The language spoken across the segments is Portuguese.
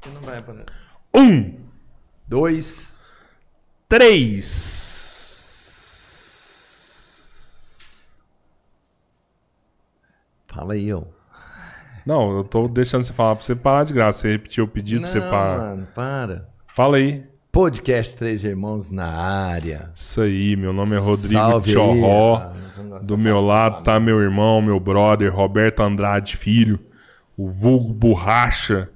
Que não vai aparecer. Um, Dois. três. Fala aí, ó. Não, eu tô deixando você falar pra você parar de graça. Você repetiu o pedido, Não, você para. mano, para. Fala aí. Podcast Três Irmãos na área. Isso aí, meu nome é Rodrigo Salve aí. Gosta Do meu lado tá meu irmão, meu brother, Roberto Andrade Filho, o vulgo Borracha.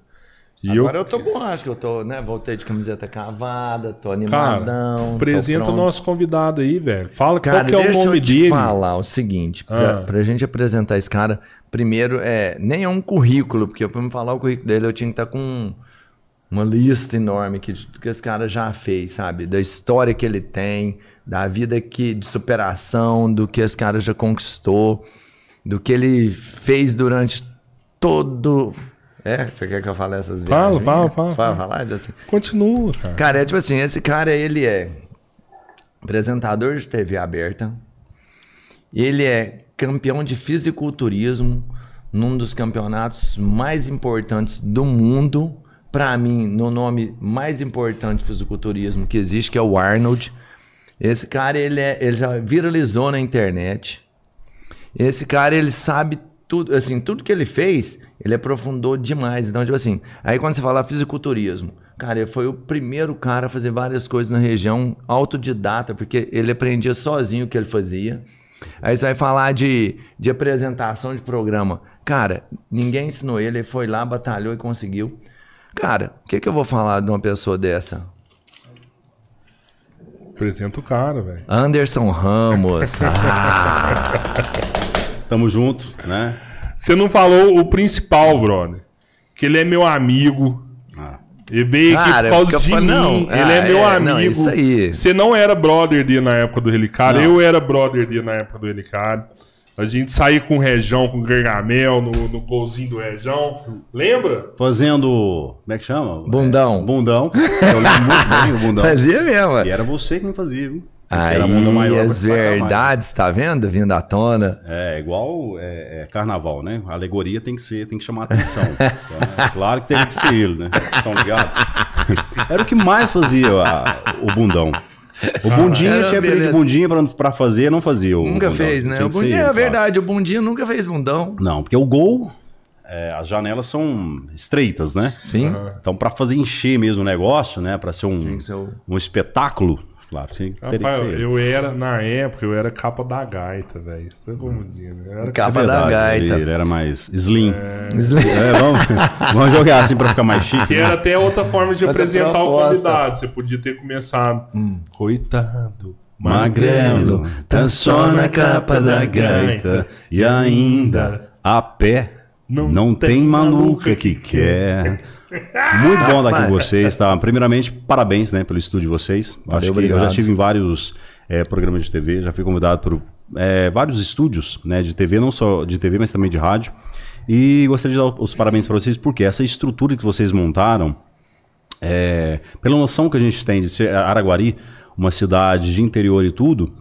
E Agora eu, eu tô bom, acho que eu tô, né? Voltei de camiseta cavada, tô cara, animadão. tô apresenta o nosso convidado aí, velho. Fala Cara, qual que é o nome eu te dele. falar o seguinte, pra, Ah. pra gente apresentar esse cara, primeiro, é, nem é um currículo, porque pra me falar o currículo dele, eu tinha que estar com uma lista enorme que, que esse cara já fez, sabe? Da história que ele tem, da vida que, de superação, do que esse cara já conquistou, do que ele fez durante todo... É, você quer que eu fale essas Fala, viagens? fala, fala, Fala, fala, assim. Continua, cara. Cara, é tipo assim, esse cara, ele é apresentador de TV aberta, ele é campeão de fisiculturismo num dos campeonatos mais importantes do mundo, pra mim, no nome mais importante de fisiculturismo que existe, que é o Arnold. Esse cara, ele, é, ele já viralizou na internet. Esse cara, ele sabe tudo, assim, tudo que ele fez, ele aprofundou demais. Então, tipo assim, aí quando você fala fisiculturismo, cara, ele foi o primeiro cara a fazer várias coisas na região, autodidata, porque ele aprendia sozinho o que ele fazia. Aí você vai falar de, de apresentação de programa. Cara, ninguém ensinou ele, ele foi lá, batalhou e conseguiu. Cara, o que, que eu vou falar de uma pessoa dessa? Apresenta o cara, velho. Anderson Ramos. Ah, Tamo junto, né? Você não falou o principal, brother. Que ele é meu amigo. Ah, Ele veio aqui Cara, por causa de fa- mim. não, ele ah, é meu é, amigo. não, isso aí. Você não era brother dele na época do Relicário. Não. Eu era brother dele na época do Relicário. A gente saía com o Rejão, com o Gargamel, no, no golzinho do Rejão. Lembra? fazendo. Como é que chama? Bundão. É, bundão. Eu lembro muito bem do bundão. fazia mesmo. E era você quem fazia, viu? Aí maior as verdades, tá vendo? Vindo à tona. É igual é, é carnaval, né? A alegoria tem que ser, tem que chamar atenção. Então, é claro que tem que ser ele, né? Estão ligados? Era o que mais fazia a- o bundão. O bundinha Era tinha apelido de beleza. bundinha pra, pra fazer, não fazia o Nunca bundão. fez, né? Tinha O bundinho, ele, é verdade, o bundinho nunca fez bundão. Não, porque o gol, é, as janelas são estreitas, né? Sim. Então, pra fazer encher mesmo o negócio, né? Pra ser um, ser o- um espetáculo, claro, tinha, teria Rapaz, que ser. ele. eu era, na época, eu era capa da gaita, velho. Você tá confundindo. Eu era Capa É da verdade, gaita. Ele, era mais slim. Slim. É, vamos, vamos jogar assim pra ficar mais chique. Que né? era até outra forma de Outra apresentar o convidado. Você podia ter começado. Coitado. Magrelo, dançou na capa da gaita e ainda a pé Não não, tem tem maluca que quer. Muito bom estar aqui com vocês, tá? Primeiramente, parabéns, né, pelo estúdio de vocês. Acho que eu obrigado. já estive em vários eh, programas de TV, já fui convidado por eh, vários estúdios, né, de TV, não só de TV, mas também de rádio. E gostaria de dar os parabéns para vocês, porque essa estrutura que vocês montaram, é, pela noção que a gente tem de ser Araguari, uma cidade de interior e tudo,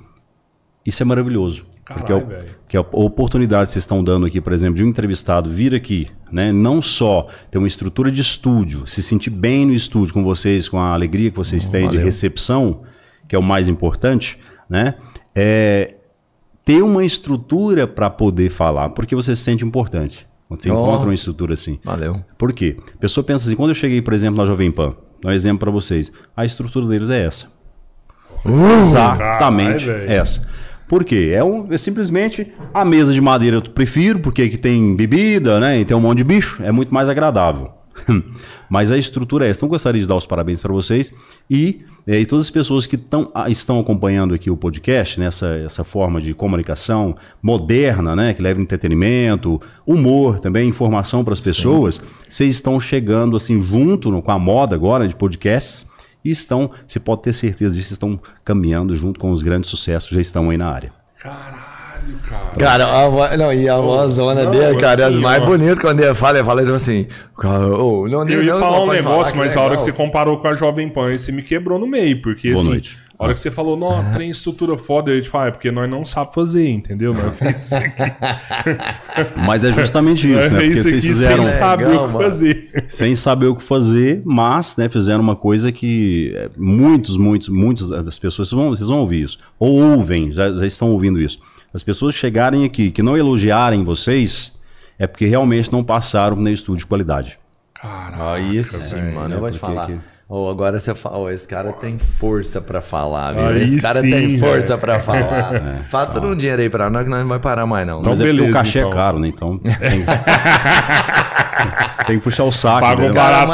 isso é maravilhoso. Caralho, porque, é o- velho. que a oportunidade que vocês estão dando aqui, por exemplo, de um entrevistado vir aqui, né, não só ter uma estrutura de estúdio, se sentir bem no estúdio com vocês, com a alegria que vocês têm de valeu. recepção, que é o mais importante, né, é ter uma estrutura para poder falar, porque você se sente importante. Quando você Oh. encontra uma estrutura assim. Valeu. Por quê? A pessoa pensa assim, quando eu cheguei, por exemplo, na Jovem Pan, dá um exemplo para vocês, a estrutura deles é essa. Exatamente Caralho, essa. Por quê? É, um, é simplesmente a mesa de madeira eu prefiro, porque aqui tem bebida, né? E tem um monte de bicho, é muito mais agradável. Mas a estrutura é essa. Então gostaria de dar os parabéns para vocês e, eh, e todas as pessoas que tão, estão acompanhando aqui o podcast, nessa essa forma de comunicação moderna, né? Que leva entretenimento, humor também, informação para as pessoas. Vocês estão chegando assim junto no- com a moda agora de podcasts e estão, você pode ter certeza disso, estão caminhando junto com os grandes sucessos que já estão aí na área. Caralho, cara. Cara, a voz, não, e a vozona não, dele, cara, é as assim, mais bonitas quando ele fala, ele fala tipo assim, cara, ô, não, Eu ia não, falar não um negócio, que mas a hora que você comparou com a Jovem Pan, você me quebrou no meio, porque Boa assim, noite. A hora que você falou, não, tem estrutura foda, eu te falo, é porque nós não sabemos fazer, entendeu? Nós fez isso aqui. Mas é justamente isso, Nós né? fez Porque isso vocês fizeram sem saber Legal, o que mano. fazer. sem saber o que fazer, mas né, fizeram uma coisa que é, muitos, muitos, muitas das pessoas, vocês vão, vocês vão ouvir isso, ou ouvem, já, já estão ouvindo isso. As pessoas chegarem aqui, que não elogiarem vocês, é porque realmente não passaram no estúdio de qualidade. Caraca, Aí sim, velho. mano, eu vou te porque falar. que- Ô, agora você fala, ô, esse cara tem força pra falar, viu? Aí esse cara sim, tem força velho. pra falar. Fatura um dinheiro aí pra nós que nós não vai parar mais, não. Então, Mas é beleza, o cachê então. é caro, né? Então tem, tem que puxar o saco. Paga um entendeu? barato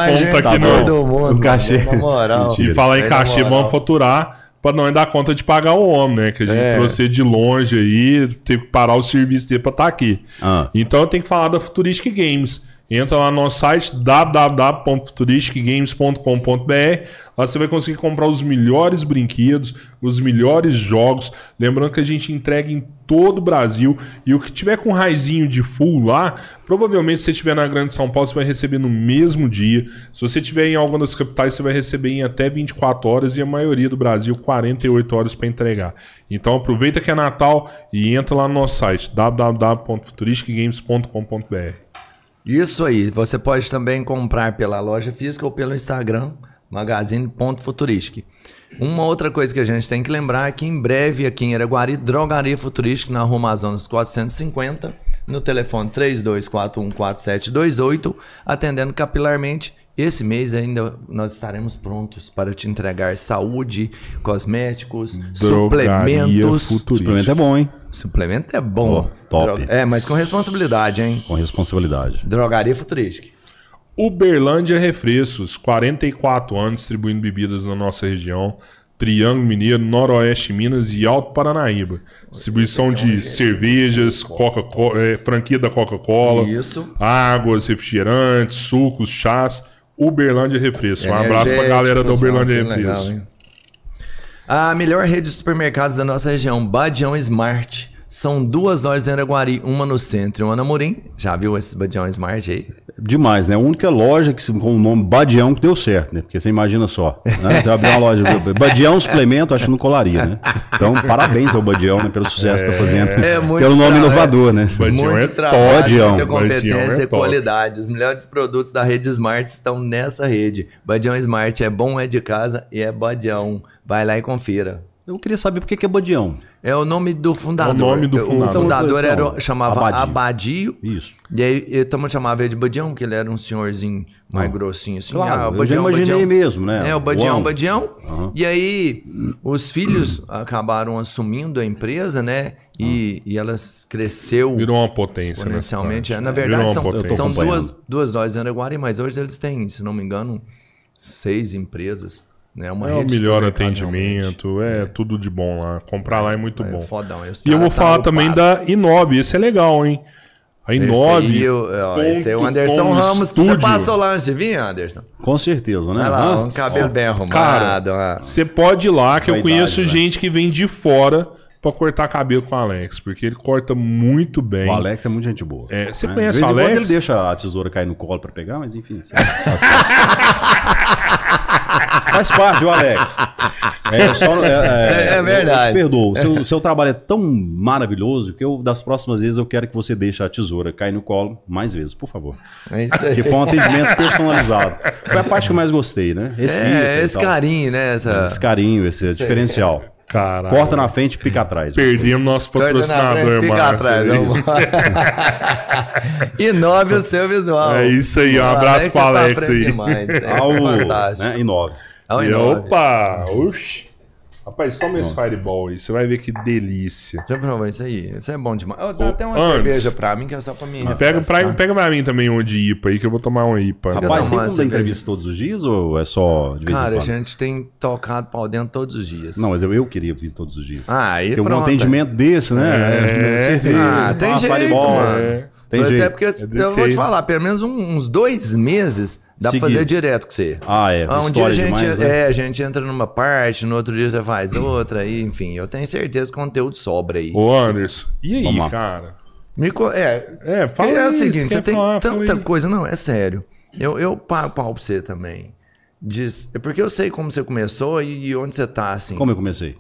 aqui, não. do mundo, O cachê. Na moral. E falar em cachê, vamos faturar pra não dar conta de pagar o homem, né? Que a gente É. trouxe de longe aí, teve que parar o serviço dele pra estar aqui. Ah. Então eu tenho que falar da Futuristic Games. Entra lá no nosso site www.futuristicgames.com.br. Lá você vai conseguir comprar os melhores brinquedos, os melhores jogos. Lembrando que a gente entrega em todo o Brasil. E o que tiver com raizinho de full lá, provavelmente se você estiver na Grande São Paulo, você vai receber no mesmo dia. Se você estiver em alguma das capitais, você vai receber em até 24 horas e a maioria do Brasil 48 horas para entregar. Então aproveita que é Natal e entra lá no nosso site www.futuristicgames.com.br. Isso aí. Você pode também comprar pela loja física ou pelo Instagram, magazine.futuristic. Uma outra coisa que a gente tem que lembrar é que em breve aqui em Araguari, Drogaria Futuristic na Rua Amazonas 450, no telefone 32414728, atendendo capilarmente. Esse mês ainda nós estaremos prontos para te entregar saúde, cosméticos, Drogaria suplementos. Suplemento é bom, hein? Suplemento é bom. Ó, top. É, mas com responsabilidade, hein? Com responsabilidade. Drogaria Futuristic. Uberlândia Refrescos, 44 anos distribuindo bebidas na nossa região. Triângulo Mineiro, Noroeste Minas e Alto Paranaíba. Distribuição de cervejas, Coca-Cola, eh, franquia da Coca-Cola, Isso. águas, refrigerantes, sucos, chás. Uberlândia Refrescos. Um abraço pra galera da Uberlândia legal, hein? A melhor rede de supermercados da nossa região, Badião Smart. São duas lojas em Araguari, uma no centro e uma na Morim. Já viu esses Badião Smart aí? Demais, né? A única loja que, se- com o nome Badião que deu certo, né? Porque você imagina só. Né? Você abrir uma loja. Badião Suplemento, acho que não colaria, né? Então, parabéns ao Badião, né? Pelo sucesso que tá fazendo. É muito pelo nome trabalho. inovador, né? Badião Muito é trabalho, Badião. muita Badião competência é e top. qualidade. Os melhores produtos da rede Smart estão nessa rede. Badião Smart é bom, é de casa e é Badião. Vai lá e confira. Eu queria saber por que é Badião. É o nome do fundador. É o nome do fundador. O fundador era, Então, chamava Abadio. Abadio. Isso. E aí, eu chamava ele de Badião, que ele era um senhorzinho mais grossinho assim. Claro, ah, o eu já Badião, imaginei Badião. mesmo, né? É, o Badião, Uau. Badião. E aí, os filhos acabaram assumindo a empresa, né? E, e elas cresceu Virou uma potência, né? exponencialmente. cidade. Na verdade, são, são duas, duas lojas em Araguari, mas hoje eles têm, se não me engano, seis empresas. Né? Uma É o rede de melhor atendimento, é, tudo de bom lá. Comprar lá é muito realmente. bom. É fodão. Esse E eu vou tá falar também upado. da Inove, esse é legal, hein? A Esse Inove. aí, ó, esse aí é o Anderson Ramos. Você estúdio. passou lá antes de vir, Anderson? Com certeza, né? Olha lá, um cabelo bem arrumado. Cara, Você pode ir lá, que eu Vaidade, conheço né? gente que vem de fora pra cortar cabelo com o Alex, porque ele corta muito bem. O Alex é muito gente boa. É, você né? conhece De o vez em quando Alex? ele deixa a tesoura cair no colo pra pegar, mas enfim. Faz parte, o Alex. É, só, é, É verdade. Eu te perdoo. O seu, seu trabalho é tão maravilhoso que eu, das próximas vezes, eu quero que você deixe a tesoura cair no colo mais vezes, por favor. É isso aí. Que foi um atendimento personalizado. Foi a parte que eu mais gostei, né? Esse, É, esse carinho, né? Essa... Esse carinho, esse diferencial. Caralho. Corta na frente e pica atrás. Perdemos nosso patrocinador, Fica Márcio. atrás. vamos- Inove o seu visual. É isso aí, um abraço pro é pra Alex frente aí. demais, é Ao, fantástico. né, inove. Ao E, Inove. opa! Oxi! Rapaz, toma esse Fireball aí, você vai ver que delícia. Você provou isso aí? Isso é bom demais. Dá Ô, até uma antes. cerveja pra mim, que é só pra mim. Pega pra, pega pra mim também um de IPA aí, que eu vou tomar um IPA. Rapaz, tem como entrevista todos os dias ou é só de vez Cara, em a quando? gente tem tocado pau dentro todos os dias. Não, mas eu, eu queria vir todos os dias. Ah, aí Porque um atendimento desse, né? É. cerveja, Ah, tem jeito, fireball, mano. é. Tem Até jeito. porque eu desse vou te falar, pelo menos uns dois meses dá pra Seguido. fazer direto com você. Ah, é. Ah, um dia a gente, demais, né? é, a gente entra numa parte, no outro dia você faz outra, aí, enfim, eu tenho certeza que o conteúdo sobra aí. Ô, Anderson, e aí, Vamos cara? Me co- é, É, fala é o seguinte, você tem falar, fala tanta coisa, não, é sério. Eu, eu pago pau pra você também. Diz, é porque eu sei como você começou e onde você tá, assim. Como eu comecei?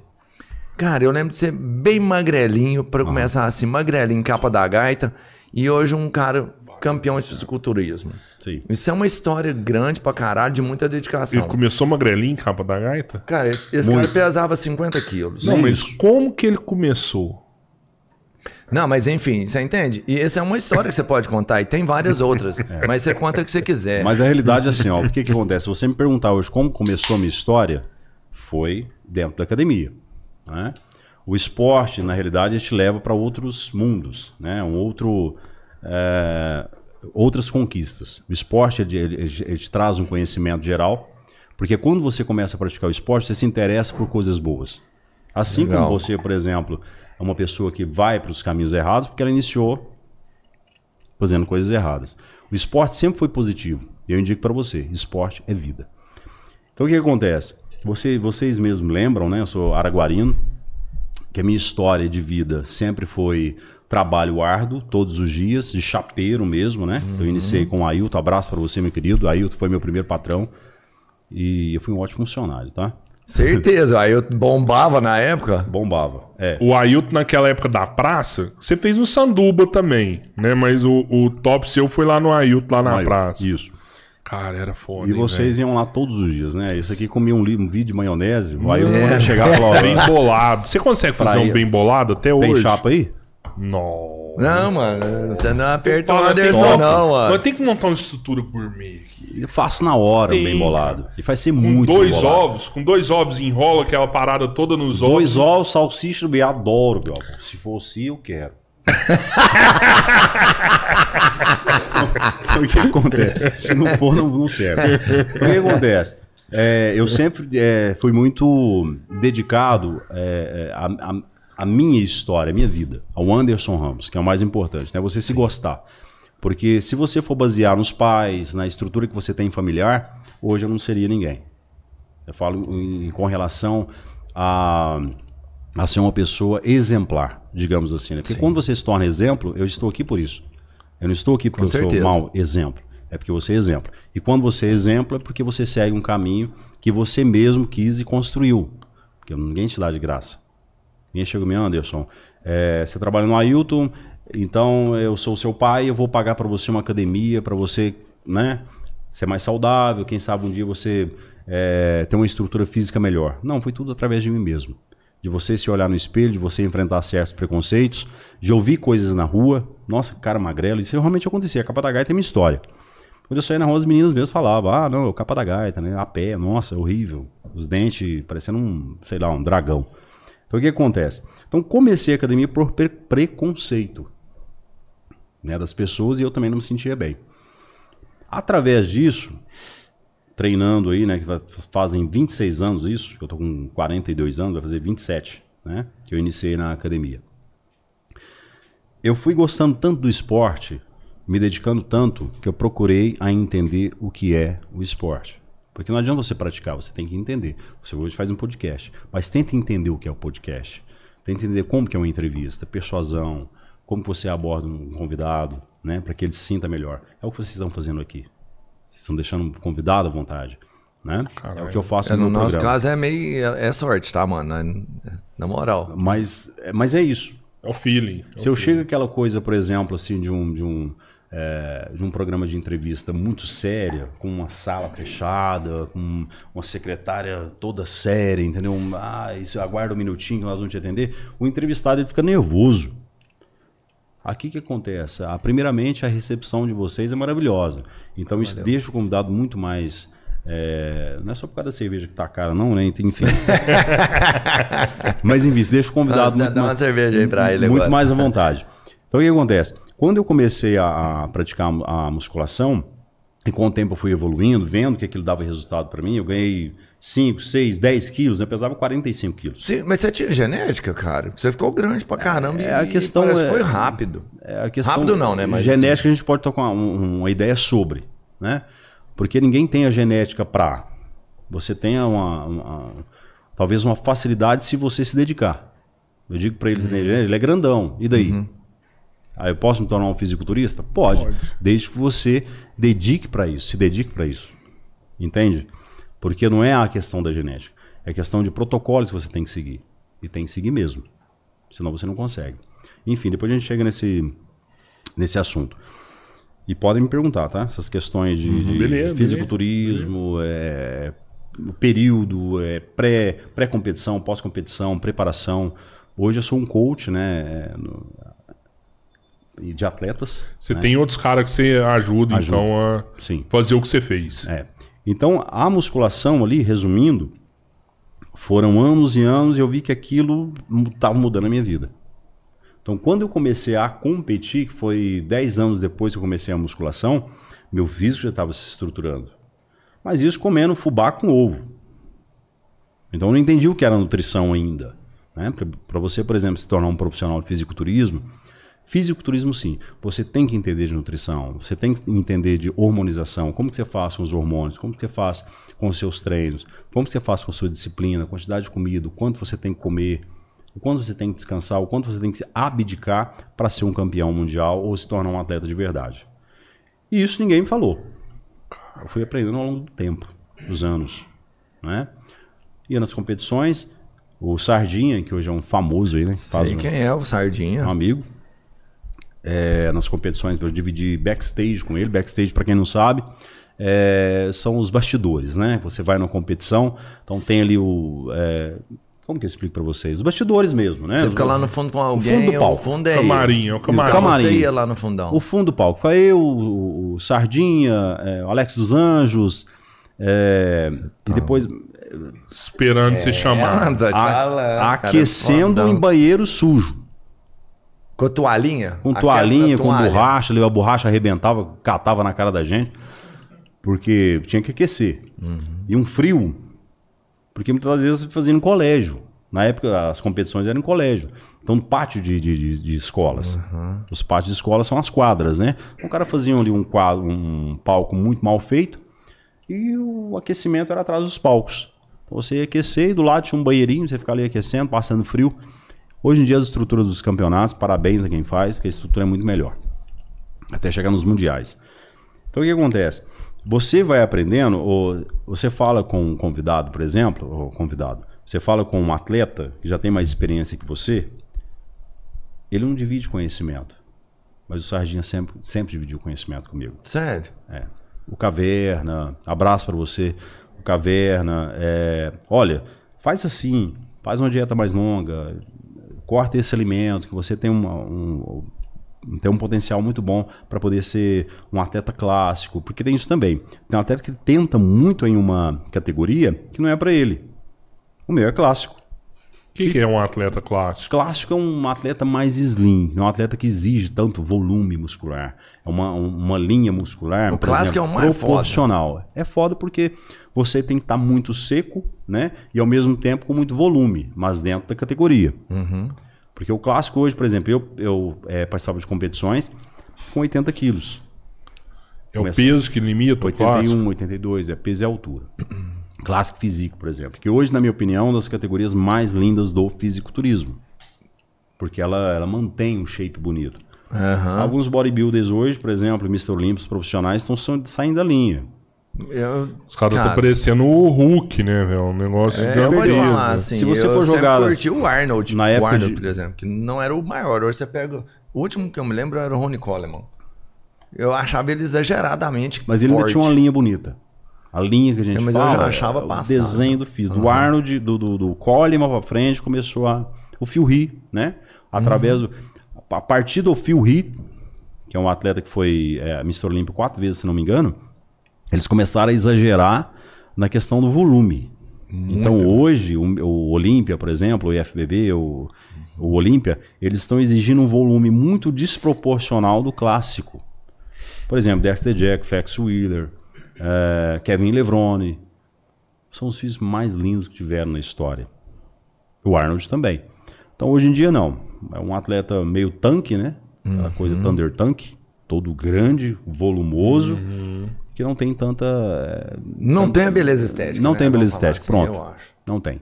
Cara, eu lembro de ser bem magrelinho, para começar assim, magrelinho, capa da gaita, e hoje um cara campeão de fisiculturismo. Sim. Isso é uma história grande pra caralho, de muita Ele dedicação. começou magrelinho em capa da gaita? Cara, esse, esse cara pesava 50 quilos. Não, mas como que ele começou? Não, mas enfim, você entende? E essa é uma história que você pode contar, e tem várias outras, mas você conta o que você quiser. Mas a realidade é assim, ó. O que que acontece? Se você me perguntar hoje como começou a minha história, foi dentro da academia. Né? O esporte, na realidade, ele te leva para outros mundos, né? Um outro, é, outras conquistas. O esporte ele, ele- ele- traz um conhecimento geral, porque quando você começa a praticar o esporte, você se interessa por coisas boas. Assim Legal. como você, por exemplo, é uma pessoa que vai para os caminhos errados porque ela iniciou fazendo coisas erradas. O esporte sempre foi positivo. E eu indico para você, esporte é vida. Então o que, que acontece? Você, vocês mesmos lembram, né? Eu sou araguarino, que a minha história de vida sempre foi trabalho árduo, todos os dias, de chapeiro mesmo, né? Eu iniciei com o Ailton, abraço para você, meu querido. O Ailton foi meu primeiro patrão e eu fui um ótimo funcionário, tá? Certeza, aí eu bombava na época. Bombava. É. O Ailton, naquela época da praça, você fez no Sanduba também, né? Mas o, o top seu foi lá no Ailton, lá na Ailton, praça. Isso. Cara, era foda. E vocês velho? iam lá todos os dias, né? Esse aqui comia um, um vídeo de maionese. O Ailton, É. chegava, ó, Bem bolado. Você consegue fazer Pra um ir. bem bolado até tem hoje? chapa aí? Não. Não, mano, você não apertou o Anderson, não, Mas mano. tem que montar uma estrutura gourmet aqui. Eu faço na hora Tem, bem bolado. E faz ser Com muito dois bolado. ovos, com dois ovos, enrola aquela parada toda nos ovos. Dois ovos, salsicha, eu adoro, meu amor. Se fosse, eu quero. Então, o que acontece? Se não for, não, não serve. Então, o que acontece? É, eu sempre é, fui muito dedicado é, é, à à minha história, à minha vida, ao Anderson Ramos, que é o mais importante, né? Você se gostar. Porque se você for basear nos pais, na estrutura que você tem familiar, hoje eu não seria ninguém. Eu falo em- com relação a, a ser uma pessoa exemplar, digamos assim. Né? Porque quando você se torna exemplo, eu estou aqui por isso. Eu não estou aqui porque Com eu certeza. sou mau exemplo. É porque você é exemplo. E quando você é exemplo, é porque você segue um caminho que você mesmo quis e construiu. Porque ninguém te dá de graça. Ninguém chega me Anderson, é, você trabalha no Ailton, então eu sou seu pai, eu vou pagar para você uma academia, para você né, ser mais saudável, quem sabe um dia você é, ter uma estrutura física melhor. Não, foi tudo através de mim mesmo. De você se olhar no espelho, de você enfrentar certos preconceitos, de ouvir coisas na rua. Nossa, cara magrelo, isso realmente acontecia. A capa da gaita é minha história. Quando eu saía na rua, as meninas mesmo falavam, ah, não, capa da gaita, né? A pé, nossa, horrível. Os dentes parecendo um, sei lá, um dragão. Então o que acontece? Então comecei a academia por pre- preconceito né, das pessoas e eu também não me sentia bem. Através disso, treinando aí, né, que fa- fazem 26 anos isso, eu tô com 42 anos, vai fazer 27, né, que eu iniciei na academia. Eu fui gostando tanto do esporte, me dedicando tanto, que eu procurei a entender o que é o esporte. Porque não adianta você praticar, você tem que entender. Você hoje faz um podcast, mas tenta entender o que é o podcast. Tenta entender como que é uma entrevista, persuasão, como que você aborda um convidado, né, para que ele se sinta melhor. É o que vocês estão fazendo aqui. Vocês estão deixando o convidado à vontade, né? É o que eu faço É, no no meu nosso programa. caso é meio. É, é sorte, tá, mano? É- Na moral. Mas, mas é isso. É o feeling. é o Se eu feeling. chego aquela coisa, por exemplo, assim, de um, de um, é, de um programa de entrevista muito séria, com uma sala fechada, com uma secretária toda séria, entendeu? Ah, isso aguarda um minutinho que nós vamos te atender. O entrevistado ele fica nervoso. Aqui que acontece? Ah, primeiramente, a recepção de vocês é maravilhosa. Então isso deixa o convidado muito mais. é, não é só por causa da cerveja que tá cara, não, né? Enfim. Mas enfim, isso deixa o convidado Dá- muito dá uma mais- cerveja aí pra ele muito agora. mais à vontade. Então o que acontece? Quando eu comecei a, a praticar a musculação, e com o tempo eu fui evoluindo, vendo que aquilo dava resultado para mim, eu ganhei 5, 6, 10 quilos, eu pesava 45 quilos. Sim, mas você tinha genética, cara? Você ficou grande pra caramba É, a questão parece que é- foi rápido. É a questão, Rápido não, né? Mas, assim, genética a gente pode tocar um- uma ideia sobre, né? Porque ninguém tem a genética para. Você tem uma, uma- talvez uma facilidade se você se dedicar. Eu digo para ele, Uhum. Ele é grandão. E daí? Aí eu posso me tornar um fisiculturista? Pode, Pode. desde que você dedique para isso, se dedique para isso. Entende? Porque não é a questão da genética. É questão de protocolos que você tem que seguir. E tem que seguir mesmo. Senão você não consegue. Enfim, depois a gente chega nesse, nesse assunto. E podem me perguntar, tá? Essas questões de, de beleza, fisiculturismo, é, o período, é, pré, pré-competição, pós-competição, preparação. Hoje eu sou um coach, né? é, no- e de atletas. Você né? tem outros caras que você ajuda, Ajuda. então, a Sim. fazer o que você fez. É. Então, a musculação ali, resumindo, foram anos e anos e eu vi que aquilo estava mudando a minha vida. Então, quando eu comecei a competir, que foi 10 anos depois que eu comecei a musculação, meu físico já estava se estruturando. Mas isso comendo fubá com ovo. Então, eu não entendi o que era nutrição ainda. Né? Para você, por exemplo, se tornar um profissional de fisiculturismo, Fisiculturismo, sim. Você tem que entender de nutrição, você tem que entender de hormonização, como que você faz com os hormônios, como que você faz com os seus treinos, como que você faz com a sua disciplina, quantidade de comida, quanto você tem que comer, o quanto você tem que descansar, o quanto você tem que abdicar para ser um campeão mundial ou se tornar um atleta de verdade. E isso ninguém me falou. Eu fui aprendendo ao longo do tempo, dos anos. Né? Ia nas competições, o Sardinha, que hoje é um famoso aí, né? Sei um- quem é o Sardinha. um amigo. É, nas competições, eu dividi backstage com ele. Backstage, para quem não sabe, é, são os bastidores, né? Você vai na competição, então tem ali o. é, como que eu explico para vocês? Os bastidores mesmo, né? Você fica lá no fundo com alguém, fundo do o palco. fundo é Camarim, é o camarim. Então Camarim. Você ia lá no fundão. O fundo do palco. Foi eu, o, o Sardinha, é, o Alex dos Anjos, é, e depois Esperando É, chamar. Anda, a- aquecendo em banheiro sujo. Com toalhinha? Com toalhinha, com borracha, a borracha arrebentava, catava na cara da gente. Porque tinha que aquecer. Uhum. E um frio, porque muitas vezes fazia no colégio. Na época as competições eram em colégio. Então, no pátio de, de, de- escolas. Uhum. Os pátios de escolas são as quadras, né? Então, o cara fazia ali um, quadro, um palco muito mal feito e o aquecimento era atrás dos palcos. Então, você ia aquecer e do lado tinha um banheirinho, você ficava ali aquecendo, passando frio. Hoje em dia, as estruturas dos campeonatos, parabéns a quem faz, porque a estrutura é muito melhor. Até chegar nos mundiais. Então, o que acontece? Você vai aprendendo, ou você fala com um convidado, por exemplo, ou convidado, você fala com um atleta que já tem mais experiência que você, ele não divide conhecimento. Mas o Sardinha sempre, sempre dividiu conhecimento comigo. Sério? É. O Caverna, abraço pra você. O Caverna, é, olha, faz assim, faz uma dieta mais longa, corta esse alimento, que você tem uma- um, tem um potencial muito bom para poder ser um atleta clássico, porque tem isso também. Tem um atleta que tenta muito em uma categoria que não é para ele. O meu é clássico. O que, que é um atleta clássico? Clássico é um atleta mais slim, é um atleta que exige tanto volume muscular. É uma, uma linha muscular. O clássico é o mais foda. proporcional. É foda porque você tem que estar muito seco, né? E ao mesmo tempo com muito volume, mas dentro da categoria. Uhum. Porque o clássico hoje, por exemplo, eu, eu é, participava de competições com 80 quilos. É o Começa- peso que limita o clássico? 81, 82, é peso e altura. Clássico físico, por exemplo. Que hoje, na minha opinião, é uma das categorias mais lindas do fisiculturismo. Porque ela, ela mantém um shape bonito. Aham. Alguns bodybuilders hoje, por exemplo, Mr. Olympus profissionais, estão sa- saindo da linha. Eu, Os caras estão cara, parecendo o Hulk, né, velho? Um negócio É, de eu vou falar assim, Se você eu for jogar curti o Arnold, na o época Arnold, de- por exemplo, que não era o maior. Hoje você pega. O último que eu me lembro era o Ronnie Coleman. Eu achava ele exageradamente Mas ele forte. ainda tinha uma linha bonita. A linha que a gente É, mas eu fala, já achava é o passado. desenho do físico. Do Arnold, do, do, do Coleman pra frente, começou a, o Phil Heath, né? Através do... A partir do Phil Heath, que é um atleta que foi é, Mr. Olímpio quatro vezes, se não me engano, eles começaram a exagerar na questão do volume. Então hoje, o, o Olímpia, por exemplo, o IFBB, o, o Olímpia, eles estão exigindo um volume muito desproporcional do clássico. Por exemplo, Dexter Jack, Fax Wheeler, eh, Kevin Levrone. São os físicos mais lindos que tiveram na história. O Arnold também. Então hoje em dia não. É um atleta meio tanque, né? Aquela coisa Thunder Tank. Todo grande, volumoso, que não tem tanta. eh, Não tem a beleza estética. Não né? tem beleza Vamos falar estética, assim, pronto. Eu acho. Não tem.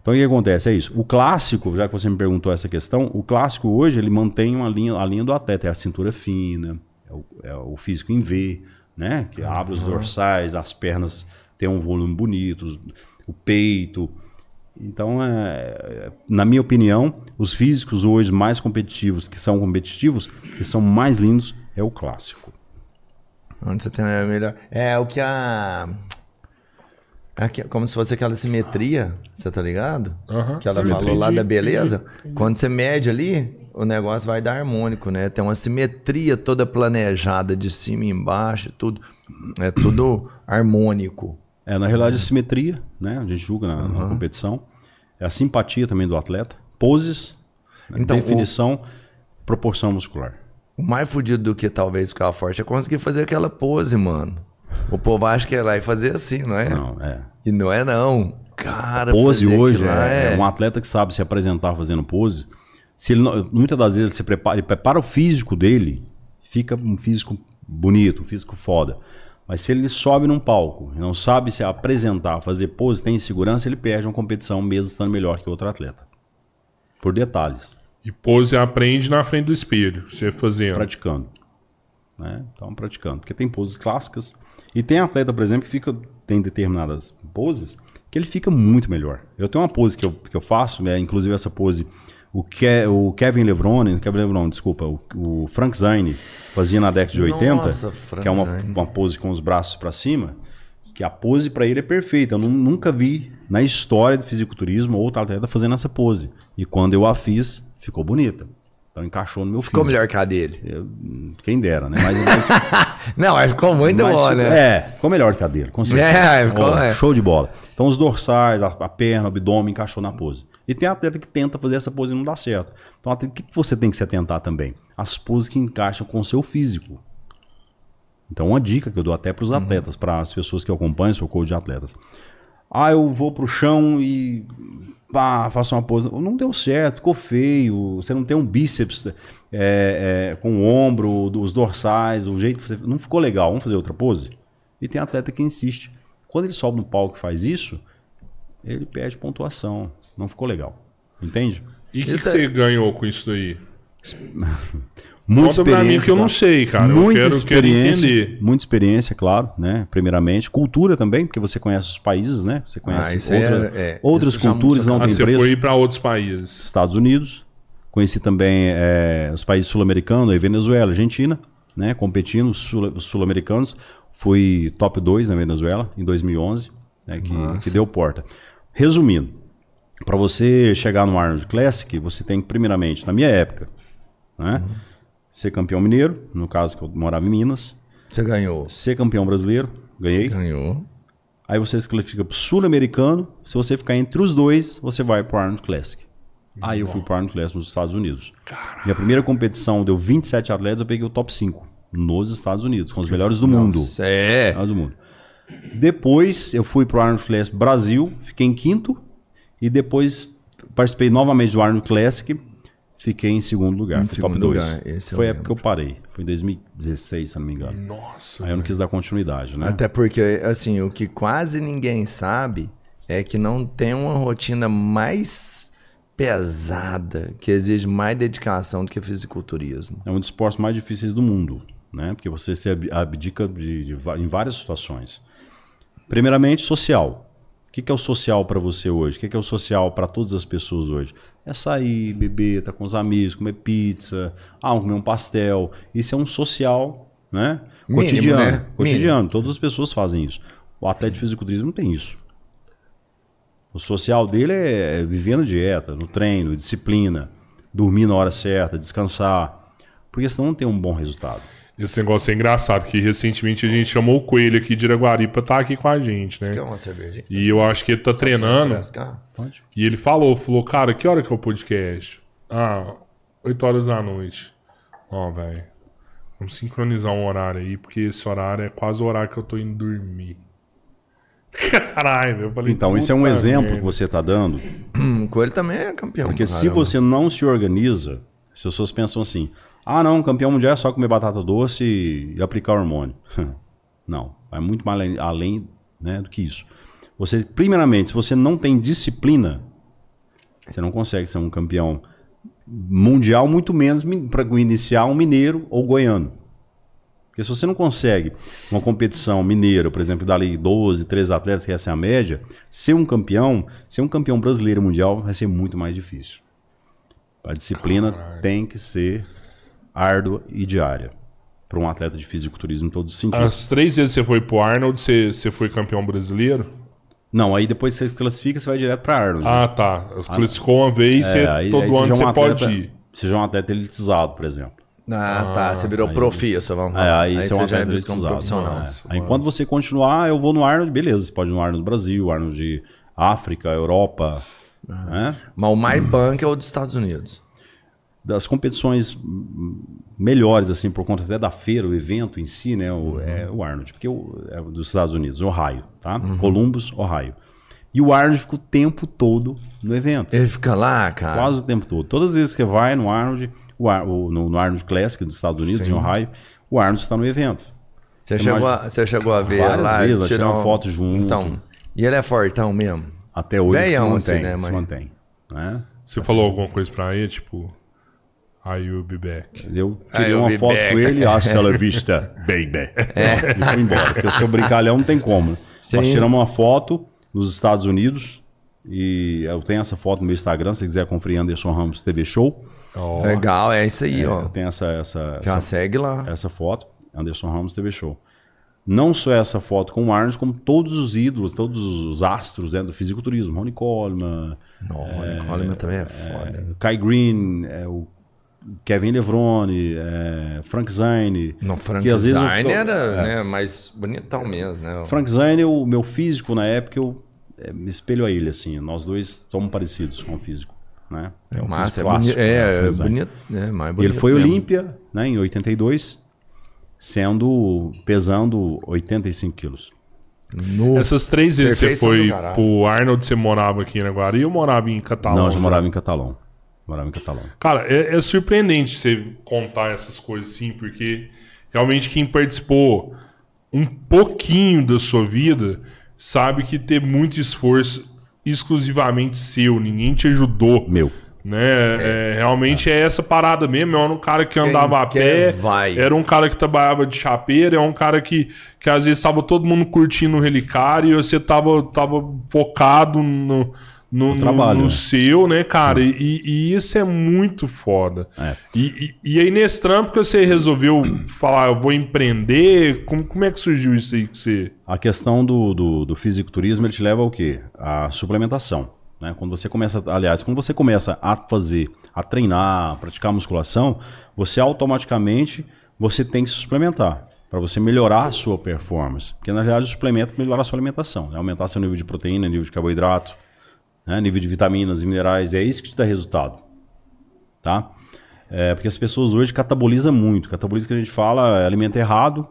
Então o que acontece? É isso. O clássico, já que você me perguntou essa questão, o clássico hoje ele mantém uma linha, a linha do atleta, é a cintura fina, é o, é o físico em V, né? Que abre os dorsais, as pernas ter um volume bonito, o peito. Então, é, na minha opinião, os físicos hoje mais competitivos, que são competitivos, que são mais lindos, é o clássico. Onde você tem a melhor. É o que a. Aqui, como se fosse aquela simetria, você tá ligado? Aham, Que ela simetria falou lá de- da beleza. Quando você mede ali, o negócio vai dar harmônico, né? Tem uma simetria toda planejada de cima e embaixo, tudo. É tudo harmônico. É, na realidade, a simetria, né? A gente julga na, na competição. É a simpatia também do atleta. Poses, né, Então, definição, proporção muscular. O mais fudido do que talvez ficar forte é conseguir fazer aquela pose, mano. O povo acha que é lá e fazer assim, não é? Não, é. E não é não. Cara, Pose hoje lá é, é um atleta que sabe se apresentar fazendo pose. Se ele não- muitas das vezes ele se prepara, ele prepara o físico dele, fica um físico bonito, um físico foda. Mas se ele sobe num palco e não sabe se apresentar, fazer pose, tem insegurança, ele perde uma competição mesmo estando melhor que outro atleta. Por detalhes, E pose aprende na frente do espelho, você fazendo. praticando. Né? Então, praticando. Porque tem poses clássicas. E tem atleta, por exemplo, que fica, tem determinadas poses que ele fica muito melhor. Eu tenho uma pose que eu, que eu faço, é, inclusive essa pose, o, Ke, o Kevin Levrone, Kevin Levrone, desculpa, o, o Frank Zane fazia na década de 80, Nossa, Frank que é uma, uma pose com os braços para cima, que a pose para ele é perfeita. Eu nu- nunca vi na história do fisiculturismo outro atleta fazendo essa pose. E quando eu a fiz, ficou bonita. Então encaixou no meu Ficou físico. melhor que a dele. Eu- quem dera, né? Mas, mas, Não, mas ficou muito mas bom, né? É, ficou melhor que a dele, com certeza. É, ficou, Ó, é. Show de bola. Então os dorsais, a, a perna, o abdômen encaixou na pose. E tem atleta que tenta fazer essa pose e não dá certo. Então o que que você tem que se atentar também? As poses que encaixam com o seu físico. Então uma dica que eu dou até para os Uhum. atletas, para as pessoas que eu acompanho, sou coach de atletas. Ah, eu vou pro chão e pá, faço uma pose. Não deu certo, ficou feio. Você não tem um bíceps é, é, com o ombro, os dorsais, o jeito que você. Não ficou legal, vamos fazer outra pose? E tem atleta que insiste. Quando ele sobe no palco e faz isso, ele perde pontuação. Não ficou legal. Entende? E o que, que Isso é- você ganhou com isso daí? Muita Conta pra mim que eu não sei, cara. Muita eu quero, quero experiência, entender. muita experiência, claro, né? Primeiramente, cultura também, porque você conhece os países, né? Você Ah, conhece isso aí outra- é- é, outras isso culturas, não Ah, tem você preço. foi para outros países. Estados Unidos, conheci também é, os países sul-americanos, aí Venezuela, Argentina, né? Competindo, sul- os sul-americanos. Fui top 2 na Venezuela em 2011, né? Que, que deu porta. Resumindo, para você chegar no Arnold Classic, você tem que, primeiramente, na minha época, né? Ser campeão mineiro, no caso que eu morava em Minas. Você ganhou. Ser campeão brasileiro, ganhei. Ganhou. Aí você se classifica pro sul-americano. Se você ficar entre os dois, você vai pro Arnold Classic. Aí eu fui pro Arnold Classic nos Estados Unidos. Minha primeira competição deu 27 atletas, eu peguei o top 5 nos Estados Unidos, com os melhores do mundo. Nossa, É. Melhores do mundo. Depois eu fui pro Arnold Classic Brasil, fiquei em quinto. E depois participei novamente do Arnold Classic, fiquei em segundo lugar. Em fui segundo top 2. lugar, Foi a época que eu parei. Foi em 2016, se não me engano. Nossa. Aí eu não quis dar continuidade, né? Até porque, assim, o que quase ninguém sabe é que não tem uma rotina mais pesada, que exige mais dedicação do que fisiculturismo. É um dos esportes mais difíceis do mundo, né? Porque você se ab- abdica de, de va- em várias situações. Primeiramente, social. O que que é o social para você hoje? O que que é o social para todas as pessoas hoje? É sair, beber, estar com os amigos, comer pizza, ah, comer um pastel. Isso é um social, né? Mínimo, Cotidiano. né? Cotidiano. Todas as pessoas fazem isso. O atleta de fisiculturismo não tem isso. O social dele é viver na dieta, no treino, disciplina, dormir na hora certa, descansar. Porque senão não tem um bom resultado. Esse negócio é engraçado, que recentemente a gente chamou o Coelho aqui de Iraguari pra estar aqui com a gente, né? Quer uma cervejinha? E eu acho que ele tá treinando. Frescar? Pode? E ele falou, falou, cara, que hora que é o podcast? Ah, 8 horas da noite. Ó, velho. Vamos sincronizar um horário aí, porque esse horário é quase o horário que eu tô indo dormir. Caralho, eu falei. Então, esse é um exemplo merda. que você está dando. O Coelho também é campeão. Porque se caramba. você não se organiza, as pessoas pensam assim: ah, não, campeão mundial é só comer batata doce e aplicar hormônio. Não, vai muito mais além, além né, do que isso. Você, primeiramente, se você não tem disciplina, você não consegue ser um campeão mundial, muito menos para iniciar um mineiro ou goiano. Porque se você não consegue uma competição mineira, por exemplo, dali 12, 13 atletas, que essa é a média, ser um campeão, ser um campeão brasileiro mundial vai ser muito mais difícil. A disciplina Caralho. tem que ser árdua e diária para um atleta de fisiculturismo em todos os sentidos. As três vezes que você foi pro Arnold, você, você foi campeão brasileiro? Não, aí depois você classifica, você vai direto para Arnold. Ah, tá. Classificou uma vez, você, É, aí- todo aí ano já você é um pode atleta- ir. Você já é um atleta elitizado, por exemplo. Ah, tá. Você virou profissa, vamos É, falar. aí, você é um você já é elitizado. profissional. Nossa, É. Aí mano. quando você continuar, eu vou no Arnold, beleza. Você pode ir no Arnold Brasil, Arnold de África, Europa. né? Mas o mais punk é o dos Estados Unidos. Das competições melhores, assim, por conta até da feira, o evento em si, né? O, É o Arnold, porque o, é dos Estados Unidos, Ohio, tá? Columbus, Ohio. E o Arnold fica o tempo todo no evento. Ele fica lá, cara. Quase o tempo todo. Todas as vezes que você vai no Arnold, o Ar- o- no, no Arnold Classic dos Estados Unidos, Sim. em Ohio, o Arnold está no evento. Você chegou, a, você chegou a ver Várias lá? vezes, tirou tiramos foto junto. Então, e ele é fortão mesmo? Até hoje Velhão, se assim, mantém. né, se mantém né? Você falou alguma coisa pra ele, tipo... I will be back. Eu tirei eu uma foto back. com ele, hasta la vista, baby. E fui embora, porque se eu brincalhão não tem como. Sim. Nós tiramos uma foto nos Estados Unidos, e eu tenho essa foto no meu Instagram, se você quiser conferir Anderson Ramos TV Show. Ó, Legal, é isso aí, ó. Eu tenho essa, essa, Já essa, segue lá. essa foto, Anderson Ramos TV Show. Não só essa foto com o Arnold, como todos os ídolos, todos os astros né, do fisiculturismo. Ronnie Coleman, Não, o Coleman também é foda. Kai Green, é, o Kevin Levrone, é, Frank Zane. Não, Frank que às vezes eu Zane tô- era é. né, mais bonitão mesmo, né? Frank Zane, o meu físico na época, eu é, me espelho a ele, assim. Nós dois somos parecidos com o físico, né? É um massa, é clássico, né, É, é bonito. É, mais E bonito ele foi mesmo. Olímpia, né, em 82, sendo, pesando 85 quilos. No... Essas três vezes você foi pro Arnold, você morava aqui em Araguari ou morava em Catalão? Não, eu já morava em Catalão. Morava em Catalão. Cara, é, é surpreendente você contar essas coisas assim, porque realmente quem participou um pouquinho da sua vida sabe que ter muito esforço exclusivamente seu, ninguém te ajudou. Meu. Né? É, realmente é. essa parada mesmo. Era um cara que andava a quer, pé, vai. era um cara que trabalhava de chapeira, é um cara que, que às vezes estava todo mundo curtindo o relicário e você tava, tava focado no, no, no- trabalho, no né? seu, né, cara? E, e isso é muito foda. É. E, e, e aí, nesse trampo que você resolveu falar, eu vou empreender, como, como é que surgiu isso aí que você. A questão do, do, do fisiculturismo, ele te leva ao quê? A suplementação. Né? Quando você começa, aliás, quando você começa a fazer, a treinar, a praticar musculação, você automaticamente você tem que se suplementar para você melhorar a sua performance. Porque na realidade o suplemento é melhorar a sua alimentação, né? aumentar seu nível de proteína, nível de carboidrato, né? nível de vitaminas e minerais, é isso que te dá resultado. Tá? É, porque as pessoas hoje catabolizam muito. Catabolismo que a gente fala é alimento errado,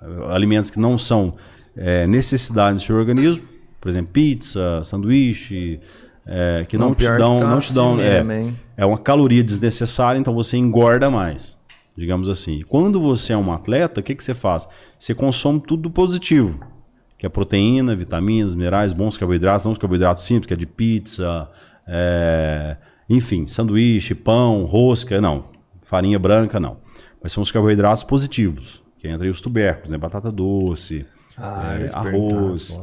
é, alimentos que não são é, necessidade do seu organismo, por exemplo, pizza, sanduíche, é, que não, Não, te dão, tá não te assim dão, é, é uma caloria desnecessária, então você engorda mais, digamos assim. Quando você é um atleta, o que, que você faz? Você consome tudo positivo, que é proteína, vitaminas, minerais, bons carboidratos, não os carboidratos simples, que é de pizza, é, enfim, sanduíche, pão, rosca, não. Farinha branca, não. Mas são os carboidratos positivos, que entra aí os tubérculos, né? Batata doce, Ah, é, arroz,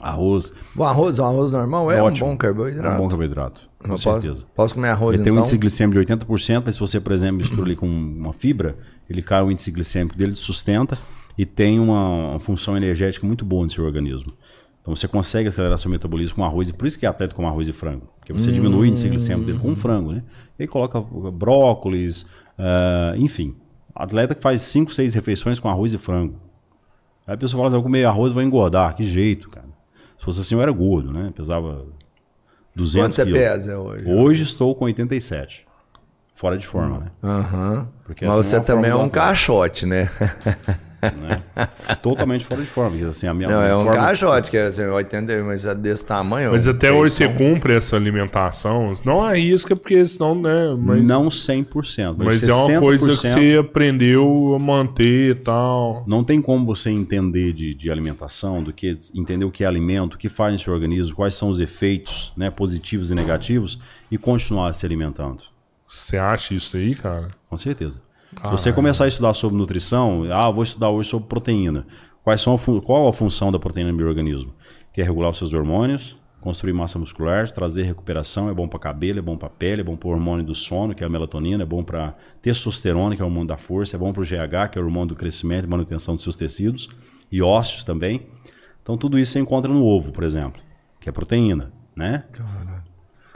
arroz. O arroz, o arroz normal é, É um bom carboidrato. É um bom carboidrato, com Eu certeza. Posso, posso comer arroz Ele tem então? um índice glicêmico de 80%, mas se você, por exemplo, mistura ali com uma fibra, ele cai o índice glicêmico dele, sustenta e tem uma, uma função energética muito boa no seu organismo. Então você consegue acelerar seu metabolismo com arroz, e por isso que é atleta come arroz e frango. Porque você diminui o índice glicêmico dele com um frango, né? E aí coloca brócolis, ah, enfim. Atleta que faz 5, 6 refeições com arroz e frango. Aí a pessoa fala assim, eu comer arroz vou engordar. Que jeito, cara. Se fosse assim, eu era gordo, né? Pesava 200 Quanto você quilos. pesa hoje? Hoje estou com 87. Fora de forma, né? Aham. Porque Mas essa você é também é um caixote, né? né? Totalmente fora de forma. Assim, a minha Não, é um forma- caixote, que é assim, 80, mas é desse tamanho. Mas um até hoje você cumpre essa alimentação. Não arrisca, porque senão, né? Mas, Não 100%. mas é uma coisa que você aprendeu a manter e tal. Não tem como você entender de, de alimentação, do que entender o que é alimento, o que faz no seu organismo, quais são os efeitos né, positivos e negativos e continuar se alimentando. Você acha isso aí, cara? Com certeza. Se você começar a estudar sobre nutrição, ah, vou estudar hoje sobre proteína. Quais são a qual a função da proteína no meu organismo? Que é regular os seus hormônios, construir massa muscular, trazer recuperação, é bom para cabelo, é bom para pele, é bom para o hormônio do sono, que é a melatonina, é bom para testosterona, que é o hormônio da força, é bom para o GH, que é o hormônio do crescimento e manutenção dos seus tecidos, e ósseos também. Então tudo isso você encontra no ovo, por exemplo, que é proteína, né? Proteína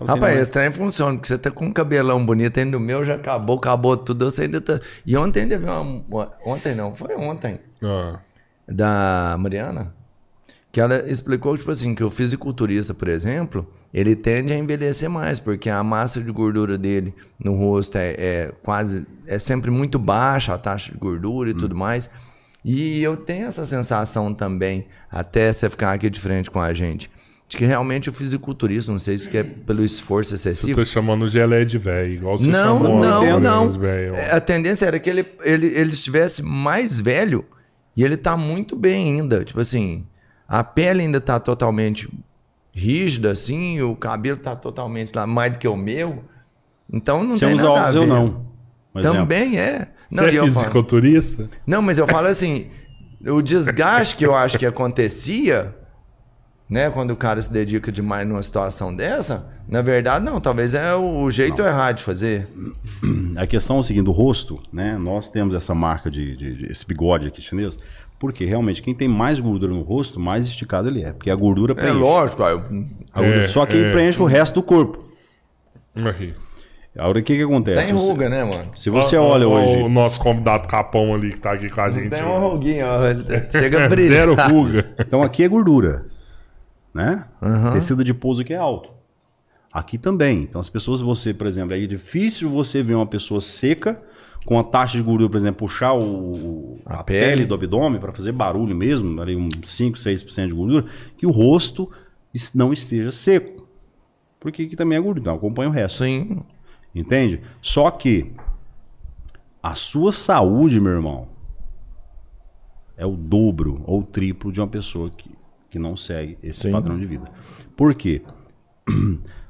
Rapaz, esse trem funciona, porque você tá com um cabelão bonito, ainda o meu já acabou, acabou tudo, você ainda tá... E ontem ainda vi uma... Ontem não, foi ontem, Ah, da Mariana, que ela explicou, tipo assim, que o fisiculturista, por exemplo, ele tende a envelhecer mais, porque a massa de gordura dele no rosto é, é quase, é sempre muito baixa, a taxa de gordura e tudo mais. E eu tenho essa sensação também, até você ficar aqui de frente com a gente, de que realmente o fisiculturista, não sei se que é pelo esforço você excessivo, tá chamando de geleia de velho, igual você não, chamou não, não. velho. A tendência era que ele, ele, ele estivesse mais velho e ele tá muito bem ainda. Tipo assim, a pele ainda tá totalmente rígida, assim, o cabelo tá totalmente lá, mais do que o meu. Então não Você tem usa nada a óculos, eu ver. não. Por exemplo. Também é. Não, Você é eu falo- fisiculturista? não, mas eu falo assim, o desgaste que eu acho que acontecia, né, quando o cara se dedica demais numa situação dessa, na verdade, não, talvez é o jeito errado de fazer. A questão é o seguinte, do rosto, né? Nós temos essa marca de, de- de- esse bigode aqui chinês, porque realmente quem tem mais gordura no rosto, mais esticado ele é, porque a gordura É preenche. lógico, aí eu- A gordura- É, só que é. preenche o resto do corpo. Aí. Agora o que que acontece? tem Você- ruga, né, mano? Se você Ó, olha ó, hoje, O nosso convidado Capão ali que tá aqui com a gente. Tem uma ruguinha, ó. Chega a brilhar. Zero ruga. então aqui é gordura, né? Tecido de pouso que é alto. Aqui também. Então as pessoas, você, por exemplo, é difícil você ver uma pessoa seca com a taxa de gordura, por exemplo, puxar o, a, A pele. pele. do abdômen para fazer barulho mesmo, ali um 5, 6% de gordura, que o rosto não esteja seco. Porque aqui também é gordura, então acompanha o resto. Sim. Entende? Só que a sua saúde, meu irmão, é o dobro ou o triplo de uma pessoa que, que não segue esse Sim. padrão de vida. Por quê?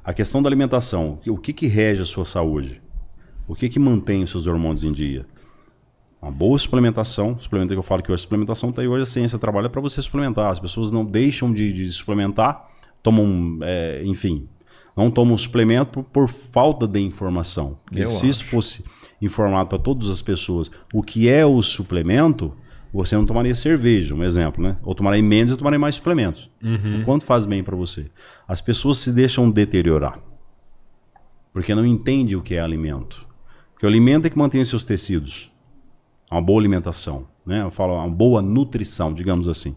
A questão da alimentação, o que, que rege a sua saúde? O que, que mantém os seus hormônios em dia? Uma boa suplementação, suplemento que eu falo que hoje a suplementação está aí, hoje a ciência trabalha para você suplementar. As pessoas não deixam de, de suplementar, tomam, é, enfim, não tomam suplemento por, por falta de informação. Porque Eu se isso fosse informado para todas as pessoas o que é o suplemento, você não tomaria cerveja, um exemplo, né? Ou tomaria menos e tomaria mais suplementos. O quanto faz bem para você? As pessoas se deixam deteriorar. Porque não entende o que é alimento. Porque o alimento é que mantém os seus tecidos. Uma boa alimentação, né? Eu falo uma boa nutrição, digamos assim.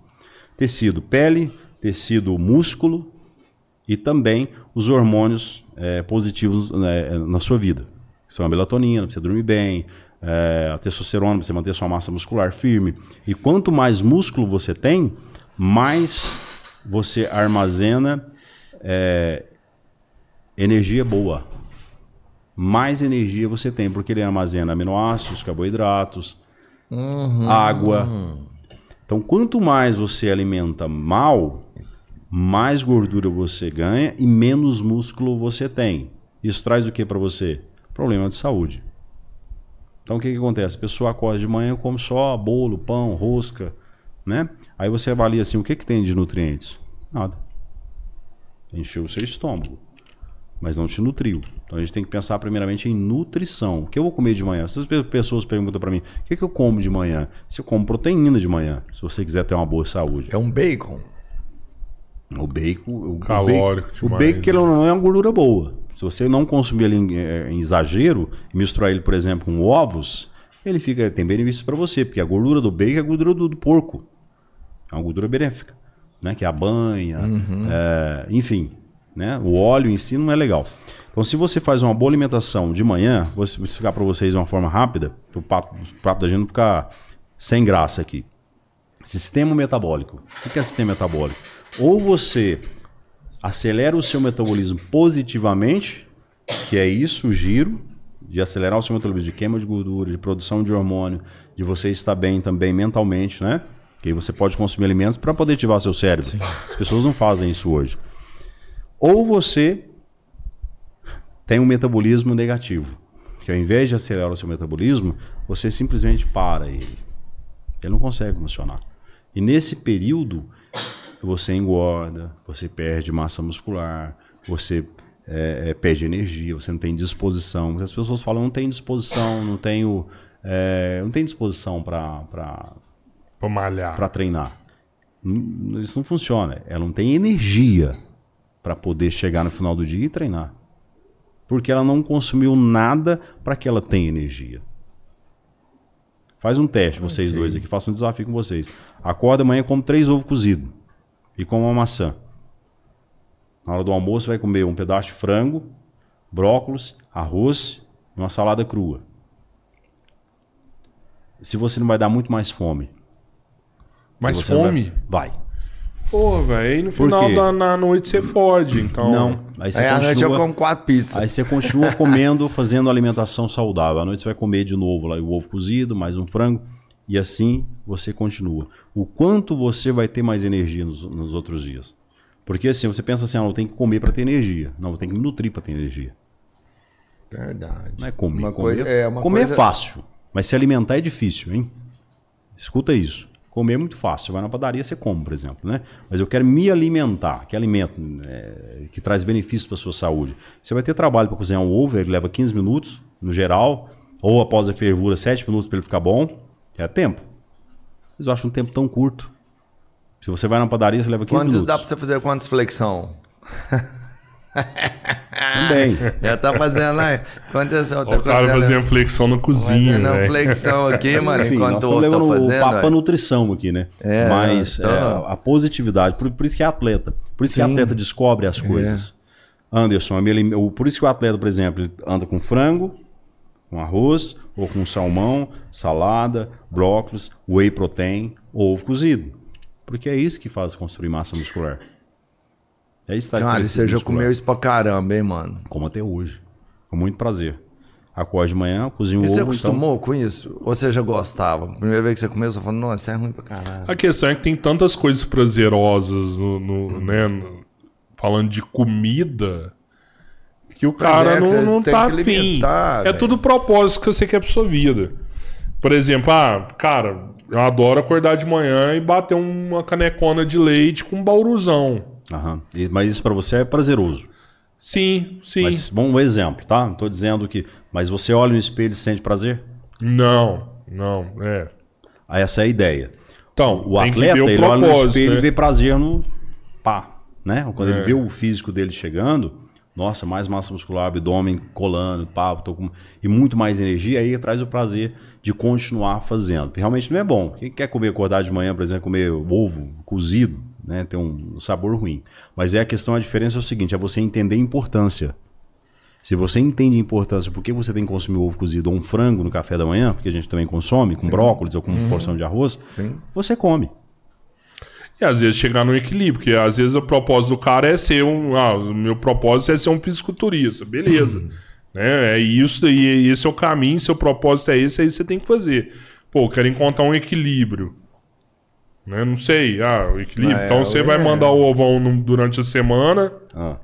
Tecido pele, tecido músculo e também os hormônios eh, positivos né, na sua vida. São a melatonina, você dormir bem, eh, a testosterona, para você manter sua massa muscular firme. E quanto mais músculo você tem, mais você armazena eh, energia boa mais energia você tem, porque ele armazena aminoácidos, carboidratos, água. Então, quanto mais você alimenta mal, mais gordura você ganha e menos músculo você tem. Isso traz o que para você? Problema de saúde. Então, o que, que acontece? A pessoa acorda de manhã e come só bolo, pão, rosca, né? Aí você avalia assim, o que, que tem de nutrientes? Nada. Encheu o seu estômago mas não te nutriu. Então a gente tem que pensar primeiramente em nutrição. O que eu vou comer de manhã? Se as pe- pessoas perguntam para mim, o que, que eu como de manhã? Se eu como proteína de manhã, se você quiser ter uma boa saúde. É um bacon. O bacon, o, Calórico o bacon, o bacon que ele não é uma gordura boa. Se você não consumir ele em, eh, em exagero misturar ele, por exemplo, com ovos, ele fica tem benefícios para você, porque a gordura do bacon é a gordura do, do porco. É uma gordura benéfica, né? Que é a banha, eh, enfim, né? O óleo em si não é legal. Então, se você faz uma boa alimentação de manhã, vou explicar para vocês de uma forma rápida, para o papo, papo da gente não ficar sem graça aqui. Sistema metabólico. O que é sistema metabólico? Ou você acelera o seu metabolismo positivamente, que é isso, o giro, de acelerar o seu metabolismo, de queima de gordura, de produção de hormônio, de você estar bem também mentalmente, né? Que aí você pode consumir alimentos para poder ativar seu cérebro. As pessoas não fazem isso hoje. Ou você tem um metabolismo negativo, que ao invés de acelerar o seu metabolismo, você simplesmente para ele. Ele não consegue funcionar. E nesse período, você engorda, você perde massa muscular, você é, é, perde energia, você não tem disposição. As pessoas falam, não tem disposição, não tenho, é, não tem disposição para malhar. para treinar. Isso não funciona. Ela não tem energia para poder chegar no final do dia e treinar. Porque ela não consumiu nada para que ela tenha energia. Faz um teste, vocês Ok. dois aqui, faça um desafio com vocês. Acorda amanhã come três ovos cozidos e come uma maçã. Na hora do almoço vai comer um pedaço de frango, brócolis, arroz e uma salada crua. Se você não vai dar muito mais fome. Você não vai- fome? Vai. Pô, velho, aí no Por final quê? da na noite você fode, então. Não. Aí você Aí à noite eu continua, como quatro pizzas. aí você continua comendo, fazendo alimentação saudável. À noite você vai comer de novo lá, o ovo cozido, mais um frango. E assim você continua. O quanto você vai ter mais energia nos, nos outros dias. Porque assim, você pensa assim, ah, eu tenho que comer para ter energia. Não, eu tenho que me nutrir para ter energia. Verdade. Não é comer. Uma comer coisa, é, uma comer coisa... é fácil, mas se alimentar é difícil, hein? Escuta isso. Comer é muito fácil. Você vai na padaria, você come, por exemplo, né? Mas eu quero me alimentar. Que alimento é, que traz benefícios para sua saúde. Você vai ter trabalho para cozinhar um ovo, ele leva 15 minutos, no geral, ou após a fervura, 7 minutos para ele ficar bom. É tempo. Mas eu acho um tempo tão curto. Se você vai na padaria, você leva 15 Quantos minutos. dá pra você fazer quantas flexão? Também. Já tá fazendo aí. Quantas eu Ó, o cara fazendo flexão na cozinha, fazendo velho. flexão aqui, mano, Enfim, enquanto nós o outro tá fazendo. o papo nutrição aqui, né? É, Mas então- é, a positividade, por, por isso que é atleta. Por isso que Sim. É. atleta descobre as coisas. Anderson, a minha alim- o- por isso que o atleta, por exemplo, ele anda com frango, com arroz, ou com salmão, salada, brócolis, whey protein, ovo cozido. Porque é isso que faz construir massa muscular. É isso que faz Cara, e você já comeu isso pra caramba, hein, mano? Como até hoje. Com muito prazer. Acorde de manhã, cozinho o você ovo. então- acostumou com isso? Ou você já gostava? Primeira vez que você comeu, você falou, nossa, isso é ruim pra caralho. A questão é que tem tantas coisas prazerosas no, no- né, no- falando de comida que o cara é, não, não tá afim. É velho. tudo propósito que você quer pra sua vida. Por exemplo, ah, cara, eu adoro acordar de manhã e bater uma canecona de leite com um bauruzão. Aham. E- Mas isso pra você é prazeroso. Sim, sim. Mas, bom, um exemplo, tá? Não tô dizendo que. Mas você olha no espelho e sente prazer? Não, não, é. Aí Essa é a ideia. Então, O atleta, o ele olha no espelho né? e vê prazer no pá, né? Quando ele É. vê o físico dele chegando, nossa, mais massa muscular, abdômen colando, pá, tô com... e muito mais energia, aí traz o prazer de continuar fazendo. Realmente não é bom. Quem quer comer, acordar de manhã, por exemplo, comer ovo cozido, né? Tem um sabor ruim. Mas é a questão, a diferença é o seguinte, é você entender a importância. Se você entende a importância, por que você tem que consumir ovo cozido ou um frango no café da manhã, porque a gente também consome, com brócolis ou com Uhum. porção de arroz, Sim. você come. E às vezes chegar no equilíbrio, porque às vezes o propósito do cara é ser um. Ah, o meu propósito é ser um fisiculturista. Beleza. né? É isso, e esse é o caminho, seu propósito é esse, aí você tem que fazer. Pô, eu quero encontrar um equilíbrio. Né? Não sei. Ah, o equilíbrio. É, então você é. vai mandar o ovão no- durante a semana. Ah.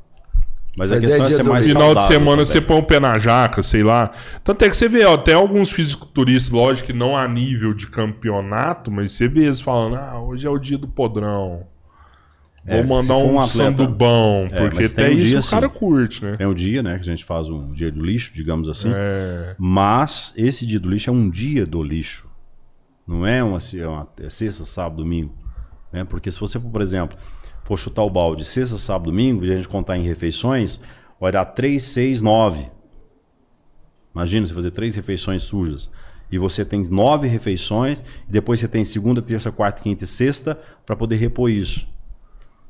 Mas a Mas questão é é, dia ser do mais Final de saudável semana também. você põe o pé na jaca, sei lá. Tanto é que você vê, ó, até alguns fisiculturistas, lógico que não a nível de campeonato, mas você vê eles falando, ah, hoje é o dia do podrão. É, Vou se mandar um, um atleta- sandubão, É, porque mas tem até um isso dia o cara curte, né? Tem o dia, né, que a gente faz um dia do lixo, digamos assim. É, Mas esse dia do lixo é um dia do lixo. Não é uma, é uma é sexta, sábado, domingo. Né? Porque se você for, por exemplo, for chutar o balde sexta, sábado, domingo, e a gente contar em refeições, vai dar 3, 6, 9. Imagina você fazer três refeições sujas. E você tem nove refeições, e depois você tem segunda, terça, quarta, quinta e sexta para poder repor isso.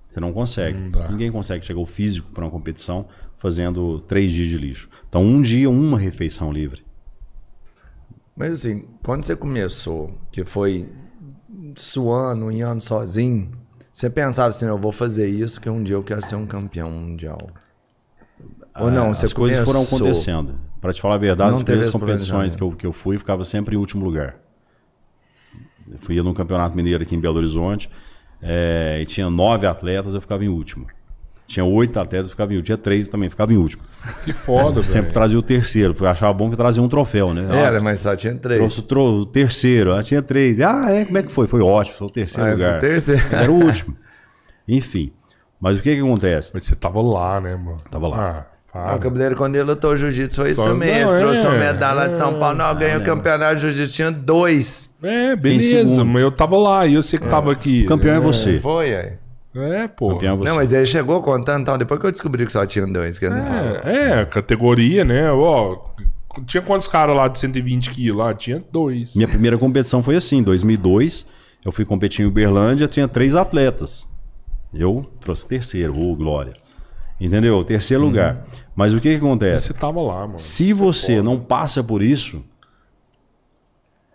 Você não consegue. Não. Ninguém consegue chegar o físico para uma competição fazendo três dias de lixo. Então, um dia, uma refeição livre. Mas assim, quando você começou, que foi suando, indo sozinho, você pensava assim, eu vou fazer isso que um dia eu quero ser um campeão mundial. Ou não, você As coisas foram começou. acontecendo. Para te falar a verdade, Não as primeiras competições que eu, que eu fui, eu ficava sempre em último lugar. Eu fui no Campeonato Mineiro aqui em Belo Horizonte, eh, e tinha nove atletas, eu ficava em último. Tinha oito atletas, ficava em último. Tinha três também, ficava em último. Que foda, velho. Sempre trazia o terceiro, porque achava bom que trazia um troféu, né? Era, Ah, mas só tinha três. Trouxe o, tro- o terceiro, ah, tinha três. Ah, é, como é que foi? Foi ótimo, foi o terceiro Ah, eu fui lugar. terceiro. Mas era o último. Enfim. Mas o que que acontece? Mas você tava lá, né, mano? Tava lá. Ah, Ah, o Cabeleiro, quando ele lutou jiu-jitsu, foi isso Só- também. não, ele trouxe é, uma medalha lá de São Paulo. Não, ganhou o campeonato de jiu-jitsu, tinha dois. É, beleza, mas eu tava lá e eu sei que tava aqui. O campeão é você. Foi, aí. É, pô. É você. Não, mas ele chegou contando, então, depois que eu descobri que só tinha dois, que. É, é, categoria, né? Ó, tinha quantos caras lá de 120 quilos lá? Tinha dois. Minha primeira competição foi assim, em 2002. Eu fui competir em Uberlândia, tinha três atletas. Eu trouxe terceiro, ô glória. Entendeu? Terceiro lugar. Mas o que que acontece? Você tava lá, mano. Se você não passa por isso,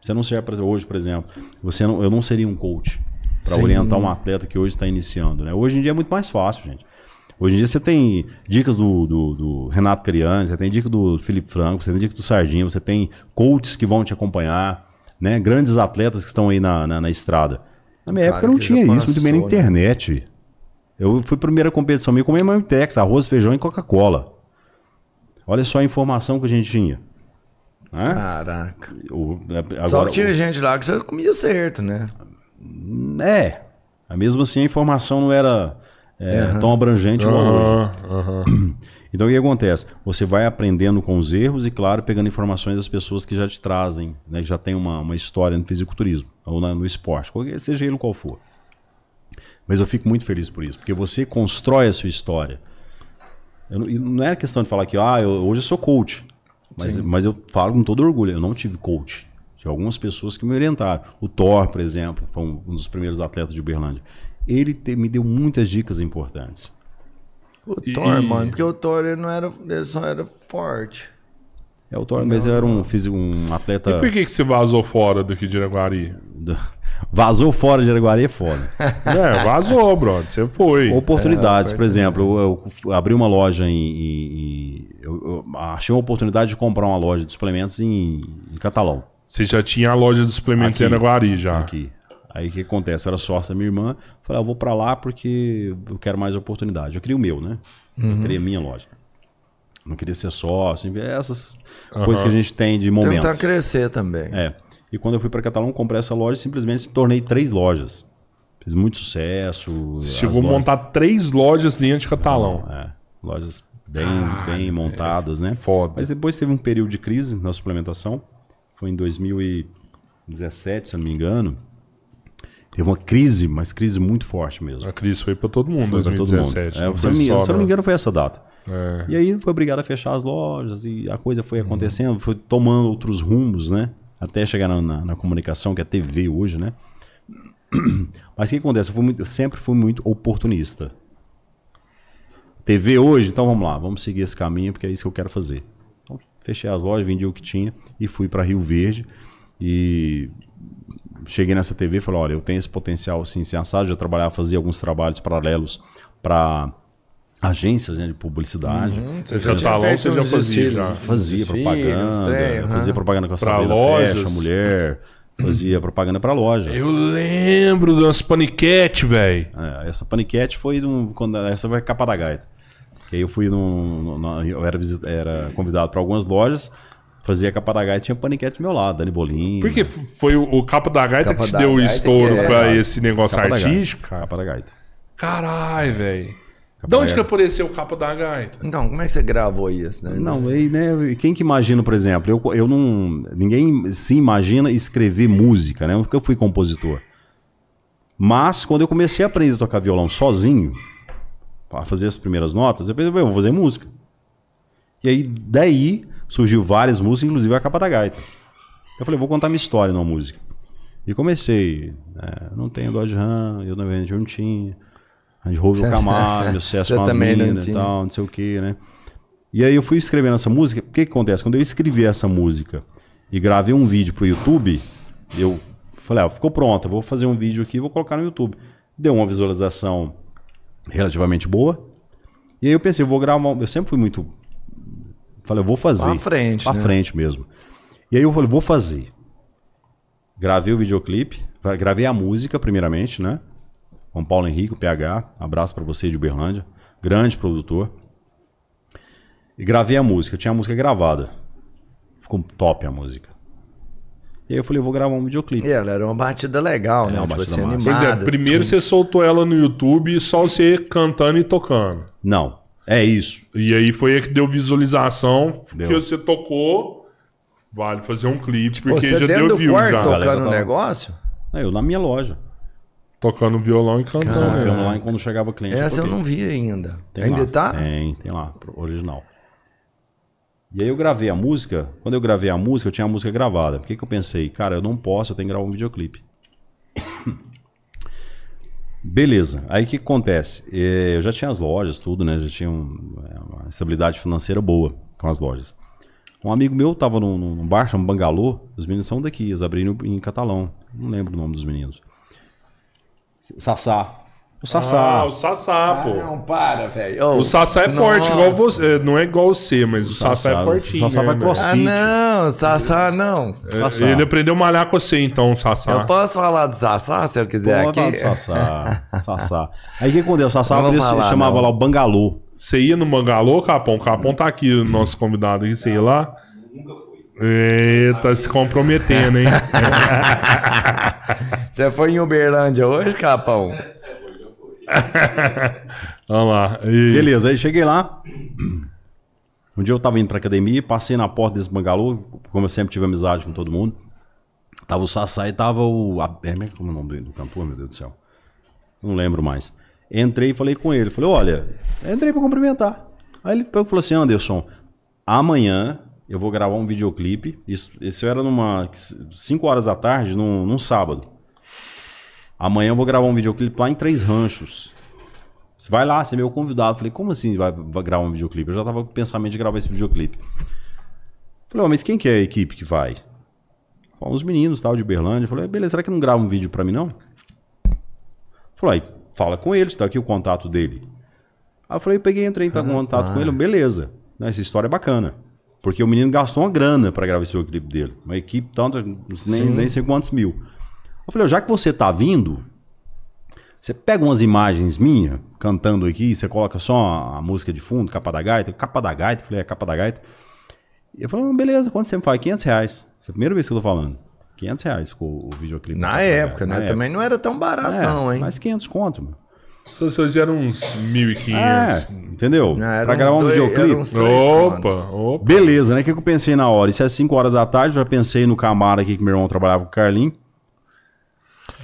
você não serve para hoje, por exemplo. Você não, eu não seria um coach para orientar um atleta que hoje está iniciando. Né? Hoje em dia é muito mais fácil, gente. Hoje em dia você tem dicas do, do- do Renato Cariani, você tem dica do Felipe Franco, você tem dica do Sarginho, você tem coaches que vão te acompanhar, né? grandes atletas que estão aí na, na, na estrada. Na minha Claro época não tinha já isso, muito bem na passou, né? internet. Eu fui primeira competição minha comendo Marmitex, arroz, feijão e Coca-Cola. Olha só a informação que a gente tinha. Né? Caraca. O- só agora, que tinha gente lá que já comia certo, né? É, mesmo assim a informação não era é, tão abrangente igual hoje. Aham. Então o que acontece? Você vai aprendendo com os erros e, claro, pegando informações das pessoas que já te trazem, né, que já tem uma, uma história no fisiculturismo ou na- no esporte, qualquer- seja ele qual for. Mas eu fico muito feliz por isso, porque você constrói a sua história. Eu não, não é questão de falar que ah, eu- hoje eu sou coach, mas, mas eu falo com todo orgulho, eu não tive coach. Tive algumas pessoas que me orientaram. O Thor, por exemplo, foi um dos primeiros atletas de Uberlândia. Ele te- me deu muitas dicas importantes. O E- Thor, e- mano, porque o Thor ele não era. Ele só era forte. É, o Thor, mas ele era um, físico, um atleta. E por que, que você vazou fora daqui de Iraguari? do- Vazou fora de Araguari é foda. É, vazou, brother. Você foi. Oportunidades, por exemplo, eu, eu abri uma loja em. em- em- eu, eu achei uma oportunidade de comprar uma loja de suplementos em, em Catalão. Você já tinha a loja de suplementos em Aqui. Iraguari já. Aqui. Aí o que acontece? Eu era sócio da minha irmã. Falei, ah, eu vou pra lá porque eu quero mais oportunidade. Eu queria o meu, né? Eu queria a minha loja. Não queria ser sócio, enfim, essas coisas que a gente tem de momentos. Tentar crescer também. É. E quando eu fui para Catalão, comprei essa loja, simplesmente tornei três lojas. Fiz muito sucesso. Chegou a lojas- montar três lojas dentro de Catalão. É, lojas bem, bem montadas, né? foda. Mas depois teve um período de crise na suplementação. Foi em 2017, se eu não me engano. Teve uma crise, mas crise muito forte mesmo. A crise foi pra todo mundo em Foi pra todo mundo. 2017. É, não se, eu não me, só, se eu não me né? engano, foi essa data. É. E aí foi obrigado a fechar as lojas e a coisa foi acontecendo, foi tomando outros rumos, né? Até chegar na, na- na comunicação, que é TV hoje, né? Mas o que acontece? Eu, fui muito- eu sempre fui muito oportunista. TV hoje, então vamos lá, vamos seguir esse caminho, porque é isso que eu quero fazer. Fechei as lojas, vendi o que tinha e fui para Rio Verde. E cheguei nessa TV e falei, olha, eu tenho esse potencial assim, sem assado, já trabalhava, fazia alguns trabalhos paralelos para agências né, de publicidade. Você já tinha tá lá, você já fazia já. uns Fazia propaganda, trem, aham. fazia propaganda com a Sabrina lojas. Fecha, mulher, fazia propaganda para loja. Eu lembro das paniquete, velho. É, essa paniquete foi num, quando essa foi capa da gaita. Que aí eu fui num, num- eu era, era convidado para algumas lojas, fazia capa da gaita e tinha paniquete do meu lado, Dani Bolinho. Por que foi o, o Capa da Gaita Capa que te da deu o estouro é, pra cara. esse negócio Capa da gaita. artístico? Capa da gaita. Caralho, velho. Capa De onde que apareceu o Capa da Gaita? Então, como é que você gravou isso, né? Não, aí, né, quem que imagina, por exemplo, eu, eu não, ninguém se imagina escrever música, né, porque eu fui compositor. Mas, quando eu comecei a aprender a tocar violão sozinho, para fazer as primeiras notas, "Bem, eu vou fazer música. E aí, daí, surgiu várias músicas, inclusive a capa da gaita. Eu falei, vou contar minha história numa música. E comecei, é, não tenho Dodge Ram, eu verdade não tinha. A gente ouve o Camaro, também não minas e tal, não sei o que, né? E aí eu fui escrevendo essa música. O que, que acontece? Quando eu escrevi essa música e gravei um vídeo pro YouTube, eu falei, ah, ficou pronto, eu vou fazer um vídeo aqui e vou colocar no YouTube. Deu uma visualização relativamente boa. E aí eu pensei, eu vou gravar. Eu sempre fui muito. Falei, eu vou fazer. Pra frente, Pra né? frente mesmo. E aí eu falei, vou fazer. Gravei o videoclipe, gravei a música primeiramente, né? Com Paulo Henrique, o PH, abraço pra você de Uberlândia. grande produtor. E gravei a música. Eu tinha a música gravada. Ficou top a música. E aí eu falei, eu vou gravar um videoclipe. E ela era uma batida legal, É, né? uma Tipo batida assim. Pois é, primeiro você soltou ela no YouTube só você cantando e tocando. Não, é isso. E aí foi a que deu visualização, porque Deu. você tocou. Vale fazer um clipe, porque Você já dentro deu do view quarto já. Galera, tocando o tava- negócio? É, eu na minha loja. Tocando violão e cantando. Só né? online quando chegava cliente. Essa eu não vi ainda. Tem Ainda lá. tá? Tem, tem lá, original. E aí eu gravei a música. Quando eu gravei a música, eu tinha a música gravada. Por que, que eu pensei? Cara, eu não posso, eu tenho que gravar um videoclipe. Beleza. Aí o que, acontece? Eh, Eu já tinha as lojas, tudo, né? Já tinha uma estabilidade financeira boa com as lojas. Um amigo meu tava num, num bar, chama Bangalô. Os meninos são daqui, eles abriram em catalão. Não lembro o nome dos meninos. Sassá. O Sassá. Ah, o Sassá, pô. Não, para, velho. O Sassá é forte, igual você. é, Não é igual você, mas o Sassá, é fortinho. O Sassá vai né, crossfit. Ah, não, Sassá não. velho? Sassá. Ele aprendeu a malhar com você, então, o Sassá. Eu posso falar do Sassá se eu quiser Pô, aqui? falar do Sassá. Sassá. Aí o que aconteceu? O Sassá abriu- falar, chamava não. lá o Bangalô. Você ia no Mangalô, Capão? O Capão tá aqui, o nosso convidado aqui. Você ia lá? Eita, se comprometendo, hein? Você foi em Uberlândia hoje, Capão? Olha lá. E- Beleza, aí cheguei lá. Um dia eu tava indo pra academia, passei na porta desse bangalô, como eu sempre tive amizade com todo mundo. Tava o Sassá e tava o. é, como é o nome do, cantor, meu Deus do céu? Não lembro mais. Entrei e falei com ele. Falei, olha, entrei pra cumprimentar. Aí ele falou assim: Anderson, amanhã eu vou gravar um videoclipe. Isso, isso era numa. 5 horas da tarde, num, num sábado. Amanhã eu vou gravar um videoclipe lá em Três Ranchos. Você vai lá, você é meu convidado. Falei, como assim vai, vai gravar um videoclipe? Eu já tava com o pensamento de gravar esse videoclipe. Falei, ó, mas quem que é a equipe que vai? Falei, uns meninos, tal, de Berlândia. Falei, beleza, será que não grava um vídeo pra mim, não? Falei, fala com ele, tá aqui o contato dele. Aí eu falei, peguei, entrei em contato com ele, beleza. Né, Essa história é bacana. Porque o menino gastou uma grana pra gravar esse videoclipe dele. Uma equipe, tanto, nem, nem sei quantos mil. Eu falei, ó, já que você tá vindo, você pega umas imagens minhas, cantando aqui, você coloca só a, música de fundo, capa da gaita, capa da gaita, eu falei, é capa da gaita. E eu falei, não, beleza, quanto você me faz? 500 reais. Essa é a primeira vez que eu tô falando. 500 reais ficou o videoclipe. Na época, né? na época. Também não era tão barato, É, não, hein? Mas 500 conto, mano. Se vocês eram uns 1.500. É, entendeu? Não, era pra gravar um dois- videoclipe. era Opa, opa. Beleza, né? O que, eu pensei na hora? Isso é 5 horas da tarde, já pensei no Camaro aqui que meu irmão trabalhava com o Carlinho.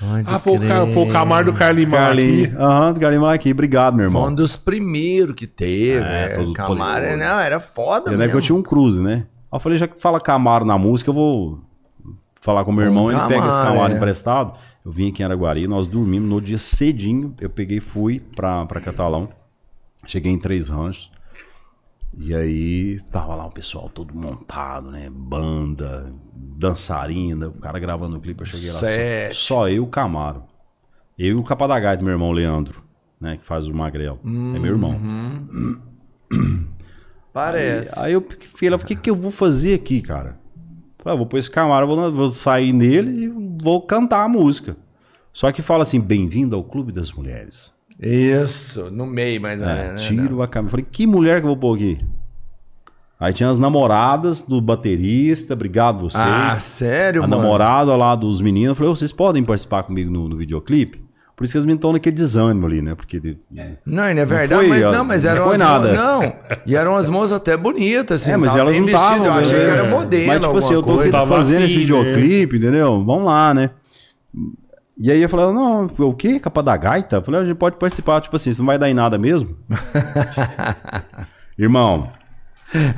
Pode Ah, foi o, crer. Foi o Camar do Carlimar Carlinho. aqui. Aham, do Carlinho aqui. Obrigado, meu Foi irmão. um dos primeiros que teve. É, É, Camaro, não, era foda E, né, que mesmo. eu tinha um cruze, né? Aí eu falei, já que fala Camaro na música, eu vou falar com meu irmão, ele pega esse Camaro, Camaro é. emprestado. Eu vim aqui em Araguari, nós dormimos no dia cedinho, eu peguei e fui pra, pra Catalão. Cheguei em Três Ranchos. E aí tava lá o pessoal todo montado, né? Banda, dançarina, o cara gravando o clipe, eu cheguei lá Sete. só, só eu e o Camaro. Eu e o Capadagaio, meu irmão Leandro, né? Que faz o Magrelo. É meu irmão. Parece. Aí eu fiquei lá, o que, que eu vou fazer aqui, cara? Falei, ah, vou pôr esse Camaro, vou, vou sair nele e vou cantar a música. Só que fala assim, bem-vindo ao Clube das Mulheres. Isso, no meio mais ou É, menos. né? tiro a câmera. Falei, que mulher que eu vou pôr aqui? Aí tinha as namoradas do baterista, obrigado vocês. Ah, sério, a mano? namorada lá dos meninos. Eu falei, "Ô, vocês podem participar comigo no, no videoclipe? Por isso que eles me estão naquele desânimo ali, né? Porque Não, e não é verdade, foi, mas não, mas não eram foi as nada. mo- Não, e eram as moças até bonitas, assim. é, mas elas não estavam. Eu achei que né? era modelo, Mas, tipo assim, eu tô aqui fazendo esse afim, videoclipe, entendeu? Vamos lá, né? E aí eu falei, não, o quê? Capa da gaita? Eu falei, a gente pode participar, tipo assim, isso não vai dar em nada mesmo? Irmão,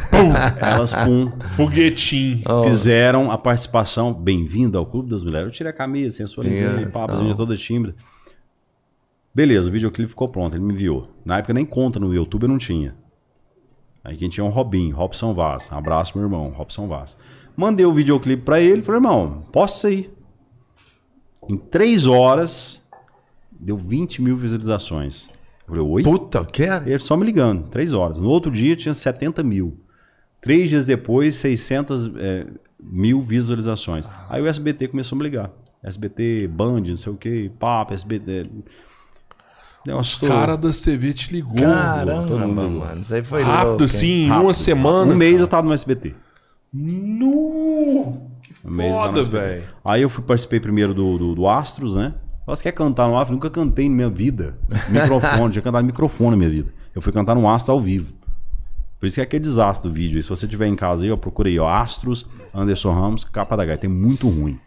pum, elas, pum, Foguetinho. fizeram a participação. Bem-vindo ao Clube das Mulheres. Eu tirei a camisa, sensualizei, não. unhas toda tímida. Beleza, o videoclipe ficou pronto, ele me enviou. Na época nem conta no YouTube eu não tinha. Aí quem tinha é um Robinho, Robson Vaz. Um abraço, meu irmão, Robson Vaz. Mandei o videoclipe pra ele, falei, irmão, posso sair. Em três horas, deu 20 mil visualizações. Eu falei, oi? Puta, eu quero. Ele só me ligando, três horas. No outro dia tinha 70 mil. Três dias depois, 600 é, mil visualizações. Aí o SBT começou a me ligar. SBT, Band, não sei o que, Papo, SBT. Negócio O cara das TV te ligou. Caramba, mundo- mano. Isso aí foi Rápido louco, assim, em Rápido. uma semana. Um mês eu tava no SBT. Que no foda, velho. Aí eu fui participei primeiro do, do, do Astros, né? Você quer cantar no Astros? Nunca cantei na minha vida. Microfone, tinha cantado microfone na minha vida. Eu fui cantar no Astros ao vivo. Por isso que é aquele desastre do vídeo. E se você tiver em casa aí, eu procurei ó, Astros, Anderson Ramos, capa da gaita. Tem muito ruim.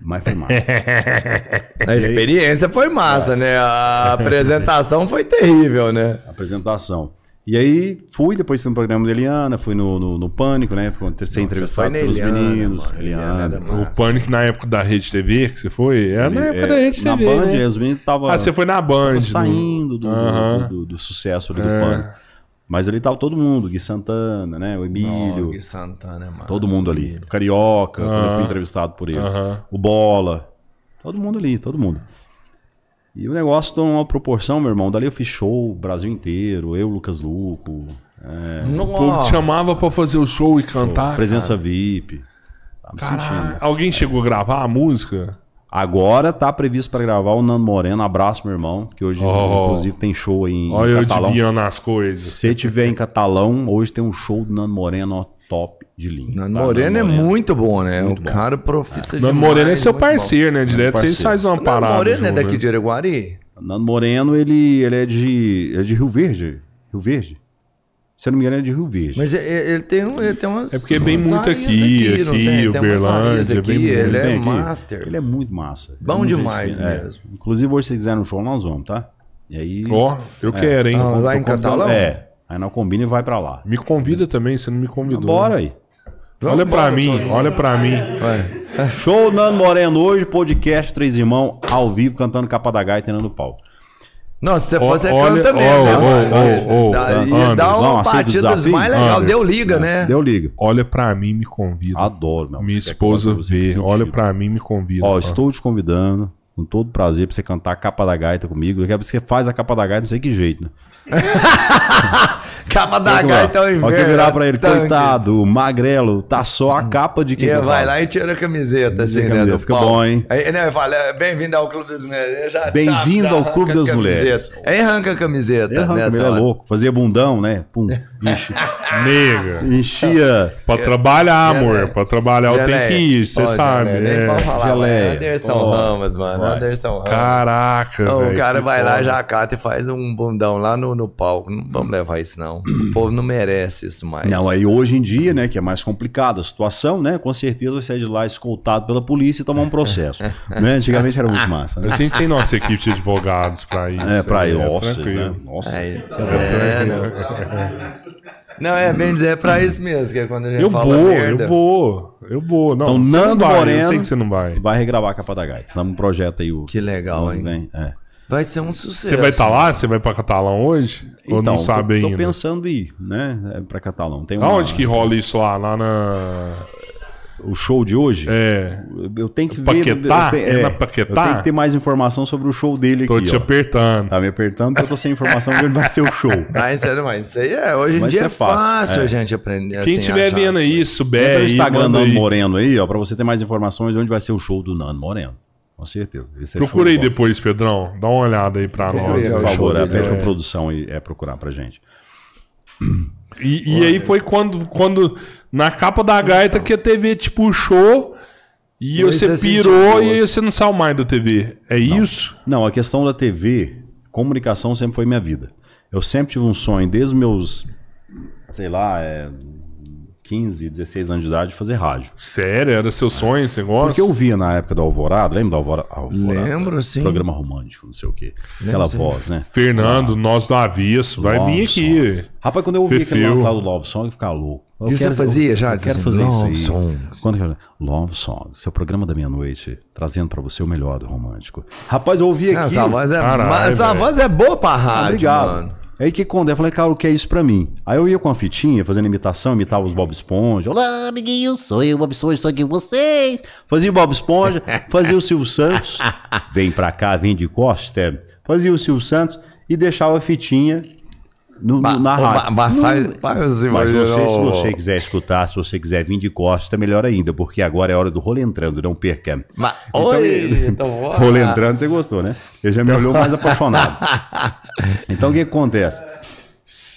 Mas foi massa. A experiência foi massa, né? A apresentação foi terrível, né? apresentação. E aí fui, depois fui no programa da Eliana, fui no, no, no Pânico, né? Ser entrevistado na pelos Eliana, meninos. mano. Eliana Eliana. O. Pânico na época da Rede TV que você foi? Era na época É, da Rede na TV. Band, né? os meninos estavam. Ah, você foi na Band. saindo do, do- Aham. do, do- do sucesso ali do É. Pânico. Mas ali tava todo mundo, Gui Santana, né? O Emílio, Nog Santana, é massa. todo mundo ali. O Carioca, quando eu fui entrevistado por eles. Aham. O Bola. Todo mundo ali, todo mundo. E o negócio tomou uma proporção, meu irmão. Dali eu fiz show, o Brasil inteiro, eu, Lucas Luco, é, O povo te chamava pra fazer o show e cantar. presença VIP. Tá me Caralho. sentindo. Alguém chegou a gravar a música? Agora tá previsto pra gravar o Nando Moreno. Abraço, meu irmão, que hoje, Oh. inclusive, tem show aí em Olha eu catalão. desviando as coisas. Se tiver em catalão, hoje tem um show do Nando Moreno ó, top de linha. Nando tá? Moreno é muito bom, né? Muito o bom. cara profissa Nando demais. Moreno é seu bom. parceiro, né? Direto vocês fazem uma Nando parada. Moreno é daqui né? de Araguari? Nando Moreno, ele, ele é, de, é de Rio Verde. Rio Verde? Se eu não me engano, é de Rio Verde. Mas ele- ele tem, um- ele tem umas. É porque é bem umas muito aqui, aqui, Uberlândia, é aqui, bem muito. Ele é master. Ele é muito massa. Bom Ele é demais gente mesmo. Inclusive, hoje, se quiser no show, nós vamos, tá? E aí. Ó, eu quero, hein? Ah, lá em Catalão? É. Aí nós combina e vai pra lá. Me convida também, você não me convidou. Bora aí. Olha pra Vamos, mim, olha pra mim. Show Nando Moreno hoje, podcast Três Irmãos, ao vivo, cantando capa da gaita e Nando Pau. Nossa, se você fosse, você olha- canta mesmo, né, ó, ó, Dá- uma desafio? mais legal. Anderson. Deu liga, né? Deu liga. Olha pra mim, me convida. Adoro, meu. Minha esposa vê. Olha pra mim, me convida. Ó, Ó, estou te convidando, com todo prazer, pra você cantar a capa da gaita comigo. Eu quero que você faz a capa da gaita, não sei que jeito, né? Capa da gaita é o inverno. Que virar pra ele, tanque. coitado, magrelo, tá só a capa de E quem ele que vai fala. lá e tira a camiseta, assim, a né? camiseta, do fica pau. bom, hein? Aí, né, fala, é, bem-vindo ao Clube das Mulheres. Bem-vindo ao Clube a das camiseta. Mulheres. Aí arranca a camiseta. Ele arranca, nessa ele é louco. Fazia bundão, né? Pum, enchi- Nega. enchia. Pra trabalhar, amor. Pra trabalhar eu tenho que ir, você sabe. Nem é. pode falar, mas Anderson Ramos, mano. Anderson Ramos. Caraca, velho. o cara vai lá, foda. já cata e faz um bundão lá no, no palco. Não vamos levar isso, não. O povo não merece isso mais. Não, aí hoje em dia, né, que é mais complicada a situação, né? Com certeza vai sair de lá escoltado pela polícia e tomar um processo. né? Antigamente era muito massa. A Né? gente tem nossa equipe de advogados pra isso. É, pra aí, ir, nossa, né? Nossa. É isso. É, não. não, é bem dizer, é pra isso mesmo, que é quando a gente Eu fala vou, merda. eu vou, eu vou. Não, Então, Nando vai, Moreno- Eu sei que você não vai. Vai regravar a capa da gaita. Estamos um projeto aí. O... Que legal, hein? Vem, é. Vai ser um sucesso. Você vai estar lá? Você vai pra Catalão hoje? Ou não sabe Então, tô, ainda? Tô pensando em ir, né? É, pra Catalão. Tem uma- Aonde que rola isso lá? Lá na. O show de hoje? É. Eu tenho que ver. Paquetá? eu tenho- É na Paquetá? Eu tenho que ter mais informação sobre o show dele Tô aqui. te ó. apertando. Tá me apertando porque eu tô sem informação de onde vai ser o show. Mas, sério, mas isso aí é. Hoje em dia isso é é fácil, fácil é. a gente aprender Quem assim, estiver achar vendo aí, coisas. souber Entra no Instagram manda Nando. Moreno aí, ó, pra você ter mais informações de onde vai ser o show do Nando Moreno. Com certeza. Esse é Procura show aí bola. depois, Pedrão. Dá uma olhada aí pra nós. aí, Por favor, é, dele, pede é. pra produção aí, é, procurar pra gente. E, e aí foi quando, quando na capa da gaita que a TV te puxou e você pirou e você não saiu mais da TV. É isso? Não, a questão da TV, comunicação sempre foi minha vida. Eu sempre tive um sonho, desde os meus, sei lá, é, 15, 16 anos de idade, de fazer rádio. Sério? Era seu sonho, você gosta? Porque eu via na época do Alvorada, lembra do Alvorada? Alvorada Lembro, sim. Programa romântico, não sei o quê. Aquela sim. voz, né? Fernando, nós do avesso, vai vir aqui. Songs. Rapaz, quando eu ouvi aquele Fefeu. lance lá do Love Song, eu ficava louco. Eu E você fazia já, Eu quero fazer Love isso aí. Songs? Quando eu, Love Songs, seu programa da meia-noite, trazendo pra você o melhor do romântico. Rapaz, eu ouvi Ah, aqui. Essa voz é, mas essa voz é boa pra rádio, Obrigado. mano. Aí que quando eu falei, cara, o que é isso pra mim? Aí eu ia com a fitinha, fazendo imitação, imitava os Bob Esponja. Olá, amiguinho, sou eu, Bob Esponja, sou aqui com vocês. Fazia o Bob Esponja, fazia o Silvio Santos. Vem pra cá, vem de costa. Fazia o Silvio Santos e deixava a fitinha no- no- Ba- na ô, rádio. ba- ba- Não- faz- faz assim, Mas imagina, você, se você quiser escutar, se você quiser vir de costas, é melhor ainda, porque agora é hora do rolo entrando, não perca. Mas, Então, oi, então. Rolo entrando, você gostou, né? Ele já me olhou mais apaixonado. Então o que, que acontece?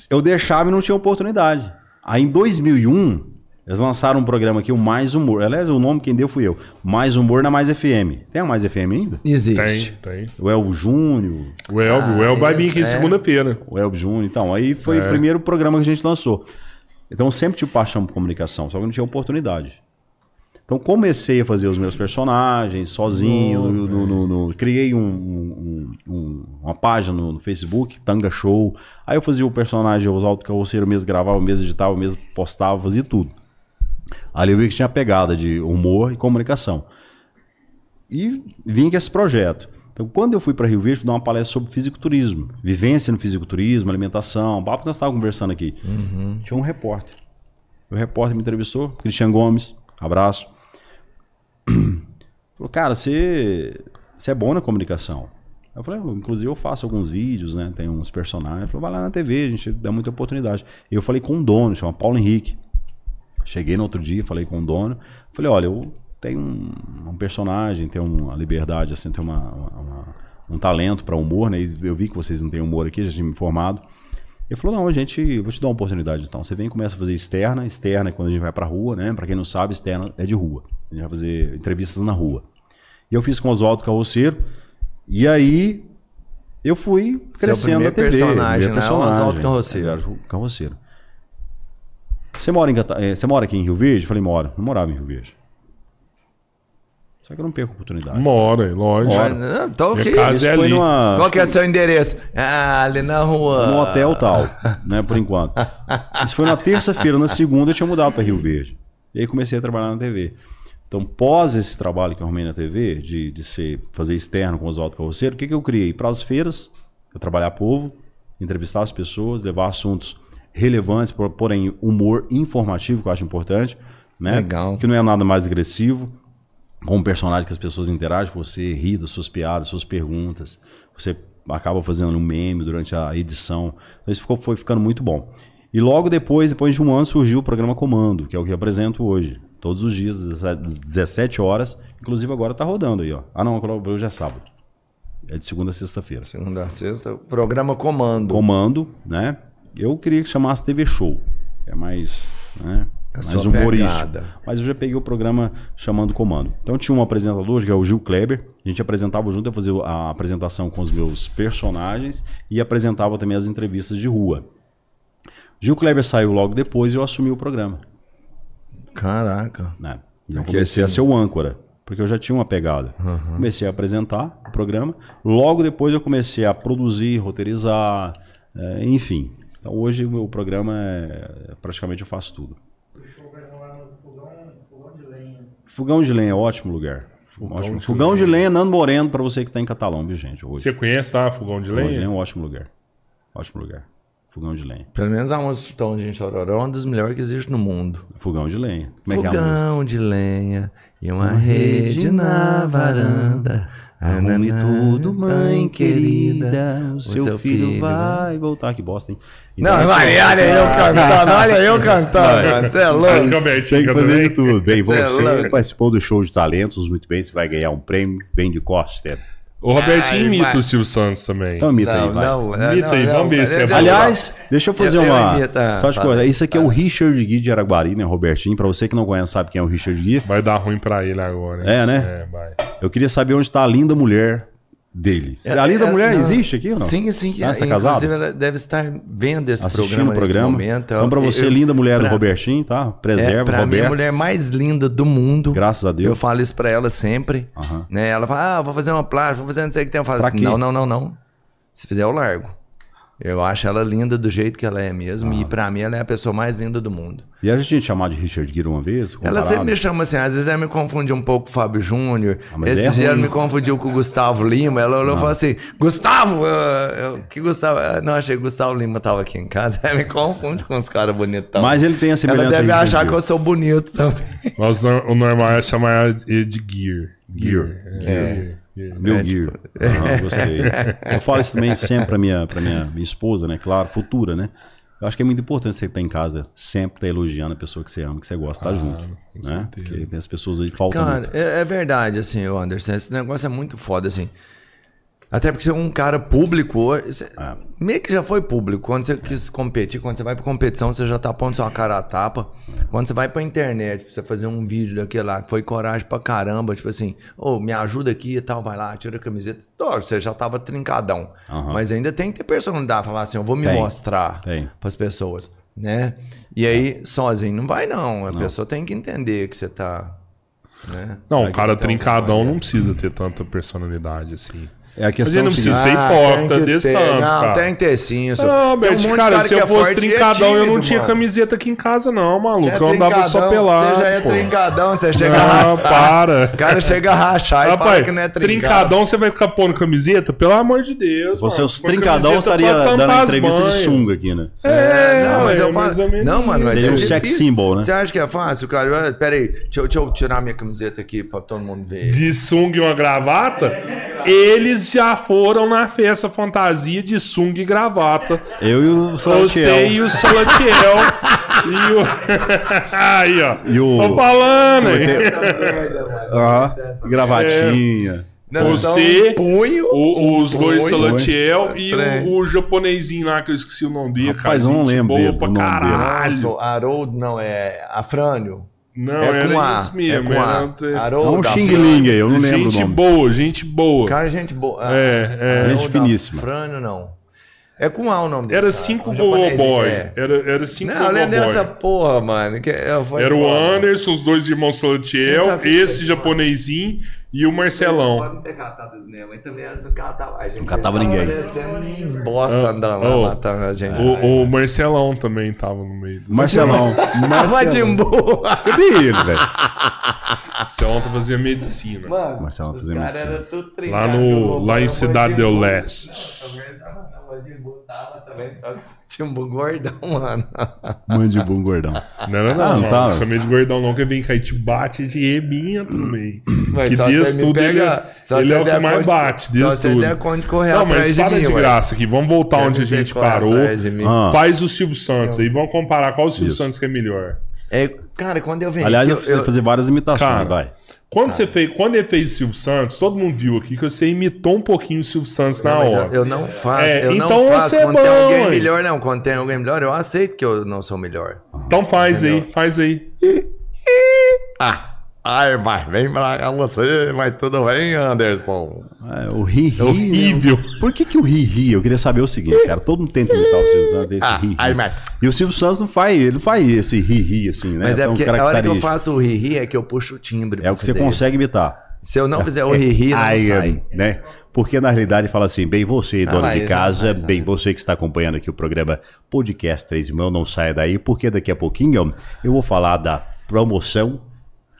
Eu deixava e não tinha oportunidade. Aí em 2001, eles lançaram um programa aqui, o Mais Humor. Aliás, o nome quem deu fui eu. Mais Humor na Mais FM. Tem a Mais FM ainda? Existe. Tem, tem. O Elvo Júnior, O Elvio, o Ah, Elvio vai vir isso, aqui é. segunda-feira. o Elvo Júnior. Então, aí foi É. o primeiro programa que a gente lançou. Então, eu sempre tive paixão por comunicação, só que não tinha oportunidade. Então, comecei a fazer os meus personagens sozinho. no- no- no- no- criei um- um- um- uma página no, no Facebook, Tanga Show. Aí eu fazia o personagem, os autocarroceiros mesmo, gravava mesmo, editava mesmo, postava, fazia tudo. Ali eu vi que tinha pegada de humor e comunicação. E vim com esse projeto. Então, quando eu fui para Rio Verde, fui dar uma palestra sobre fisiculturismo, vivência no fisiculturismo, alimentação, o papo que nós estávamos conversando aqui. Tinha um repórter. O repórter me entrevistou, Cristian Gomes, abraço. Falou, cara, você, você é bom na comunicação. Eu falei, "Eu, inclusive eu faço alguns vídeos, né? Tem uns personagens. Ele falou, vai lá na TV, a gente dá muita oportunidade. Eu falei com um dono, chama Paulo Henrique. Cheguei no outro dia, falei com o dono. Falei, olha, eu tenho um, um personagem, tenho uma liberdade, assim, tenho uma, uma- um talento para humor, né? Eu vi que vocês não têm humor aqui, já tinha me informado. Ele falou, não, a gente, eu vou te dar uma oportunidade então. Você vem e começa a fazer externa. Externa é quando a gente vai pra rua, né? Pra quem não sabe, externa é de rua. A gente vai fazer entrevistas na rua. E eu fiz com o Oswaldo Carroceiro. E aí eu fui crescendo primeiro na TV. personagem, primeiro né? O Oswaldo Carroceiro. Carroceiro. Você mora, em, Cata- eh, você mora aqui em Rio Verde? Eu falei, moro. Não morava em Rio Verde. Só que eu não perco a oportunidade. Mora, lógico. Mas, não, tô Minha aqui. casa Isso é foi ali. numa, Qual que é seu endereço? Ah, ali na rua. num hotel tal, né, por enquanto. Isso foi na terça-feira, na segunda eu tinha mudado para Rio Verde. E aí comecei a trabalhar na TV. Então, pós esse trabalho que eu arrumei na TV, de, de ser, fazer externo com os Oswaldo Carroceiro, o que, que eu criei? Para as feiras, eu trabalhar povo, entrevistar as pessoas, levar assuntos por- porém humor informativo, que eu acho importante, né? Legal. Que não é nada mais agressivo, com um personagem que as pessoas interagem, você ri das suas piadas, suas perguntas, você acaba fazendo um meme durante a edição. Então isso ficou, foi ficando muito bom. E logo depois, depois de um ano, surgiu o programa Comando, que é o que eu apresento hoje. Todos os dias, 17 17 horas. Inclusive agora tá rodando aí, ó. Ah não, hoje é sábado. É de segunda a sexta-feira. Segunda a sexta, programa Comando. Comando, né? Eu queria que chamasse TV Show. É mais, né? A mais humorístico. Mas eu já peguei o programa chamando Comando. Então tinha um apresentador, que é o Gil Kleber. A gente apresentava junto, eu fazia a apresentação com os meus personagens e apresentava também as entrevistas de rua. Gil Kleber saiu logo depois e eu assumi o programa. Caraca. Né? E eu comecei assim- a ser o âncora, porque eu já tinha uma pegada. Comecei a apresentar o programa. Logo depois eu comecei a produzir, roteirizar, eh, enfim. Então hoje o meu programa é praticamente eu faço tudo. Fogão de lenha é ótimo lugar. ótimo. de Fogão de lenha, Nando Moreno, para você que está em Catalão, viu, gente? Hoje. Você conhece, tá? Fogão de Fogão de lenha é lenha? um ótimo lugar. Ótimo lugar. Fogão de lenha. Pelo menos a música do Tom de Chororó é uma das melhores que existe no mundo. Fogão de lenha. Como é que é a música? Fogão de lenha e uma rede na varanda. Arrume tudo, mãe querida. O seu, seu filho, filho vai voltar. Que bosta, hein? Não, Então, vai, olha eu cantando, olha eu cantando, mano. Você é louco. Tem que fazer de tudo. Bem, Cê é você participou do show de talentos muito bem. Você vai ganhar um prêmio. Vem de costas. O Robertinho imita vai. o Silvio Santos também. Então imita aí, Não, vai. não, é, Imita não, aí, não, vamos ver se é bom. Aliás, deixa eu fazer Eu- uma. imito, ah, Só de fala. coisa. Isso aqui é o Richard Gui de Araguari, né, Robertinho? Pra você que não conhece, sabe quem é o Richard Gui. Vai dar ruim pra ele agora. hein? É, né? É, vai. Eu queria saber onde tá a linda mulher dele. a linda É, mulher não. existe aqui ou não? Sim, sim. Ah, tá Inclusive, casado? ela deve estar vendo esse Assistindo programa, o programa. momento. Então, pra você, Eu- linda mulher do pra- Robertinho, tá? É, Preserva, pra mim, a Roberto. mulher mais linda do mundo. Graças a Deus. Eu falo isso pra ela sempre. Aham. Né? Ela fala, ah, vou fazer uma plástica, vou fazer não sei o que tem. Eu falo Pra assim, quê? não, não, não, não. Se fizer, eu largo. Eu acho ela linda do jeito que ela é mesmo. Ah. E pra mim, ela é a pessoa mais linda do mundo. E a gente tinha chamado de Richard Gere uma vez? Ela comparado. sempre me chama assim, às vezes ela me confunde um pouco com o Fábio Júnior. Ah, Esse é dia ela me confundiu com o Gustavo Lima. Ela olhou e falou assim: Gustavo! eu- eu- que Gustavo? Eu não achei que o Gustavo Lima tava aqui em casa. Ela me confunde com os caras bonitão. Mas ele tem a semelhança Ela deve achar que eu sou bonito também. Mas o normal é chamar ele de Gear. Gear. É. Gear. Meu né? Gear. Tipo, gostei. Eu falo isso também sempre pra minha, pra minha, minha esposa, né? Claro, futura, né? Eu acho que é muito importante você estar em casa sempre estar elogiando a pessoa que você ama, que você gosta, estar junto. Né? certeza. Porque tem as pessoas aí que faltam Cara, muito. é, é verdade, assim, o Anderson. Esse negócio é muito foda, assim. Até porque você é um cara público. você- Ah. Meio que já foi público. Quando você quis competir, quando você vai pra competição, você já tá pondo sua cara a tapa. Quando você vai pra internet, pra você fazer um vídeo daquele lá, que foi coragem pra caramba, tipo assim, ô, me ajuda aqui e tal, vai lá, tira a camiseta. Tô, você já tava trincadão. Aham. Mas ainda tem que ter personalidade, falar assim, eu vou me Tem, mostrar tem. pras pessoas, né? E aí, sozinho, não vai não. A pessoa tem que entender que você tá. Né? Não, o cara trincadão não precisa ter tanta personalidade assim. É a Mas questão ele não é precisa ser Ah, hipócrita tem que desse ter. tanto, Não, cara. tem que ter sim. Isso. Não, Tem um Bert, monte de cara, se eu é fosse forte e é trincadão, eu não tímido, tinha mano. camiseta aqui em casa, não, maluco. Você é eu andava só trincadão, pelado. Você já é pô. trincadão, você chega a Não, rachar. para. O cara chega a rachar e fala que não é trincado. trincadão, você vai ficar pondo camiseta? Pelo amor de Deus. Se fosse os trincadão, estaria dando entrevista de sunga aqui, né? É, não, mas é eu falo. menos Não, mano, mas Seria é um sex symbol, né? Você acha que é fácil, cara? Ah, Pera aí, deixa eu tirar minha camiseta aqui pra todo mundo ver. de sunga e uma gravata, eles já foram na festa fantasia de sunga e gravata. Eu e o Você Salatiel. e o Salatiel. e o. Aí, ó. E o- Tô falando, hein? Ah, gravatinha. Não, Você, então, um punho. O- os dois. Salatiel e o, o japonesinho lá, que eu esqueci o nome dele, cara. Rapaz, eu não lembro boa dele, pra dele. caralho. Nossa, Haroldo, não, é Afrânio. Não, é era com A. isso mesmo. é com era- A. É um Haroldo, Xing Afrânio. Ling aí, eu não lembro o Gente boa, gente boa. Cara, gente boa. É, é. Gente finíssima. Frânio, não. É com A o nome dele. Era cara. cinco Um Gogo japonês, Boy. é. Era, era cinco Não, eu lembro dessa porra, mano. Que é, foi Era o foda. Anderson, os dois irmãos Salatiel, Exato. esse japonesinho e o Marcelão. Pode ter catado os Nemo, mas também não catava. A gente Não catava tava ninguém. uns bosta andando lá, oh, matando a gente. O, o Marcelão também tava no meio. Do... Marcelão. Marcelão. Majin Buu. Cadê ele, velho? Marcelão tá fazendo medicina. Mano, Marcelo fazendo caras medicina. eram tudo Lá, trincados. no, lá em Cidade Buu- Leste. Conversava, não, o Majin Buu tava também, só que tinha um gordão, mano. Mandibum gordão. Não era não, Ah, não tava. Não chamei de gordão não, que vem cá e te bate e te rebenta no meio. Mas que me tudo pega- ele, é- ele é o que mais conta- bate, só desse você tudo. der conta de correr Não, mas de para mim, de graça aqui. Vamos voltar onde a gente parou. de. Ah. Faz o Silvio Santos aí. Vamos comparar qual o Silvio. Santos que é melhor. É, cara, quando eu venho Aliás, eu aqui, preciso fazer várias imitações, Cara, vai. Quando, você fez, quando ele fez o Silvio Santos, todo mundo viu aqui que você imitou um pouquinho o Silvio Santos na Não, mas hora. eu, eu não faço, É, eu então não faço você é quando tem bom, alguém ué. melhor, não. Quando tem alguém melhor, eu aceito que eu não sou melhor. Então faz aí, faz aí. Ah, ai, mas vem pra cá você, mas tudo bem, Anderson? É, o ri-ri. É horrível. né? Por que, que o ri-ri? Eu queria saber o seguinte, cara. Todo mundo tenta imitar o Silvio Santos, esse Ah, ri-ri. ai, mas- E o Silvio Santos não faz, ele não faz esse ri-ri assim, né? Mas é Tão porque a hora que eu faço o ri-ri é que eu puxo o timbre. É o que você consegue imitar. Se eu não fizer o ri-ri, não Aí, sai. né? Porque na realidade fala assim, bem você, Ah, dono lá, de casa, faz, bem né? você que está acompanhando aqui o programa Podcast Três Irmãos, não saia daí, porque daqui a pouquinho eu vou falar da promoção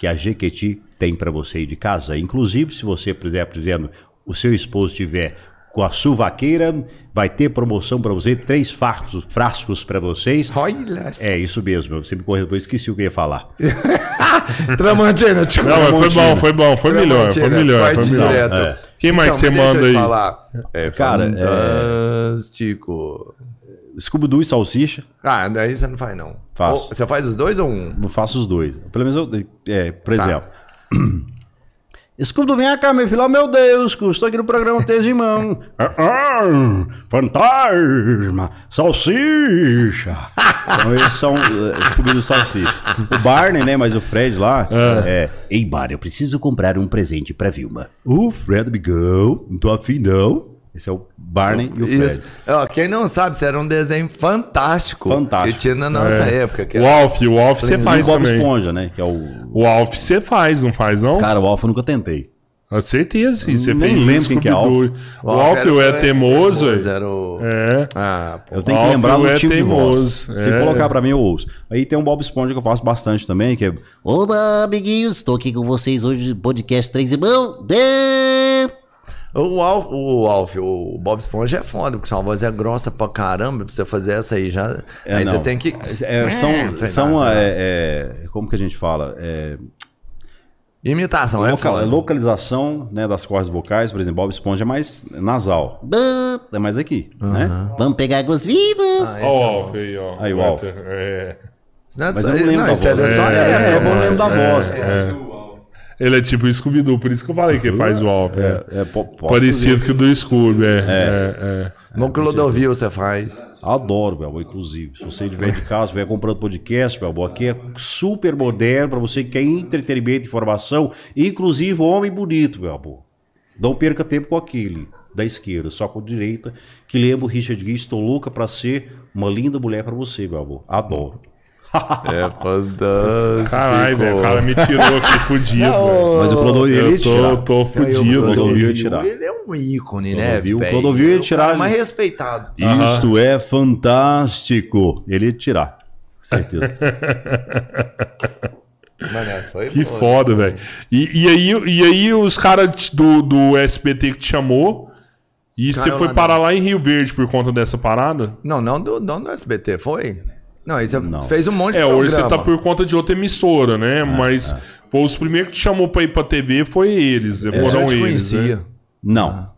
que a Jequiti tem para você aí de casa. Inclusive, se você, por exemplo, dizendo, o seu esposo estiver com a suvaqueira, vai ter promoção para você, três frascos, frascos para vocês. Olha, É isso mesmo, você me correu, eu esqueci o que eu ia falar. Tramontina, tipo. Não, mas foi bom, foi bom, foi melhor, foi melhor, foi melhor. direto. É. Quem mais Então, você manda aí? Falar. É Cara, é- fantástico. Scooby-Doo e Salsicha, Ah, daí você não faz, não. Faço. Ou- você faz os dois ou um? Eu faço os dois. Pelo menos eu. É, por Tá. exemplo. Escudo, vem cá, meu filho. Oh, meu Deus, estou aqui no programa Três Irmãos. Ah, ah, fantasma, salsicha. então, eles são uh, Scooby do Salsicha. O Barney, né? Mas o Fred lá é. Ei, Barney, eu preciso comprar um presente pra Vilma. O Fred, amigão, não tô afim, não. Esse é o Barney e o Fred. Isso. Ó, quem não sabe, isso era um desenho fantástico. Fantástico. Que tinha na nossa época. Que O Alf, o Alf você E o faz Bob também. Esponja, né? Que é o. O Alf você faz, não faz não? Cara, o Alf eu nunca tentei. Com certeza, filho, você Nem fez lembro quem que é Scooby-Doo. O Alf era- é teimoso, Era o... é. Ah, pô. Eu tenho que Alf lembrar do é tipo de voz. teimoso, Se é. colocar pra mim, eu ouço. Aí tem um Bob Esponja que eu faço bastante também, que é... Olá, amiguinhos, estou aqui com vocês hoje no podcast Três Irmãos. É. O Alf, o Alf, o Bob Esponja é foda, porque sua voz é grossa pra caramba, pra você fazer essa aí já. É, aí você não. tem que. É, são, sei são é, é, como que a gente fala? É, Imitação, é foda. localização né, das cordas vocais, por exemplo, Bob Esponja é mais nasal. É mais aqui, né? Vamos pegar águas vivas. Ó o Alf aí, ó. Aí, o Alf. É. Senão Mas eu não lembro não, da isso é voz. É, época, é, eu não lembro da voz. Ele é tipo o Scooby-Doo, por isso que eu falei que ele faz o Alf. É. É, po- posso Parecido dizer. que o do Scooby, é. é, é. Bom que o Clodovil você faz. Adoro, Belbo, inclusive. Se você estiver de casa, estiver comprando podcast, Belbo, aqui é super moderno para você que quer entretenimento, informação, inclusive homem bonito, Belbo. Não perca tempo com aquele da esquerda, só com a direita, que lembra o Richard Gere, estou louca para ser uma linda mulher para você, Belbo. Adoro. É fantástico. Caralho, velho, o cara me tirou aqui fudido. velho. Mas o Clodovil ele Eu ia tirar. tô, tô fudido. Clodovil ia tirar. Ele é um ícone, né, Clodovil- velho? Clodovil ia É o tirar- cara mais respeitado. Isto é fantástico. Ele ia tirar. Com certeza. Mano, Que boa. foda, velho. E, e, aí, e aí os caras do, do SBT que te chamou, e você foi lá parar lá em Rio Verde por conta dessa parada? Não, não do, não do SBT, foi? Não, aí você Não. fez um monte de É, programa. hoje você tá por conta de outra emissora, né? Mas pô, os primeiros que te chamou pra ir pra TV foi eles, né? Eu já foram te eles. conhecia. Né? Não.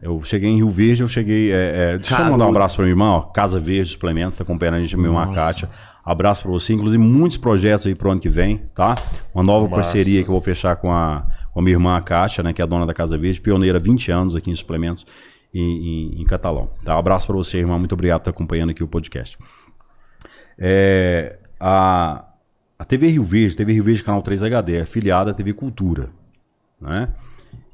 Eu cheguei em Rio Verde, eu cheguei. é, é, deixa eu mandar um abraço pra minha irmã, ó, Casa Verde Suplementos, tá acompanhando a gente, a minha irmã Kátia. Abraço pra você, inclusive muitos projetos aí pro ano que vem, tá? Uma nova Massa. parceria que eu vou fechar com a, com a minha irmã Kátia, né, que é a dona da Casa Verde, pioneira há 20 anos aqui em suplementos em, em, em Catalão. Tá? Abraço pra você, irmã, muito obrigado por estar acompanhando aqui o podcast. É, a, a TV Rio Verde, TV Rio Verde Canal 3 HD, é afiliada à TV Cultura, né?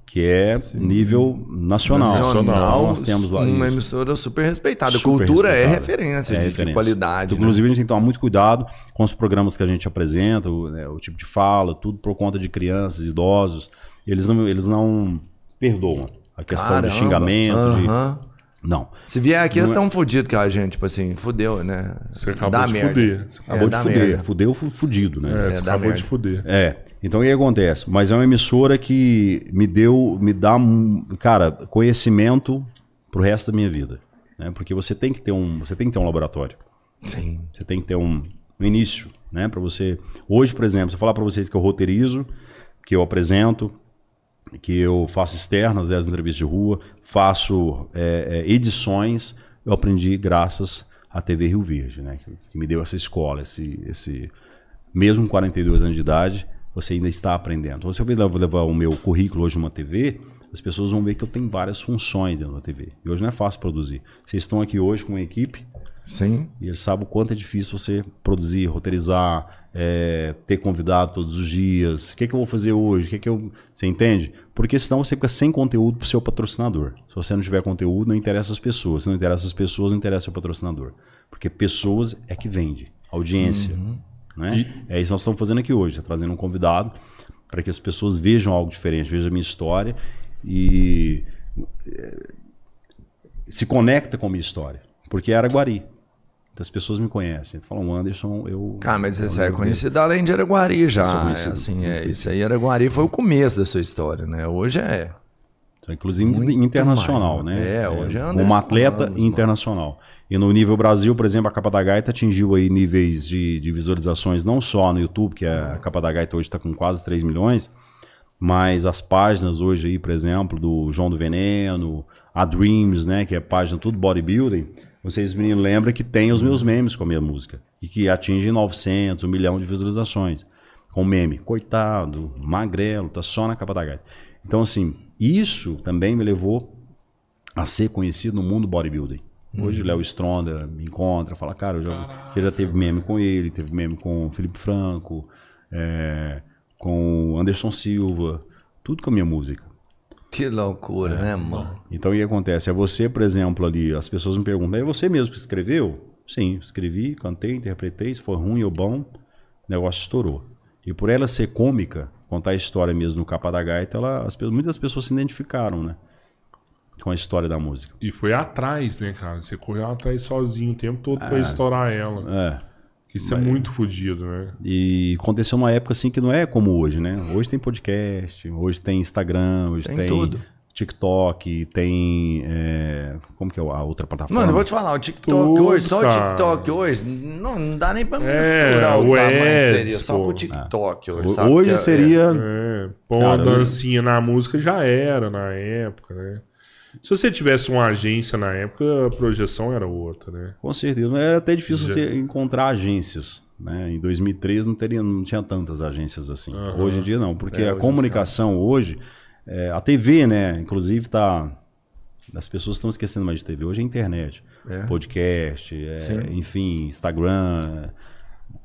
Que é nível nacional. Nacional, Nós temos lá uma isso. emissora super respeitada. Super Cultura é respeitada. referência É de, de referência. qualidade. Então, né? Inclusive, a gente tem que tomar muito cuidado com os programas que a gente apresenta, o, né, o tipo de fala, tudo por conta de crianças, idosos. Eles não, eles não perdoam a questão Caramba. de xingamento. de- Aham. Não. Se vier aqui, eles Não é- estão fodidos com a gente. Tipo assim, fudeu, né? Você acabou Dá de merda. fuder. Você Acabou É, de fuder. merda. Fudeu, fu- fudido, né? É, É, você acabou merda. de fuder. É, então o que acontece? Mas é uma emissora que me deu, me dá, cara, conhecimento pro resto da minha vida. Né? Porque você tem que ter um, você tem que ter um laboratório. Sim. Você tem que ter um, um início, né? Para você. Hoje, por exemplo, se eu falar para vocês que eu roteirizo, que eu apresento, que eu faço externas, as entrevistas de rua, faço é, é, edições, eu aprendi graças à TV Rio Verde, né? Que, que me deu essa escola, esse, esse, mesmo com 42 anos de idade, você ainda está aprendendo. Então, se eu levar, levar o meu currículo hoje numa TV, as pessoas vão ver que eu tenho várias funções dentro da TV. E hoje não é fácil produzir. Vocês estão aqui hoje com uma equipe, Sim. e ele sabe o quanto é difícil você produzir, roteirizar, é, ter convidado todos os dias. O que, é que eu vou fazer hoje? O que, é que eu. Você entende? Porque senão você fica sem conteúdo para o seu patrocinador. Se você não tiver conteúdo, não interessa as pessoas. Se não interessa as pessoas, não interessa o seu patrocinador. Porque pessoas é que vende. Audiência. Né? É isso que nós estamos fazendo aqui hoje. Tá trazendo um convidado para que as pessoas vejam algo diferente, vejam a minha história e é, se conecta com a minha história. Porque é Araguari. Então, as pessoas me conhecem. Falam, Anderson, eu. Cara, mas você é conhecido além de Araguari já. É, assim, é, isso aí, Araguari foi o começo da sua história, né? Hoje é. Então, Inclusive Muito internacional, mais, né? é, hoje é Anderson atleta Ramos, mano. internacional. E no nível Brasil, por exemplo, a Capa da Gaita atingiu aí níveis de, de visualizações não só no YouTube, que a Capa da Gaita hoje está com quase 3 milhões, mas as páginas hoje aí, por exemplo, do João do Veneno, a Dreams, né, que é página tudo bodybuilding, vocês meninos lembram que tem os meus memes com a minha música e que atingem 900, 1 milhão de visualizações com meme. Coitado, magrelo, tá só na capa da gaita. Então assim, isso também me levou a ser conhecido no mundo bodybuilding. Hoje o Léo Stronda me encontra, fala, cara, eu já, já teve meme com ele, teve meme com o Felipe Franco, é, com o Anderson Silva, tudo com a minha música. Que loucura, É. né, mano? Então o que acontece? É você, por exemplo, ali, as pessoas me perguntam, é você mesmo que escreveu? Sim, escrevi, cantei, interpretei, se for ruim ou bom, o negócio estourou. E por ela ser cômica, contar a história mesmo no capa da gaita, ela, as, muitas pessoas se identificaram, né? Com a história da música. E foi atrás, né, cara? Você correu atrás sozinho o tempo todo pra estourar ela. É. Isso é muito fodido, né? E aconteceu numa época assim que não é como hoje, né? Hoje tem podcast, hoje tem Instagram, hoje Tem tem, tudo. TikTok, tem. é, como que é a outra plataforma? Mano, eu vou te falar, o TikTok Tudo, hoje, só o cara. TikTok hoje, não, não dá nem pra É, mensurar o o tamanho seria. Só pô. com o TikTok hoje, Ho- sabe? Hoje é- seria. É, pôr uma Cara, eu- dancinha na música já era na época, né? Se você tivesse uma agência na época, a projeção era outra, né? Com certeza. Era até difícil Já. você encontrar agências. Né? Em 2013 não, teria, não tinha tantas agências assim. Aham. Hoje em dia não, porque É, a comunicação hoje, é, a TV, né? Inclusive tá. As pessoas estão esquecendo mais de TV. Hoje é internet, É. podcast, é, enfim, Instagram.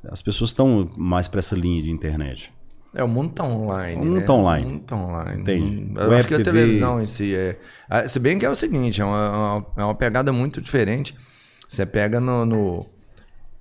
As pessoas estão mais para essa linha de internet. É, o mundo tá online. O mundo né? tá online. O mundo tá online. Entende? Eu Web acho que a TV. televisão em si é. ah, Se bem que é o seguinte, é uma, uma- é uma pegada muito diferente. Você pega no, no-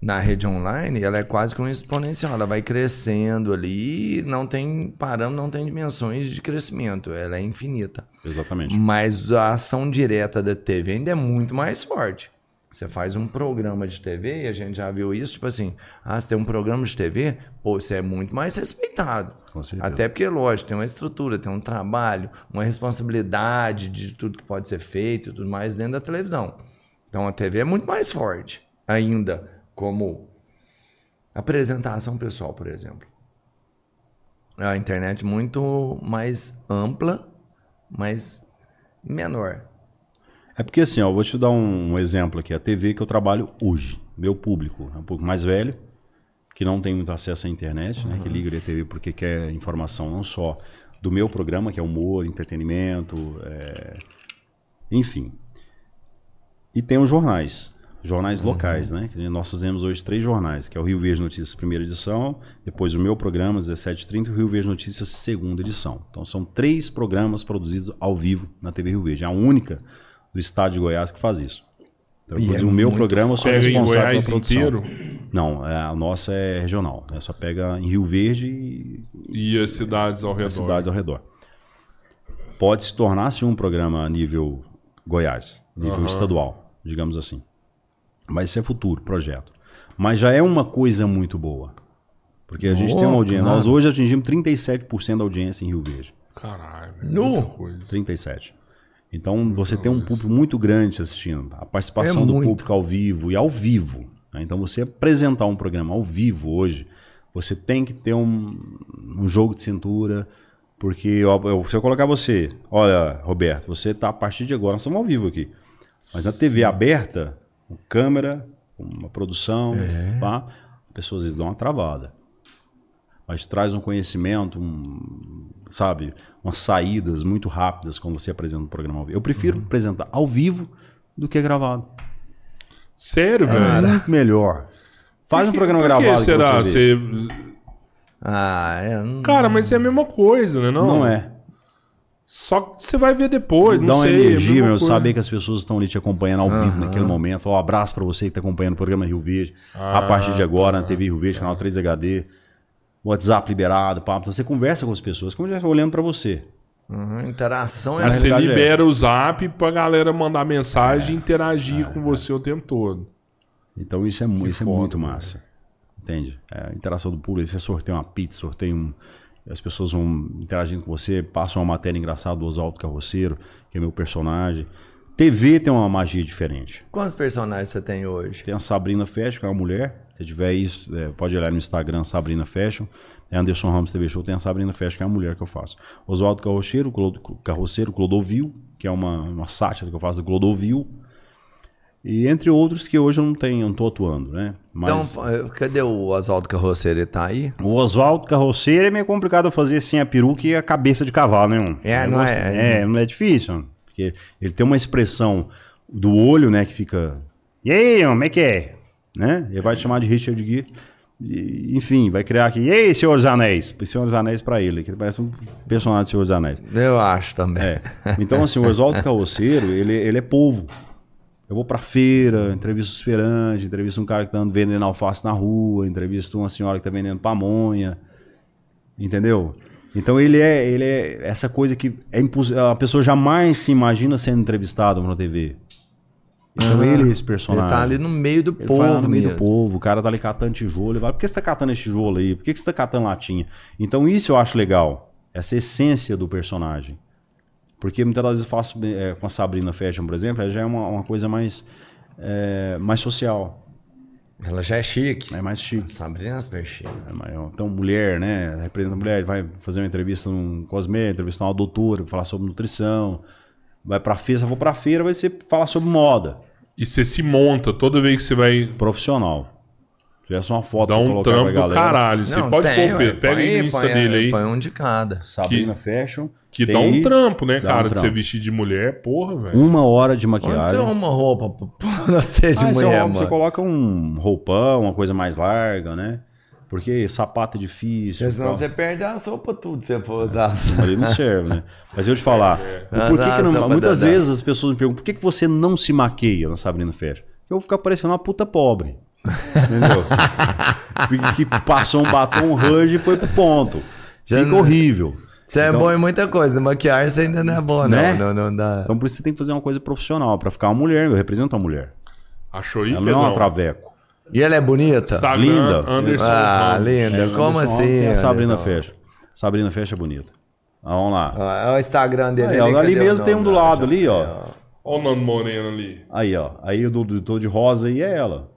na rede online, ela é quase que um exponencial. Ela vai crescendo ali, não tem parâmetro, não tem dimensões de crescimento. Ela é infinita. Exatamente. Mas a ação direta da TV ainda é muito mais forte. Você faz um programa de TV, e a gente já viu isso, tipo assim, ah, você tem um programa de TV, pô, você é muito mais respeitado. Com certeza. Até porque, lógico, tem uma estrutura, tem um trabalho, uma responsabilidade de tudo que pode ser feito e tudo mais dentro da televisão. Então a TV é muito mais forte ainda, como apresentação pessoal, por exemplo. A internet muito mais ampla, mas menor. É porque assim, ó, vou te dar um, exemplo aqui. A TV que eu trabalho hoje, meu público é um pouco mais velho, que não tem muito acesso à internet, né? Que liga a TV porque quer informação não só do meu programa, que é humor, entretenimento, é, enfim. E tem os jornais, jornais locais, né? Nós fazemos hoje três jornais, que é o Rio Verde Notícias, primeira edição, depois o meu programa, 17h30, e o Rio Verde Notícias, segunda edição. Então são três programas produzidos ao vivo na TV Rio Verde. É a única do estado de Goiás que faz isso. Então, E inclusive, é o meu programa eu sou Pega em responsável Goiás pela produção. inteiro Não, é, a nossa é regional, né? Só pega em Rio Verde e e as cidades ao redor. as cidades ao redor. Pode se tornar-se um programa a nível Goiás, nível Aham. estadual, digamos assim. Mas isso é futuro, projeto. Mas já é uma coisa muito boa. Porque a gente tem uma Oh, audiência. claro. Nós hoje atingimos 37% da audiência em Rio Verde. Caralho, coisa. 37. Então você tem um público muito grande assistindo. A participação É do muito. público ao vivo e ao vivo. né? Então você apresentar um programa ao vivo hoje, você tem que ter um, um jogo de cintura. Porque ó, eu- se eu colocar você, olha, Roberto, você tá a partir de agora, nós estamos ao vivo aqui. Mas na TV aberta, com câmera, com uma produção, pá, as pessoas às vezes dão uma travada. Mas traz um conhecimento, um, sabe, umas saídas muito rápidas quando você apresenta um programa ao vivo. Eu prefiro apresentar ao vivo do que gravado. Sério, velho? Muito melhor. Faz um programa Por que gravado que será? você vê. Você... Ah, é. não- Cara, mas é a mesma coisa, né? Não, Não é. Só que você vai ver depois, Dá não uma sei. é a energia, meu, saber que as pessoas estão ali te acompanhando ao vivo naquele momento. Um abraço pra você que tá acompanhando o programa Rio Verde. a Ah, partir de agora, tá. na TV Rio Verde, canal 3 HD. WhatsApp liberado, papo. Então você conversa com as pessoas, como já olhando pra você. Uhum, interação é Mas você realidade é libera o zap pra galera mandar mensagem e interagir com você o tempo todo. Então isso é, isso é foda, muito né? massa. Entende? É, a interação do público, você sorteia uma pizza, sorteia um. As pessoas vão interagindo com você, passam uma matéria engraçada do Oswaldo Carroceiro, que é meu personagem. TV tem uma magia diferente. Quantos personagens você tem hoje? Tem a Sabrina Fashion, que é uma mulher. Se tiver isso, é, pode olhar no Instagram, Sabrina Fashion. É Anderson Ramos TV Show, tem a Sabrina Fashion, que é a mulher que eu faço. Oswaldo Carroceiro, Carroceiro, Clodovil, que é uma, uma sátira que eu faço do Clodovil. E entre outros que hoje eu não tenho, eu não tô atuando, né? Mas Então, eh, cadê o Oswaldo Carroceiro? Ele tá aí? o Oswaldo Carroceiro é meio complicado fazer assim a peruca e a cabeça de cavalo, né? É, não Negócio- é- É, não é difícil, porque ele tem uma expressão do olho, né, que fica. E aí, como é que é? Né? Ele vai te chamar de Richard Gere. E, enfim, vai criar aqui. E aí, Senhor dos Anéis? Senhor dos Anéis pra ele, que ele parece um personagem do Senhor dos Anéis. Eu acho também. É. Então, assim, o Oswaldo Carroceiro, ele, ele é povo. Eu vou pra feira, entrevisto os feirantes, entrevisto um cara que tá vendendo alface na rua, entrevisto uma senhora que tá vendendo pamonha. Entendeu? Então ele é, ele é essa coisa que é impossível. A pessoa jamais se imagina sendo entrevistado na TV. Então ele é esse personagem. Ele tá ali no meio do Ele povo vai no meio mesmo. do povo, o cara tá ali catando tijolo. Ele fala, por que você tá catando esse tijolo aí? Por que você tá catando latinha? Então isso eu acho legal. Essa essência do personagem. Porque muitas das vezes eu faço é, com a Sabrina Fashion, por exemplo, ela já é uma, uma coisa mais, é, mais social, Ela já é chique. é mais chique. Sabrina é super chique. É maior. Então, mulher, né? Representa a mulher, vai fazer uma entrevista num Cosme, entrevistar uma doutora, falar sobre nutrição. Vai pra feira, se eu for pra feira, vai ser falar sobre moda. E você se monta toda vez que você vai Profissional. Se tivesse uma foto pra um trampo pra do caralho. Você Não, pode tem, pôr, pega o Insta dele aí. Põe um de cada. Sabrina Fashion. Que dá um trampo, né, dá um cara? de você trampo. vestir de mulher, porra, velho. Uma hora de Onde você maquiagem. arruma roupa pra- não ser de Ah, você, mulher, você mano? coloca um roupão, uma coisa mais larga, né? Porque sapato é difícil. Porque senão tal. você perde a sopa tudo se você for usar. Ali não serve, né? Mas eu te falar, Ah, por que, que não- muitas vezes as pessoas me perguntam por que, que você não se maqueia na Sabrina Fashion? Eu vou ficar parecendo uma puta pobre. Entendeu? que que passou um batom ruge e foi pro ponto. Fica não- horrível. Você é Então- bom em muita coisa, maquiagem você ainda não é boa, Né? não. não, não dá. Então por isso você tem que fazer uma coisa profissional, pra ficar uma mulher. Eu represento uma mulher. Achou aí, Ela não é uma Pedrão? traveco. E ela é bonita? Instagram, Linda. Anderson Ah, Ramos. linda. Como Anderson, assim? A Sabrina? Fashion. Sabrina Fashion é bonita. Ah, vamos lá. Ó, é o Instagram dele. Aí, ó, ali o mesmo tem um do lado ali, ó. Olha o Nando Moreno ali. Aí, ó. Aí o do, do, do de rosa aí é ela.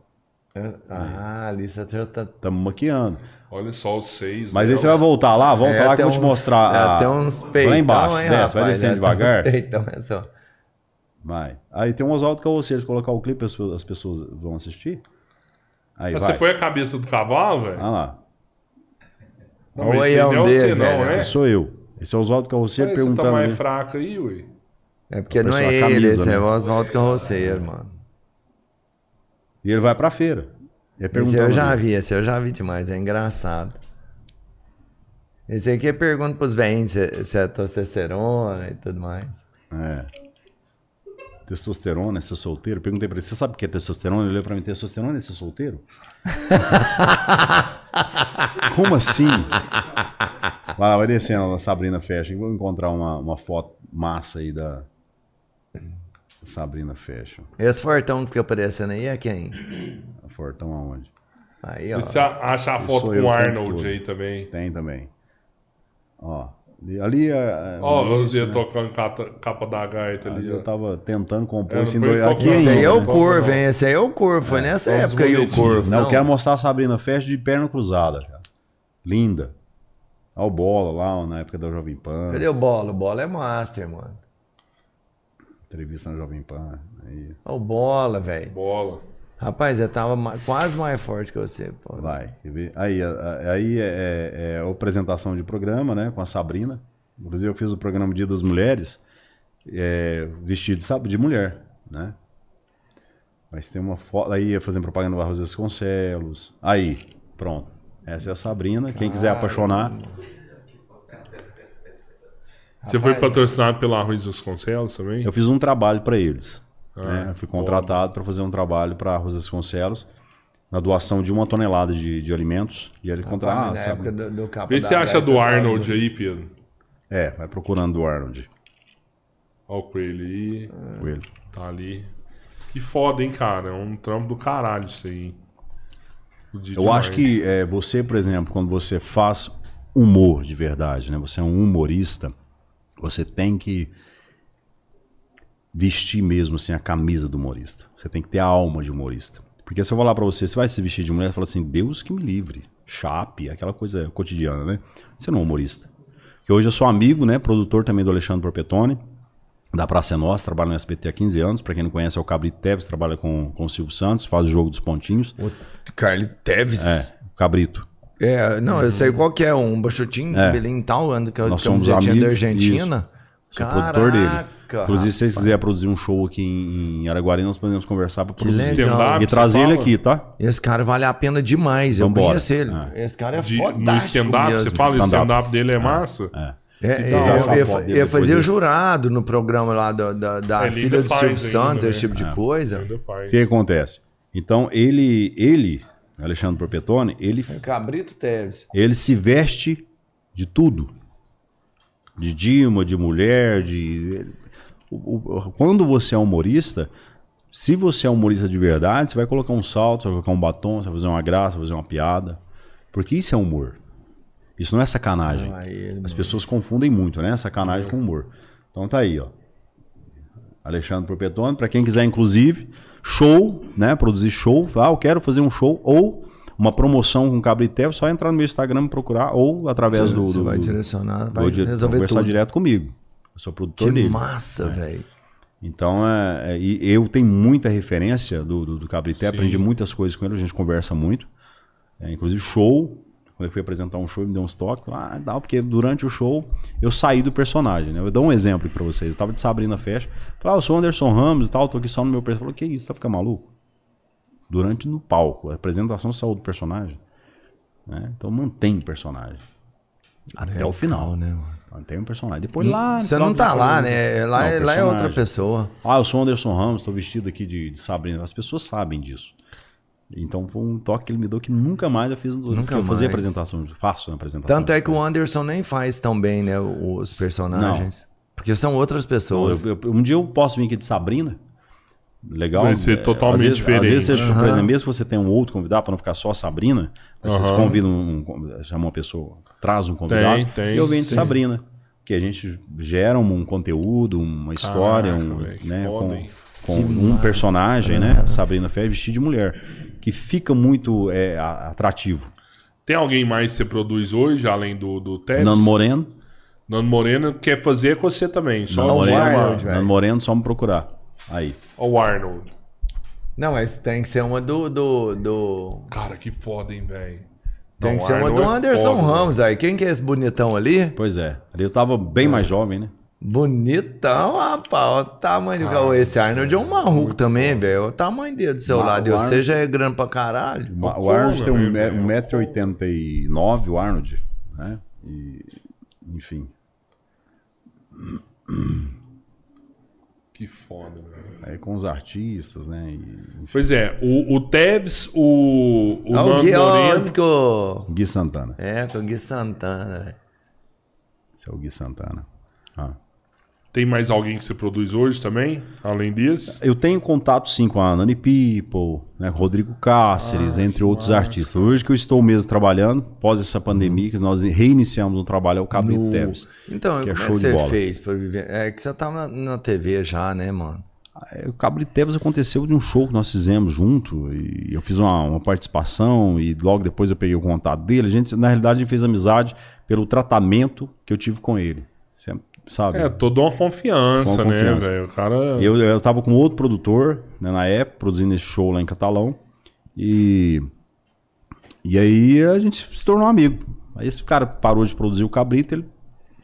Ah, ali você tá... tá- Estamos maquiando. Olha só os seis. Mas né? aí você vai voltar lá, volta É, lá que eu vou te mostrar. é, a- tem uns peitão, Lá embaixo, hein, desce, vai rapaz? descendo É, devagar. Tem uns peitão, é só. Vai. Aí tem um Oswaldo Carroceiro, de colocar o clipe, as, pe- as pessoas vão assistir. Aí Mas vai. você põe a cabeça do cavalo, velho? Ah lá. Não, esse não é você, dele, não, velho. é? Esse sou eu. Esse é o Oswaldo Carroceiro Parece que você tá perguntando. mais né? fraco aí, ui. É porque não é ele, camisa, esse né? é o Oswaldo Carroceiro, mano. E ele vai pra feira. É Esse perguntando. eu já vi, esse eu já vi demais, é engraçado. Esse aqui eu pergunto pros velhinhos se, se é testosterona e tudo mais. É. Testosterona, é ser solteiro? Perguntei pra ele, você sabe o que é testosterona? Ele olhou pra mim, testosterona é ser solteiro? Como assim? Vai lá, vai descendo a Sabrina Fashion. Vou encontrar uma, uma foto massa aí da Sabrina Fashion. Esse fortão que fica aparecendo aí é quem? A Fortão aonde? Aí, ó. E você acha a foto com o Arnold aí também. Tem também. Ó. ali- é. é Ó, o o Zé né? tocando capa, capa da gaita Ali ali, eu tava tentando compor É, foi dois. Aqui. Esse aí é o né? Curvo, hein? Esse aí é o Curvo. Foi nessa os época aí o. Curvo. Não, eu quero mostrar a Sabrina Fashion de perna cruzada, cara. Linda. Olha o bola lá, na época da Jovem Pan. Cadê o Bola? O Bola é Master, mano. Entrevista na Jovem Pan. Aí, Olha o Bola, velho. Bola. Rapaz, eu tava quase mais forte que você, pô. vai. quer ver? Aí, aí é, é- é a apresentação de programa, né? Com a Sabrina. Inclusive, eu fiz o programa Dia das Mulheres, é, vestido de, sab- de mulher, né? Mas tem uma foto. Aí ia fazendo propaganda do Arroz Vasconcelos. Aí, pronto. Essa é a Sabrina. Quem quiser apaixonar. Você foi patrocinado pela Ruiz Vasconcelos também? Eu fiz um trabalho para eles. Né? Eu fui contratado para fazer um trabalho para a Rosa Vasconcelos na doação de uma tonelada de, de alimentos. E ele Ah, contratou. na Ah, sabe? época do, do capa Vê da se você acha do tava- Arnold aí, Pedro. É, vai procurando do Arnold. Ó o coelho aí. com ele. Tá ali. Que foda, hein, cara? É um trampo do caralho isso aí. Eu demais. acho que é, você, por exemplo, quando você faz humor de verdade, né? Você é um humorista, você tem que vestir mesmo assim a camisa do humorista. Você tem que ter a alma de humorista. Porque se eu falar pra você, você vai se vestir de mulher, você fala assim, Deus que me livre. Chape, aquela coisa cotidiana, né? Você não é humorista. Que hoje eu sou amigo, né? Produtor também do Alexandre Porpetone, da Praça é Nossa, trabalha no SBT há 15 anos. Pra quem não conhece, é o Cabrito Teves, trabalha com, com o Silvio Santos, faz o jogo dos pontinhos. O Carly Teves. É, o Cabrito. É, não, eu sei qual que é, um baixotinho, É. e tal, com a Nós somos camisetinha da Argentina. Sou produtor dele. Caraca, Inclusive, se vocês quiserem produzir um show aqui em, em Araguari, nós podemos conversar para produzir. E trazer ele aqui, tá? Esse cara vale a pena demais, eu Vambora. conheço ele. É. Esse cara é De- fodástico no stand-up, você fala, o Stand-up. dele é massa? É. É, Então, eu, a eu, eu, dele depois fazia dele. jurado no programa lá da, da, da É, filha do Silvio Santos, né? esse tipo de É. coisa. O que acontece? Então, ele, ele Alexandre Porpetone, ele, Cabrito Teves. ele se veste de tudo. De Dilma, de mulher, de... Quando você é humorista, se você é humorista de verdade, você vai colocar um salto, você vai colocar um batom, você vai fazer uma graça, vai fazer uma piada. Porque isso é humor. Isso não é sacanagem. Ah, ele, As pessoas confundem muito, né? Sacanagem com humor. Então tá aí, ó. Alexandre Propetone, para quem quiser, inclusive, show, né? Produzir show. Ah, eu quero fazer um show ou uma promoção com Cabrité, é só entrar no meu Instagram e procurar ou através do, Você do, vai do- direcionar, vai vou di- resolver conversar tudo. direto comigo. Eu sou produtor Que dele. massa, velho. Então, é, é, eu tenho muita referência do, do, do Cabrité, Sim. aprendi muitas coisas com ele, a gente conversa muito. É, inclusive show, quando eu fui apresentar um show, ele me deu uns toques. Ah, não, porque durante o show eu saí do personagem, né? Eu dou um exemplo para vocês. Eu tava de Sabrina Fecha, falei, ah, eu sou o Anderson Ramos e tal, tô aqui só no meu personagem. Falou, que isso, tá ficando maluco? Durante no palco, a apresentação saiu do personagem. Né? Então mantém o personagem. Até o final. né? Mantém o personagem. Depois lá. no Você não tá lá, né? Lá, Não, é- lá é outra pessoa. Ah, eu sou o Anderson Ramos, estou vestido aqui de, de Sabrina. As pessoas sabem disso. Então foi um toque que ele me deu que nunca mais eu fiz. Nunca eu fazia apresentação, faço uma apresentação. Tanto é que o Anderson nem faz tão bem, né? Os personagens. Porque são outras pessoas. eu- eu- um dia eu posso vir aqui de Sabrina. Legal. Vai ser É, totalmente às vezes, diferente. Às vezes, você, por Aham. exemplo, mesmo que você tenha um outro convidado, para não ficar só a Sabrina, você Aham. convida um, um, chama uma pessoa, traz um convidado, Tem, tem, e eu venho de. Sabrina. Que a gente gera um, um conteúdo, uma história, Caraca, um, que né, foda, com, com um personagem, né? Sabrina Fé vestida de mulher. Que fica muito é, atrativo. Tem alguém mais que você produz hoje, além do, do Tevez? Nando Moreno. Nando Moreno quer fazer com você também. Só Nando Moreno. Nando Moreno, só me procurar. Aí. O Arnold. Não, mas tem que ser uma do. do, do... Cara, que foda, hein, velho. Tem que ser uma Arnold do é Anderson foda, Ramos aí. Quem que é esse bonitão ali? Pois é. Ali eu tava bem mais jovem, né? Bonitão, rapaz. Olha o tamanho do Cauê. Esse Arnold é um maluco também, velho. Olha O tamanho dele do seu Ma- lado. o E você já é grande pra caralho. O, Como, Arnold tem um velho? me- 1,89m, o Arnold. Né? E, enfim. Que foda, velho. Aí com os artistas, né? E, Pois é, o, o Tevez, o, o Nando Gui Moreno... Otto. Gui Santana. É, com o Gui Santana, velho. Esse é o Gui Santana. Ah. Tem mais alguém que você produz hoje também, além desse? Eu tenho contato sim com a Nani People, né, Rodrigo Cáceres, Ah, entre outros massa, artistas. Hoje que eu estou mesmo trabalhando, pós essa pandemia, que nós reiniciamos o trabalho, é o Cabrito No- Teves. Então, Que é como é que de você bola. fez pra viver? É que você tava na, na TV já, né, mano? É, O Cabrito Teves aconteceu de um show que nós fizemos junto, e eu fiz uma, uma participação, e logo depois eu peguei o contato dele. A gente, na realidade, a gente fez amizade pelo tratamento que eu tive com ele. Sabe? É, toda uma confiança, uma confiança. né, velho? O cara... Eu, eu tava com outro produtor, né, na época, produzindo esse show lá em Catalão. E. E aí a gente se tornou amigo. Aí esse cara parou de produzir o Cabrito, ele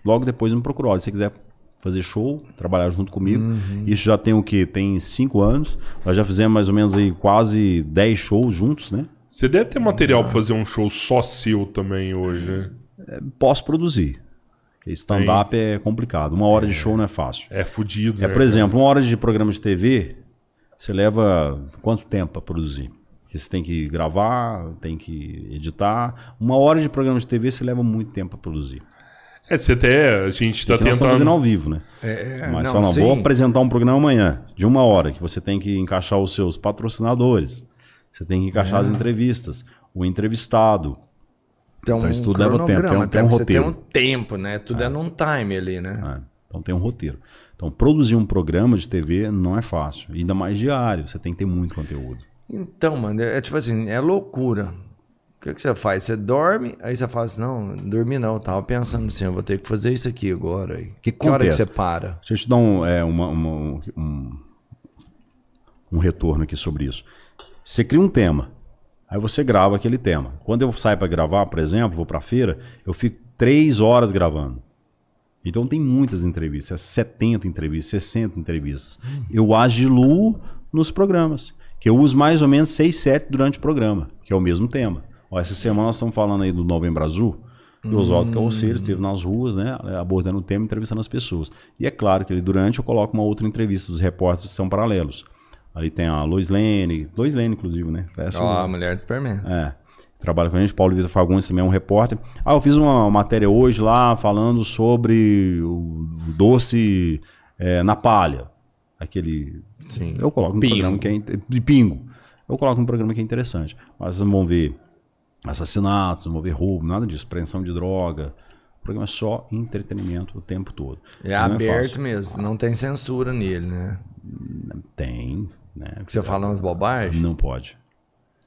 logo depois me procurou. Olha, se você quiser fazer show, trabalhar junto comigo. Isso já tem o quê? Tem cinco anos. Nós já fizemos mais ou menos aí quase dez shows juntos, né? Você deve ter material pra fazer um show só seu também hoje, né? Posso produzir. Stand-up é complicado. Uma hora de show não é fácil. É fudido, É, né, por exemplo, uma hora de programa de TV, você leva quanto tempo para produzir? Porque você tem que gravar, tem que editar. Uma hora de programa de TV você leva muito tempo para produzir. É, você até... A gente tá Porque nós estamos fazendo tentando... ao vivo, né? É, Mas não, fala, não, sim. vou apresentar um programa amanhã, de uma hora, que você tem que encaixar os seus patrocinadores. Você tem que encaixar É. as entrevistas, o entrevistado. Um Então, isso tudo leva tempo, tem um- cronograma, tem um roteiro. Você tem um tempo, né? Tudo é, num time ali, né? né? Então tem um roteiro. Então produzir um programa de TV não é fácil, ainda mais diário. Você tem que ter muito conteúdo. Então, mano, é, é tipo assim, é loucura. O que, que você faz? Você dorme, aí você fala assim, não, dormi não, tava pensando assim, eu vou ter que fazer isso aqui agora. aí. Que que hora que você para? Deixa eu te dar um, é, uma- uma- um, um retorno aqui sobre isso. Você cria um tema, aí você grava aquele tema. Quando eu saio para gravar, por exemplo, vou para feira, eu fico três horas gravando. Então tem muitas entrevistas, é 70 entrevistas, 60 entrevistas. Eu agiluo nos programas, que eu uso mais ou menos 6, 7 durante o programa, que é o mesmo tema. Ó, essa semana nós estamos falando aí do Novembro Azul, e o Oswaldo Carroceiro esteve nas ruas, né, abordando o tema, entrevistando as pessoas. E é claro que durante eu coloco uma outra entrevista, os repórteres são paralelos. Ali tem a Lois Lane, Lois Lane inclusive, né? Ó, um- a mulher do Superman. é. Trabalha com a gente, Paulo Vitor Fagundes também é um repórter. Ah, eu fiz uma matéria hoje lá falando sobre o doce é, na palha. Aquele. Sim. Eu coloco no Pingo. programa que é. pingo. Eu coloco no programa que é interessante. Mas vocês não vão ver assassinatos, não vão ver roubo, nada disso. Preensão de droga. programa é só entretenimento o tempo todo. É Não aberto mesmo, não tem censura nele, né? Tem, né? Você fala umas bobagens? Não pode.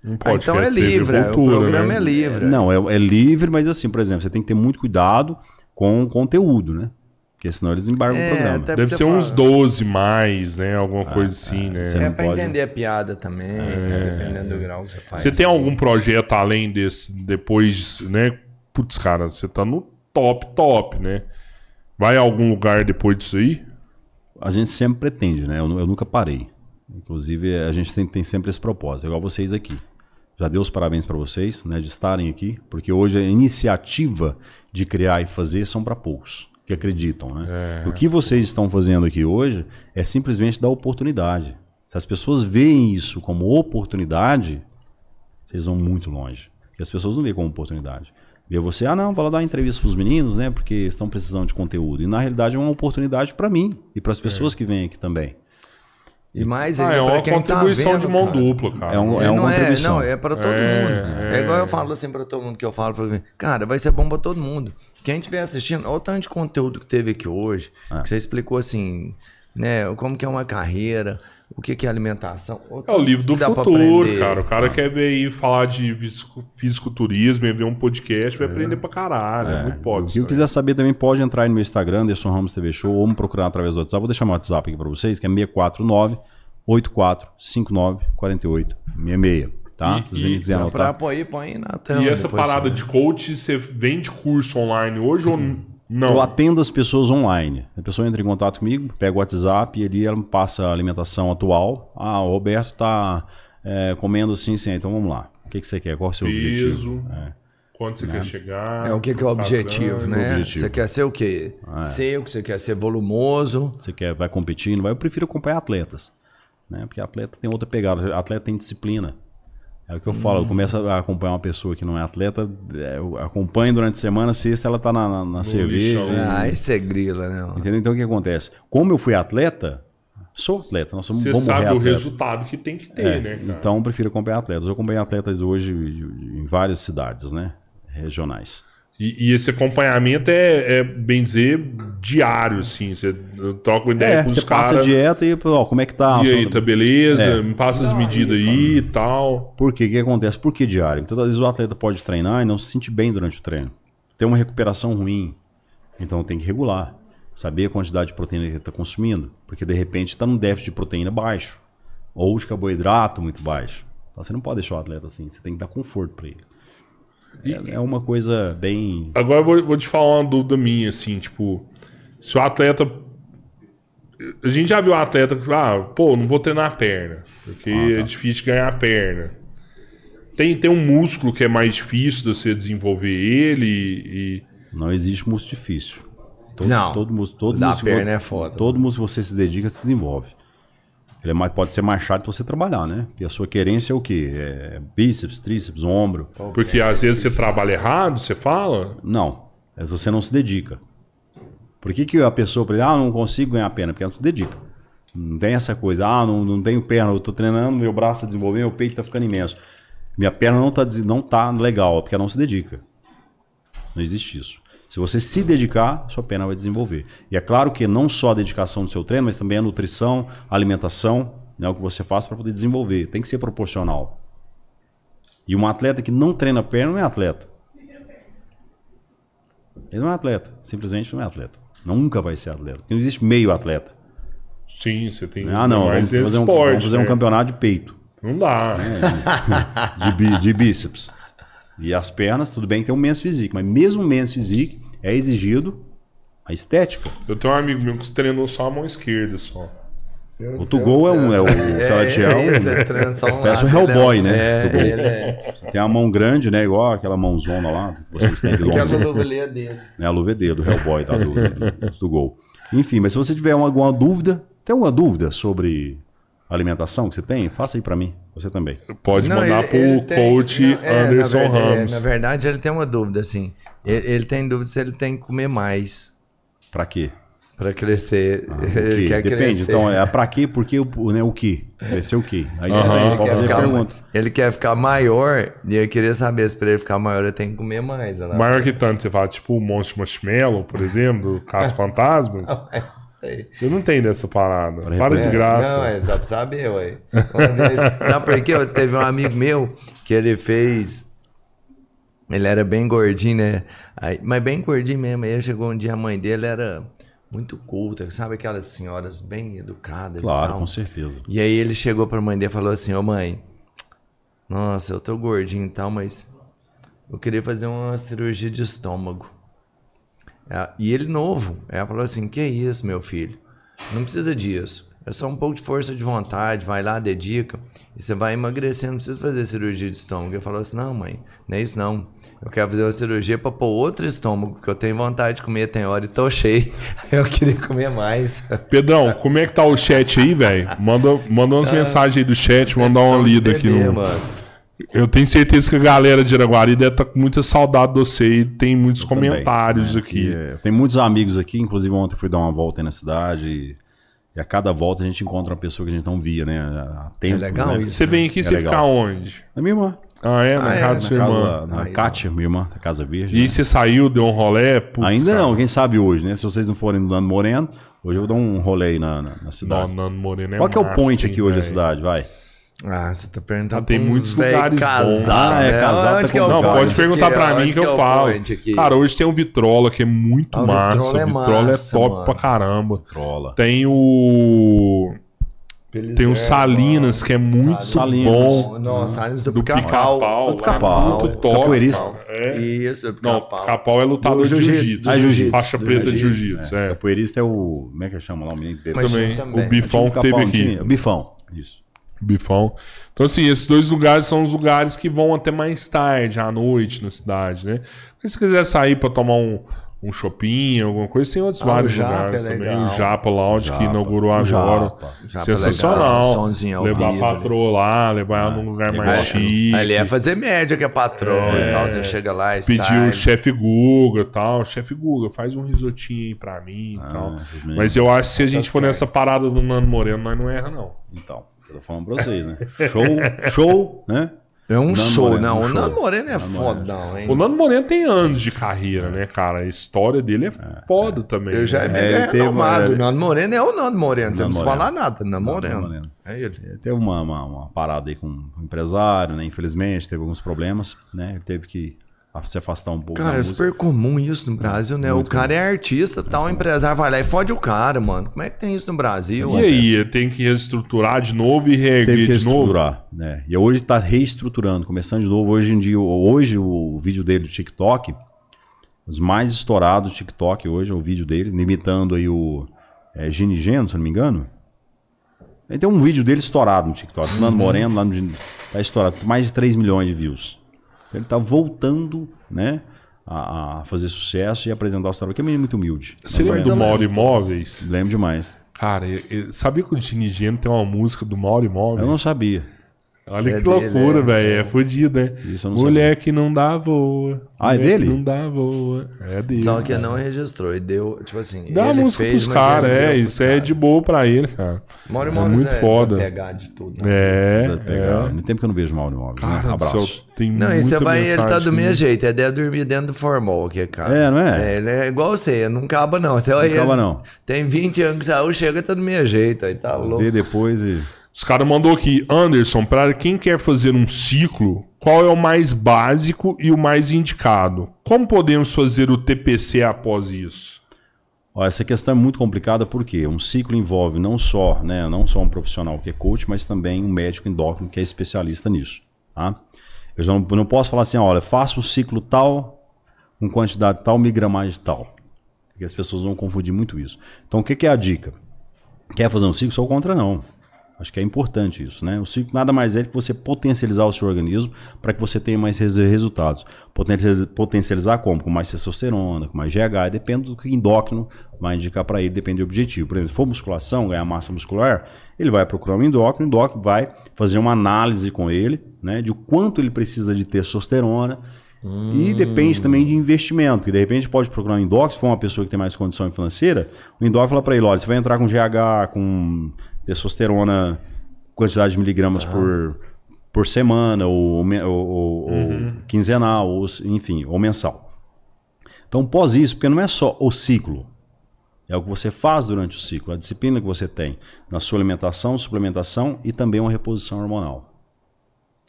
Um Ah, então é de livre, é, o cultura, programa né? é livre. Não, é, é livre, mas assim, por exemplo, você tem que ter muito cuidado com o conteúdo, né? Porque senão eles embargam É, o programa. Deve ser fala. uns 12 mais, né? Alguma coisa assim, né? você É não pra pode- entender a piada também, né? dependendo do grau que você faz. Você tem algum projeto além desse, depois, né? Putz, cara, você tá no top, top, né? Vai a algum lugar depois disso aí? A gente sempre pretende, né? Eu, eu nunca parei. Inclusive, a gente tem, tem sempre esse propósito, igual vocês aqui. Já dei os parabéns para vocês, né, de estarem aqui, porque hoje a iniciativa de criar e fazer são para poucos que acreditam, né? O que vocês estão fazendo aqui hoje é simplesmente dar oportunidade. Se as pessoas veem isso como oportunidade, vocês vão muito longe. Porque as pessoas não veem como oportunidade. Vê você, ah, não, vou lá dar uma entrevista para os meninos, né? Porque estão precisando de conteúdo. E na realidade é uma oportunidade para mim e para as pessoas que vêm aqui também. E mais Ah, é uma quem tá contribuição vendo, de mão cara. dupla, cara. É um- É, uma não é, contribuição. não, é pra todo É, mundo. É. é. igual eu falo assim pra todo mundo que eu falo pra mim, cara, vai ser bom pra todo mundo. Quem estiver assistindo, olha o tanto de conteúdo que teve aqui hoje, É. que você explicou assim, né, como que é uma carreira, o que que é alimentação. É o livro do pra futuro, cara. O cara quer ver aí falar de fisiculturismo, e ver um podcast, vai aprender pra caralho. É, muito pode. Se quiser saber também, pode entrar aí no meu Instagram, Anderson Ramos TV Show, ou me procurar através do WhatsApp. Vou deixar meu WhatsApp aqui para vocês, que é 649 8459 4866, tá? E- e- pra pôr aí, põe aí na tela. E essa parada você de coach, você vende curso online hoje ou n- não? Eu atendo as pessoas online. A pessoa entra em contato comigo, pega o WhatsApp e ali ela me passa a alimentação atual. Ah, o Roberto tá é, comendo assim, sim. Então vamos lá. O que, que você quer? Qual é o seu objetivo? Peso, quanto você quer chegar. É o que que é o tá objetivo, né? objetivo. Você quer ser o quê? É. Seco, você quer ser volumoso. Você quer, vai competindo, vai. Eu prefiro acompanhar atletas. Né? Porque atleta tem outra pegada. Atleta tem disciplina. É o que eu falo, eu começo a acompanhar uma pessoa que não é atleta, é, eu acompanho durante a semana, sexta ela tá na, na- na cerveja. lixão. e- Ah, isso é grila, né? mano? Entendeu? Então o que acontece? Como eu fui atleta, sou atleta, nós somos Você vamos morrer sabe o atleta. resultado que tem que ter, É, né, cara? Então eu prefiro acompanhar atletas. Eu acompanho atletas hoje em várias cidades, né? Regionais. E, e esse acompanhamento é, é, bem dizer, diário, assim. Você troca uma ideia É, com você os passa caras. a dieta e, ó, como é que tá? E aí, tá beleza? É. Me passa as medidas aí e tal. Por quê? O que acontece? Por que diário? Então, às vezes o atleta pode treinar e não se sentir bem durante o treino. Tem uma recuperação ruim. Então tem que regular. Saber a quantidade de proteína que ele está consumindo. Porque de repente está num déficit de proteína baixo. Ou de carboidrato muito baixo. Então você não pode deixar o atleta assim. Você tem que dar conforto para ele. É, é uma coisa bem. Agora eu vou, vou te falar uma dúvida minha, assim, tipo, se o atleta. A gente já viu o atleta que ah, pô, não vou treinar a perna, porque é difícil ganhar a perna. Tem, tem um músculo que é mais difícil de você desenvolver ele e. Não existe músculo difícil. Todo, Não. Todo, músculo- todo Da músculo, perna é foda. Todo músculo que você se dedica se desenvolve. Ele é mais, pode ser mais chato você trabalhar, né? E a sua querência é o quê? É bíceps, tríceps, ombro. Porque às vezes você trabalha errado, você fala. Não. É você não se dedica. Por que, que a pessoa, por exemplo, ah, não consigo ganhar perna? Porque ela não se dedica. Não tem essa coisa, ah, não, não tenho perna, eu tô treinando, meu braço tá desenvolvendo, meu peito tá ficando imenso. Minha perna não tá, não tá legal, porque ela não se dedica. Não existe isso. Se você se dedicar, sua perna vai desenvolver. E é claro que não só a dedicação do seu treino, mas também a nutrição, a alimentação, né, o que você faz para poder desenvolver. Tem que ser proporcional. E um atleta que não treina perna não é atleta. Ele não é atleta. Simplesmente não é atleta. Nunca vai ser atleta. Porque não existe meio atleta. Sim, você tem. Ah, não. Vamos fazer, um, esporte, vamos fazer um né? campeonato de peito. Não dá. de, bí- de bíceps. E as pernas, tudo bem que tem um men's physique, mas mesmo o men's physique é exigido a estética. Eu tenho um amigo meu que treinou só a mão esquerda só. O Tugol é um, é o É, Celestial, é, esse é só um Parece ele é Hellboy, um- né? É, ele é. tem a mão grande, né? Igual aquela mãozona lá, que vocês têm de Aquela longe. luvelha dele. né? A luvedê do Hellboy, tá? Do, do, do gol. Enfim, mas se você tiver uma- alguma dúvida, tem alguma dúvida sobre alimentação que você tem? Faça aí pra mim. Você também. Pode Não, mandar ele- pro ele tem- coach não, é, Anderson na verdade, é, Ramos. na verdade, ele tem uma dúvida, assim. Ele, ele tem dúvida se ele tem que comer mais. Pra quê? Pra crescer. Ah, o ele quer Depende. crescer. Então, é pra quê? Porque o, né, o quê? Crescer o quê? Aí ele, pode quer fazer ficar, pergunta. ele quer ficar maior e eu queria saber se pra ele ficar maior ele tem que comer mais. Né? Maior que tanto, você fala, tipo o Monstro Marshmallow, por exemplo, do Caso Fantasmas. Sei. Eu não tenho dessa parada. Pra Para de É, graça. Não, é só pra saber, ué. Sabe por quê? Teve um amigo meu que ele fez. Ele era bem gordinho, né? Aí, mas bem gordinho mesmo. Aí chegou um dia, a mãe dele era muito culta, sabe aquelas senhoras bem educadas e Claro, tal. com certeza. E aí ele chegou pra mãe dele e falou assim, ô mãe, nossa, eu tô gordinho e tal, mas eu queria fazer uma cirurgia de estômago. É, E ele novo, ela falou assim, que isso, meu filho? Não precisa disso. É só um pouco de força de vontade, vai lá, dedica, e você vai emagrecendo, não precisa fazer cirurgia de estômago. Ele falou assim, não mãe, não é isso não. Eu quero fazer uma cirurgia pra pôr outro estômago, porque eu tenho vontade de comer, tem hora e tô cheio. Eu queria comer mais. Pedrão, como é que tá o chat aí, velho? Manda, manda umas mensagens aí do chat, vamos dar uma lida aqui Bebê, no. mano. Eu tenho certeza que a galera de Araguari deve estar com muita saudade de você e tem muitos Também, comentários né? aqui. E, é, tem muitos amigos aqui, inclusive ontem fui dar uma volta aí na cidade e, e a cada volta a gente encontra uma pessoa que a gente não via, né? Há tempos, legal né? isso. Você vem aqui, É você legal. fica onde? Na minha irmã. Ah, é? Na Ah, é, casa na da sua Na irmã. casa, na Aí, Kátia, minha irmã, da Casa Verde. E né? você saiu, deu um rolé? Putz, Ainda cara. não, quem sabe hoje, né? Se vocês não forem no Nando Moreno, hoje eu vou dar um rolê aí na, na, na Não, cidade. Nando Moreno é Qual que é o point aqui hoje da velho? cidade? Vai. Ah, você tá perguntando Ah, tem muitos lugares bons. casado, Ah, é, né? casado tá é o Não, pode perguntar pra mim que eu é o falo. aqui? Cara, hoje tem o Vitrola, que é muito Ah, o massa. Vitrola é o Vitrola massa, é top mano. pra caramba. Trola. Tem o. Tem o Salinas, que é muito Salinas. bom. Nossa, Salinas do, Do pica-pau. pica-pau. Do pica-pau. Muito top. Capoeirista. É. Isso, do Não, pica-pau. Capau é lutador Do de jiu-jitsu, Ah, jiu-jitsu. Faixa preta de jiu-jitsu. É. É. Capoeirista é o. Como é que chama lá o menino Também. O Bifão que teve aqui. tinha- Bifão. Isso. Bifão. Então, assim, esses dois lugares são os lugares que vão até mais tarde, à noite, na cidade, né? Mas se quiser sair pra tomar um, um shopping, alguma coisa, tem outros Ah, vários lugares é também. O Japa Lounge, que Japa. inaugurou O agora. Japa. Japa é Sensacional. ao levar vivo a ali. patroa lá, levar ela num lugar mais legal. chique. Ali é fazer média que é patrão É. e tal. Você chega lá e Pedir o chefe Guga e tal. Chefe Guga, faz um risotinho aí pra mim e tal. esses meninos. Mas eu acho que se a gente for nessa parada do Nando Moreno, nós não erra, não. Então, eu tô falando pra vocês, né? Show, show, né? É um Nando show, Moreno, não. um O. Nando Moreno é Nando Moreno. fodão, hein? O Nando Moreno tem anos de carreira, né, cara? A história dele é foda também. Eu já né? é, É, ele é renomado. O Nando Moreno é o Nando Moreno. Você não precisa falar nada. Nando Moreno. Moreno. É ele. Ele Teve uma, uma, uma parada aí com um empresário, né? Infelizmente, teve alguns problemas, né? Ele teve que se afastar um pouco Cara, da é super comum isso no Brasil, né? o cara é artista, tal, o empresário vai lá e fode o cara, mano. Como é que tem isso no Brasil? E aí, tem que reestruturar de novo e que de novo? reestruturar, né? E hoje está reestruturando, começando de novo. Hoje em dia, hoje o vídeo dele do TikTok, os mais estourados do TikTok hoje é o vídeo dele, imitando aí o é, Gini Geno, se eu não me engano. Ele tem um vídeo dele estourado no TikTok, Uhum. Nando Moreno, lá no tá estourado, mais de 3 milhões de views. Então, ele tá voltando, né, a, a fazer sucesso e apresentar o trabalho, que é um menino muito humilde. Você lembra do Moreno. Mauro Imóveis? Lembro demais. Cara, eu- eu- sabia que o Gini Geno tem uma música do Mauro Imóveis? Eu não sabia. Olha É que dele, loucura, é. velho. É fodido, né? Isso eu não Mulher que não dá voa. Ah, é dele? Que não dá voa. É dele. Só que não registrou e deu, tipo assim. Dá a ele música fez, pros caras, ele é. Isso é caras. de boa pra ele, cara. Mauro é Imóveis muito é foda. de tudo. né? É, é. No tempo que eu não vejo Mauro Imóveis. né? Cara do Abraço. céu, tem Não, e você vai, ele tá do mesmo que- jeito, é deve dormir dentro do formol aqui, cara. É, não é? ele é igual você, não acaba não. Você olha acaba ele, não. Tem 20 anos que saiu, chega, tá do mesmo jeito, aí tá louco. Vê depois e. Os caras mandou aqui, Anderson, para quem quer fazer um ciclo, qual é o mais básico e o mais indicado? Como podemos fazer o TPC após isso? Ó, essa questão é muito complicada porque um ciclo envolve não só, né, não só um profissional que é coach, mas também um médico endócrino que é especialista nisso. Tá? Eu não, não posso falar assim, olha, faça um ciclo tal, com quantidade tal, migramagem tal. Porque as pessoas vão confundir muito isso. Então, o que, que é a dica? Quer fazer um ciclo? Sou contra, não. Acho que é importante isso, né? O ciclo nada mais é que você potencializar o seu organismo para que você tenha mais res- resultados. Potencializar, como? Com mais testosterona, com mais GH, depende do que o endócrino vai indicar para ele, depende do objetivo. Por exemplo, se for musculação, ganhar massa muscular, ele vai procurar um endócrino, o endócrino vai fazer uma análise com ele, né? De quanto ele precisa de testosterona E depende também de investimento, porque de repente pode procurar um endócrino, se for uma pessoa que tem mais condição financeira, o endócrino fala para ele, olha, você vai entrar com GH, com testosterona, quantidade de miligramas por, por semana, ou, ou- ou- ou quinzenal, ou, enfim, ou mensal. Então, pós isso, porque não é só o ciclo, é o que você faz durante o ciclo, a disciplina que você tem na sua alimentação, suplementação e também uma reposição hormonal.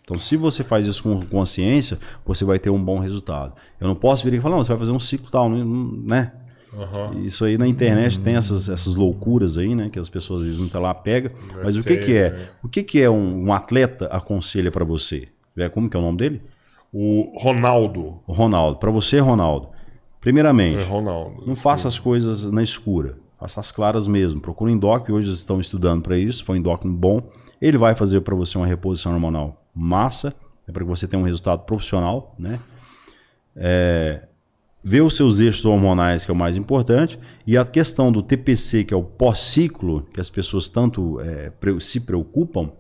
Então, se você faz isso com consciência, você vai ter um bom resultado. Eu não posso vir aqui e falar, não, você vai fazer um ciclo tal, né? Aham. Isso aí na internet tem essas, essas loucuras aí, né? Que as pessoas às vezes não tá lá, pega. Mas o que que é? né? O que que é um, um atleta aconselha para você? É, Como que é o nome dele? O Ronaldo. O Ronaldo. Para você, Ronaldo, É primeiramente, Ronaldo. não faça as coisas na escura. Faça as claras mesmo. Procure um endócrino, hoje eles estão estudando para isso, foi um endócrino bom. Ele vai fazer para você uma reposição hormonal massa, é para que você tenha um resultado profissional, né? É, ver os seus eixos hormonais, que é o mais importante, e a questão do TPC, que é o pós-ciclo, que as pessoas tanto é, se preocupam,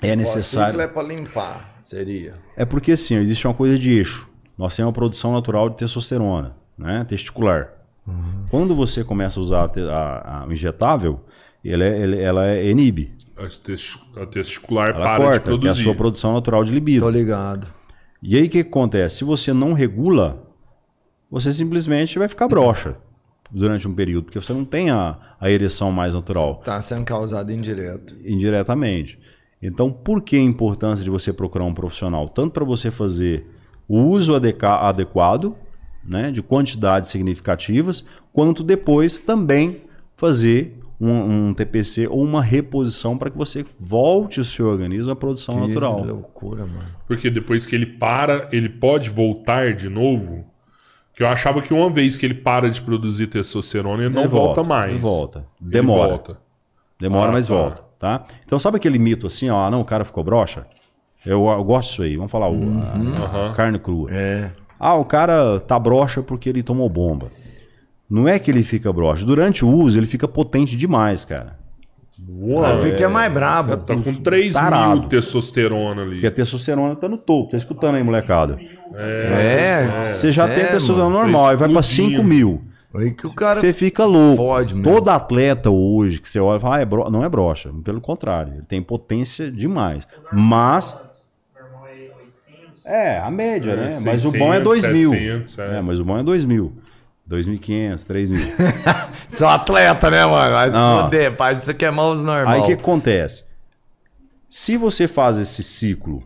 é necessário. Ciclo é para limpar, seria. É porque assim, existe uma coisa de eixo. Nós temos uma produção natural de testosterona, né? Testicular. Quando você começa a usar a, a- a injetável, ela, é, ele- ela é inibe. A, tes- a testicular Ela para de corta, que é a produzir. sua produção natural de libido. Tô ligado. E aí o que acontece? Se você não regula, você simplesmente vai ficar broxa durante um período, porque você não tem a, a ereção mais natural. Tá sendo causado indireto. indiretamente. Então, por que a importância de você procurar um profissional? Tanto para você fazer o uso adequado, né, de quantidades significativas, quanto depois também fazer um, um TPC ou uma reposição para que você volte o seu organismo à produção Que natural. loucura, mano. Porque depois que ele para, ele pode voltar de novo. Que eu achava que uma vez que ele para de produzir testosterona, ele não Ele volta, mais. Ele volta. Ele Demora. volta. Demora, Ah, mas tá. volta. Tá? Então, sabe aquele mito assim, ó, ah, não, o cara ficou broxa? Eu, eu gosto disso aí. Vamos falar o, a- a Aham. carne crua. É. Ah, o cara tá broxa porque ele tomou bomba. Não é que ele fica broxa. Durante o uso, ele fica potente demais, cara. Aí fica mais brabo. Tá com 3 Tarado. mil testosterona ali. Porque a testosterona tá no topo. Tá escutando aí, molecada? É. Você já tem é, testosterona mano. normal, aí vai pra explodindo. 5 mil. Aí que o cara. Você fica louco. fode. Todo atleta hoje que você olha e fala, ah, é bro... não é broxa. Pelo contrário, ele tem potência demais. Mas. É, a média, né? Mas o bom é 2 mil. 700, é. É, mas o bom é 2 mil. 2.500, 3 mil. Sou atleta, né, mano? Vai se foder, pai. Isso aqui é mal os normal. Aí o que acontece? Se você faz esse ciclo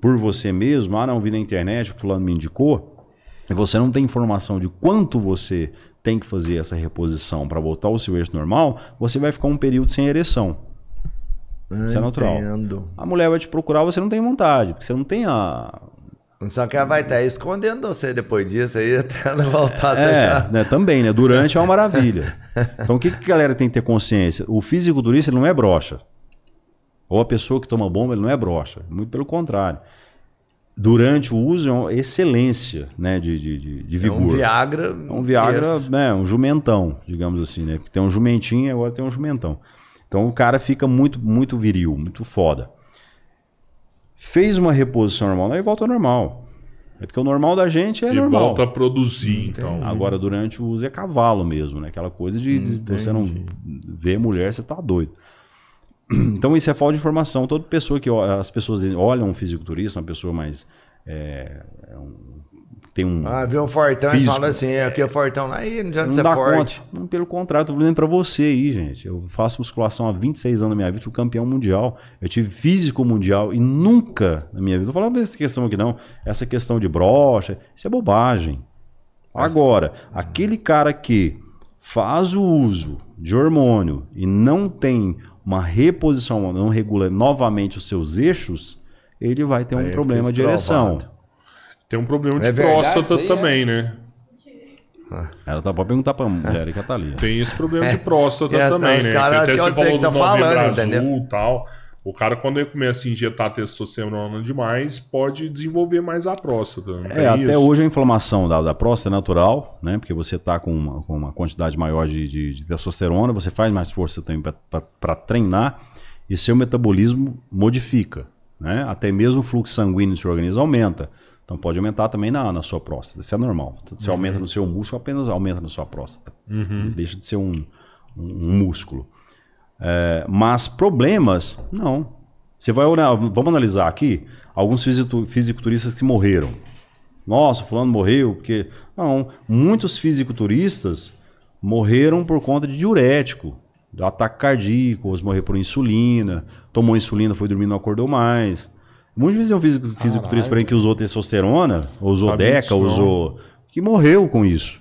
por você mesmo, ah, não, vi na internet, o fulano me indicou, e você não tem informação de quanto você tem que fazer essa reposição para voltar ao seu eixo normal, você vai ficar um período sem ereção. Isso é natural. Entendo. A mulher vai te procurar, você não tem vontade, porque você não tem a. Só que ela vai estar escondendo você depois disso aí, até ela voltar, É, já... né, também, né? Durante é uma maravilha. Então o que, que a galera tem que ter consciência? O fisiculturista ele não é broxa. Ou a pessoa que toma bomba, ele não é broxa. Muito pelo contrário. Durante o uso é uma excelência né, de, de, de, de É vigor. um Viagra. É um Viagra, né, um jumentão, digamos assim, né? Porque tem um jumentinho e agora tem um jumentão. Então o cara fica muito, muito viril, muito foda. Fez uma reposição normal, aí volta ao normal. É porque o normal da gente é E normal. volta a produzir, então. Agora, durante o uso é cavalo mesmo, né? Aquela coisa de, de você não ver mulher, você tá doido. Então, isso é falta de informação. Toda pessoa que. As pessoas olham um fisiculturista, uma pessoa mais. é, é um- tem um. Ah, vê um fortão e Físico. fala assim, aqui é fortão. Aí não adianta não ser dá forte. conta. Não, pelo contrário, tô falando pra você aí, gente. Eu faço musculação há 26 anos da minha vida, fui campeão mundial. Eu tive físico mundial e nunca na minha vida. Não tô falando dessa questão aqui, não. Essa questão de brocha, isso é bobagem. Agora, aquele cara que faz o uso de hormônio e não tem uma reposição, não regula novamente os seus eixos, ele vai ter um Aí problema fica de ereção. Tem um problema de É próstata é? também, né? Ela tá pode perguntar pra mulher que ela tá ali. Tem esse problema de próstata É, também, os né? caras Que acham que eu sei que tá do falando, Azul entendeu? e tal. O cara, quando ele começa a injetar testosterona demais, pode desenvolver mais a próstata. Não É, até isso? hoje a inflamação da, da próstata é natural, né? Porque você tá com uma, com uma quantidade maior de, de- de testosterona, você faz mais força também para treinar e seu metabolismo modifica, né? Até mesmo o fluxo sanguíneo do seu organismo aumenta. Então pode aumentar também na, na sua próstata. Isso é normal. Você aumenta no seu músculo, apenas aumenta na sua próstata. Deixa de ser um, um- um músculo. É, mas problemas, não. Você vai olhar, vamos analisar aqui alguns fisiculturistas que morreram. Nossa, fulano morreu porque. Não, muitos fisiculturistas morreram por conta de diurético, de ataque cardíaco, ou morreram por insulina, tomou insulina, foi dormir, não acordou mais. Muitas vezes um fisico- fisiculturista por aí que usou testosterona, ou usou Sabe deca, usou. que morreu com isso.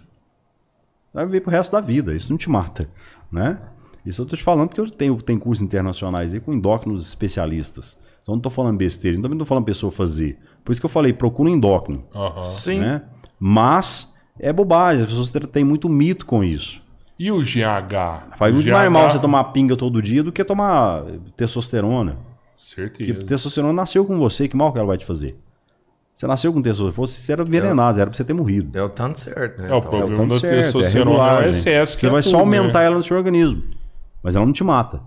Vai viver pro resto da vida, isso não te mata, né? Isso eu tô te falando porque eu tenho, tenho cursos internacionais aí com endócrinos especialistas. Então eu não tô falando besteira, também não tô falando pessoa fazer. Por isso que eu falei, procura um endócrino. Sim. né? Mas é bobagem, as pessoas têm- muito mito com isso. E o GH? Faz muito mais mal você tomar pinga todo dia do que tomar testosterona. Porque Certeza. testosterona nasceu com você, que mal que ela vai te fazer? Você nasceu com testosterona, se fosse, você era envenenado, era pra você ter morrido. Deu tanto certo, né? É, o Então, problema tanto da certo, é testosterona é o regulagem. excesso. que Você é vai tudo, só aumentar né? ela no seu organismo. Mas ela não te mata.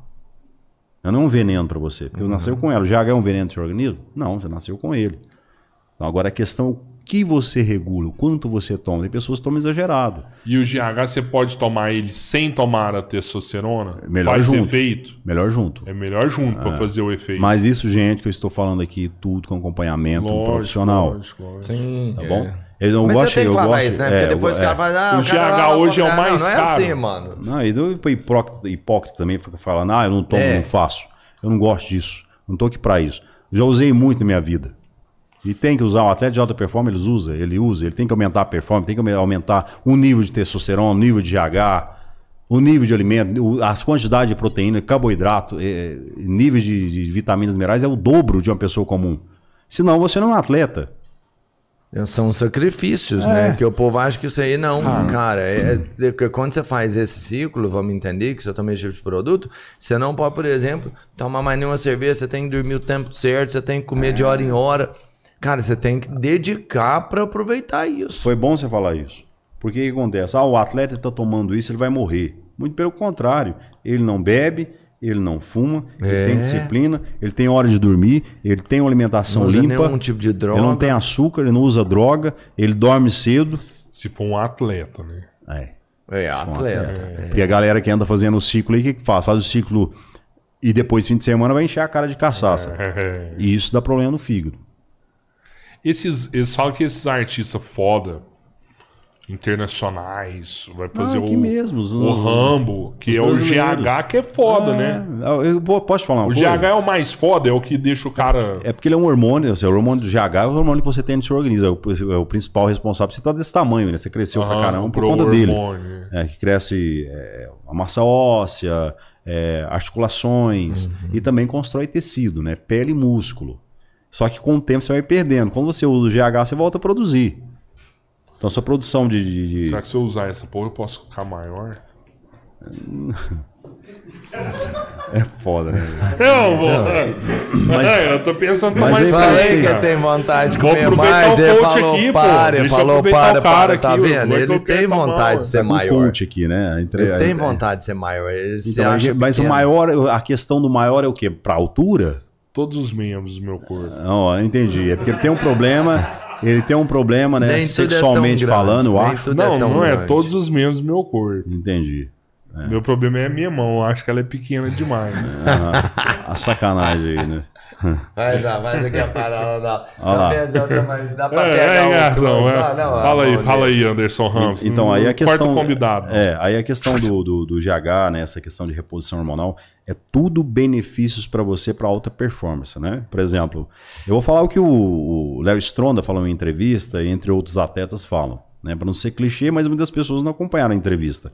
Ela não é um veneno pra você. Porque Uhum. nasceu com ela. O GH é um veneno no seu organismo? Não, você nasceu com ele. Então agora a questão é o que você regula, o quanto você toma. Tem pessoas que tomam exagerado. E o GH você pode tomar ele sem tomar a testosterona? Melhor Faz junto. efeito? Melhor junto. É melhor junto pra fazer o efeito. Mas isso, gente, que eu estou falando aqui, tudo com acompanhamento um Lógico, profissional. lógico, lógico. Sim. Tá é. bom? Eu não Mas gosto, você tem que eu falar gosto, isso, né? é, Porque depois eu- o cara fala, ah, O o GH hoje é o mais não, não caro. é assim, mano. Não, e do hipócrita, hipócrita também fica falando, ah, eu não tomo, É. não faço. Eu não gosto disso. Não tô aqui pra isso. Já usei muito na minha vida. E tem que usar, o atleta de alta performance, ele usa, ele usa, ele tem que aumentar a performance, tem que aumentar o nível de testosterona, o nível de GH, o nível de alimento, as quantidades de proteína, carboidrato, eh, níveis de, de vitaminas minerais é o dobro de uma pessoa comum. Senão você não é um atleta. São sacrifícios, né? Que o povo acha que isso aí não, cara. É, é- quando você faz esse ciclo, vamos entender que você toma esse tipo de produto, você não pode, por exemplo, tomar mais nenhuma cerveja, você tem que dormir o tempo certo, você tem que comer de hora em hora. Cara, você tem que dedicar pra aproveitar isso. Foi bom você falar isso. Porque o que acontece? Ah, o atleta está tomando isso, ele vai morrer. Muito pelo contrário. Ele não bebe, ele não fuma, ele É. tem disciplina, ele tem hora de dormir, ele tem uma alimentação Não usa limpa. nenhum tipo de droga. Ele não tem açúcar, ele não usa droga, ele dorme cedo. Se for um atleta, né? É. É, só um atleta. Porque a galera que anda fazendo o ciclo aí, o que, que faz? Faz o ciclo e depois, fim de semana, vai encher a cara de cachaça. É. E isso dá problema no fígado. Esses, eles falam que esses artistas foda, internacionais, vai fazer Ah, o, mesmo, os- o Rambo, que é o. GH, que é foda, né? É, Eu, posso falar uma O coisa? GH é o mais foda, é o que deixa o cara. É porque ele é um hormônio, assim, o hormônio do GH é o hormônio que você tem no seu organismo. É o, é o principal responsável. Você tá desse tamanho, né? Você cresceu pra Aham, caramba por conta dele. hormônio. É, que cresce é, a massa óssea, é, articulações Uhum. e também constrói tecido, né? Pele e músculo. Só que com o tempo você vai perdendo. Quando você usa o GH, você volta a produzir. Então, sua produção de. de- de- Será que se eu usar essa porra eu posso ficar maior? É foda, né? Não, vou... Mas- É, eu tô pensando mas assim, daí, que tem vontade de comer mais, ele falou aqui, para, ele eu falou para, para, tá aqui, vendo? vai que Ele eu tem tomar vontade de ser maior. coach aqui, né? Entre- Ele tem é- vontade de ser maior. Então, mas o maior, a questão do maior é o quê? Pra altura? Todos os membros do meu corpo. Não, eu entendi. É porque ele tem um problema. Ele tem um problema, né? Nem é Sexualmente grande, falando, eu acho. é Não, tão não é grande. todos os membros do meu corpo. Entendi. Meu problema é a minha mão. Eu acho que ela é pequena demais. Ah, a sacanagem aí, né? Faz, ó, faz aqui a parada. Pesão, dá, mas dá pra É, pegar é, um Garzão, close. é. Ah, não, Fala a aí, fala aí, Anderson Ramos. Então, aí a questão. Quarto convidado. É, aí a questão do, do, do GH, né? Essa questão de reposição hormonal, é tudo benefícios para você para alta performance, né? Por exemplo, eu vou falar o que o, o Léo Stronda falou em entrevista, e entre outros atletas falam, né? Para não ser clichê, mas muitas pessoas não acompanharam a entrevista.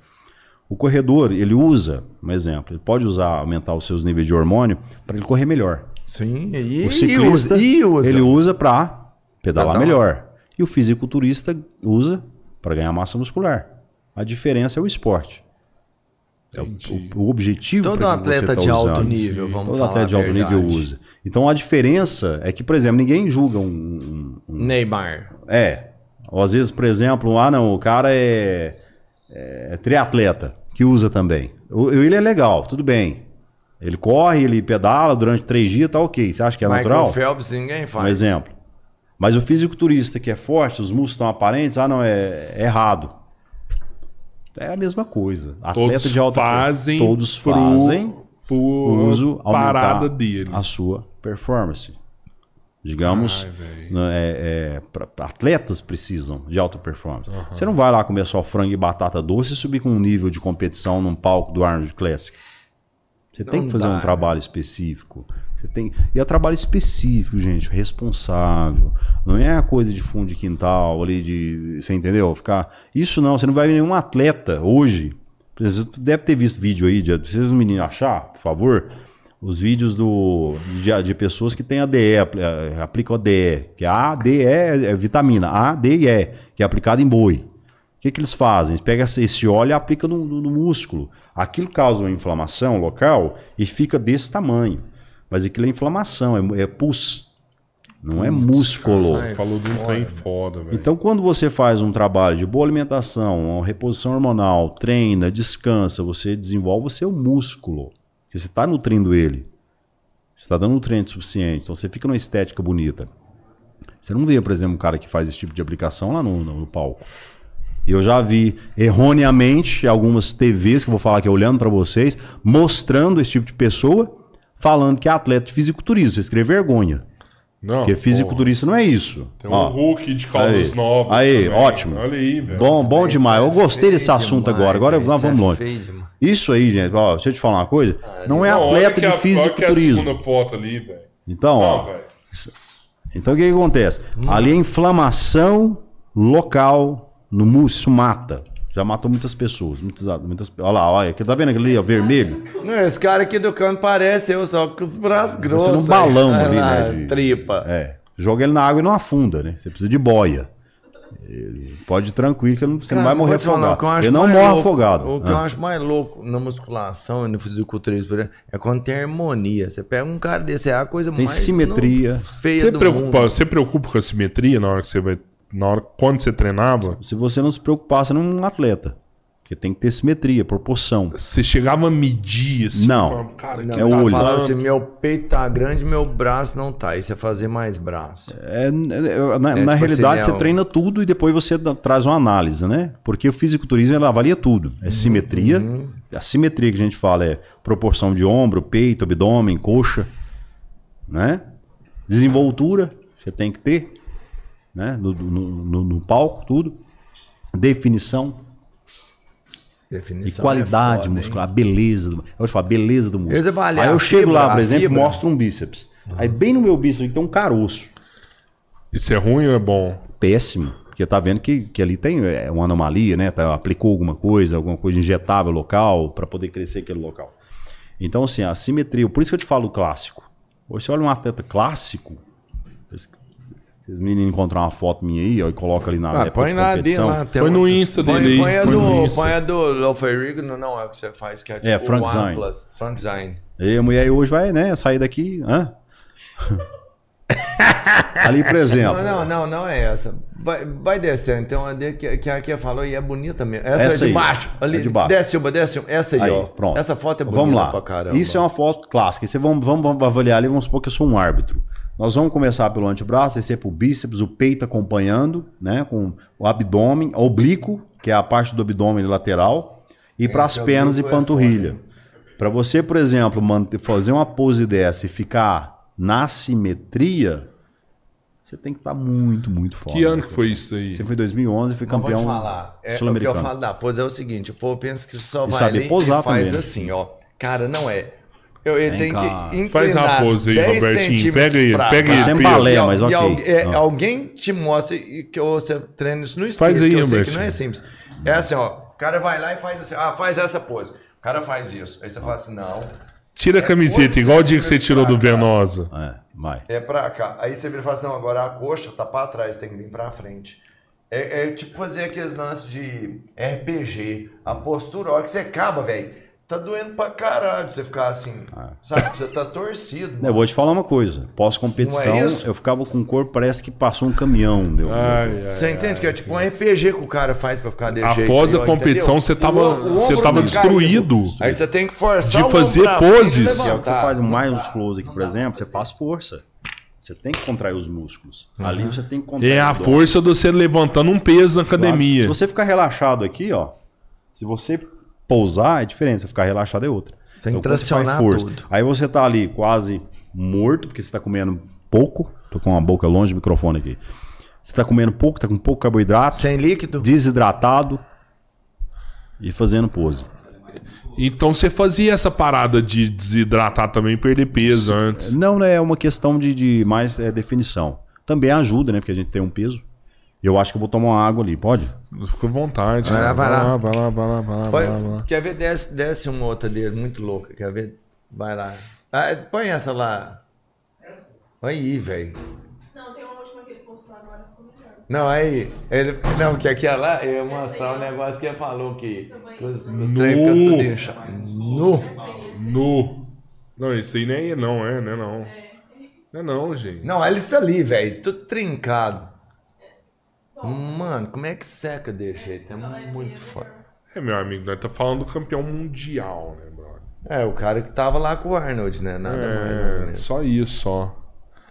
O corredor, ele usa, um exemplo, ele pode usar, aumentar os seus níveis de hormônio para ele correr melhor. Sim, e, O ciclista, e usa. ele usa para pedalar melhor. E o fisiculturista usa para ganhar massa muscular. A diferença é o esporte. É o, o- objetivo Todo atleta tá de alto usando. nível, vamos Todo falar atleta de alto nível usa. Então a diferença é que, por exemplo, ninguém julga um, um- um- Neymar. é. Ou às vezes, por exemplo, ah não, o cara é, é triatleta, que usa também. O- Ele é legal, tudo bem. Ele corre, ele pedala durante três dias, tá ok. Você acha que é Michael natural? Phelps ninguém faz. Um exemplo. Mas o fisiculturista que é forte, os músculos estão aparentes, ah, não, é, é errado. É a mesma coisa. Atleta Todos de alta fazem todos fazem pro uso parada dele. a sua performance. Digamos, Ai, velho. né, é, é, pra- atletas precisam de alta performance. Você não vai lá comer só frango e batata doce e subir com um nível de competição num palco do Arnold Classic. Você tem Não que fazer dá, um né? trabalho específico. Você tem... E é trabalho específico, gente, responsável. Não é a coisa de fundo de quintal ali, de. Você entendeu? Ficar. Isso não, você não vai ver nenhum atleta hoje. Você deve ter visto vídeo aí, de... vocês os meninos achar, por favor. Os vídeos do, de, de pessoas que têm ADE, eh, aplicam ADE, que a ADE é, é vitamina, A, D e E, que é aplicada em boi. O que, que eles fazem? Eles pegam esse- óleo e aplicam no- no músculo. Aquilo causa uma inflamação local e fica desse tamanho. Mas aquilo é inflamação, é, é pus. Não é músculo. Você falou de um trem foda, velho. Então, quando você faz um trabalho de boa alimentação, uma reposição hormonal, treina, descansa, você desenvolve o seu músculo. Porque você está nutrindo ele. Você está dando nutriente suficiente. Então, você fica numa estética bonita. Você não vê, por exemplo, um cara que faz esse tipo de aplicação lá no, no- no palco. E Eu já vi erroneamente algumas TVs que eu vou falar aqui olhando para vocês, mostrando esse tipo de pessoa, falando que é atleta de fisiculturismo. Você escreve vergonha. Não, Porque fisiculturista não é isso. Tem um Ó. Hulk de caldas Aí. novas. Aí, também. ótimo. Olha aí, velho. Bom, bom Isso demais. é Eu gostei desse assunto demais, agora. Agora nós Isso vamos é longe. Isso aí, gente, ó, deixa eu te falar uma coisa. Não é Não, atleta de a- Olha que é a fisiculturismo. segunda foto ali, velho. Então, Não, ó, velho. então o que, que acontece? Ali é inflamação local no isso mata. Já matou muitas pessoas. Muitas, muitas, olha lá, olha, aqui, tá vendo aquele ali, ó, vermelho? Não, esse cara aqui do canto parece eu, só com os braços grossos. num balão aí, ali, né, de- Tripa. É. Joga ele na água e não afunda, né? Você precisa de boia. Ele pode ir tranquilo que não- você não Cara, vai morrer falar, afogado. eu Ele não morre louco- afogado. O que eu Ah. acho mais louco na musculação e no fisiculturismo por exemplo, é quando tem harmonia. Você pega um cara desse, é a coisa Tem mais simetria. não feia Você do preocupa, mundo. você preocupa com a simetria na hora que você vai. Na hora, quando você treinava? Se você não se preocupar, você não é um atleta. Porque tem que ter simetria, proporção. Você chegava a medir assim? Não. falava, Cara, Não, É o tá olho. falando assim, meu peito tá grande, meu braço não tá. Aí você fazer mais braço. É, é, na É, na tipo realidade, assim, você é o- treina tudo e depois você traz uma análise, né? Porque o fisiculturismo ele avalia tudo. É simetria. A simetria que a gente fala é proporção de ombro, peito, abdômen, coxa, né? Desenvoltura, você tem que ter, né? No, no- no- no palco, tudo. Definição e Definição qualidade é foda, hein? muscular, a beleza do, eu vou te falar, beleza do músculo. Avaliam Aí eu chego fibra, lá, por exemplo, fibra. mostro um bíceps. Aí bem no meu bíceps tem um caroço. Isso é ruim ou é bom? péssimo. Porque tá vendo que, que ali tem é, uma anomalia, né? Tá, aplicou alguma coisa, alguma coisa injetável local para poder crescer aquele local. Então, assim, a simetria, por isso que eu te falo clássico. Hoje você olha um atleta clássico, se os meninos encontrar uma foto minha aí, ó, e coloca ali na Ah, época põe de na competição. lá. tem Põe no. Insta põe, dele aí, Põe a põe do, põe a do Loferigo, não, não, é o que você faz, que é tipo É, Frank o Zine. Atlas. Frank Zine. E a mulher hoje vai, né, sair daqui, hã? ali, por exemplo. Não, não, não, não é essa. Vai, vai descendo. Então, a de que, que a Kia falou e é bonita mesmo. Essa, Essa é aí. de baixo. Ali, É de baixo. Desce uma, desce uma. Essa aí, Aí, ó. pronto. Essa foto é bonita vamos lá. pra caramba. Isso é uma foto clássica. Você vamos, vamos, vamos avaliar ali, vamos supor que eu sou um árbitro. Nós vamos começar pelo antebraço, descer pro bíceps, o peito acompanhando, né? Com o abdômen, oblíquo, que é a parte do abdômen lateral, e para as pernas e é panturrilha. Para você, por exemplo, manter, fazer uma pose dessa e ficar na simetria, você tem que estar muito, muito forte. Que ano que foi isso aí? Você foi em 2011 e foi Não vou te campeão falar. É, o que eu sul-americano. falo da pose é o seguinte: o povo pensa que só E vai ali posar e faz também, né? assim, ó. Cara, não é. Eu, ele tem cá. que inclinar Faz uma pose aí, 10 Robertinho. Pega aí, pra pega aí, trás. Sem balé, al- mas e ok. al- é, Ah. Alguém te mostra que você treina isso no espelho, Faz aí, que eu sei que não é simples. É assim, ó. O cara vai lá e faz assim, ah, faz essa pose. O cara faz isso. Aí você fala assim, não, Tira a camiseta, oito igual o dia que você tirou do. Venosa. É, vai. é pra cá. Aí você vira e fala assim, não, agora a coxa tá pra trás, tem que vir pra frente. É, é tipo fazer aqueles lances de RPG. A postura, a hora que você acaba, velho, tá doendo pra caralho você ficar assim. Sabe? Você tá torcido. Eu mano. vou te falar uma coisa. Pós-competição, é eu ficava com o corpo, parece que passou um caminhão. Meu. Ai, ai, Você entende que é tipo um RPG que o cara faz pra ficar desse jeito. Após aí, a competição, entendeu? você tava- O- o você tava destruído. caído. Aí você tem que forçar De fazer poses. É o que você faz mais musculoso aqui, por exemplo, você faz força. Você tem que contrair os músculos. Ali você tem que contrair É a força de você levantando um peso na Claro. academia. Se você ficar relaxado aqui, ó. Se você pousar, é diferente. Se ficar relaxado é outra. Você tem que quando você faz tracionar tudo. Aí você tá ali quase morto, porque você tá comendo pouco. Tô com a boca longe do microfone aqui. Você tá comendo pouco, tá com pouco carboidrato, Sem líquido? desidratado e fazendo pose. Então você fazia essa parada de desidratar também, perder peso antes. Não, né, é uma questão de, de mais é, definição. Também ajuda, né? Porque a gente tem um peso. Eu acho que eu vou tomar uma água ali, pode? Fica à vontade. Vai lá, vai lá. vai lá, vai lá, vai lá, Põe- vai lá. quer ver? Desce, desce uma outra dele, muito louca. Quer ver? Vai lá. Ah, põe essa lá. Aí, velho. Não, tem uma última que ele postou agora, ficou melhor. Não, aí. Ele, não, que aqui lá, eu ia mostrar um negócio que ele falou que, que os, ficam tudo inchado. Nu. Nu. Não, isso aí nem é não, é, né? Não. Não é não, gente. Não, olha isso ali, velho. Tudo trincado. Mano, como é que seca desse jeito? É muito foda. É, meu amigo, nós tá falando do campeão mundial, né, brother? É, o cara que tava lá com o Arnold, né? Nada mais, nada É, menos. só isso, só.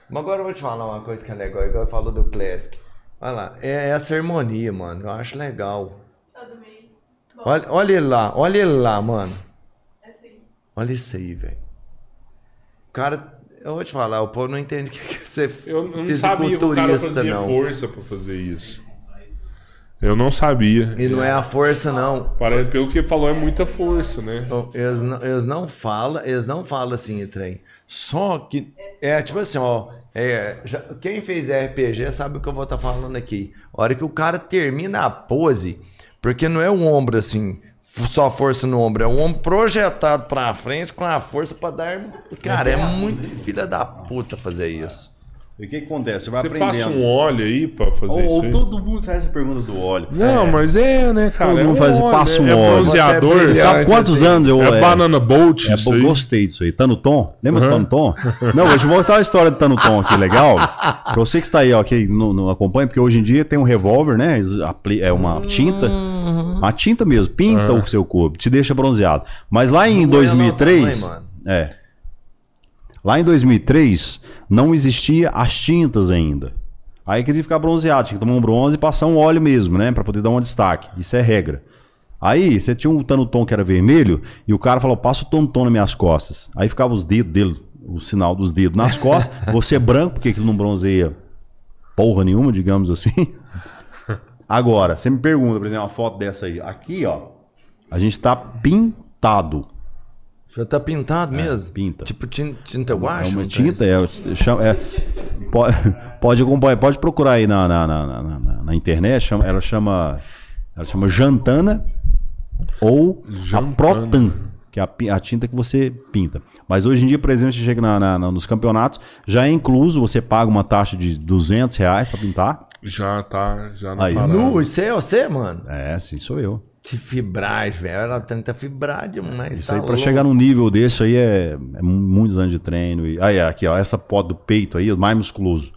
Mas agora eu vou te falar uma coisa que é legal, igual eu falo do Classic. Olha lá, é essa harmonia, mano. Eu acho legal. Tá Olha, olha ele lá, olha ele lá, mano. é. Olha isso aí, velho. Cara, eu vou te falar, o povo não entende o que é ser Eu não sabia que o cara fazia não. força pra fazer isso. Eu não sabia. E não é a força, não. Parece, pelo que falou, é muita força, né? Eles não, eles não falam, eles não falam assim, trem. Só que é tipo assim, ó. é, já- quem fez RPG sabe o que eu vou estar falando aqui. A hora que o cara termina a pose, porque não é o ombro assim, só força no ombro, é o ombro projetado pra frente com a força pra dar. Cara, é muito filha da puta fazer isso. E o que, que acontece? Você vai Você aprendendo. passa um óleo aí pra fazer Ou isso aí? todo mundo faz essa pergunta do óleo. Não, mas é, né, cara? Todo é mundo faz- passa um é óleo. bronzeador. É. Sabe quantos assim. anos eu. É, banana boat, É, isso aí. gostei disso aí. Tá no tom? Lembra do Tá no tom? Não, vou te mostrar a história do Tá no tom aqui, legal. Pra você que está aí, ó, que não, não acompanha, porque hoje em dia tem um revólver, né? É uma tinta. Uma tinta mesmo, pinta o seu corpo, te deixa bronzeado. Mas lá em Não é 2003. não, mano. É. Lá em 2003, não existia as tintas ainda. Aí queria ficar bronzeado, tinha que tomar um bronze e passar um óleo mesmo, né? Pra poder dar um destaque. Isso é regra. Aí, você tinha um Tanuton que era vermelho e o cara falou, passa o Tanuton nas minhas costas. Aí ficava os dedos dele, o sinal dos dedos nas costas. Você é branco, porque aquilo não bronzeia porra nenhuma, digamos assim. Agora, você me pergunta, por exemplo, uma foto dessa aí. Aqui, ó, a gente tá pintado. Já tá pintado mesmo? É, pinta. Tipo tin- tinta É guache? uma não tinta, é, chama- é, pode, pode pode procurar aí na, na, na, na- na- internet, chama- ela chama ela chama Jantana ou Jantana. a Protan, que é a, a tinta que você pinta. Mas hoje em dia, por exemplo, você chega na- na- na- nos campeonatos, já é incluso, você paga uma taxa de 200 reais para pintar. Já tá, já na Aí. parada. Nu, isso é você, mano? É, sim, sou eu. Que fibragem, velho. Ela tenta fibrar demais. Isso tá aí para louco. chegar num nível desse aí é, é muitos anos de treino. E, aí, aqui, ó, essa foto do peito aí, o mais musculoso.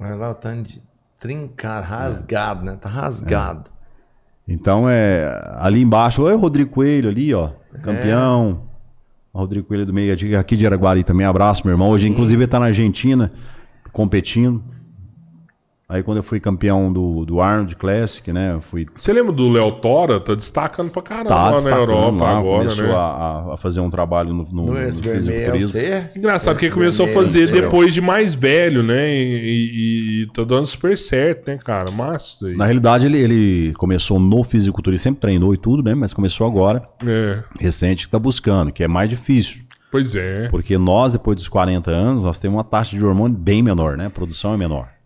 Olha lá o tanto de trincar, rasgado, né? Tá rasgado. Então é ali embaixo, oi Rodrigo Coelho ali, ó, campeão. O Rodrigo Coelho do meio aqui- aqui de Araguari também, abraço, meu irmão. Hoje inclusive ele tá na Argentina competindo. Aí quando eu fui campeão do, do Arnold Classic, né, eu fui Você lembra do Léo Tora? Tá destacando pra caramba tá lá na destacando Europa lá, agora, começou né? a, a- a fazer um trabalho no, no, No no é fisiculturismo. você? Engraçado que ele começou a fazer sei. depois de mais velho, né? E, e- e tá dando super certo, né, cara? Massa daí. Na realidade, ele, ele começou no fisiculturismo, sempre treinou e tudo, né? Mas começou agora, É, recente, que tá buscando, que é mais difícil. pois é. Porque nós, depois dos 40 anos, nós temos uma taxa de hormônio bem menor, né? A produção é menor.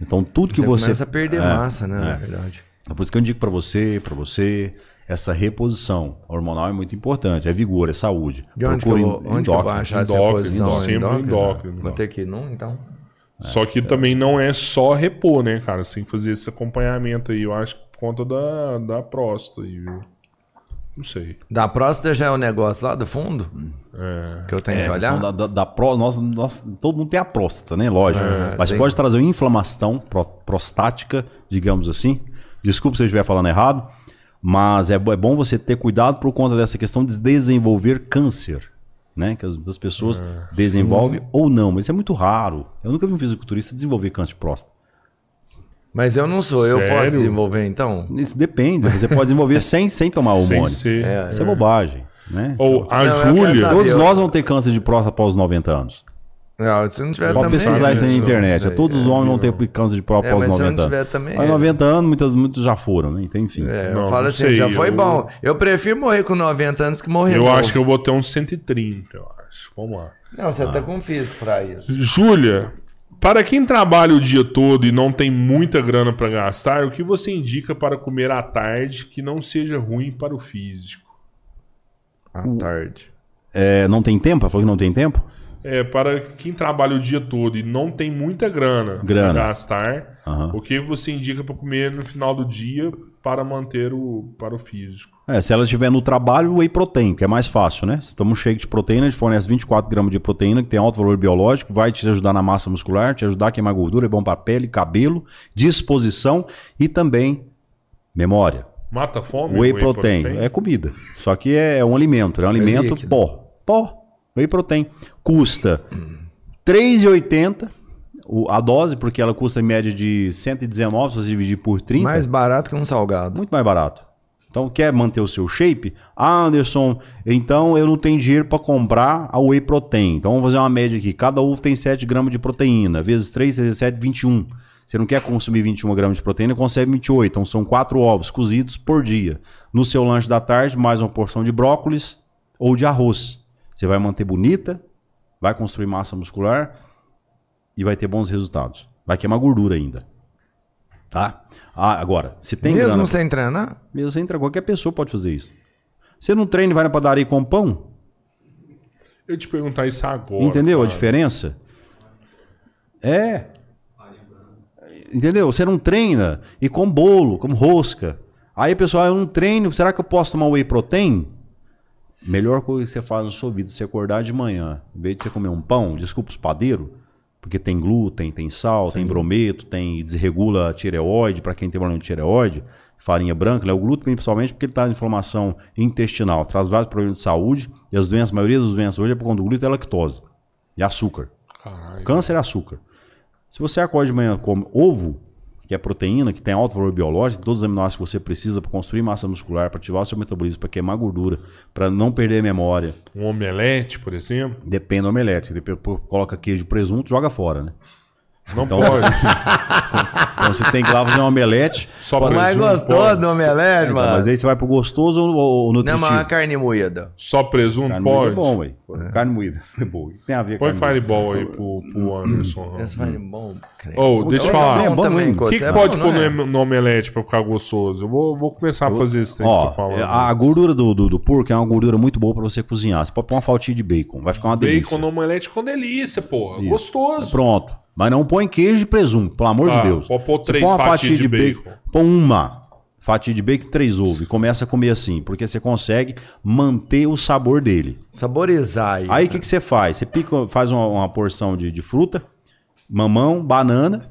Então, tudo que Você você. começa a perder É, massa, né? Na é. verdade. É por isso que eu indico pra você, pra você, essa reposição hormonal é muito importante. É vigor, é saúde. De onde, que eu, Procure vou, onde que eu vou endócrino. achar essa endócrino, posição? sempre endócrino. Vou ter que ir num, então. Só que também não é só repor, né, cara? Você tem que fazer esse acompanhamento aí, eu acho, por conta da, da próstata aí, viu? Não sei. Da próstata já é o negócio lá do fundo? É. Que eu tenho É, que olhar? da, da, da pró- nós, nós- todo mundo tem a próstata, né? Lógico. É, Mas sim. pode trazer uma inflamação pró- prostática, digamos assim. Desculpa se eu estiver falando errado, mas é, é bom você ter cuidado por conta dessa questão de desenvolver câncer. né? Que as, as pessoas desenvolvem ou não, mas isso é muito raro. Eu nunca vi um fisiculturista desenvolver câncer de próstata. Mas eu não sou, eu Sério? posso desenvolver então? Isso depende, você pode desenvolver sem, sem tomar Sem hormônio. ser. É, Isso é bobagem, né? Ou a Não, eu Júlia. Todos eu- nós vão ter câncer de próstata após os 90 anos. Não, se não tiver Pode também. pesquisar isso aí na eu- internet. sei, Todos os é. homens vão ter câncer de próstata É, após mas os se eu 90 não tiver anos. também, Aos é. 90 anos, muitos, muitos já foram, né? Então, enfim. É, Não, eu falo não assim, sei, já foi eu- bom. Eu prefiro morrer com 90 anos que morrer Eu novo. acho que eu vou ter uns 130, eu acho. Vamos lá. Não, você tá com físico pra isso. Júlia, para quem trabalha o dia todo e não tem muita grana para gastar, o que você indica para comer à tarde que não seja ruim para o físico? À tarde. É, não tem tempo? Falou que não tem tempo? É, para quem trabalha o dia todo e não tem muita grana, Grana. para gastar, Aham. o que você indica para comer no final do dia para manter o para o físico? É, se ela estiver no trabalho, whey protein, que é mais fácil, né? Toma um shake de proteína, a gente fornece 24 gramas de proteína, que tem alto valor biológico, vai te ajudar na massa muscular, te ajudar a queimar gordura, é bom para pele, cabelo, disposição e também memória. Mata a fome? Whey, protein. é comida. Só que é, é um alimento, é um alimento líquido. pó. Pó. Whey protein. Custa R$ 3,80 o- a dose, porque ela custa em média de 119, se você dividir por 30. Mais barato que um salgado. Muito mais barato. Então, quer manter o seu shape? Ah, Anderson, então eu não tenho dinheiro para comprar a whey protein. Então, vamos fazer uma média aqui. Cada ovo tem 7 gramas de proteína. Vezes 3, vezes 7, 21. Você não quer consumir 21 gramas de proteína, consegue 28. Então, são 4 ovos cozidos por dia. No seu lanche da tarde, mais uma porção de brócolis ou de arroz. Você vai manter bonita, vai construir massa muscular e vai ter bons resultados. Vai queimar gordura ainda. Tá? Ah, agora, se tem Mesmo grana- sem treinar? mesmo sem entrar, qualquer pessoa pode fazer isso. Você não treina e vai na padaria com pão? Eu te perguntar isso agora. Entendeu a cara. diferença? É. Entendeu? Você não treina e com bolo, com rosca. Aí, pessoal, eu não treino, será que eu posso tomar whey protein? Melhor coisa que você faz na sua vida, é você acordar de manhã, em vez de você comer um pão, desculpa os padeiros, porque tem glúten, tem sal, tem brometo, tem desregula a tireoide, para quem tem problema de tireoide, farinha branca, né? o glúten principalmente porque ele traz inflamação intestinal, traz vários problemas de saúde, e as doenças, a maioria das doenças hoje é por conta do glúten e lactose, e açúcar. Caralho. Câncer é açúcar. Se você acorda de manhã e come ovo, que é proteína, que tem alto valor biológico, todos os aminoácidos que você precisa para construir massa muscular, para ativar o seu metabolismo, para queimar gordura, para não perder a memória, Um omelete, por exemplo. depende do omelete. Depois coloca queijo e presunto, joga fora, né? Não Então- pode. Então você tem que ir lá fazer um omelete. Só O mais presunto gostoso do omelete, Então, mano. mas aí você vai pro gostoso ou, ou Não, nutritivo? mas uma carne moída. Só presunto Carne moída pode? é bom, velho. Carne moída é bom. Tem a ver com Põe moída? Fireball aí pro, pro Anderson. Esse vai bom. creme. Ô, deixa eu falar. é bom também. O que, que é pode bom, pôr é? no, omelete pra ficar gostoso? Eu vou, vou começar a fazer esse trem que você falando. a, gordura do, do, do porco é uma gordura muito boa para você cozinhar. Você pode pôr uma fatia de bacon, vai ficar uma delícia. Bacon no omelete com delícia, porra. Isso. Gostoso. Pronto. Mas não põe queijo e presunto, pelo amor Tá, de Deus. pode pôr três põe uma fatia de de bacon. bacon. Põe uma fatia de bacon e três ovos. E começa a comer assim, porque você consegue manter o sabor dele. Saborizar aí. Aí o que, que você faz? Você pica, faz uma, uma porção de, de fruta, mamão, banana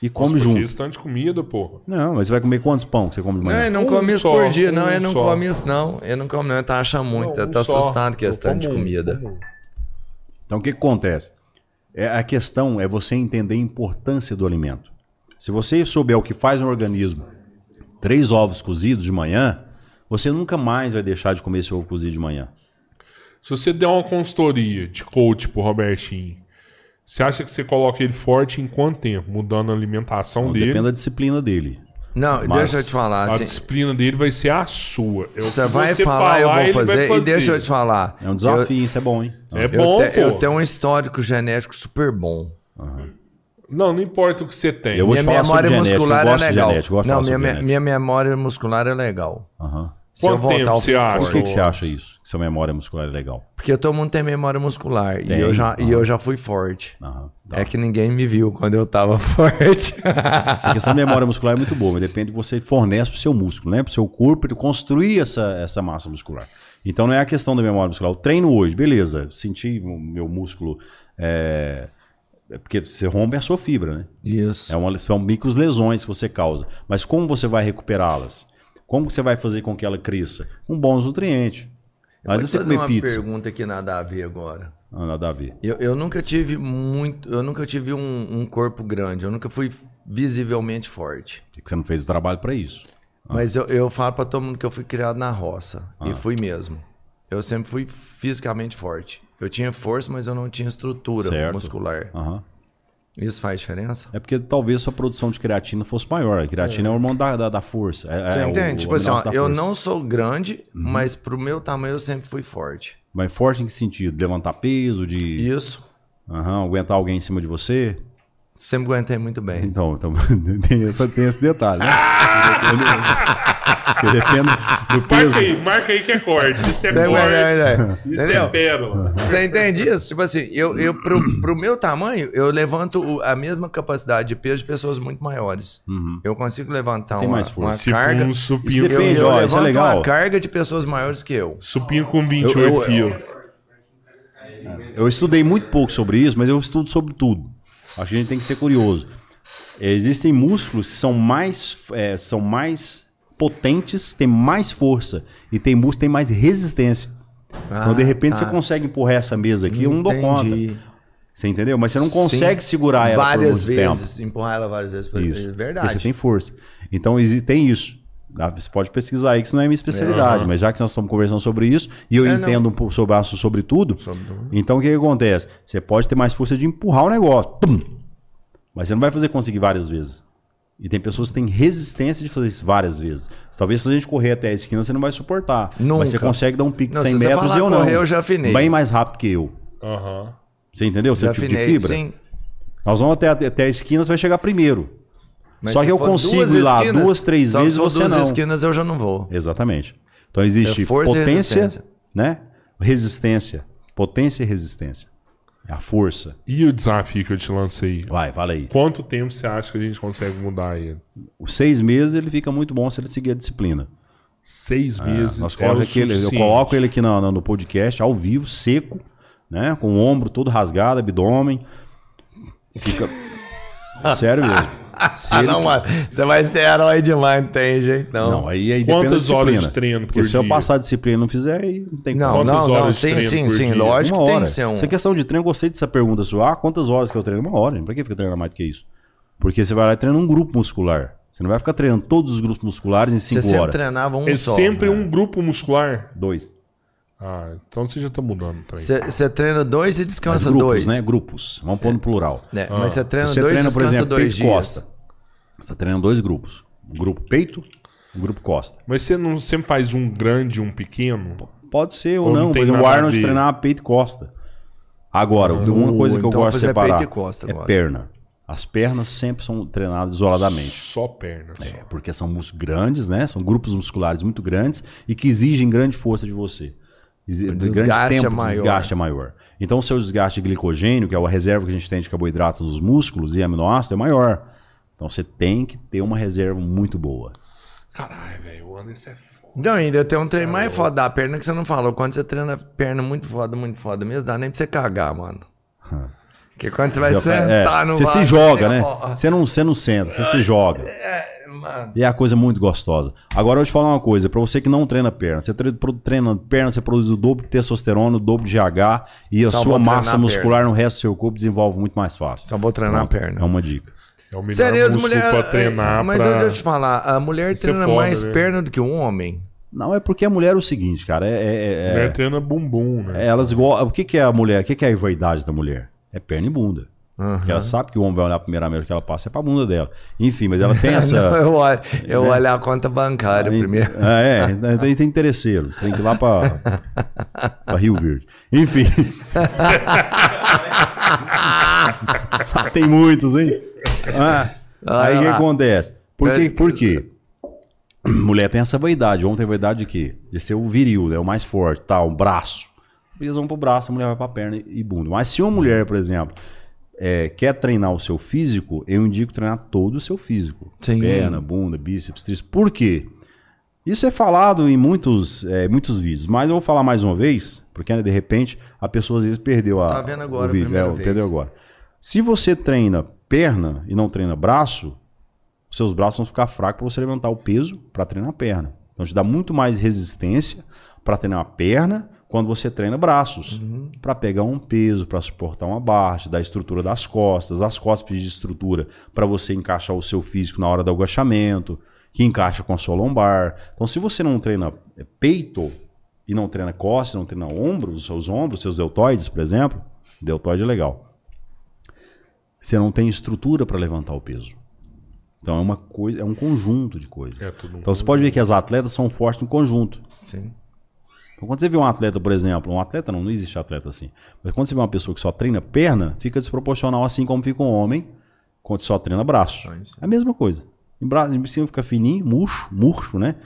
e come Nossa, junto. Isso tanto de comida, porra. Não, mas você vai comer quantos pão que você come de Não, manhã? ele não Um come isso por dia, um não. Ele não só. come isso, não. Ele não come, não. Ele tá achando muito. Não, um tá só. assustado com Eu questão de como comida. como. Então o que, que acontece? É, a questão é você entender a importância do alimento. Se você souber o que faz no organismo, três ovos cozidos de manhã, você nunca mais vai deixar de comer esse ovo cozido de manhã. Se você der uma consultoria de coach pro Robertinho, você acha que você coloca ele forte em quanto tempo? Mudando a alimentação Então, dele. depende da disciplina dele. Não, Mas deixa eu te falar. A Assim, disciplina dele vai ser a sua. É o você vai você falar, eu ele vou vai fazer. E deixa eu te falar. É um desafio, isso é bom, hein? É Eu, bom, te- eu tenho um histórico genético super bom. Não, não importa o que você tem. Eu minha falar memória eu muscular é legal. eu Não, falar minha, memória muscular é legal. Aham. Eu Quanto tempo eu você acha? Por que, que você acha isso? Que sua memória muscular é legal? Porque todo mundo tem memória muscular. E Tem, eu, já, e eu já fui forte. Tá. É que ninguém me viu quando eu tava forte. Essa questão da memória muscular é muito boa, mas depende do que você fornece pro seu músculo, né? Pro seu corpo, ele construir essa, essa massa muscular. Então não é a questão da memória muscular. Eu treino hoje, beleza. Senti o meu músculo. É... é porque você rompe a sua fibra, né? Isso. É uma, são micros lesões que você causa. Mas como você vai recuperá-las? Como você vai fazer com que ela cresça? Com bons nutrientes. Mas Vou você fazer comer uma pizza. pergunta que nada a ver agora. Ah, nada a ver. Eu, eu nunca tive muito. Eu nunca tive um, um corpo grande. Eu nunca fui visivelmente forte. Que você não fez o trabalho pra isso? Mas eu, eu falo pra todo mundo que eu fui criado na roça. E fui mesmo. Eu sempre fui fisicamente forte. Eu tinha força, mas eu não tinha estrutura Certo. muscular. Aham. Isso faz diferença? É porque talvez sua produção de creatina fosse maior. A creatina é, o hormônio da, da, da força. É, Você é o- entende? o tipo assim, ó, eu não sou grande, Uhum. mas pro meu tamanho eu sempre fui forte. Mas forte em que sentido? Levantar peso, de Isso. Aham, aguentar alguém em cima de você? Sempre aguentei muito bem. Então, então tem, essa- tem esse detalhe, né? Porque depende do peso. Marca aí, marca aí que é corte. Isso é Você corte. aguenta, Isso é Entendeu? pérola. Você entende isso? Tipo assim, eu, eu pro, pro meu tamanho, eu levanto a mesma capacidade de peso de pessoas muito maiores. Eu consigo levantar Tem uma, mais força. uma Tipo carga. um Isso supinho, Eu, depende, eu ó, isso é levanto legal. uma carga de pessoas maiores que eu. supinho com 28 Eu- eu- quilos. Eu estudei muito pouco sobre isso, mas eu estudo sobre tudo. Acho que a gente tem que ser curioso. Existem músculos que são mais, é, são mais potentes, têm mais força. E tem músculos que têm mais resistência. então, de Ah, repente, tá. você consegue empurrar essa mesa aqui, eu não dou conta. Você entendeu? Mas você não consegue Sim. segurar ela várias por muito tempo. vezes, empurrar ela várias vezes. por- Isso. É Porque verdade. você tem força. Então tem isso. Ah, Você pode pesquisar aí, que isso não é minha especialidade, mas já que nós estamos conversando sobre isso, e eu É, não. entendo um pouco sobre, aço sobre tudo, Sobre tudo. então o que, que acontece? Você pode ter mais força de empurrar o negócio, tum, mas você não vai fazer conseguir várias vezes. E tem pessoas que têm resistência de fazer isso várias vezes. Talvez se a gente correr até a esquina, você não vai suportar. Nunca. Mas você consegue dar um pique de Não, 100 se você metros falar e eu não. correr, eu já afinei. Bem mais rápido que eu. Aham. Você entendeu? Seu Já tipo de afinei, fibra? sim. Nós vamos até, até a esquina, você vai chegar primeiro. Mas Só que eu consigo duas ir lá esquinas, duas, três vezes se for você duas não. esquinas eu já não vou. Exatamente. Então existe É força e potência, resistência. né? Resistência. Potência e resistência. É a força. E o desafio que eu te lancei? Vai, fala aí. Quanto tempo você acha que a gente consegue mudar ele? Os seis meses ele fica muito bom se ele seguir a disciplina. Seis meses. Nós é coloca o aqui, ele- eu coloco ele aqui no, no- no podcast, ao vivo, seco, né? Com o ombro todo rasgado, abdômen. Fica. Sério mesmo. Se Ah, ele- não, mano. Você vai ser herói demais, não tem jeito, não. Não, aí, aí Quantas horas de treino Porque por se eu dia? passar a disciplina e não fizer, aí não tem Não, como. Quantas não, não. horas de Sim, treino sim, por sim. dia? Lógico Uma que tem hora. que ser um. Essa é questão de treino, eu gostei dessa pergunta sua. Ah, quantas horas que eu treino? Uma hora. Pra que fica treinando mais do que isso? Porque você vai lá e treina um grupo muscular. Você não vai ficar treinando todos os grupos musculares em Você cinco sempre horas. treinava um É só. sempre um grupo muscular? Dois. Ah, então você já tá mudando o treino. Você você treina dois e descansa grupos, dois. né? Grupos. Vamos pôr no plural. É, Mas você treina você dois e treina, por descansa exemplo, dois peito e dias. costa. Você está treinando dois grupos. Um grupo peito, um grupo costa. Mas você não sempre faz um grande e um pequeno? Pode ser ou, Ou não não. tem Por exemplo, o Arnold treinava peito e costa. Agora, uma coisa que eu então gosto de separar peito e costa é agora. perna. As pernas sempre são treinadas isoladamente. Só perna. só. É, porque são músculos grandes, né? São grupos musculares muito grandes e que exigem grande força de você. Grande desgaste tempo é de maior. desgaste é maior. Então, o seu desgaste de glicogênio, que é a reserva que a gente tem de carboidrato nos músculos e aminoácido, é maior. Então, você tem que ter uma reserva muito boa. Caralho, velho, o Anderson é foda. Não, ainda tem um treino mais foda da perna que você não falou. Quando você treina perna muito foda, muito foda mesmo, dá nem pra você cagar, mano. Porque quando você vai É, sentar no você se joga, né? Você não, você não senta, você se joga. é, mano. E é a coisa muito gostosa. Agora eu vou te falar uma coisa, pra você que não treina perna, você treina perna, você produz o dobro de testosterona, o dobro de GH e a Só sua massa muscular no resto do seu corpo desenvolve muito mais fácil. Só vou treinar a Pronto, perna. É uma dica. É o melhor Sério, mulheres. pra treinar Mas pra... eu deixa te falar, a mulher Isso é treina foda, mais né? perna do que o homem. Não, é porque a mulher é o seguinte, cara, é, é- é- Mulher treina bumbum, né? é- elas go- O que, que é a mulher? O que, que é a vaidade da mulher? É perna e bunda. Porque ela sabe que o homem vai olhar primeiramente o que ela passa é pra bunda dela. Enfim, mas ela tem essa. Não, eu olho, eu olho a conta bancária Aí- primeiro. É, é, então tem, tem interesseiro. Você tem que ir lá pra, pra Rio Verde. Enfim. tem muitos, hein? Ah, aí o que lá. acontece? Por, É, quê? Por quê? Mulher tem essa vaidade. Homem tem vaidade de quê? De ser o viril, né? o mais forte, tal, o braço. Eles vão pro braço, a mulher vai pra perna e bunda. Mas se uma mulher, por exemplo, é, quer treinar o seu físico, eu indico treinar todo o seu físico. Sim. Perna, bunda, bíceps, tríceps. Por quê? Isso é falado em muitos, é, muitos vídeos, mas eu vou falar mais uma vez, porque né, de repente a pessoa às vezes perdeu a, Tá vendo agora o vídeo. é, perdeu agora. Se você treina perna e não treina braço, seus braços vão ficar fracos para você levantar o peso para treinar a perna. Então te dá muito mais resistência para treinar a perna, quando você treina braços, para pegar um peso, para suportar uma barra, te dar a estrutura das costas, as costas precisam de estrutura para você encaixar o seu físico na hora do agachamento, que encaixa com a sua lombar. Então, se você não treina é, peito e não treina costas, não treina ombros, os seus ombros, seus deltoides, por exemplo, deltoide é legal. Você não tem estrutura para levantar o peso. Então é uma coisa, é um conjunto de coisas. É um então você pode ver que as atletas são fortes no conjunto. Sim. Então, quando você vê um atleta, por exemplo, um atleta não, não existe atleta assim. Mas quando você vê uma pessoa que só treina perna, fica desproporcional assim como fica um homem quando só treina braço. Ah, isso. É a mesma coisa. Em braço, em cima fica fininho, murcho, murcho, né?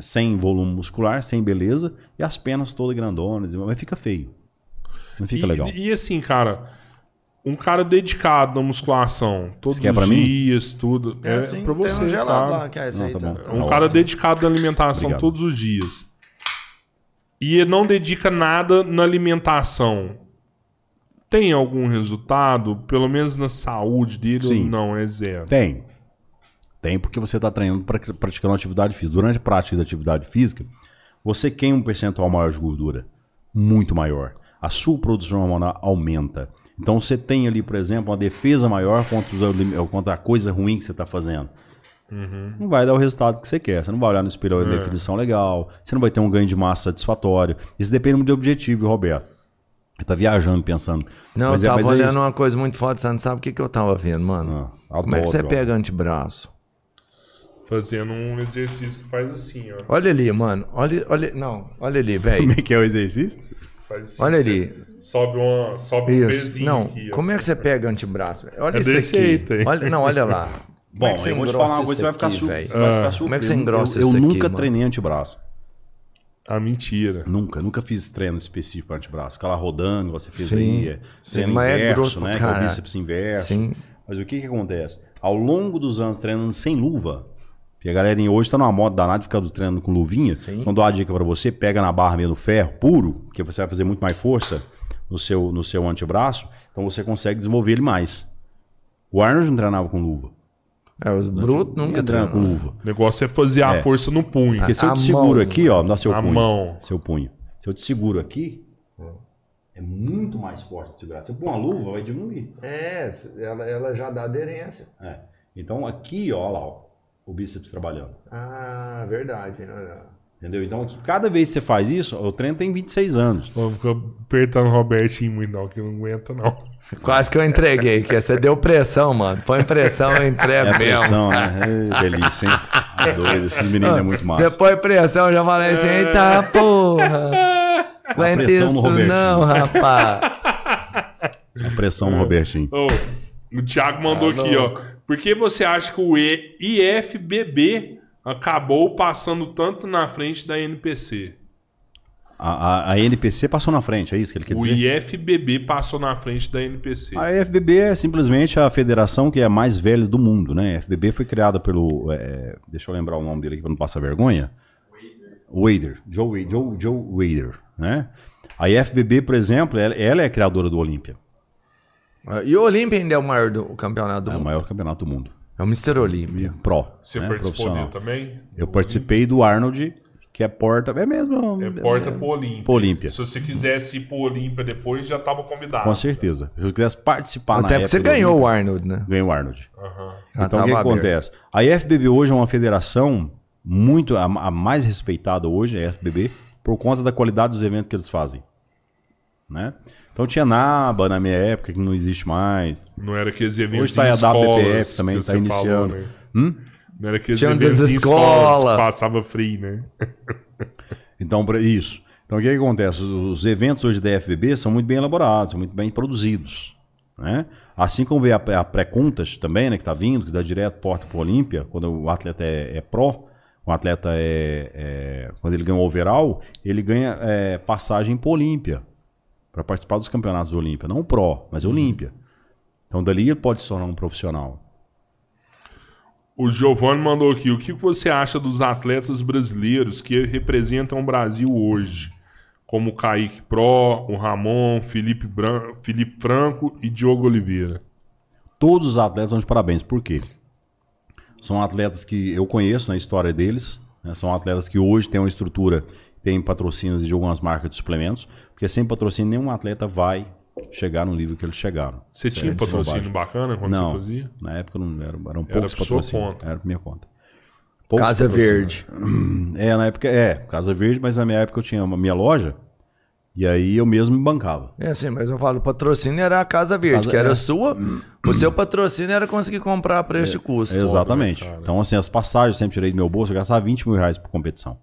Sem volume muscular, sem beleza, e as pernas todas grandonas, mas fica feio. Não fica e, legal. E assim, cara, um cara dedicado na musculação, todos quer os mim? dias, tudo. É, assim, pra você, um gelado claro. lá, que é esse Não, aí. tá tá-. Um Tá cara dedicado na alimentação Obrigado. todos os dias. E não dedica nada na alimentação. Tem algum resultado? Pelo menos na saúde dele ou Sim. não? É zero. Tem. Tem porque você está treinando para praticar uma atividade física. Durante a prática da atividade física, você queima um percentual maior de gordura. Muito maior. A sua produção hormonal aumenta. Então você tem ali, por exemplo, uma defesa maior contra, os contra a coisa ruim que você está fazendo. Não vai dar o resultado que você quer. Você não vai olhar no espelho É. a definição legal. Você não vai ter um ganho de massa satisfatório. Isso depende muito do objetivo, Roberto. Você tá viajando pensando. Não, Mas eu é- tava mas é olhando isso. uma coisa muito foda, você não sabe o que, que eu tava vendo, mano? Ah, Como é que você pega antebraço? Fazendo um exercício que faz assim, ó. Olha ali, mano. Olha, olha, não, olha ali, Como velho. é que é o exercício? Faz assim, Olha ali. Sobe, uma, sobe um pezinho Não, aqui, ó. como é que você pega antebraço? velho? Olha É isso aqui. jeito. Olha, não, olha lá. Como Bom, é que você eu vou te engrossa falar uma coisa, isso você vai ficar, aqui, su vai ficar Ah. surpreso. Como é que você engrossa eu, eu aqui, nunca mano? treinei antebraço. Ah, mentira. Nunca, nunca fiz treino específico para antebraço. Ficar lá rodando, você fez Sim, aí. É, mas é inverso, grosso pra né? Que é o bíceps inverso. Sim. Mas o que que acontece? Ao longo dos anos treinando sem luva, porque a galerinha hoje tá numa moda danada de ficar treinando com luvinha. Sim. Quando eu dou a dica para você, pega na barra mesmo no ferro puro, que você vai fazer muito mais força no seu, no seu antebraço, então você consegue desenvolver ele mais. O Arnold não treinava com luva. É, os brutos nunca Ninguém treina com treinam. luva. O negócio é fazer a É. força no punho. Porque se eu A te seguro mão. aqui, ó, dá seu A punho. mão. Seu punho. Se eu te seguro aqui, é muito mais forte de segurar. Se eu pôr uma luva, vai diminuir. É, ela, ela já dá aderência. É. Então aqui, ó, lá, ó, o bíceps trabalhando. Ah, verdade. olha. Entendeu? Então aqui, cada vez que você faz isso, o treino tem 26 anos. Não fica apertando o Robertinho muito, não, que não aguenta, não. Quase que eu entreguei, que você deu pressão, mano. Põe pressão, eu É entrego a mesmo. pressão, né? Ei, delícia, hein? É Doido, esses meninos é muito massa. Você põe pressão, eu já falei assim, eita porra. Aguenta pressão no isso Robertinho. não, rapaz. A pressão no Robertinho. Ô, o Thiago mandou Ah, aqui, ó. Por que você acha que o IFBB acabou passando tanto na frente da NPC? A, a, a NPC passou na frente, é isso que ele quer O dizer? IFBB passou na frente da NPC. A FBB é simplesmente a federação que é a mais velha do mundo, né? A FBB foi criada pelo. é, deixa eu lembrar o nome dele aqui para não passar vergonha. Wader. Joe, Joe, Joe Wader, né? A IFBB, por exemplo, ela, ela é a criadora do Olímpia. E o Olímpia ainda é o maior do o campeonato do É o mundo. maior campeonato do mundo. É o Mr. Olímpia. Pro. Você né? participou dele também? Eu participei do Arnold, que é porta. É mesmo. É porta pro Olímpia. Pro Olímpia. Se você quisesse ir pro Olímpia depois, já tava convidado. Com certeza. Se eu quisesse participar na Até porque você época do ganhou o Arnold, né? Ganhei o Arnold. Já Então o que, que acontece? A IFBB hoje é uma federação muito a, a mais respeitada hoje, a IFBB, por conta da qualidade dos eventos que eles fazem. Né? Então tinha NABA na minha época, que não existe mais. Não era aqueles eventos Hoje tá em a escolas WPF também, tá você iniciando. né? Hum? Não era aqueles Tinha das escolas escola. que passava free, né? Então, pra isso. Então, o que, que acontece? Os eventos hoje da FBB são muito bem elaborados, são muito bem produzidos. Né? Assim como vê a, a pré-contas também, né, que está vindo, que dá direto porta para o Olímpia, quando o atleta é, é pró, o atleta é, é- Quando ele ganha o overall, ele ganha é, passagem para Olímpia, para participar dos campeonatos do Olímpia. Não pró, mas Olímpia. Então, dali ele pode se tornar um profissional. O Giovanni mandou aqui. O que você acha dos atletas brasileiros que representam o Brasil hoje? Como o Kaique Pro, o Ramon, Felipe, Bran... Felipe Franco e Diogo Oliveira. Todos os atletas são de parabéns. Por quê? São atletas que eu conheço na história deles. né? São atletas que hoje têm uma estrutura tem patrocínios de algumas marcas de suplementos, porque sem patrocínio nenhum atleta vai chegar no nível que eles chegaram. Você tinha Certo? patrocínio Bobagem. bacana quando Não, você fazia? na época não era, eram Era poucos sua patrocínios. conta. Era por minha conta. Poucos Casa. Verde. É, na época, é, Casa Verde, mas na minha época eu tinha uma minha loja e aí eu mesmo me bancava. É assim, mas eu falo, o patrocínio era a Casa Verde, Casa- que era é. sua. O seu patrocínio era conseguir comprar a preço de custo. Exatamente. Então, assim, as passagens eu sempre tirei do meu bolso, eu gastava 20 mil reais por competição.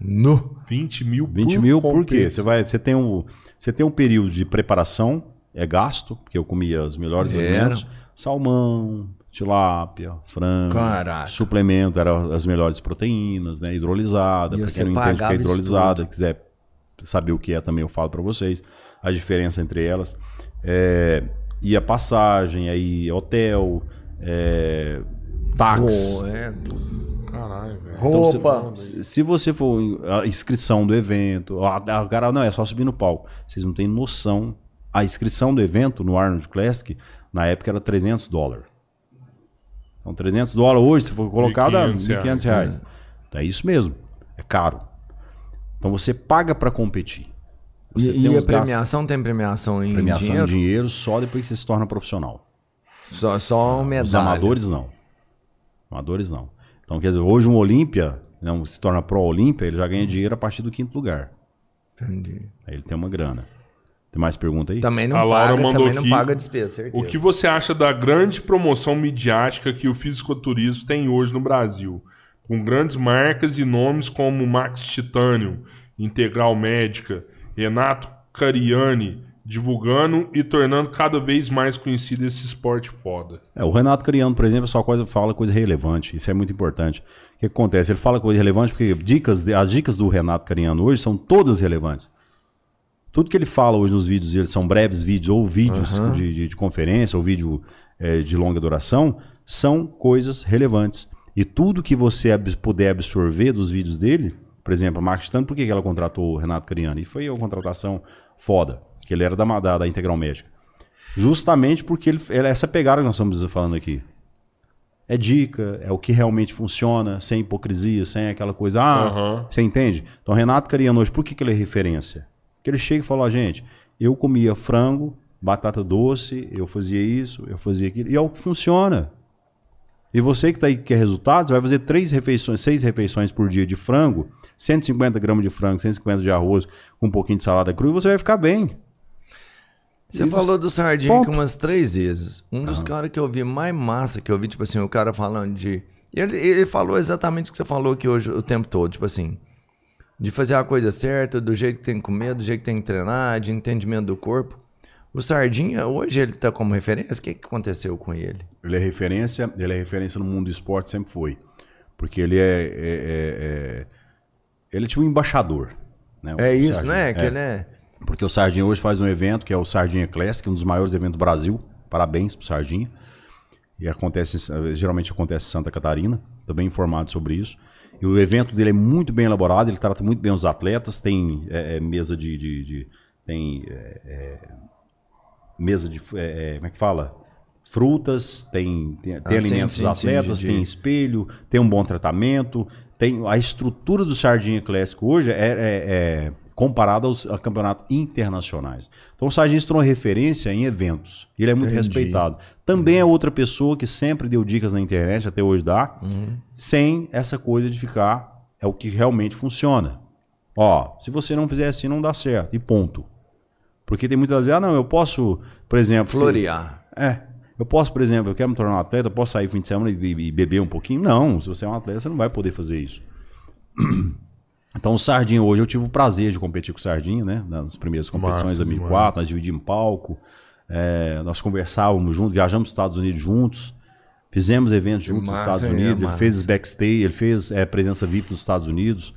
No. 20 mil 20 por mil por quê? Você, vai, você, tem um, você tem um período de preparação, é gasto, porque eu comia os melhores Era. alimentos. Salmão, tilápia, frango, Caraca. suplemento, eram as melhores proteínas, né? Hidrolisada, pra você quem não entende o que pagava é hidrolisada, quiser saber o que é também, eu falo pra vocês. A diferença entre elas. É, e a passagem, aí hotel, é, táxi. é. Caralho, velho. Então, Roupa. se- se você for a inscrição do evento, a, a- o cara não é só subir no palco. Vocês não têm noção. A inscrição do evento no Arnold Classic na época era 300 dólares. Então 300 dólares hoje se for colocado a 1.500 1.500 reais. É isso mesmo. É caro. Então você paga para competir. Você E, e a uns gastos- premiação tem premiação em premiação dinheiro? em dinheiro só depois que você se torna profissional. Só, só medalha. Os amadores não. Amadores não. Então, quer dizer, hoje um Olímpia, não, se torna pro Olímpia, ele já ganha dinheiro a partir do quinto lugar. Entendi. Aí ele tem uma grana. Tem mais pergunta aí? Também não A Laura paga, mandou também não aqui paga despesa, certeza. O que você acha da grande promoção midiática que o fisiculturismo tem hoje no Brasil? Com grandes marcas e nomes como Max Titânio, Integral Médica, Renato Cariani, divulgando e tornando cada vez mais conhecido esse esporte foda. É, o Renato Criando, por exemplo, só coisa, fala coisa relevante. Isso é muito importante. O que acontece? Ele fala coisa relevante porque dicas, as dicas do Renato Cariano hoje são todas relevantes. Tudo que ele fala hoje nos vídeos dele são breves vídeos ou vídeos de, de- de conferência ou vídeo eh, de longa duração, são coisas relevantes. E tudo que você ab- puder absorver dos vídeos dele, por exemplo, a Marcos Tano, por que que ela contratou o Renato Cariano? E foi uma contratação foda, que ele era da, da, da Integral Médica. Justamente porque ele, ele- essa pegada que nós estamos falando aqui. É dica, é o que realmente funciona, sem hipocrisia, sem aquela coisa. Ah, Aham. você entende? Então, Renato Cariano hoje, por que, que ele é referência? Porque ele chega e fala: gente, eu comia frango, batata doce, eu fazia isso, eu fazia aquilo, e é o que funciona. E você que tá aí que quer resultados, vai fazer três refeições, seis refeições por dia de frango, 150 gramas de frango, 150 de arroz, com um pouquinho de salada crua, e você vai ficar bem. Você falou do Sardinha Ponto. aqui umas três vezes. Um dos caras que eu vi mais massa, que eu vi, tipo assim, o cara falando de. Ele, ele falou exatamente o que você falou aqui hoje o tempo todo, tipo assim. De fazer a coisa certa, do jeito que tem que comer, do jeito que tem que treinar, de entendimento do corpo. O Sardinha, hoje ele tá como referência. O que, que aconteceu com ele? Ele é referência, ele é referência no mundo do esporte, sempre foi. Porque ele é. é- é- é- ele é tipo um embaixador. Né? É isso, Sardinha. né? Que ele é. Porque o Sardinha hoje faz um evento que é o Sardinha Classic, um dos maiores eventos do Brasil. Parabéns pro Sardinha. E acontece, geralmente acontece em Santa Catarina. Estou bem informado sobre isso. E o evento dele é muito bem elaborado, ele trata muito bem os atletas, tem é, é, mesa de. de- de- tem é, é, mesa de. é, como é que fala? Frutas, tem, tem, tem Ah, sim, alimentos sim, dos sim, atletas, de- tem espelho, tem um bom tratamento, tem a estrutura do Sardinha Clássico hoje é, é, é comparada aos a campeonatos internacionais. Então o se tornou referência em eventos. Ele é muito Entendi. respeitado. Também é outra pessoa que sempre deu dicas na internet, até hoje dá, Uhum. sem essa coisa de ficar é o que realmente funciona. Ó, se você não fizer assim, não dá certo. E ponto. Porque tem muitas vezes, ah, não, eu posso, por exemplo. se- Florear. é. Eu posso, por exemplo, eu quero me tornar um atleta, eu posso sair fim de semana e, e beber um pouquinho? Não, se você é um atleta, você não vai poder fazer isso. Então, o Sardinha, hoje eu tive o prazer de competir com o Sardinha, né? Nas primeiras competições Massa, de 2004, massa. nós dividimos palco, é, nós conversávamos juntos, viajamos para os Estados Unidos juntos, fizemos eventos juntos nos Massa, Estados é, Unidos, ele massa. fez backstage, ele fez é, presença VIP nos Estados Unidos,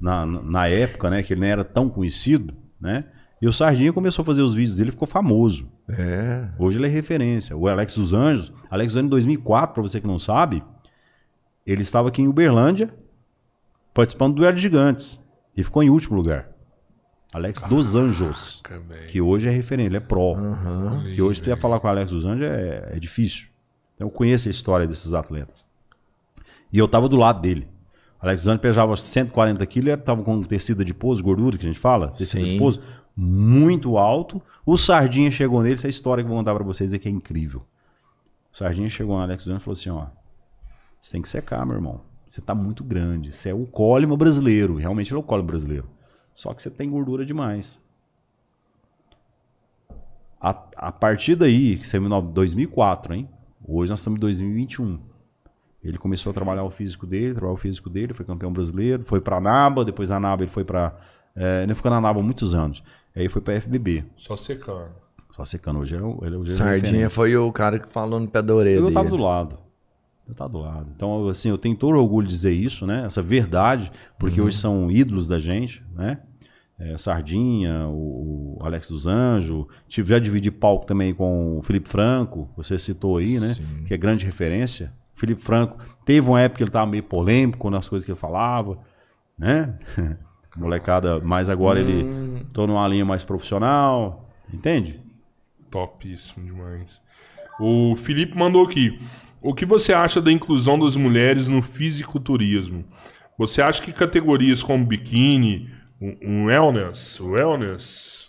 na, na época, né? Que ele não era tão conhecido, né? E o Sardinha começou a fazer os vídeos dele, ficou famoso. É. Hoje ele é referência. O Alex dos Anjos, Alex dos Anjos em 2004, para você que não sabe, ele estava aqui em Uberlândia, participando do Duelo de Gigantes, e ficou em último lugar. Alex dos Anjos, Caraca, que hoje é referência, ele é pró. Que hoje, para falar com o Alex dos Anjos, é, é difícil. Então, eu conheço a história desses atletas. E eu estava do lado dele. Alex dos Anjos pesava 140 quilos, ele tava com tecido de pouso, gordura que a gente fala, tecido Sim. de pouso, muito alto. O Sardinha chegou nele, essa história que eu vou contar pra vocês aqui é incrível. O Sardinha chegou no Alex dos Anjos e falou assim, ó, você tem que secar, meu irmão. Você tá muito grande. Você é o cólima brasileiro. Realmente ele é o cólima brasileiro. Só que você tem gordura demais. A, a partir daí, que saiu em 2004, hein? Hoje nós estamos em 2021. Ele começou a trabalhar o físico dele, trabalhar o físico dele, foi campeão brasileiro, foi pra Naba, depois da Naba ele foi pra. É, ele ficou na Naba há muitos anos. Aí foi pra FBB. Só secando. Só secando. Hoje ele é o- ele, é Sardinha referência. foi o cara que falou no pé da orelha Eu tava dele. do lado. Eu tava do lado. Então, assim, eu tenho todo orgulho de dizer isso, né? Essa verdade, porque hoje são ídolos da gente, né? É, Sardinha, o, o Alex dos Anjos. Tive, já dividi palco também com o Felipe Franco, você citou aí, né? Que é grande referência. Felipe Franco teve uma época que ele tava meio polêmico nas coisas que ele falava, né? Molecada, mas agora ele tô numa linha mais profissional, entende? Topíssimo demais. O Felipe mandou aqui. O que você acha da inclusão das mulheres no fisiculturismo? Você acha que categorias como biquíni, um, wellness, wellness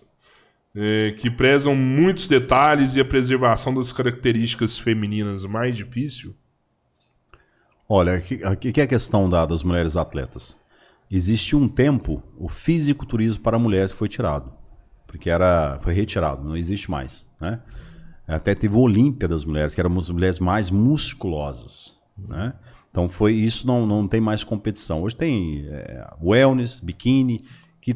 eh, que prezam muitos detalhes e a preservação das características femininas mais difícil? Olha, o que é a questão da- das mulheres atletas? Existe um tempo, o fisiculturismo para mulheres foi tirado. Porque era, foi retirado, não existe mais. Né? Até teve o Olímpia das mulheres, que eram as mulheres mais musculosas. Né? Então foi isso não, não tem mais competição. Hoje tem é, wellness, biquíni, que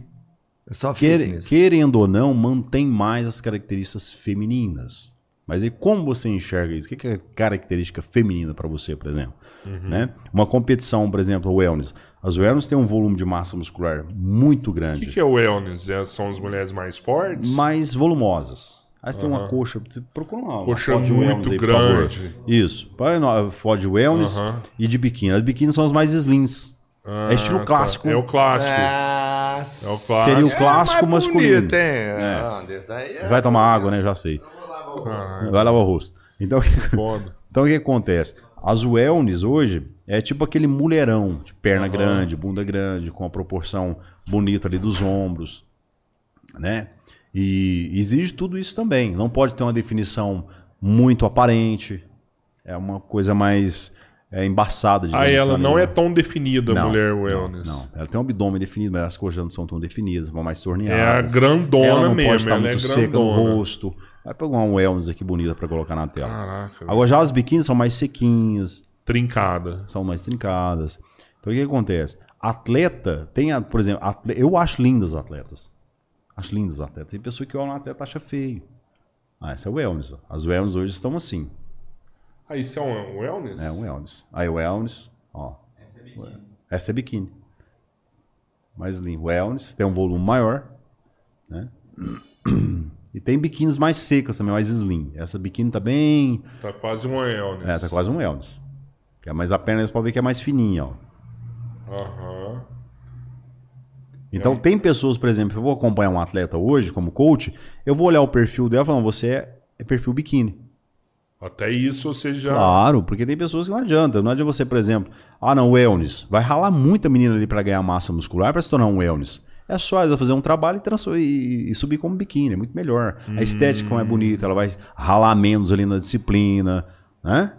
É só Quer- querendo ou não, mantém mais as características femininas. Mas aí como você enxerga isso? O que é característica feminina para você, por exemplo? Né? Uma competição, por exemplo, wellness. As wellness têm um volume de massa muscular muito O grande, que, que é wellness? É, são as mulheres mais fortes? mais volumosas. Aí você tem uma coxa, você procura uma, uma Coxa de muito aí, grande. Isso. Uma de wellness Aham. e de biquíni. As biquíni são as mais slims. Ah, é estilo tá. clássico. É o clássico. É o clássico. Seria o É clássico mais masculino. bonito, hein? Ah, Deus, aí é- Vai tomar água, né? Já sei. Ah, Vai lavar o rosto. Então, foda. Então o que acontece? As wellness hoje é tipo aquele mulherão, de perna grande, bunda grande, com a proporção bonita ali dos ombros, né? E exige tudo isso também. Não pode ter uma definição muito aparente. É uma coisa mais é, embaçada de Ah, ela não é tão definida, a mulher wellness. Não, ela tem um abdômen definido, mas as coxas não são tão definidas, vão mais É a torneadas. grandona ela não mesmo, pode estar ela muito é seca no grandona. rosto. Vai pegar uma wellness aqui bonita pra colocar na tela. Caraca, Agora já as biquínis são mais sequinhas, trincada. são mais trincadas. Então o que acontece? Atleta tem, a- por exemplo, atle- eu acho lindas atletas. Acho lindas atletas. Tem pessoa que olha um atleta e acha feio. Ah, essa é o wellness. ó. As wellness hoje estão assim. Ah, isso é um wellness? É um wellness. Aí o wellness, ó. Essa é biquíni. Mais limpo. Wellness tem um volume maior, né? E tem biquínis mais secas também, mais slim. Essa biquíni tá bem Tá quase um wellness. É, tá quase um wellness. Que é- Mas a perna você pode ver que é mais fininha, ó. Aham. Então tem pessoas, por exemplo, eu vou acompanhar um atleta hoje como coach, eu vou olhar o perfil dela e falar, você é, é perfil biquíni. Até isso você já. Claro, porque tem pessoas que não adianta. Não adianta você, por exemplo, ah não, wellness. Vai ralar muita menina ali pra ganhar massa muscular pra se tornar um wellness. É só ela fazer um trabalho e, e- e subir como biquíni, é muito melhor. A estética não é bonita, ela vai ralar menos ali na disciplina, né?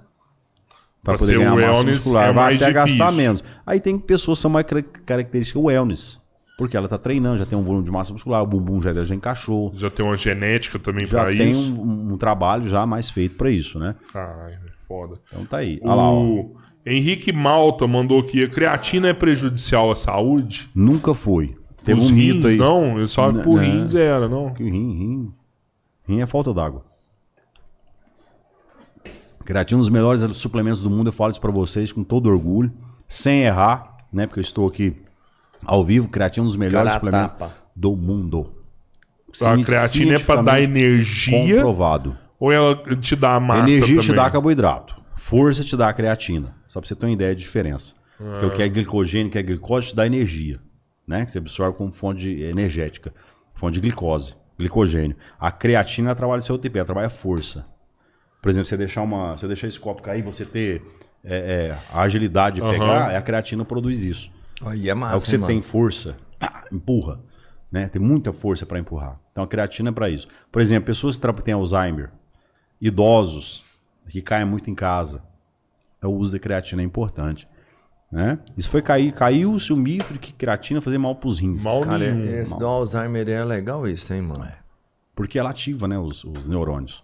Pra Pra poder ganhar massa muscular, é vai até difícil. gastar menos. Aí tem pessoas que são mais car- características wellness, porque ela tá treinando, já tem um volume de massa muscular, o bumbum já, já encaixou, Já tem uma genética também já pra tem isso. um, um trabalho já mais feito pra isso, né? Caralho, foda. Então tá aí. Olha lá, ó. O Henrique Malta mandou aqui: a creatina é prejudicial à saúde? Nunca foi. Teve Os um mito rins, aí. não? Eu só por rins era, não. Que rim, rim. Rim é falta d'água. Creatina é um dos melhores suplementos do mundo, eu falo isso pra vocês com todo orgulho, sem errar, né? Porque eu estou aqui ao vivo. Creatina é um dos melhores suplementos do mundo. A creatina é pra dar energia Comprovado. ou ela te dá massa Energia te também? dá carboidrato. Força te dá a creatina. Só pra você ter uma ideia de diferença. Porque o que é glicogênio, o que é glicose, te dá energia. Né? Que você absorve como fonte energética. Fonte de glicose. Glicogênio. A creatina ela trabalha seu ATP, ela trabalha força. Por exemplo, você deixar uma. Se eu deixar esse copo cair, você ter é, é, a agilidade de Aham. pegar, é a creatina produz isso. Aí é massa, é o que você hein, tem mano? força, pá, empurra. Né? Tem muita força para empurrar. Então a creatina é para isso. Por exemplo, pessoas que têm Alzheimer, idosos, que caem muito em casa, o uso da creatina é importante. Né? Isso foi cair, caiu-se o mito de que creatina fazia mal para os rins. Mal Cara, nenhum. esse do Alzheimer é legal isso, hein, mano? Porque ela ativa né, os, os neurônios.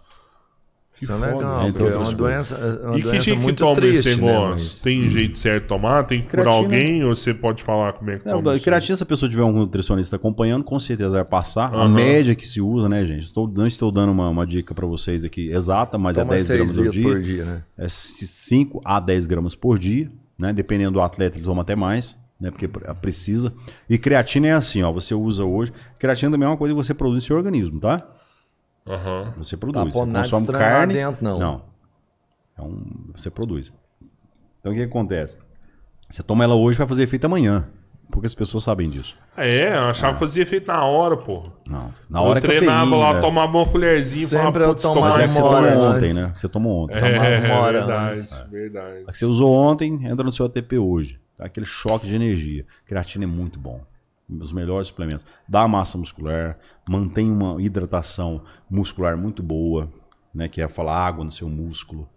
Isso é legal, porque é uma doença, é uma E que doença que muito toma triste, esse né, negócio? mas- Tem jeito certo de tomar? Tem que curar Creatina- alguém ou você pode falar como é que É, toma? a isso? creatina, se a pessoa tiver um nutricionista acompanhando, com certeza vai passar. A Aham. média que se usa, né, gente? Estou, não estou dando uma, uma dica para vocês aqui exata, mas Toma é 10 seis gramas ao litros dia. por dia, né? É 5 a 10 gramas por dia, né? Dependendo do atleta, ele toma até mais, né? Porque pre- precisa. E creatina é assim, ó. Você usa hoje. Creatina também é uma coisa que você produz no seu organismo, tá? Aham. Você produz. Tá você consome carne. dentro, não. Não. É um, você produz. Então o que, que acontece? Você toma ela hoje vai fazer efeito amanhã. Poucas pessoas sabem disso. É, eu achava que fazia efeito na hora, pô. Não. Na hora eu que treinava lá, né? tomava uma colherzinha e Sempre falava, eu tomar Mas é que você tomou ontem, antes. né? Você tomou ontem. É, tomava uma hora verdade, antes. verdade. A que você usou ontem, entra no seu ATP hoje. Tá? Aquele choque de energia. Creatina é muito bom. Os melhores suplementos. Dá massa muscular, mantém uma hidratação muscular muito boa, né? Que é falar água no seu músculo,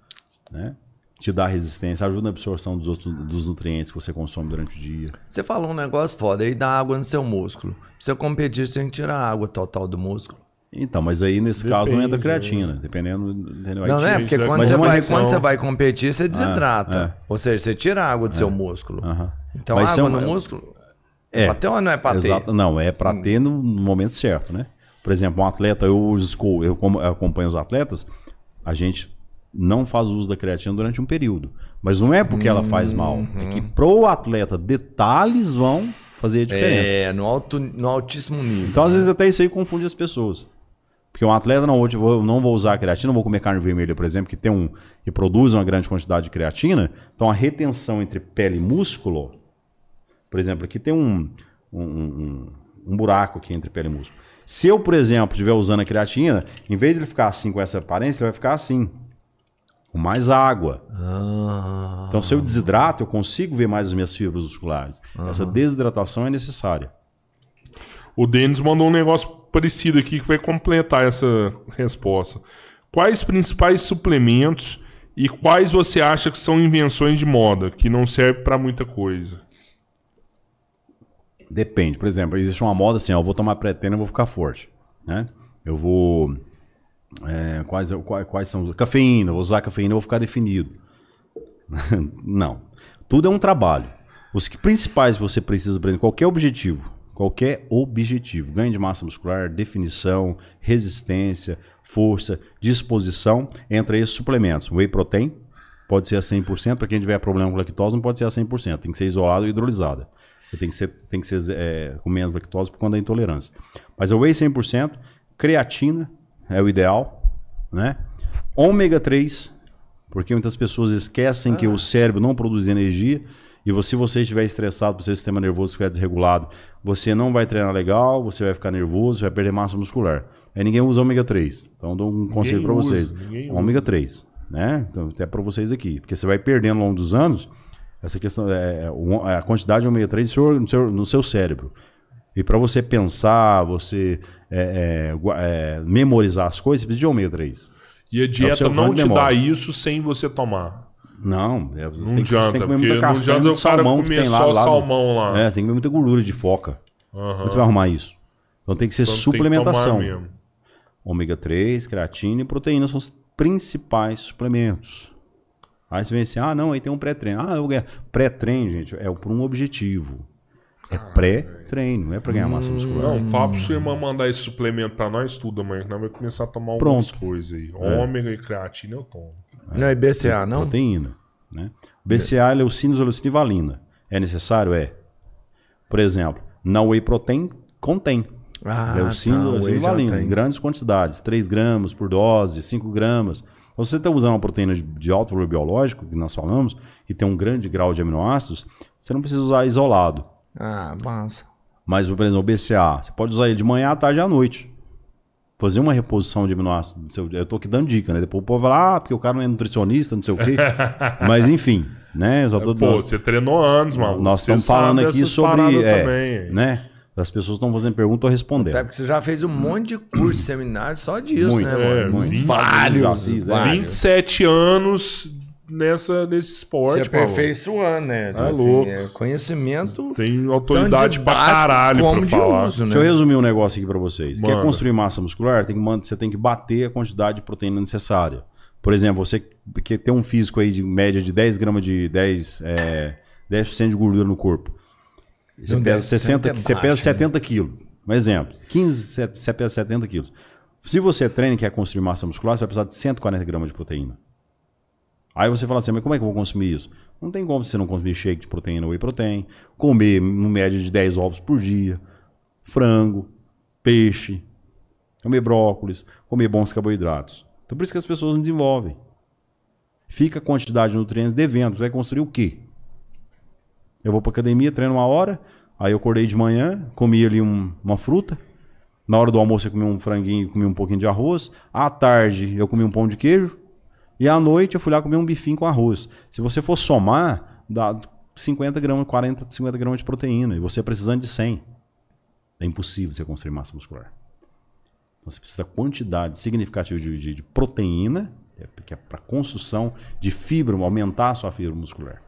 né? Te dá resistência, ajuda na absorção dos, outros, dos nutrientes que você consome durante o dia. Você falou um negócio foda aí, dá água no seu músculo. Pra você competir, você tem que tirar a água total do músculo. Então, mas aí nesse caso não entra Depende, creatina, dependendo. Entendeu? Não, tira- né? Porque quando você, é vai, quando você vai competir, você desidrata. é. Ou seja, você tira a água do seu músculo. Aham. Então, Mas é água uma- no músculo. É. Pra ter ou não é pra ter? Não, é para ter no, no momento certo, né? Por exemplo, um atleta, eu, uso esco- eu acompanho os atletas, a gente não faz uso da creatina durante um período. Mas não é porque ela faz mal, é que pro atleta detalhes vão fazer a diferença. É, no, alto, no altíssimo nível. Então, às vezes, até isso aí confunde as pessoas. Porque um atleta não, hoje eu não vou usar creatina, não vou comer carne vermelha, por exemplo, que tem um que produz uma grande quantidade de creatina. Então a retenção entre pele e músculo, por exemplo, aqui tem um, um, um- um buraco aqui entre pele e músculo. Se eu, por exemplo, estiver usando a creatina, em vez de ele ficar assim com essa aparência, ele vai ficar assim. Com mais água. Ah, Então, se eu desidrato, eu consigo ver mais as minhas fibras musculares. Essa desidratação é necessária. O Denis mandou um negócio parecido aqui que vai completar essa resposta. Quais principais suplementos e quais você acha que são invenções de moda, que não serve pra muita coisa? Depende. Por exemplo, existe uma moda assim, ó, eu vou tomar pré-treino e vou ficar forte. Né? Eu vou. é, quais, quais, quais são. Cafeína, vou usar cafeína e vou ficar definido. Não. Tudo é um trabalho. Os principais que você precisa, exemplo, qualquer objetivo. Qualquer objetivo. Ganho de massa muscular, definição, resistência, força, disposição, entra esses suplementos. Whey protein pode ser a 100%. Para quem tiver problema com lactose, não pode ser a 100%. Tem que ser isolado e hidrolisada. Tem que ser, tem que ser é, com menos lactose por conta da intolerância. Mas o whey 100%, creatina é o ideal, né? Ômega 3, porque muitas pessoas esquecem que o cérebro não produz energia e você, se você estiver estressado, o seu sistema nervoso estiver desregulado, você não vai treinar legal, você vai ficar nervoso, vai perder massa muscular. Aí ninguém usa ômega 3. Então eu dou um conselho para usa, vocês. ninguém Ômega 3, né? Então até para vocês aqui, porque você vai perdendo ao longo dos anos essa questão é, é, o- a quantidade de ômega 3 no seu, no seu, no seu cérebro. E para você pensar, você é, é, é, memorizar as coisas, você precisa de ômega 3. E a dieta seu não te memória. dá isso sem você tomar. Não, é, você Não tem, que- você adianta, tem que comer muita não castanha, muito salmão que tem lá. lá salmão lá. É, tem que comer muita gordura de foca. Como você vai arrumar isso? Então tem que ser Então que suplementação. mesmo. Ômega 3, creatina e proteína são os principais suplementos. Aí você vem assim, ah, não, aí tem um pré-treino. Ah, eu ganho. Pré-treino, gente, é por um objetivo. É pré-treino, não é pra ganhar massa muscular. Não, fala pro sua irmã mandar esse suplemento pra nós, tudo amanhã, que nós vamos começar a tomar Pronto. algumas coisas aí. Ômega e creatina eu tomo. não é BCA, não? Proteína. Né? BCA, leucina, isoleucina e valina. É necessário? É. Por exemplo, na whey protein contém. Ah, leucina, tá, leucina whey e valina. Em grandes quantidades. 3 gramas por dose, 5 gramas. Você está usando uma proteína de, alto valor biológico, que nós falamos, que tem um grande grau de aminoácidos, você não precisa usar isolado. Ah, massa. Mas, por exemplo, o BCA, você pode usar ele de manhã, à tarde e à noite. fazer uma reposição de aminoácidos. Eu tô aqui dando dica, né? Depois o povo vai lá, ah, porque o cara não é nutricionista, não sei o quê. Mas enfim, né? Eu só tô, Pô, nós, você treinou anos, mano. nós Você estamos falando aqui sobre. é, também. né? As pessoas estão fazendo pergunta, tô respondendo. Até porque você já fez um monte de curso, seminário só disso, Muito, né, é, muito. Vários, é. vários. 27 anos nessa, nesse Você esporte, é Paulo. aperfeiçoando, né? Tá louco. é conhecimento Tem autoridade pra caralho como pra de falar. uso, né? Deixa eu resumir um negócio aqui pra vocês. Manda. Quer construir massa muscular? Tem que, você tem que bater a quantidade de proteína necessária. Por exemplo, você que tem um físico aí de média de 10 gramas de 10, é, 10% de gordura no corpo. Você Não, pesa, 10% 60, é você baixo, pesa né? 70 quilos. Um exemplo. 15, você- pesa 70 quilos. Se você treina e quer construir massa muscular, você vai precisar de 140 gramas de proteína. Aí você fala assim, mas como é que eu vou consumir isso? Não tem como você não consumir shake de proteína whey protein, comer no média de 10 ovos por dia, frango, peixe, comer brócolis, comer bons carboidratos. Então por isso que as pessoas não desenvolvem. Fica a quantidade de nutrientes devendo. Você vai construir o quê? Eu vou pra academia, treino uma hora, aí eu acordei de manhã, comi ali um- uma fruta. Na hora do almoço eu comi um franguinho, comi um pouquinho de arroz. À tarde eu comi um pão de queijo. E à noite eu fui lá comer um bifinho com arroz. Se você for somar, dá 50 gramas, 40, 50 gramas de proteína. E você precisando de 100. É impossível você construir massa muscular. Então você precisa da quantidade significativa de, de- de proteína, é, que é para construção de fibra, aumentar a sua fibra muscular.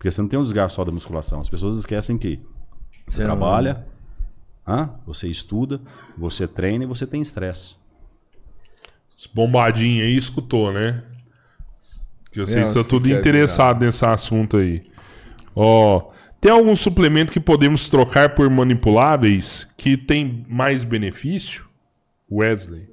Porque você não tem um desgaste só da musculação. As pessoas esquecem que você trabalha, hã? você estuda, você treina e você tem estresse. Esse bombadinho aí escutou, né? Que vocês É, estão os que tudo interessados nesse assunto aí. Ó, tem algum suplemento que podemos trocar por manipuláveis que tem mais benefício? Wesley.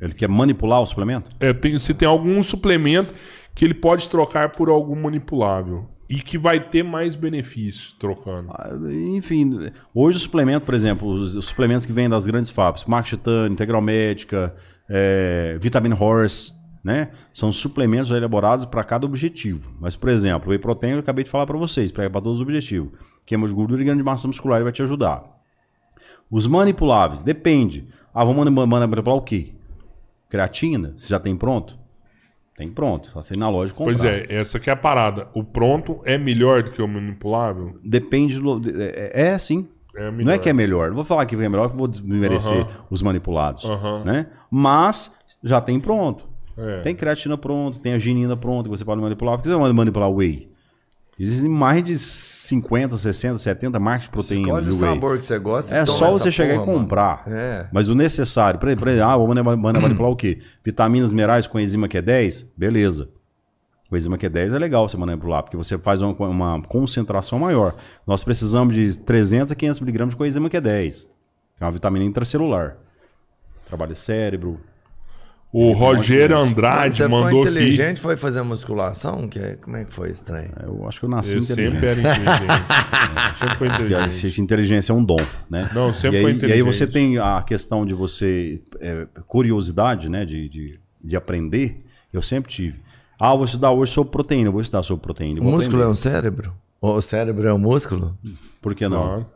Ele quer manipular o suplemento? É, tem, se tem algum suplemento que ele pode trocar por algum manipulável e que vai ter mais benefício trocando. Ah, Enfim, hoje o suplemento, por exemplo, os, os suplementos que vêm das grandes fábricas, Max Titânio, Integral Médica, é, Vitamin Horse, né? São suplementos elaborados para cada objetivo. Mas, por exemplo, o Whey Protein eu acabei de falar para vocês, para todos os objetivos. Queima de gordura e ganho de massa muscular vai te ajudar. Os manipuláveis, depende. Ah, vamos mani- manipular o quê? Creatina? Você já tem pronto? Tem pronto, só você ir na loja e comprar. Pois é, essa que é a parada. O pronto é melhor do que o manipulável? Depende do. É, é sim. É Não é que é melhor. Não vou falar que é melhor, que vou desmerecer Aham. os manipulados. Aham. Né? Mas já tem pronto. É. Tem creatina pronto, tem a ginina pronta que você pode manipular. Por que você vai manipular o whey? Existem mais de 50, 60, 70 marcas de proteína Escolhe o whey. sabor que você gosta. É toma só você chegar porra, e comprar. É. Mas o necessário, por exemplo, ah, vou mani- mani- manipular o quê? Vitaminas minerais com enzima Q10? Beleza. Com enzima Q10 é legal você manipular, porque você faz uma, uma concentração maior. Nós precisamos de 300 a 500 miligramas de coenzima Q10, que é uma vitamina intracelular. Trabalha cérebro. O Rogério Andrade você mandou aqui. inteligente, foi fazer musculação? Que, é- como é que foi trem? Eu acho que eu nasci Eu inteligente. sempre era inteligente. sempre foi Porque a inteligente. inteligência é um dom, né? Não, sempre e foi aí, E aí você inteligente. tem a questão de você... é, curiosidade, né? De, de, de aprender. Eu sempre tive. Ah, vou estudar hoje sobre proteína. Eu vou estudar sobre proteína. O músculo é aprender. um cérebro? O cérebro é um músculo? Por que não? Claro,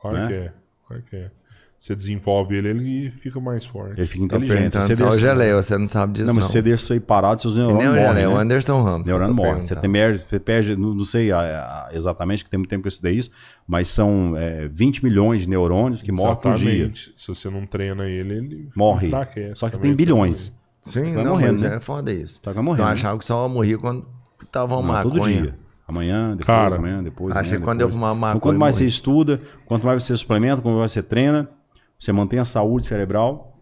claro Né? que é. Claro que é. Você desenvolve ele, ele fica mais forte. Ele fica Tô inteligente. Você só o geleia, você não sabe disso Não, não. mas se você deixa isso aí parado, seus neurônios o morrem, geleia, o né? Anderson Ramos. Neurônio eu morre. Você, tem, você perde, não, não sei a- a- exatamente, que tem muito tempo que eu estudei isso, mas são é, 20 milhões de neurônios que morrem por dia. Se você não treina ele, ele Morre. Só que também, tem bilhões. Sim, Vai não, morrendo, mas né? é foda isso. Tá, morrendo, Eu né? achava que só morria quando tava uma Não, todo maconha. dia. Amanhã, depois, Cara, amanhã, depois. achei amanhã, que quando eu depois. fumava maconha, Então, quanto mais eu você estuda, quanto mais você suplementa, quanto mais você treina, você mantém a saúde cerebral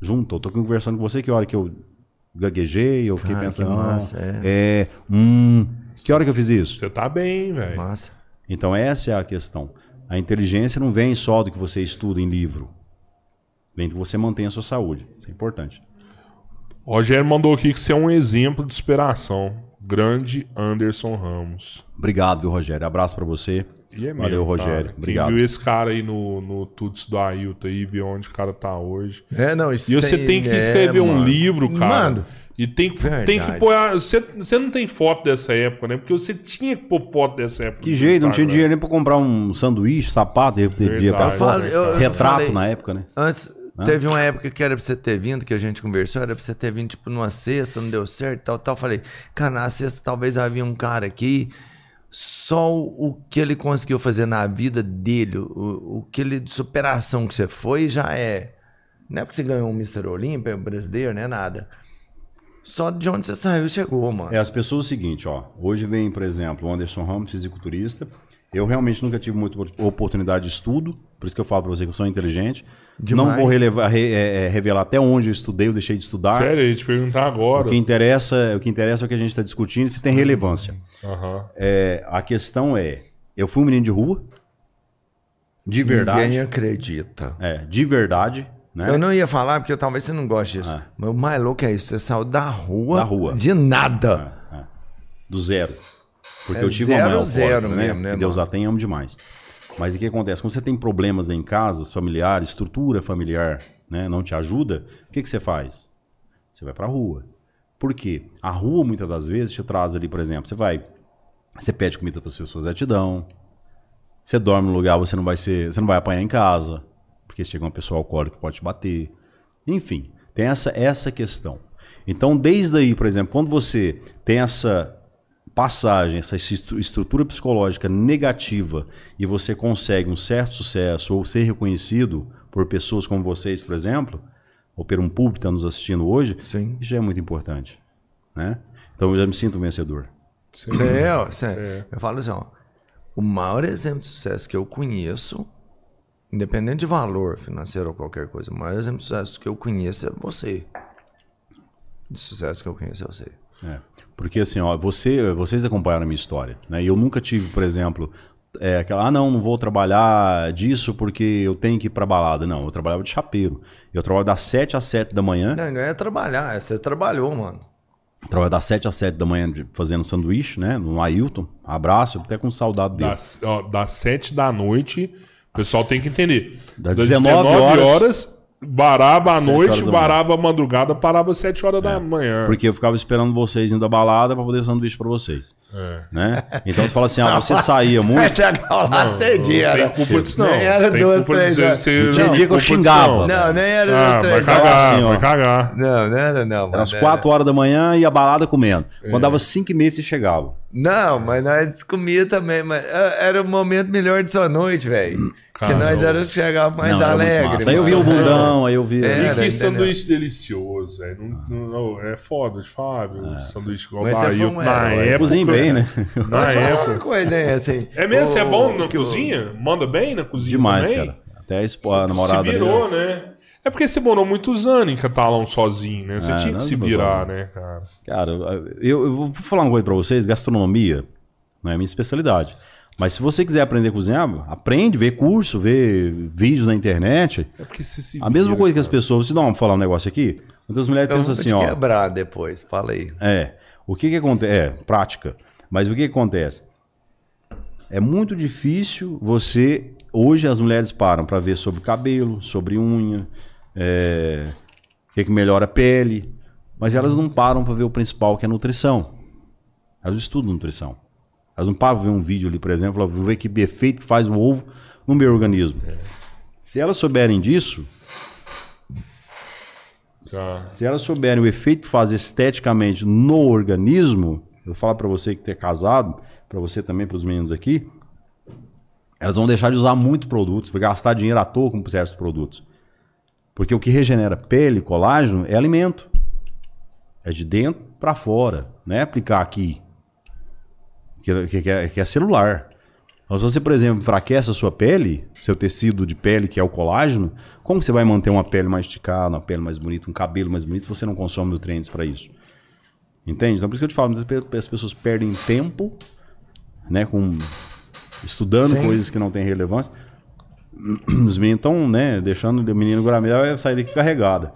junto. Eu tô conversando com você que hora que eu gaguejei, eu fiquei Cara, pensando. que ah, massa, é. hum, que hora que eu fiz isso? Você tá bem, velho. Massa. Então essa é a questão. A inteligência não vem só do que você estuda em livro. Vem do que você mantém a sua saúde. Isso é importante. O Rogério mandou aqui que você é um exemplo de superação. Grande Anderson Ramos. Obrigado, viu, Rogério? Abraço pra você. E é Valeu, mesmo, Rogério. cara. Obrigado. Quem viu esse cara aí no, no Tuts do Ailton aí, viu onde o cara tá hoje. É, não, isso E você tem que é, escrever um mano. livro, cara. Mano, E tem que, Verdade. tem que pôr. Você, você não tem foto dessa época, né? Porque você tinha que pôr foto dessa época. Que jeito, não tinha dinheiro nem pra comprar um sanduíche, sapato, eu ter dia pra Verdade. Eu falo- eu- eu Retrato falei- na época, né? antes? Teve uma época que era pra você ter vindo, que a gente conversou, era pra você ter vindo, tipo, numa sexta, não deu certo, tal, tal. Falei, cara, na sexta talvez havia um cara aqui, só o, que ele conseguiu fazer na vida dele, o, o que ele, de superação que você foi, já é. Não é porque você ganhou um Mr. Olímpia, brasileiro, não é nada. Só de onde você saiu, chegou, mano. É, as pessoas o seguinte, ó. Hoje vem, por exemplo, o Anderson Ramos, fisiculturista. Eu realmente nunca tive muita oportunidade de estudo, por isso que eu falo pra você que eu sou inteligente. Demais. Não vou relevar- re- é, é, revelar até onde eu estudei, eu deixei de estudar. Sério, eu ia te perguntar O agora. que interessa, o que interessa é o que a gente está discutindo, se tem relevância. Aham. É, a questão é, eu fui um menino de rua, de verdade, Ninguém acredita. é, de verdade, né? Eu não ia falar, porque talvez você não goste disso. Ah. Mas o mais louco é isso. Você saiu da rua. Da rua. De nada. É, é. Do zero. Porque É eu tive uma zero, mãe zero alcoólica, mesmo, né, Deus a tem, amo demais. Mas o que acontece? Quando você tem problemas em casa, familiares, estrutura familiar, né, não te ajuda, o que, que você faz? Você vai pra rua. Por quê? A rua, muitas das vezes, te traz ali, por exemplo, você vai, você pede comida para as pessoas, elas te dão. Você dorme no lugar, você não vai ser, você não vai apanhar em casa, porque chega uma pessoa alcoólica que pode te bater. Enfim, tem essa essa questão. Então, desde aí, por exemplo, quando você tem essa passagem, essa estru- estrutura psicológica negativa e você consegue um certo sucesso ou ser reconhecido por pessoas como vocês, por exemplo, ou por um público que está nos assistindo hoje, Sim. isso já é muito importante, né? Então eu já me sinto um vencedor. Sim. Você é, ó, você Sim. é. Eu falo assim, ó. O maior exemplo de sucesso que eu conheço, independente de valor financeiro ou qualquer coisa, o maior exemplo de sucesso que eu conheço é você. De sucesso que eu conheço é você. É, porque assim, ó, você, vocês acompanharam a minha história, né? E eu nunca tive, por exemplo, é, aquela, ah, não, não vou trabalhar disso porque eu tenho que ir pra balada. Não, eu trabalhava de chapeiro. Eu trabalho das 7 às 7 da manhã, Não, não é trabalhar, é você trabalhou, mano. trabalho das 7 às 7 da manhã fazendo sanduíche, né? No Ailton. Abraço, até com saudade dele. Das, ó, das 7 da noite, o pessoal tem que entender. Das 19 horas, baraba à noite, baraba à madrugada, parava às 7 horas da manhã. Porque eu ficava esperando vocês indo da balada pra poder sanduíche pra vocês. É. Né? Então você fala assim, ah, você saía Vai muito. chegar lá Não cedinho, tem era. culpa disso, não. Nem era tem duas, três horas. tinha não, dia que eu culpa xingava. Não, nem era Ah, duas, vai três cagar, horas. assim, ó. vai cagar. Não, não era não. Era mano, às 4 horas da manhã e a balada comendo. É. Quando dava 5 e meia, você chegava. Não, mas nós comia também, mas ah, era o momento melhor de sua noite, velho. Que nós era chegar mais Não, alegre. massa. Aí eu via o bundão, aí eu via. É, E que entendeu? sanduíche delicioso, velho. Não, não- não, é foda, Fábio. sanduíche igual Mas da você foi Ailton um na herói. época. Cozinha bem, né? Na época. uma coisa, hein, assim. É mesmo? Você é bom na cozinha? Manda bem na cozinha Demais, também? cara. Até a, espo- a namorada Se virou, dele- né? É porque você morou muitos anos em Catalão sozinho, né? Você É, tinha que se virar, sozinho. né, cara? Cara, eu, eu vou falar uma coisa pra vocês: gastronomia não é a minha especialidade. Mas se você quiser aprender a cozinhar, aprende, vê curso, vê vídeos na internet. É porque você se A mesma vira, coisa que as cara. pessoas. Deixa eu dar uma- falar um negócio aqui. Muitas mulheres Eu pensam assim, te ó. quebrar depois, fala aí. É. O que que acontece? É, prática. Mas o que que acontece? É muito difícil você. Hoje as mulheres param para ver sobre cabelo, sobre unha, é, o que, que melhora a pele. Mas elas não param para ver o principal, que é a nutrição. Elas estudam nutrição. Elas não param para ver um vídeo ali, por exemplo, elas vão ver que efeito que faz o ovo no meu organismo. Se elas souberem disso, Já. se elas souberem o efeito que faz esteticamente no organismo, eu falo para você que é casado, para você também, para os meninos aqui, elas vão deixar de usar muito produtos, vai gastar dinheiro à toa com certos produtos. Porque o que regenera pele, colágeno, é alimento. É de dentro para fora, não é aplicar aqui, que, que- é, que é celular. Então, se você, por exemplo, enfraquece a sua pele, seu tecido de pele, que é o colágeno, como você vai manter uma pele mais esticada, uma pele mais bonita, um cabelo mais bonito, se você não consome nutrientes para isso? Entende? Então, por isso que eu te falo, as pessoas perdem tempo, né, com estudando Sim. coisas que não têm relevância. Os meninos estão, né, deixando o menino Guaramira vai sair daqui carregada.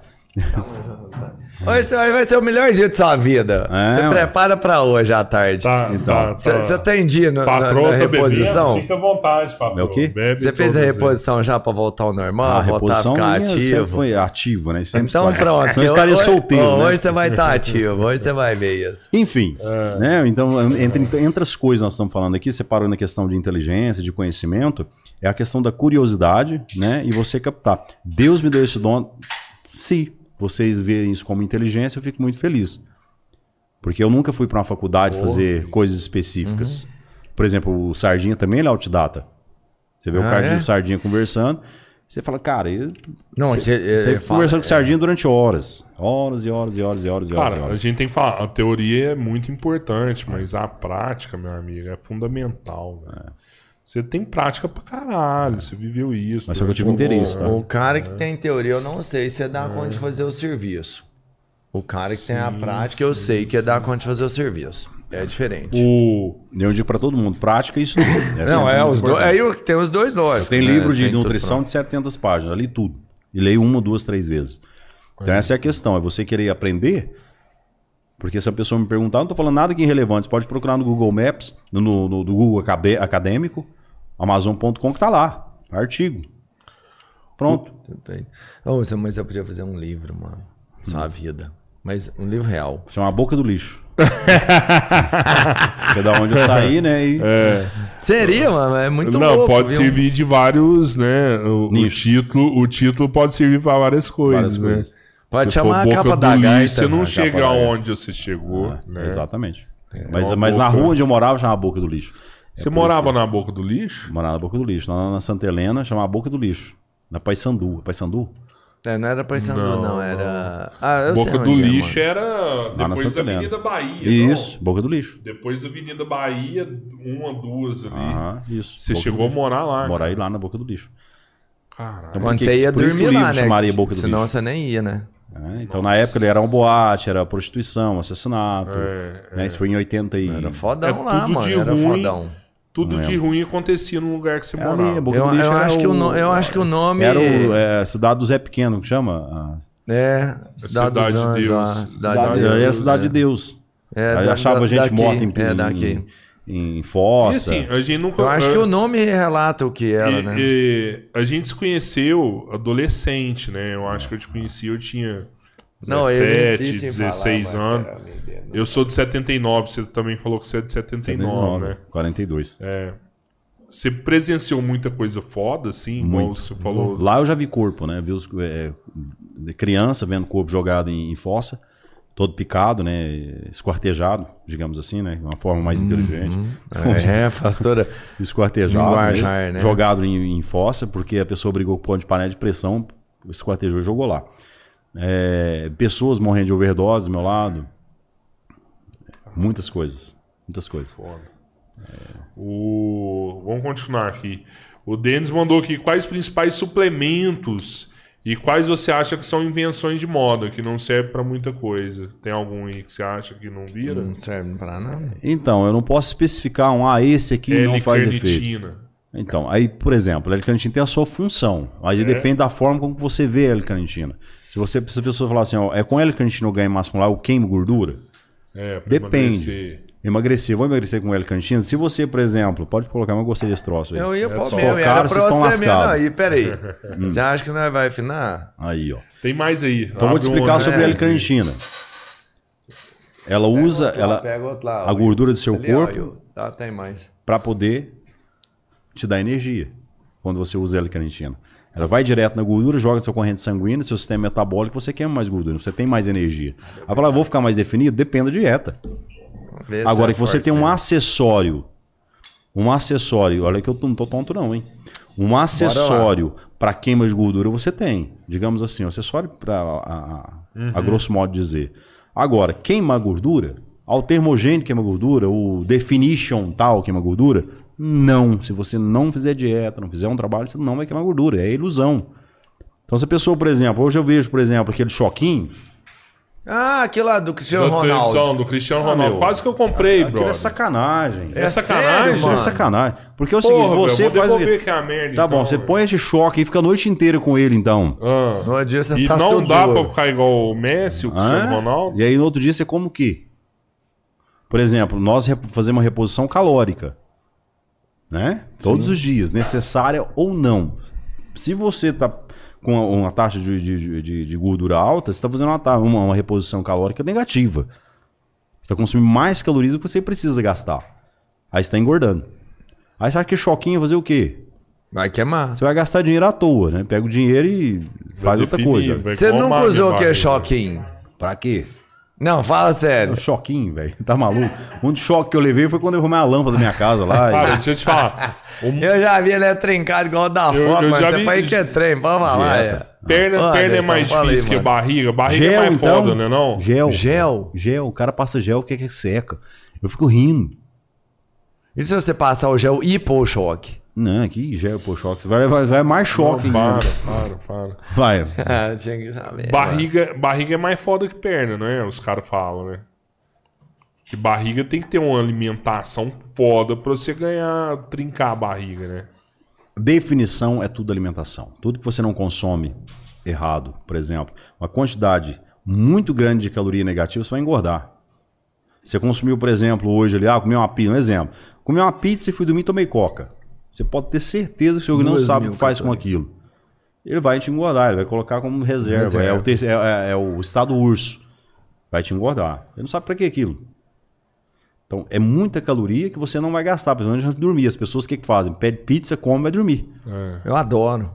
Hoje vai ser o melhor dia de sua vida. É, você ué. prepara pra hoje à tarde. Tá, Então, tá, Você tá. você tem dia no- na, Patroa na tá bebendo, reposição? Fica à vontade, patroa. É Você fez a reposição já pra voltar ao normal, a voltar a reposição ficar minha sempre ativo? foi ativa, né? Sempre Então pronto. Senão eu estaria hoje, solteiro, ó, né? Hoje você vai estar ativo, hoje você vai ver isso. Enfim, né? Então, entre, entre as coisas que nós estamos falando aqui, separando na questão de inteligência, de conhecimento, é a questão da curiosidade, né? E você captar. Deus me deu esse dom. Se vocês verem isso como inteligência, eu fico muito feliz. Porque eu nunca fui para uma faculdade fazer coisas específicas. Por exemplo, o Sardinha também ele é autodidata. Você vê o Ah, cara é? do Sardinha conversando, você fala, cara, eu, Não, você, você é, fala- conversando com o Sardinha durante horas. Horas e horas e horas e horas e horas. Cara, a horas. gente tem que falar, a teoria é muito importante, mas a prática, meu amigo, é fundamental. velho. Você tem prática pra caralho, você viveu isso. Mas só que eu durante tive um interesse, tá? O cara que tem teoria, eu não sei se dá conta de fazer o serviço. O cara que tem a prática, eu sei que dá conta de fazer o serviço. É diferente. O... Eu digo para todo mundo, prática e estudo. Essa Não, é muito os dois. o- tem os dois lógicos. Tem né? livro de Tem nutrição de 700 páginas, eu li tudo. E leio uma, duas, três vezes. Então essa é a questão, é você querer aprender. Porque se a pessoa me perguntar, eu não estou falando nada que é irrelevante. Você pode procurar no Google Maps, no, no, no- do Google Acadêmico, Amazon.com que tá lá. Artigo. Pronto. Ô, você- mas eu podia fazer um livro, mano. Só a vida. Mas um livro real. Chama a boca do lixo. que é da onde eu saí, né? E Seria, mano. É muito não, louco. pode viu? servir de vários, né? O, o título, o título pode servir pra várias coisas, Várias né? coisas. Pode Se chamar a boca capa do da lixo, gaita. Você não a chega aonde você chegou, Ah, né? Exatamente. Mas, uma mas na boca- rua onde eu morava chamava Boca do Lixo. Você morava na boca do lixo? Morava na Boca do Lixo. Lá na Santa Helena chamava Boca do Lixo. Na Paysandu. Paysandu? É, não era Paysandu, Não, não, Era... Ah, eu boca sei do é, lixo mano. era depois da. Avenida Bahia. Isso, não? Boca do Lixo. Depois da Avenida Bahia, uma, duas ali. Aham, isso. Você Boca chegou a morar lá. Morar lá na Boca do Lixo. Caralho. Então, Quando você ia dormir lá, né? chamaria Boca do Senão Lixo. você nem ia, né? É, então, na época, ele era um boate, era prostituição, assassinato. É, né? Isso foi em 80 e... Era fodão É lá, mano. Era ruim. fodão. Tudo Não de lembro. ruim acontecia no lugar que você É ali, morava. a Boca Eu, eu era acho que o no- eu acho que o nome... Era o é, Cidade do Zé Pequeno, que chama? É, Cidade, Cidade dos de Anjos, Deus. lá, Cidade, Cidade, de Deus. é a Cidade é. de Deus. É, Aí da- achava da- gente daqui, morta em, É, em- daqui. em E fossa. assim, a gente nunca. Eu acho que o nome relata o que era, e- né? e a gente se conheceu adolescente, né? Eu acho que eu te conheci, eu tinha Não, eu 17, insisto em 16 falar, anos. mas, cara. Eu sou de 79, você também falou que você é de 79, né? 42. É. Você presenciou muita coisa foda, assim, Muito. você falou. Lá eu já vi corpo, né? Vi os, é, de criança vendo corpo jogado em, em fossa, todo picado, né? Esquartejado, digamos assim, né? De uma forma mais inteligente. É, pastora. Esquartejado, Linguajar, mesmo, né? jogado em, em fossa, porque a pessoa brigou com o pão de panela de pressão, esquartejou e jogou lá. É, pessoas morrendo de overdose do meu lado. Muitas coisas. Muitas coisas. O... Vamos continuar aqui. O Denis mandou aqui quais os principais suplementos e quais você acha que são invenções de moda, que não serve pra muita coisa. Tem algum aí que você acha que não vira? Não serve pra nada. Então, eu não posso especificar um, ah, esse aqui não faz efeito. Então, aí, por exemplo, a L-carnitina tem a sua função, mas aí depende da forma como você vê a L-carnitina. Se você se a pessoa falar assim, ó, é com L-carnitina eu ganho massa muscular, eu queimo gordura? É, Depende. emagrecer. Emagrecer, vou emagrecer com L-carnitina? Se você, por exemplo, pode colocar, mas eu gostei desse troço aí. Eu ia pôr Se mesmo, era pra vocês estão você mesmo. Aí, peraí. Você acha que nós vai afinar? Aí, ó. Tem mais aí. Então eu vou te explicar Abre um, sobre a né? L-carnitina. Ela usa Outro ela, pega outro lá, a ó. gordura do seu Ali, ó, corpo eu- tá, tem mais. para poder te dar energia quando você usa a L-carnitina. Ela vai direto na gordura, joga na sua corrente sanguínea, seu sistema metabólico, você queima mais gordura, você tem mais energia. Aí fala, "Ah, vou ficar mais definido? Depende da dieta. Agora é que você forte tem um mesmo. acessório, um acessório, olha que eu não tô tonto não, hein? Um acessório para queima de gordura você tem, digamos assim, um acessório para a, a- a grosso modo dizer. Agora, queima gordura, ao termogênico queima gordura, o definition tal queima gordura, não. Se você não fizer dieta, não fizer um trabalho, você não vai queimar gordura, é ilusão. Então se a pessoa, por exemplo, hoje eu vejo, por exemplo, aquele choquinho, Ah, aquilo lá do Cristiano Da Ronaldo. televisão, do Cristiano Ah, Ronaldo. meu. Quase que eu comprei, Aquilo bro. é sacanagem. É É sacanagem? sério, é sacanagem. Porque é o Porra, seguinte, você vou faz quê? que é a merda, Tá então, bom, você velho. põe esse choque e fica a noite inteira com ele, então. Ah. No dia você E tá não dá duro. pra ficar igual o Messi, o Cristiano Hã? Ronaldo? E aí no outro dia você come o quê? Por exemplo, nós fazemos uma reposição calórica. Né? Todos os dias, necessária ou não. Se você tá com uma taxa de, de, de, de gordura alta, você está fazendo uma, uma, uma reposição calórica negativa. Você está consumindo mais calorias do que você precisa gastar. Aí você está engordando. Aí você acha que choquinho vai fazer o quê? Vai queimar. Você vai gastar dinheiro à toa, né? Pega o dinheiro e Vai faz outra definir, coisa. vai Você nunca usou o que? Barreira. Choquinho? Pra quê? Não, fala É um sério. choquinho, velho. Tá maluco? Um choque que eu levei foi quando eu arrumei a lâmpada da minha casa lá. Cara, e... deixa eu te falar. O Eu já vi ele é trincado igual o da Eu- foto, eu mano. já Você vi- põe que é trem, pode falar. Dieta. É. perna, perna é mais aí, difícil que mano. barriga. Barriga é Gel, mais então. foda, né não? Gel. Gel? Gel. O cara passa gel, o que é que seca? Eu fico rindo. E se você passar o gel e Não, que gel, pô, choque. Vai, vai, vai mais choque. Não, ainda. para, para, para. Vai. Ah, tinha que saber. Barriga, barriga é mais foda que perna, não é? Os caras falam, né? Que barriga tem que ter uma alimentação foda pra você ganhar, trincar a barriga, né? Definição é tudo alimentação. Tudo que você não consome errado, por exemplo, uma quantidade muito grande de caloria negativa, você vai engordar. Você consumiu, por exemplo, hoje ali, ah, comi uma pizza, um exemplo. Comi uma pizza e fui dormir e tomei coca. Você pode ter certeza que o seu organismo não sabe o que faz com aquilo. Ele vai te engordar, ele vai colocar como reserva. Reserva. É, o é- é- é o estado urso. Vai te engordar. Ele não sabe pra que aquilo. Então, é muita caloria que você não vai gastar, principalmente antes de dormir. As pessoas o que, que fazem? Pede pizza, come, vai dormir. Eu adoro.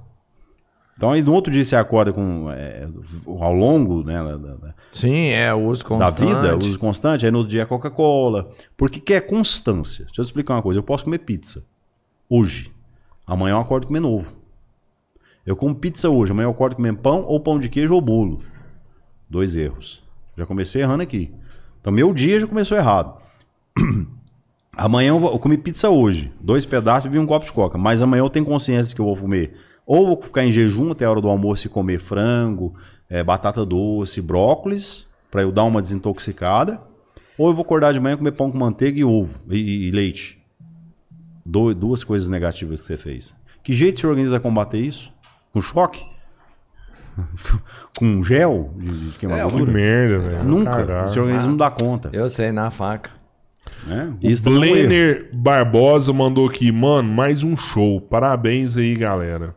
Então, aí no outro dia você acorda com. é, ao longo né, da, da- Sim, é, o uso da constante. vida, uso constante, aí no outro dia é Coca-Cola. Porque que é constância. Deixa eu explicar uma coisa. Eu posso comer pizza hoje. Amanhã eu acordo comendo ovo. Eu como pizza hoje, amanhã eu acordo comendo pão, ou pão de queijo ou bolo. Dois erros. Já comecei errando aqui. Então, meu dia já começou errado. Amanhã eu, vou, eu comi pizza hoje, dois pedaços e um copo de coca. Mas amanhã eu tenho consciência de que eu vou comer. Ou vou ficar em jejum até a hora do almoço e comer frango, eh, batata doce, brócolis, para eu dar uma desintoxicada. Ou eu vou acordar de manhã e comer pão com manteiga e ovo e, e leite. Do- duas coisas negativas que você fez. Que jeito organismo vai combater isso? Com choque? com gel de, de Que queimadura? merda, velho. Nunca. Caralho. Seu organismo não dá conta. Eu sei, na faca. Né? Também é. Blenner Barbosa mandou aqui, mano, mais um show. Parabéns aí, galera.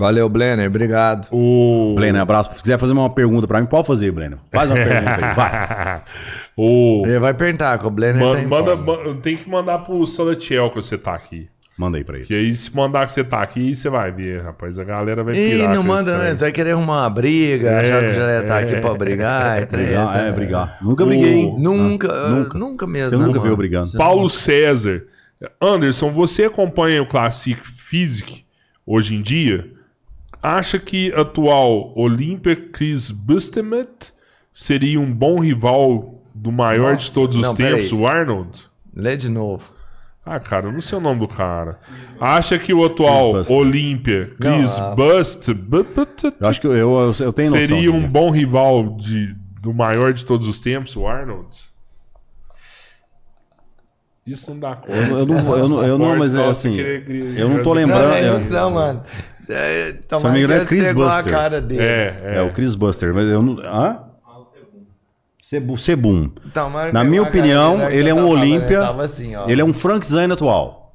Valeu, Blenner. Obrigado. O. Blenner, abraço. Se quiser fazer uma pergunta pra mim, pode fazer, Blenner. Faz uma pergunta aí, vai. o. Ele vai perguntar, que o Blenner Man- tá em manda, tem que mandar pro Salatiel que você tá aqui. Manda aí pra ele. Que aí, se mandar que você tá aqui, você vai ver, rapaz. A galera vai Ih, pirar. não com esse manda, né? Você vai querer arrumar uma briga, É, achar que o Gelé tá aqui é. pra brigar. trem, Brigar, essa- é, brigar. Nunca O- briguei, hein? Nunca, Não, nunca, nunca. nunca mesmo. Você né, nunca veio brigando. Paulo César. Anderson, você acompanha o Classic Physique hoje em dia? Acha que atual Olympia Chris Bustemet seria um bom rival do maior de Nossa, todos os não, tempos, peraí. o Arnold? Lê de novo. Ah, cara, eu não sei o nome do cara. Acha que o atual. Olympia Chris Não, ah. Bust Eu acho que eu, eu, eu tenho noção. seria um Guilherme. bom rival de, do maior de todos os tempos, o Arnold? Isso não dá conta. Eu, eu não, vou- eu, não, eu não, mas é assim. Eu não tô Não, lembrando. não é isso não, mano. É, Se não me engano, é Chris Buster. cara dele. É, é. É o Chris Buster, mas eu não. Hã? Cebu, Sebum. Então, Na minha opinião, né, ele é um falando, Olímpia. assim. Ele é um Frank Zane atual.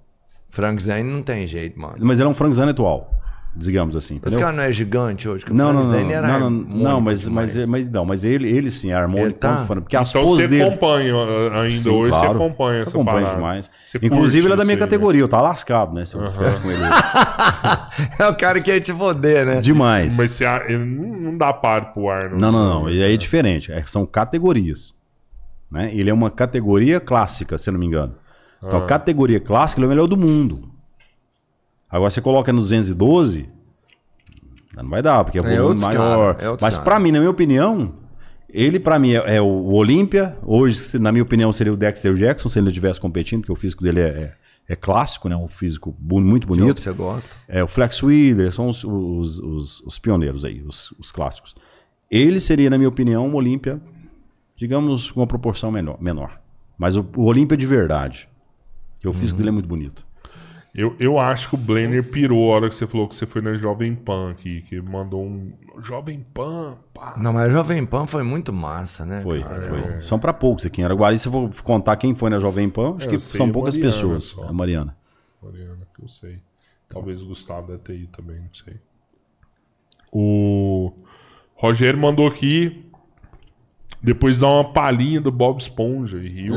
Frank Zane não tem jeito, mano. Mas ele é um Frank Zane atual. Digamos assim. Esse Entendeu? cara não é gigante hoje? Que Não, não, não. Era Não, não, não mas, mas, mas, não, mas ele, ele sim é harmônico. Ele tá? Porque as Então poses você dele. acompanha uh, ainda Sim, hoje, claro. você acompanha essa Acompanho parada. demais. Você Inclusive, curte ele é da isso minha aí, né? categoria. Eu tá lascado, né? Se eu tivesse com ele. É o cara que ia te foder, né? Demais. Mas você, ele não não dá par pro Arnold. Não, não, não. E aí é diferente. É, são categorias. Né? Ele é uma categoria clássica, se eu não me engano. Então, Ah. a categoria clássica ele é o melhor do mundo. Agora, você coloca no 212, não vai dar, porque é É volume outros maior. cara, é Mas pra mim, na minha opinião, ele pra mim é, é o Olímpia. Hoje, na minha opinião, seria o Dexter Jackson, se ele estivesse competindo, porque o físico dele é, é, é clássico, né? Um físico muito é bonito. que você gosta. É, o Flex Wheeler, são os, os, os, os pioneiros aí, os, os clássicos. Ele seria, na minha opinião, um Olímpia digamos, com uma proporção menor. menor. Mas o, o Olímpia de verdade, que o físico dele é muito bonito. Eu, eu acho que o Blenner pirou a hora que você falou que você foi na Jovem Pan aqui, que mandou um. Jovem Pan, pá. Não, mas Jovem Pan foi muito massa, né? Foi, cara? foi. São pra poucos aqui em Araguari. Se eu for contar quem foi na Jovem Pan, acho É, que são a poucas Mariana pessoas. só. A Mariana. Mariana, que eu sei. Talvez o Gustavo ter ido também, não sei. O Rogério mandou aqui. Depois dá uma palhinha do Bob Esponja e riu.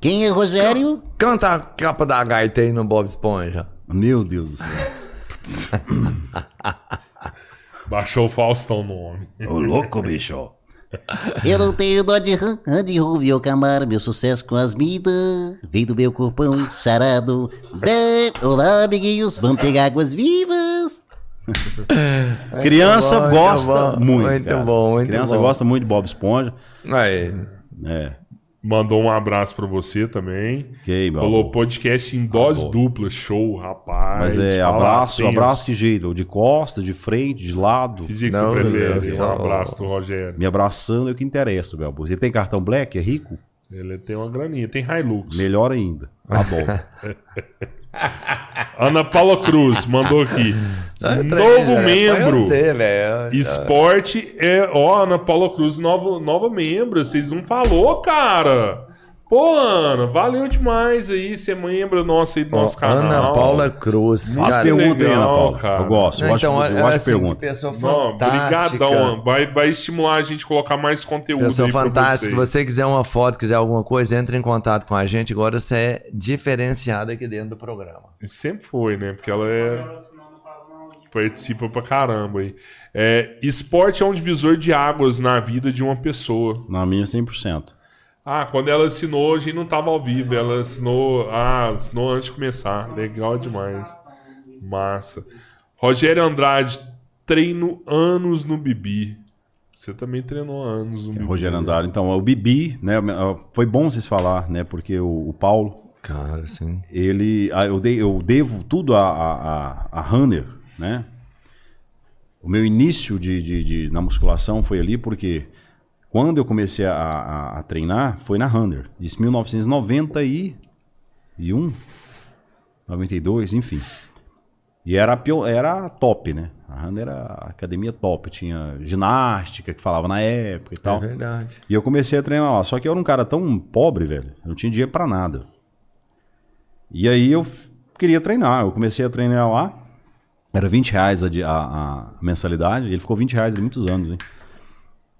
Quem é Rogério? Canta a capa da gaita aí no Bob Esponja. Meu Deus do céu. Baixou o Faustão no homem. Ô, louco, bicho. Eu não tenho dó de rã, de rum, viu camar meu sucesso com as midas. Vem do meu corpão sarado. Bem, olá, amiguinhos, vamos pegar águas vivas. Criança bom, muito gosta bom, muito. muito cara. bom, muito Criança bom. gosta muito de Bob Esponja. Aí. É. Mandou um abraço pra você também. Ok, meu Falou amor. podcast em dose Amor. dupla. Show, rapaz. Mas é Fala abraço, abraço que jeito? De costas, de frente, de lado. Que dia que Não, você prefere? Um abraço do Rogério. Me abraçando é o que interessa, meu amor. Você tem cartão black? É rico? Ele tem uma graninha, tem Hilux. Melhor ainda. Tá bom. Ana Paula Cruz mandou aqui. Novo É, membro. Você. Esporte é. Ó, Ana Paula Cruz, novo, nova membro. Vocês não falou, cara. Pô, Ana, valeu demais aí. Ser membro nosso aí do nosso canal. Ana Paula Cruz. Cara. pergunta aí, Ana legal, Paula. cara. Eu gosto. Eu Não, gosto, então, eu gosto de assim, pergunta. que pessoa Não, fantástica. brigadão, Ana. vai, vai estimular a gente a colocar mais conteúdo Pessoa aí pra fantástica. Se você quiser uma foto, quiser alguma coisa, entre em contato com a gente. Agora você é diferenciado aqui dentro do programa. Sempre foi, né? Porque ela é. Participa pra caramba aí. É, esporte é um divisor de águas na vida de uma pessoa. Na minha, 100%. Ah, quando ela assinou, a gente não tava ao vivo. Ela assinou. Ah, assinou antes de começar. Legal demais. Massa. Rogério Andrade, treino anos no Bibi. Você também treinou anos no Bibi. Rogério né? Andrade. Então, o Bibi, né? Foi bom vocês falar, né? Porque o, o Paulo, Cara, assim. ele. ah, Eu, dei- eu devo tudo a, a, a, a Hunter, né? O meu início de, de, de- na musculação foi ali porque quando eu comecei a, a, a treinar foi na Hunter. Isso em 1991, 92, enfim. E era, era top, né? A Hunter era a academia top. Tinha ginástica que falava na época e É tal. verdade. E eu comecei a treinar lá. Só que eu era um cara tão pobre, velho. Eu não tinha dinheiro pra nada. E aí eu queria treinar. Eu comecei a treinar lá. Era 20 reais a, a- a mensalidade. Ele ficou 20 reais há muitos anos, hein?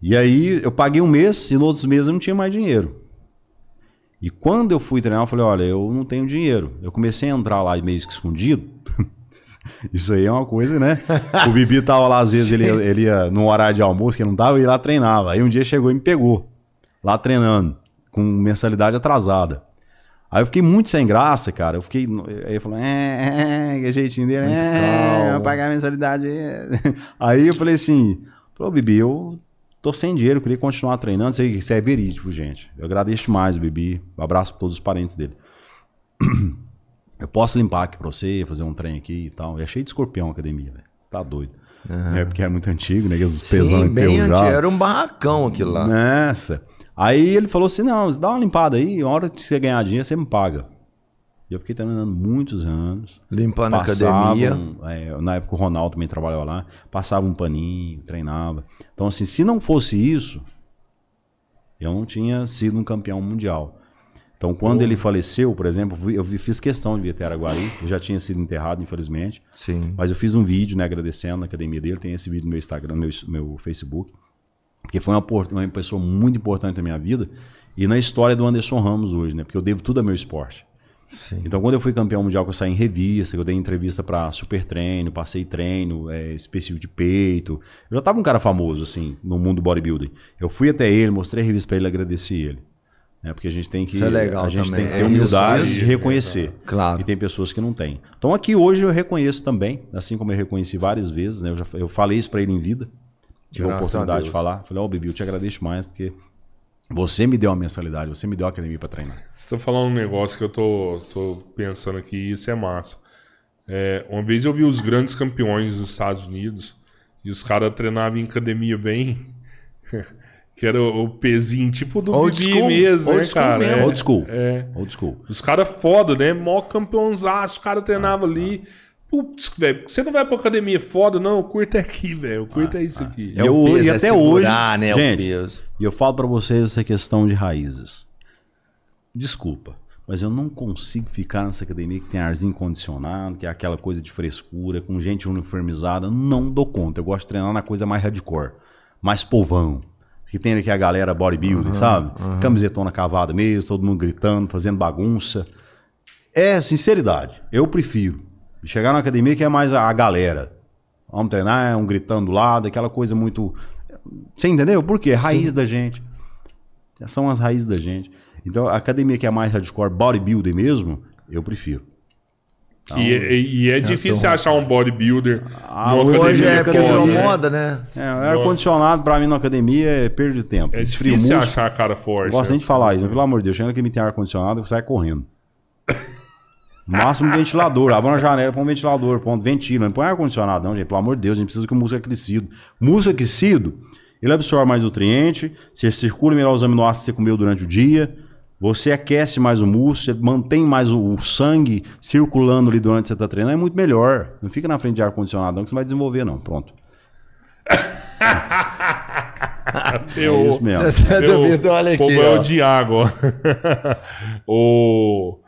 E aí eu paguei um mês e nos outros meses eu não tinha mais dinheiro. E quando eu fui treinar, eu falei, olha, eu não tenho dinheiro. Eu comecei a entrar lá meio que escondido. Isso aí é uma coisa, né? O Bibi tava lá, às vezes, ele, ia- ele ia no horário de almoço, que ele não tava, eu ia lá treinava. Aí um dia chegou e me pegou, lá treinando, com mensalidade atrasada. Aí eu fiquei muito sem graça, cara. Eu fiquei. Aí eu falei, é, é, que jeitinho dele, é, vou pagar a mensalidade. é." Aí eu falei assim, pô, Bibi, eu tô sem dinheiro, queria continuar treinando. Isso, aí, isso é verídico, gente. Eu agradeço demais o Bibi. Um abraço pra todos os parentes dele. Eu posso limpar aqui pra você, fazer um trem aqui e tal. É cheio de escorpião a academia, velho. Você tá doido. É porque é muito antigo, né? que Os pesão Sim, bem antigo. Era um barracão aquilo lá. Nessa. Aí ele falou assim: não, dá uma limpada aí, a hora que você ganhar dinheiro, você me paga. E eu fiquei treinando muitos anos. Limpando a academia. é, na época o Ronaldo também trabalhava lá. Passava um paninho, treinava. Então, assim, se não fosse isso, eu não tinha sido um campeão mundial. Então, quando ele faleceu, por exemplo, eu fiz questão de vir até Araguari. Eu já tinha sido enterrado, infelizmente. Sim. Mas eu fiz um vídeo, né, agradecendo na academia dele. Tem esse vídeo no meu Instagram, no meu, meu Facebook. Porque foi uma, uma pessoa muito importante na minha vida. E na história do Anderson Ramos hoje, né? Porque eu devo tudo ao meu esporte. Sim. Então, quando eu fui campeão mundial, que eu saí em revista, que eu dei entrevista pra Super Treino, passei treino é, específico de peito. Eu já tava um cara famoso, assim, no mundo do bodybuilding. Eu fui até ele, mostrei a revista pra ele, agradeci ele. Né? Porque a gente tem que. É legal a gente também. tem que É ter isso, humildade isso. de reconhecer. Claro. E tem pessoas que não têm. Então aqui hoje eu reconheço também, assim como eu reconheci várias vezes, né? Eu, já, eu falei isso pra ele em vida. Tive a Graças a oportunidade de Deus. falar. Falei, ó, Bibi, eu te agradeço mais, porque você me deu uma mensalidade, você me deu a academia pra treinar. Você tá falando um negócio que eu tô, tô pensando aqui e isso é massa. É, uma vez eu vi os grandes campeões dos Estados Unidos e os caras treinavam em academia bem. Que era o, o pezinho tipo do Old Bibi school, mesmo, old né, school cara? mesmo. É, Old school. É. Old school. Os caras foda, né? Mó campeãozaço, os caras treinavam ali. Putz, velho, você não vai pra academia foda, não, eu curto é aqui, velho. Eu curto é isso aqui. E eu- e até segurar, hoje, né, gente, o peso. E eu falo pra vocês essa questão de raízes. Desculpa, mas eu não consigo ficar nessa academia que tem arzinho condicionado, que é aquela coisa de frescura, com gente uniformizada. Não dou conta. Eu gosto de treinar na coisa mais hardcore, mais povão. Que tem aqui a galera bodybuilding, sabe? Camisetona cavada mesmo, todo mundo gritando, fazendo bagunça. É sinceridade. Eu prefiro. Chegar na academia que é mais a, a galera. Vamos treinar, é um gritando do lado, aquela coisa muito. Você entendeu? Por quê? Raiz da gente. São as raízes da gente. Então, a academia que é mais hardcore bodybuilder mesmo, eu prefiro. E, é- e é difícil achar um bodybuilder Ah, numa hoje é porque virou né? moda, né? É, ar-condicionado pra mim na academia é perda de tempo. É Esfria o difícil músculo. achar cara forte. Gosto nem de assim. falar isso, mas pelo amor de Deus, chega que me tem ar-condicionado, sai correndo. Máximo ventilador, abre uma janela, põe um ventilador, ponto, ventila, não põe ar-condicionado, não, gente. Pelo amor de Deus, a gente precisa que o músculo é aquecido. Músculo aquecido, ele absorve mais nutriente, você circula melhor os aminoácidos que você comeu durante o dia, você aquece mais o músculo, você mantém mais o, o sangue circulando ali durante que você está treinando, é muito melhor. Não fica na frente de ar-condicionado, não, que você vai desenvolver, não. Pronto. Eu, É isso mesmo. Você é duvido, olha aqui, Como é o Diago, ó. o...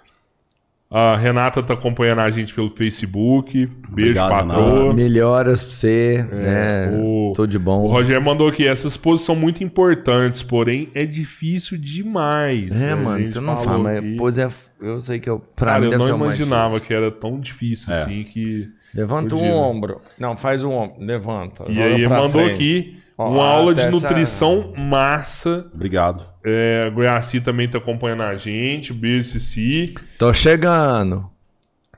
A Renata tá acompanhando a gente pelo Facebook. Beijo, Obrigado, patroa. Melhoras pra você, né? É, o- Tudo de O bom. Rogério mandou aqui, essas poses são muito importantes, porém é difícil demais. É, A mano, você não fala, mas aqui. pois é, eu sei que eu, pra Cara, mim eu não o imaginava que era tão difícil É. assim que. Levanta Podia, um né? ombro. Não, faz um ombro. Levanta. E aí mandou frente. aqui Uma aula de até essa- nutrição massa. Obrigado. É, a Goiaci também tá acompanhando a gente. Beijo, Cici. Tô chegando.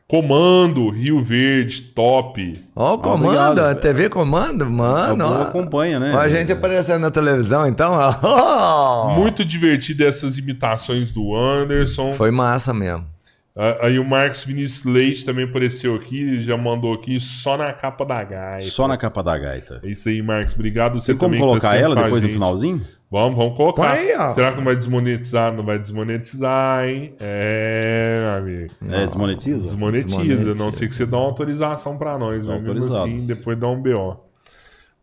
Comando, Rio Verde, top. Ó, o comando, obrigado, a velho. TV comando, mano. Ó. acompanha, né? Ó, a gente aparecendo na televisão, então, ó. Muito divertido essas imitações do Anderson. Foi massa mesmo. Aí o Marcos Vinícius Leite também apareceu aqui, já mandou aqui só na capa da gaita. Só na capa da gaita. É isso aí, Marcos. Obrigado. Você Tem como tá colocar ela depois no gente. finalzinho? Vamos, vamos colocar. Aí. Será que não vai desmonetizar? Não vai desmonetizar, hein? É, amigo. É, desmonetiza? Desmonetiza. Desmonetiza. Não sei que você dá uma autorização pra nós, mas mesmo autorizado. assim, depois dá um BO.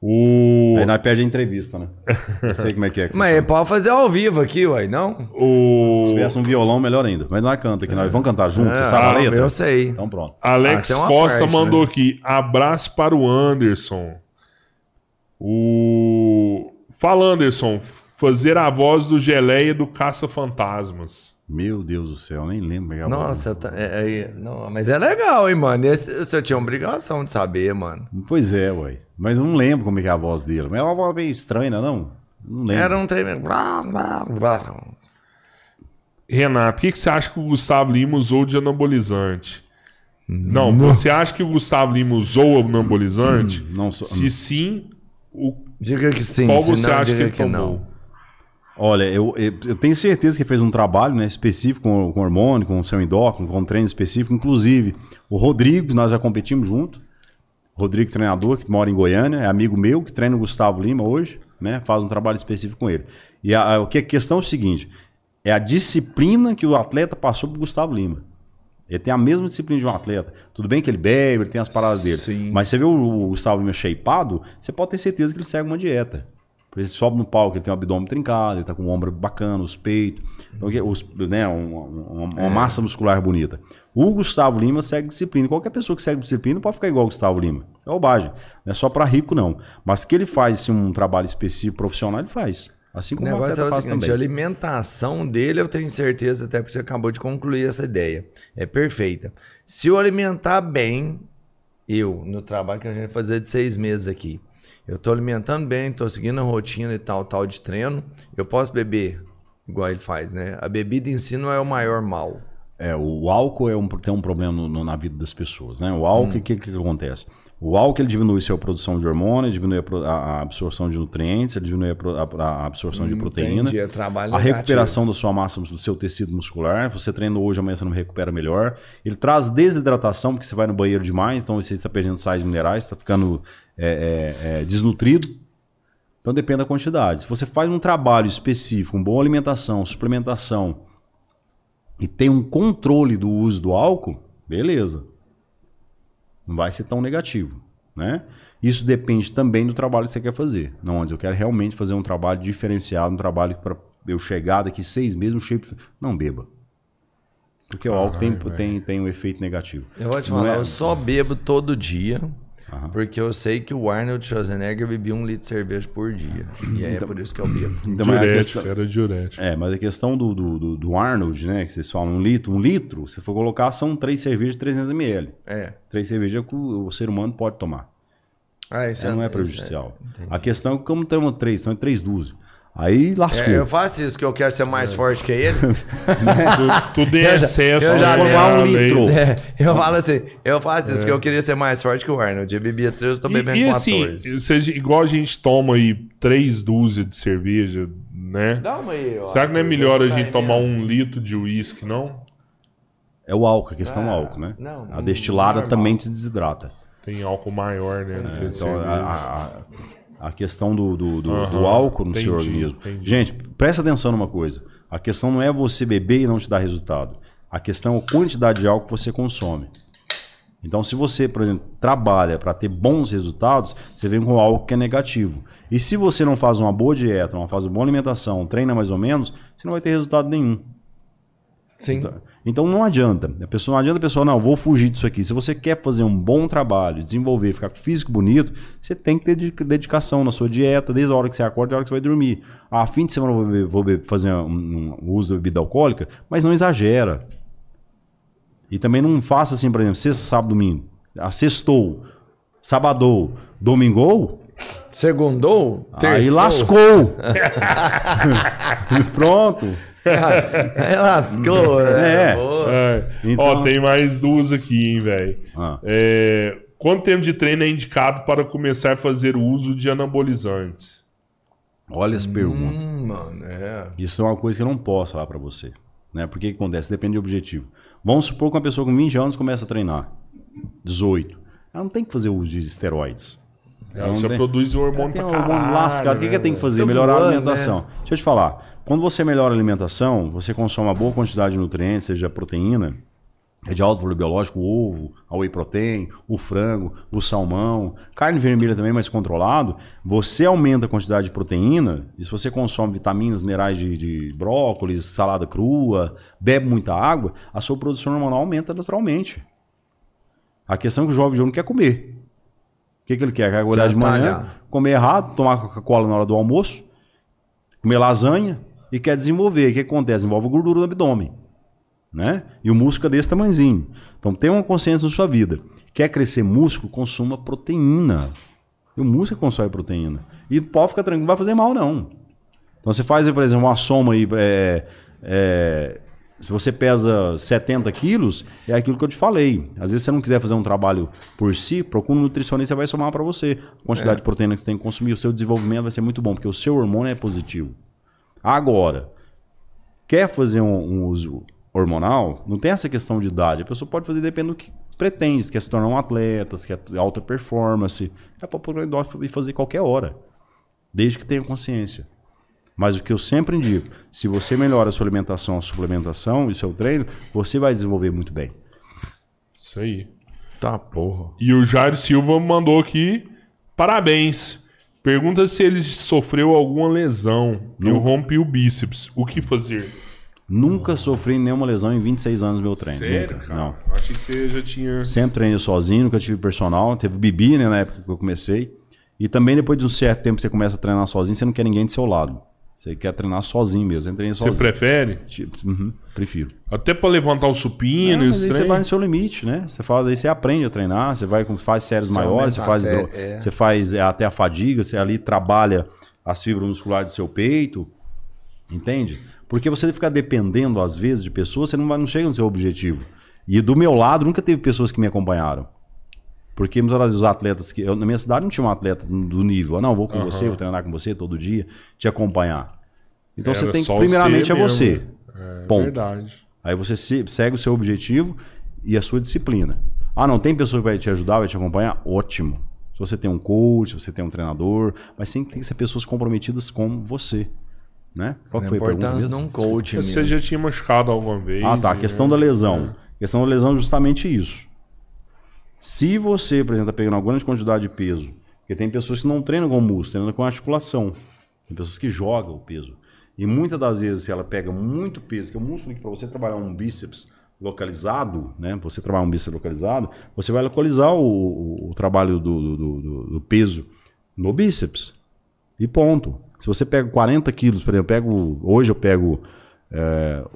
O. Aí nós perde a entrevista, né? Não sei como é que é. que Mas funciona. pode fazer ao vivo aqui, ué, não? Se O tivesse um violão, melhor ainda. Mas nós canta aqui, nós vamos cantar juntos, É, sabe a letra? eu sei. Então pronto. Alex Ah, Costa parte, mandou né? aqui. Abraço para o Anderson. O. Fala, Anderson. Fazer a voz do Geleia do Caça-Fantasmas. Meu Deus do céu, nem lembro. é é Nossa, tá- é- é- não, mas é legal, hein, mano. Esse, esse eu tinha obrigação de saber, mano. Pois é, ué. Mas eu não lembro como é que é a voz dele. Mas é uma voz meio estranha, não? Não lembro. Era um trem. blá, blá, blá. Renato, o que, que você acha que o Gustavo Lima usou de anabolizante? Não, você acha que o Gustavo Lima usou anabolizante? Não sou- Se sim, o... Diga que sim, qual se você não, acha que diga ele que tomou? não. Olha, eu, eu, tenho certeza que fez um trabalho né, específico com, com hormônio, com o seu endócrino, com um treino específico. Inclusive, o Rodrigo, nós já competimos junto. Rodrigo, treinador, que mora em Goiânia, é amigo meu, que treina o Gustavo Lima hoje, né? Faz um trabalho específico com ele. E a, a, a questão é o seguinte: é a disciplina que o atleta passou pro Gustavo Lima. Ele tem a mesma disciplina de um atleta. Tudo bem que ele bebe, ele tem as paradas dele. Sim. Mas você vê o, o Gustavo Lima shapeado, você pode ter certeza que ele segue uma dieta. Por exemplo, Ele sobe no palco, ele tem o abdômen trincado, ele tá com o ombro bacana, os peitos, então, que- os, né, uma, uma- uma massa muscular bonita. O Gustavo Lima segue disciplina. Qualquer pessoa que segue disciplina não pode ficar igual o Gustavo Lima. Isso é bobagem. Não é só para rico, não. Mas que ele faz assim, um trabalho específico profissional, ele faz. Assim como o negócio é o seguinte, a alimentação dele eu tenho certeza, até porque você acabou de concluir essa ideia. É perfeita. Se eu alimentar bem, eu, no trabalho que a gente vai fazer de seis meses aqui, eu tô alimentando bem, tô seguindo a rotina e tal, tal de treino, eu posso beber igual ele faz, né? A bebida em si não é o maior mal. É, o álcool é um, tem um problema no- na vida das pessoas, né? O álcool, o que, que, que acontece? O álcool ele diminui sua produção de hormônios, diminui a, a- absorção de nutrientes, ele diminui a, a- absorção de proteína. Entendi, é trabalho A recuperação da sua massa, do seu tecido muscular. Você treina hoje, amanhã você não recupera melhor. Ele traz desidratação, porque você vai no banheiro demais, então você está perdendo sais minerais, está ficando é, é, é, desnutrido. Então Então depende da quantidade. Se você faz um trabalho específico, com boa alimentação, suplementação e tem um controle do uso do álcool, beleza. Não vai ser tão negativo, né? Isso depende também do trabalho que você quer fazer. Não, mas eu quero realmente fazer um trabalho diferenciado, um trabalho para eu chegar daqui seis meses, um shape. Não beba. Porque o álcool tem, tem, tem um efeito negativo. Eu vou te falar, é- eu só bebo todo dia. Aham. Porque eu sei que o Arnold Schwarzenegger bebia um litro de cerveja por dia. E aí é por isso que eu bebo. Então, diurético, questão- era diurético. É, mas a questão do, do, do- do Arnold, né? Que vocês falam um litro, um litro, se for colocar, são três cervejas de 300 ml. É. Três cervejas que o, o ser humano pode tomar. Ah, isso É, não é isso prejudicial. entendi. a questão é que como temos três, são três dúzias. Aí lascou. É, eu faço isso, que eu quero ser mais forte que ele. Tu- Tudo em Eu já- excesso. eu já né, formar um litro. É, eu falo assim, eu faço isso porque eu queria ser mais forte que o Arnold. Eu bebia 13, eu tô bebendo E, e assim, 14. seja, igual a gente toma aí três dúzias de cerveja, né? Dá uma aí, ó. Será que não é melhor a gente tomar um litro de uísque, não? É o álcool, a questão do Ah, álcool, né? não, a destilada normal. também te desidrata. Tem álcool maior, né? que a Então, a, a- a questão do, do, do- Aham, do álcool no seu entendi, organismo. entendi. Gente, presta atenção numa coisa. A questão não é você beber e não te dar resultado. A questão é a quantidade de álcool que você consome. Então, se você, por exemplo, trabalha para ter bons resultados, você vem com algo que é negativo. E se você não faz uma boa dieta, não faz uma boa alimentação, treina mais ou menos, você não vai ter resultado nenhum. Sim. Então não adianta. A pessoa, não adianta a pessoa, não, vou fugir disso aqui. Se você quer fazer um bom trabalho, desenvolver, ficar com físico bonito, você tem que ter dedica- dedicação na sua dieta, desde a hora que você acorda até a hora que você vai dormir. Ah, fim de semana eu vou, vou fazer um, um uso de bebida alcoólica, mas não exagera. E também não faça assim, por exemplo, sexta, sábado, domingo. Ah, sextou, sabadou, domingou, Segundou? aí terçou. lascou. Pronto. Aí lascou. É. É. É. Então- Ó, tem mais duas aqui, hein, velho. Ah. É, Quanto tempo de treino é indicado para começar a fazer o uso de anabolizantes? Olha as perguntas. Hum, mano, é. Isso é uma coisa que eu não posso falar pra você. Né? Porque o que acontece? Depende do objetivo. Vamos supor que uma pessoa com 20 anos começa a treinar. 18. Ela não tem que fazer uso de esteroides. Ela não só tem- produz Ela hormônio tem pra um hormônio caralho, lascado. O que, que ela tem que fazer? Tô Melhorar a voando, alimentação. Deixa eu te falar. Quando você melhora a alimentação, você consome uma boa quantidade de nutrientes, seja proteína, é de alto valor biológico, o ovo, a whey protein, o frango, o salmão, carne vermelha também mais controlado, você aumenta a quantidade de proteína, e se você consome vitaminas, minerais de, de brócolis, salada crua, bebe muita água, a sua produção hormonal aumenta naturalmente. A questão é que o jovem de hoje não quer comer. O que, que ele quer? Quer acordar de manhã, talhar. comer errado, tomar Coca-Cola na hora do almoço, comer lasanha e quer desenvolver. O que acontece? Envolve gordura no abdômen. Né? E o músculo é desse tamanhozinho. Então tem uma consciência na sua vida. Quer crescer músculo? Consuma proteína. E o músculo consome proteína. E pode ficar tranquilo, não vai fazer mal, não. Então você faz, por exemplo, uma soma aí. é, é, se você pesa 70 quilos, é aquilo que eu te falei. Às vezes você não quiser fazer um trabalho por si, procura um nutricionista vai somar para você. A quantidade de proteína que você tem que consumir, o seu desenvolvimento vai ser muito bom, porque o seu hormônio é positivo. Agora, quer fazer um, um uso hormonal, não tem essa questão de idade. A pessoa pode fazer dependendo do que pretende. Se quer se tornar um atleta, se quer alta performance. É para poder fazer qualquer hora. Desde que tenha consciência. Mas o que eu sempre indico, se você melhora a sua alimentação, a suplementação e o seu treino, você vai desenvolver muito bem. Isso aí. Tá, porra. E o Jairo Silva mandou aqui, parabéns. Pergunta se ele sofreu alguma lesão. Eu rompi o bíceps. O que fazer? Nunca sofri nenhuma lesão em 26 anos do meu treino. Sério, Nunca. cara? Não. Achei que você já tinha... Sempre treinei sozinho, nunca tive personal. Teve Bibi, né, na época que eu comecei. E também depois de um certo tempo que você começa a treinar sozinho, você não quer ninguém do seu lado. Você quer treinar sozinho mesmo. Você treina Você sozinho. prefere? Tipo, uhum, prefiro. Até pra levantar o supino, Não, mas esse aí você vai no seu limite, né? Você faz, aí você aprende a treinar, você vai faz séries Você maiores, você aumenta a faz, série, é. você faz é, até a fadiga, você ali trabalha as fibras musculares do seu peito, entende? Porque você ficar dependendo às vezes de pessoas, você não, vai, não chega no seu objetivo. E do meu lado nunca teve pessoas que me acompanharam. Porque muitas vezes os atletas que eu, na minha cidade não tinha um atleta do nível, ah, não, vou com você, vou treinar com você todo dia, te acompanhar. Então Era você tem que primeiramente você é você. É Ponto. verdade. Aí você se- segue o seu objetivo e a sua disciplina. Ah, não tem pessoa que vai te ajudar, vai te acompanhar? Ótimo. Se você tem um coach, se você tem um treinador, mas tem, tem que ser pessoas comprometidas com você. Né? Qual foi a pergunta importância de mesmo? um coach Você já tinha machucado alguma vez? Ah, tá. A né? questão da lesão. A questão da lesão é justamente isso. Se você, por exemplo, está pegando uma grande quantidade de peso, porque tem pessoas que não treinam com músculo, treinam com articulação. Tem pessoas que jogam o peso. E muitas das vezes, se ela pega muito peso, que é um músculo que para você trabalhar um bíceps localizado, né? Você trabalhar um bíceps localizado, você vai localizar o, o- o trabalho do, do- do- do peso no bíceps. E ponto. Se você pega 40 quilos, por exemplo, eu pego, hoje eu pego,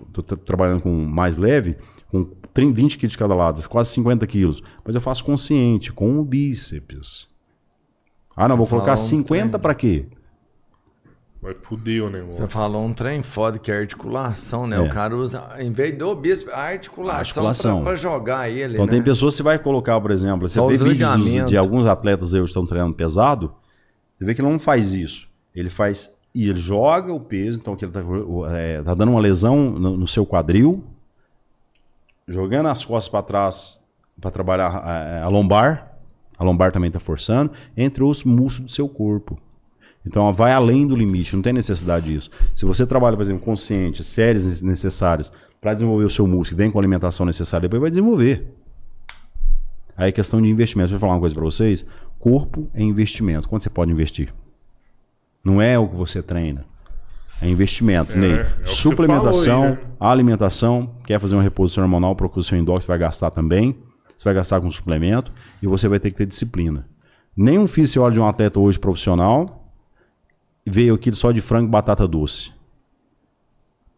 estou trabalhando com mais leve, com 30, 20 quilos de cada lado, quase 50 quilos. Mas eu faço consciente, com o bíceps. Ah, não, vou colocar falou um 50 trem. para quê? Vai fuder o negócio. Você falou um trem foda que é articulação, né? É. O cara usa, em vez do bíceps, a articulação, Articulação. Pra, pra jogar ele, Então né? tem pessoas que você vai colocar, por exemplo, você Só vê os vídeos ligamentos. de alguns atletas aí que estão treinando pesado, você vê que ele não faz isso. Ele faz e ele joga o peso, então que ele tá, é, tá dando uma lesão no, no seu quadril, jogando as costas para trás para trabalhar é, a, a lombar, a lombar também está forçando, entre os músculos do seu corpo. Então vai além do limite, não tem necessidade disso. Se você trabalha, por exemplo, consciente, séries necessárias para desenvolver o seu músculo, vem com a alimentação necessária, depois vai desenvolver. Aí é questão de investimento. Deixa eu falar uma coisa para vocês. Corpo é investimento. Quanto você pode investir? Não é o que você treina. É investimento. Ney. é que você Suplementação, aí, né? alimentação. Quer fazer uma reposição hormonal, procura o seu endócrino, você vai gastar também. Você vai gastar com suplemento e você vai ter que ter disciplina. Nenhum físico olha de um atleta hoje profissional veio aqui só de frango e batata doce.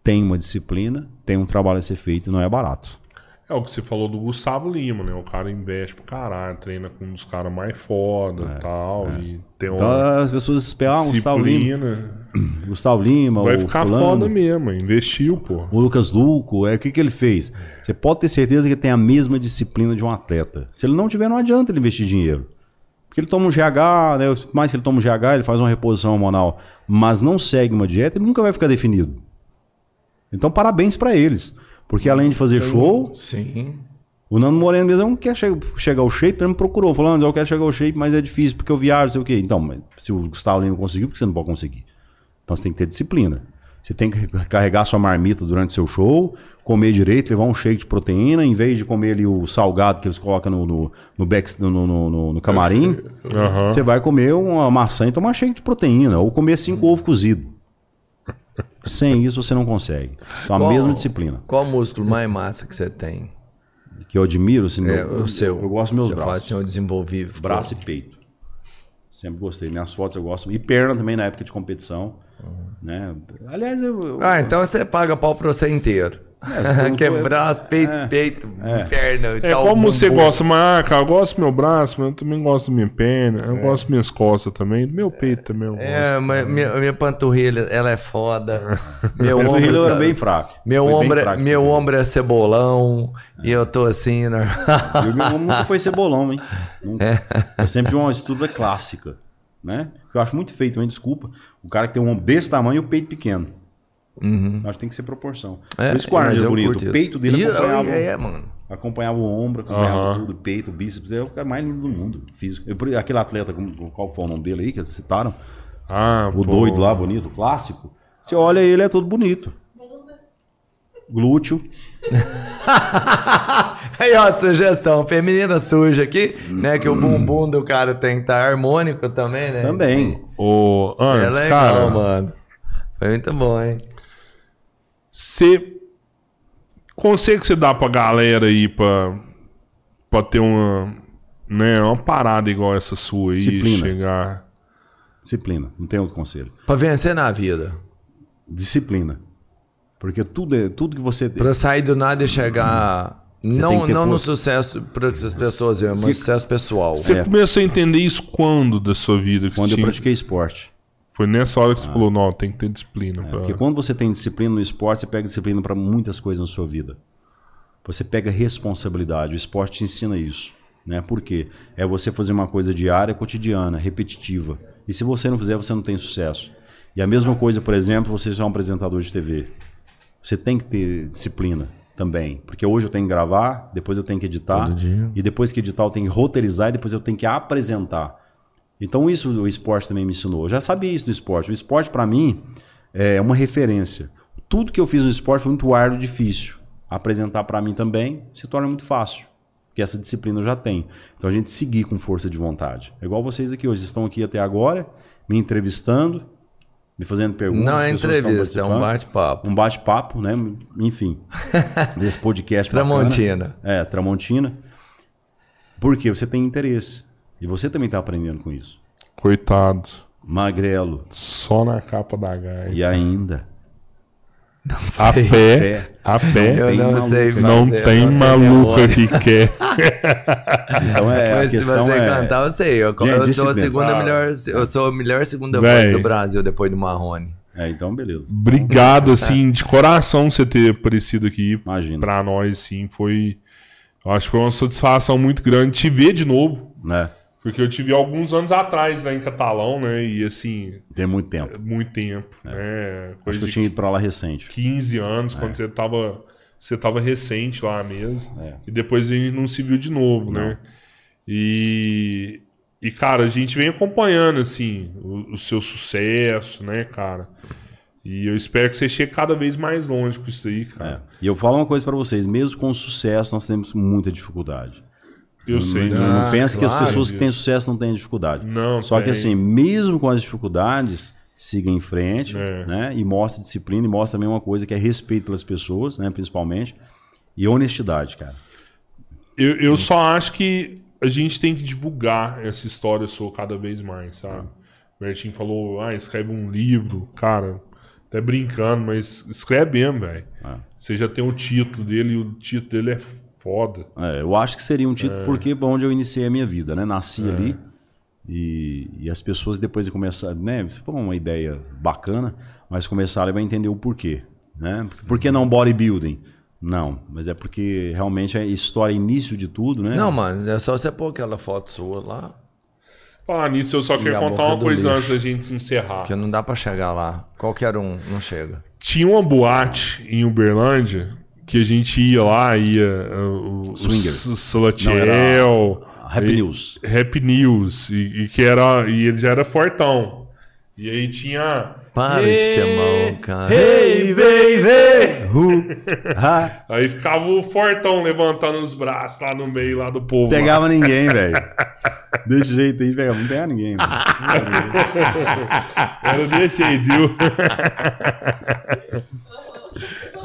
Tem uma disciplina, tem um trabalho a ser feito e não é barato. É o que você falou do Gustavo Lima, né? O cara investe pro caralho, treina com um dos caras mais foda e tal. E tem Então as pessoas esperam, ah, Gustavo Lima. Gustavo Lima, Vai o ficar fulano, foda mesmo, investiu, pô. o Lucas Luco, é o que, que ele fez? Você pode ter certeza que ele tem a mesma disciplina de um atleta. Se ele não tiver, não adianta ele investir dinheiro. Porque ele toma um GH, né? mais que ele toma um GH, ele faz uma reposição hormonal, mas não segue uma dieta, ele nunca vai ficar definido. Então, parabéns pra eles. Porque além de fazer show, Sim. o Nando Moreno mesmo não quer che- chegar ao shape, ele me procurou, falando, eu quero chegar ao shape, mas é difícil, porque eu viajo, sei o quê. Então, se o Gustavo Lima conseguiu, por que você não pode conseguir? Então você tem que ter disciplina. Você tem que carregar sua marmita durante seu show, comer direito, levar um shake de proteína, em vez de comer ali o salgado que eles colocam no, no, no, back, no, no, no- no camarim, Aham. você vai comer uma maçã e tomar shake de proteína, ou comer cinco ovos cozidos. Sem isso você não consegue. Então a Qual- mesma disciplina. Qual o músculo mais massa que você tem? Que eu admiro, assim, É, meu- o seu. eu gosto dos meus Você fala braços. assim, eu desenvolvi. Braço e peito. Sempre gostei. Minhas fotos eu gosto. E perna também na época de competição. Né? Aliás, eu. eu- Ah, então você paga pau pra você inteiro. é colocou- braço, peito, peito, perna. e É tal, como você gosta, mas ah, cara, eu gosto do meu braço, mas eu também gosto da minha perna, eu gosto das minhas costas também, do meu peito também eu gosto. É, mas minha, minha panturrilha, ela é foda. Meu ombro, ombro era tá- bem fraco. Meu ombro, é- fraco, meu ombro é cebolão e eu tô assim, né? E o meu ombro nunca foi cebolão, hein? Nunca. É. Eu sempre tive uma estrutura clássica. Né? Eu acho muito feio também, desculpa. O cara que tem um ombro desse tamanho e o peito pequeno. Eu acho que tem que ser proporção. É, Por isso que o Arnold é bonito. curto O peito dele E- acompanhava. É, é, mano. Acompanhava o ombro, acompanhava Aham. tudo, o peito, o bíceps. É o cara mais lindo do mundo, físico. Eu, aquele atleta, qual foi o nome dele aí, que eles citaram? Ah, O pô. doido lá, bonito, o clássico. Você olha ele, é todo bonito. Glúteo. Aí, ó, sugestão. Feminina suja aqui, né? Que o bumbum do cara tem que estar harmônico também, né? Também. Ô, É antes, legal, cara, mano. Foi muito bom, hein? Você. Conselho que você dá pra galera aí pra, pra ter uma. Né, uma parada igual essa sua aí, Disciplina. chegar. Disciplina. Não tem outro conselho. Pra vencer na vida. Disciplina. Porque tudo, é, tudo que você. Pra sair do nada e chegar. tem Não, não no sucesso para essas pessoas, é, mas sucesso pessoal. Você É. começou a entender isso quando da sua vida? Quando eu tinha- pratiquei esporte. Foi nessa hora que você falou, não, tem que ter disciplina. pra- É, Porque quando você tem disciplina no esporte, você pega disciplina para muitas coisas na sua vida. Você pega responsabilidade. O esporte te ensina isso. Né? Por quê? É você fazer uma coisa diária, cotidiana, repetitiva. E se você não fizer, você não tem sucesso. E a mesma coisa, por exemplo, você é um apresentador de TV. Você tem que ter disciplina também. Porque hoje eu tenho que gravar, depois eu tenho que editar. E depois que editar, eu tenho que roteirizar e depois eu tenho que apresentar. Então isso o esporte também me ensinou. Eu já sabia isso do esporte. O esporte para mim é uma referência. Tudo que eu fiz no esporte foi muito árduo e difícil. Apresentar para mim também se torna muito fácil. Porque essa disciplina eu já tenho. Então a gente seguir com força de vontade. É igual vocês aqui hoje. Vocês estão aqui até agora, me entrevistando, me fazendo perguntas. Não é entrevista, é um bate-papo. Um bate-papo, né? Enfim. desse podcast. bacana. Tramontina. É, Tramontina. Porque você tem interesse. E você também está aprendendo com isso. Coitado. Magrelo. Só na capa da gaia. E ainda. A sei. pé. A pé. Eu tem não maluco, sei não Não tem não maluca que quer. Então é, a Mas se questão você é... cantar, eu sei. Eu, Gente, eu sou a segunda Ah. melhor. Eu sou a melhor segunda voz do Brasil depois do Marrone. É, então beleza. Obrigado, assim, de coração você ter aparecido aqui. Imagina. Pra nós, sim, foi. Eu acho que foi uma satisfação muito grande te ver de novo. Né? Porque eu tive alguns anos atrás lá em Catalão, né? E assim, Tem muito tempo. muito tempo. Né? Acho Coisa que eu tinha ido pra lá recente. 15 anos, quando você tava. Você tava recente lá mesmo. É. E depois a gente não se viu de novo, né? E. E, cara, a gente vem acompanhando, assim, o, o seu sucesso, né, cara? E eu espero que você chegue cada vez mais longe com isso aí, É. cara. E eu falo uma coisa pra vocês, mesmo com sucesso, nós temos muita dificuldade. Eu sei. Não, né? não pensa que as claro. pessoas que têm sucesso não têm dificuldade. Não, Só que tem. assim, mesmo com as dificuldades, siga em frente, É. né? E mostre disciplina e mostre também uma coisa que é respeito pelas pessoas, né? Principalmente. E honestidade, cara. Eu, eu só acho que a gente tem que divulgar essa história sua cada vez mais, sabe? O Bertinho falou, ah, escreve um livro. Cara, até brincando, mas escreve mesmo, velho. É. Você já tem o título dele e o título dele é foda. É, eu acho que seria um título É. porque é onde eu iniciei a minha vida, né? Nasci ali e, e as pessoas depois de começar, né? For uma ideia bacana, mas começaram a entender o porquê, né? Por que não bodybuilding? Não, mas é porque realmente a história, início de tudo, né? Não, mano, é só você pôr aquela foto sua lá, Falar nisso, eu só E quero a contar uma coisa lixo. antes da gente se encerrar. que não dá pra chegar lá. Qualquer um não chega. Tinha uma boate em Uberlândia que a gente ia lá, ia uh, o Swinger. o Salatiel, Happy e- News. Happy News e, e que era e ele já era fortão. E aí tinha Para de queimar o cara. Hey, baby! Who? Ha? Aí ficava o fortão levantando os braços lá no meio lá do povo. lá. Pegava ninguém, velho. Desse jeito aí, pegava. Não pegava ninguém. velho. Era desse aí, viu?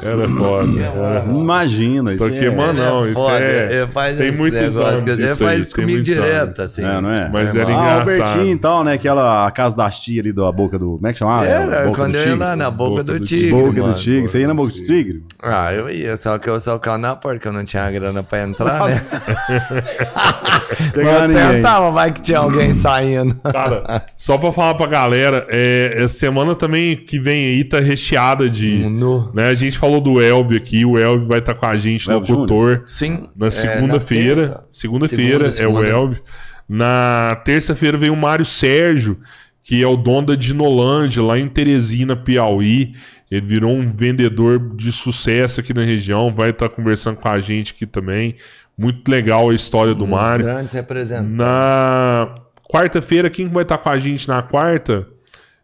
Era foda. Era... Imagina, isso Tô é... queimando, não. Isso Foda, é. ele faz tem muitos anos. Ele isso faz isso comigo direto, anos. assim. É, não é? Mas É, era mano. Ah, o engraçado. Albertinho, então, né? Aquela a casa das tia ali da boca do. Como é que chama? Era, boca quando do eu ia lá na boca, Boca do tigre. Boca mano. do tigre. Você ia na boca do tigre? Ah, eu ia, só que eu só ficava na porta, que eu não tinha grana pra entrar, né? Eu tentava, vai que tinha alguém saindo. Cara, só pra falar pra galera, é, essa semana também que vem aí tá recheada de. Né, a gente falou do Elvio aqui, o Elvio vai estar com a gente, O Elvio locutor. Sim. Na é, segunda-feira. Segunda-feira Segunda, é o. Elvio. Na terça-feira vem o Mário Sérgio, que é o dono da Dinolândia, lá em Teresina, Piauí. Ele virou um vendedor de sucesso aqui na região. Vai estar conversando com a gente aqui também. Muito legal a história do dos Mário. grandes representantes. Na quarta-feira, quem vai estar com a gente na quarta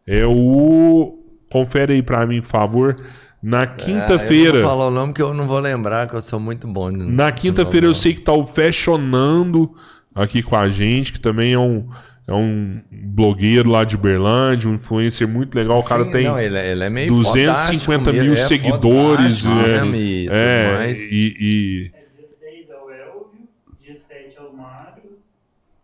é o. Confere aí pra mim, por favor. Na eu quinta-feira. não vou falar o nome que eu não vou lembrar, que eu sou muito bom. Na quinta-feira eu sei que tá o Fashionando aqui com a gente, que também é um, é um blogueiro lá de Uberlândia, um influencer muito legal. O cara Sim, tem não, ele, é- ele é meio 250 fodástico mil é seguidores. É, mesmo e é, e, e- É dia 6 é o Elvio, dia 7 é o Mário,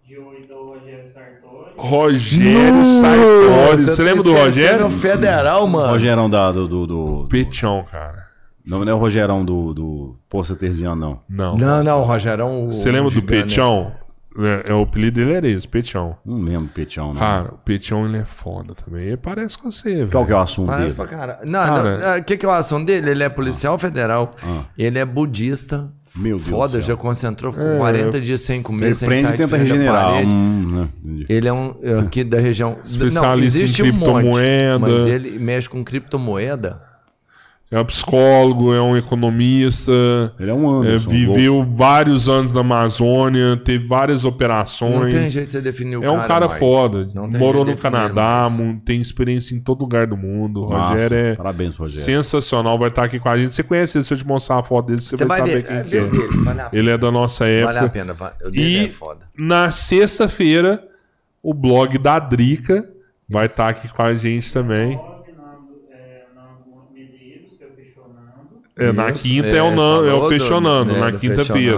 dia 8 é o Rogério Sartori. Rogério Sartori. Você lembra do Rogério? Federal, mano. Rogerão da, do, do, do- Petião, cara. Não, não é o Rogerão do, do Poço Terziano, não. Não. Não, não, o Rogerão. o Você lembra do gigante? Petião? É, é, o apelido dele era esse, Petião. Não lembro, Petião, não. Cara, o Petião ele é foda também. Ele parece com você, velho. Qual que é o assunto Parece dele? pra caralho. Não, Cara- não, o que, que é o assunto dele? Ele é policial federal. Ah. Ele é budista. Meu Deus Foda, já concentrou É, 40 dias sem comer, Ele sem prende sair e tenta regenerar. Hum, né? Ele é um é aqui da região. Especialista não, existe em um monte, criptomoeda. mas ele mexe com criptomoeda. É um psicólogo, é um economista. Ele é um é, Anderson. viveu vários anos na Amazônia, teve várias Não operações. tem jeito de você definir o É um cara mais. foda. Não Morou no Canadá, mais. tem experiência em todo lugar do mundo. Rogério é Parabéns, Rogério. sensacional, vai estar aqui com a gente. Você conhece ele, se eu te mostrar a foto dele, você, Você vai, vai saber ver. quem É, é. dele, vale. Ele é da nossa época. Vale a pena. O dele E é foda. na sexta-feira, o blog da Drica vai estar aqui com a gente também. Nove, Nando, é, Nando Medeiros, que é o É, na quinta é, o, Nan- é o do- Fechonando, é, na quinta-feira.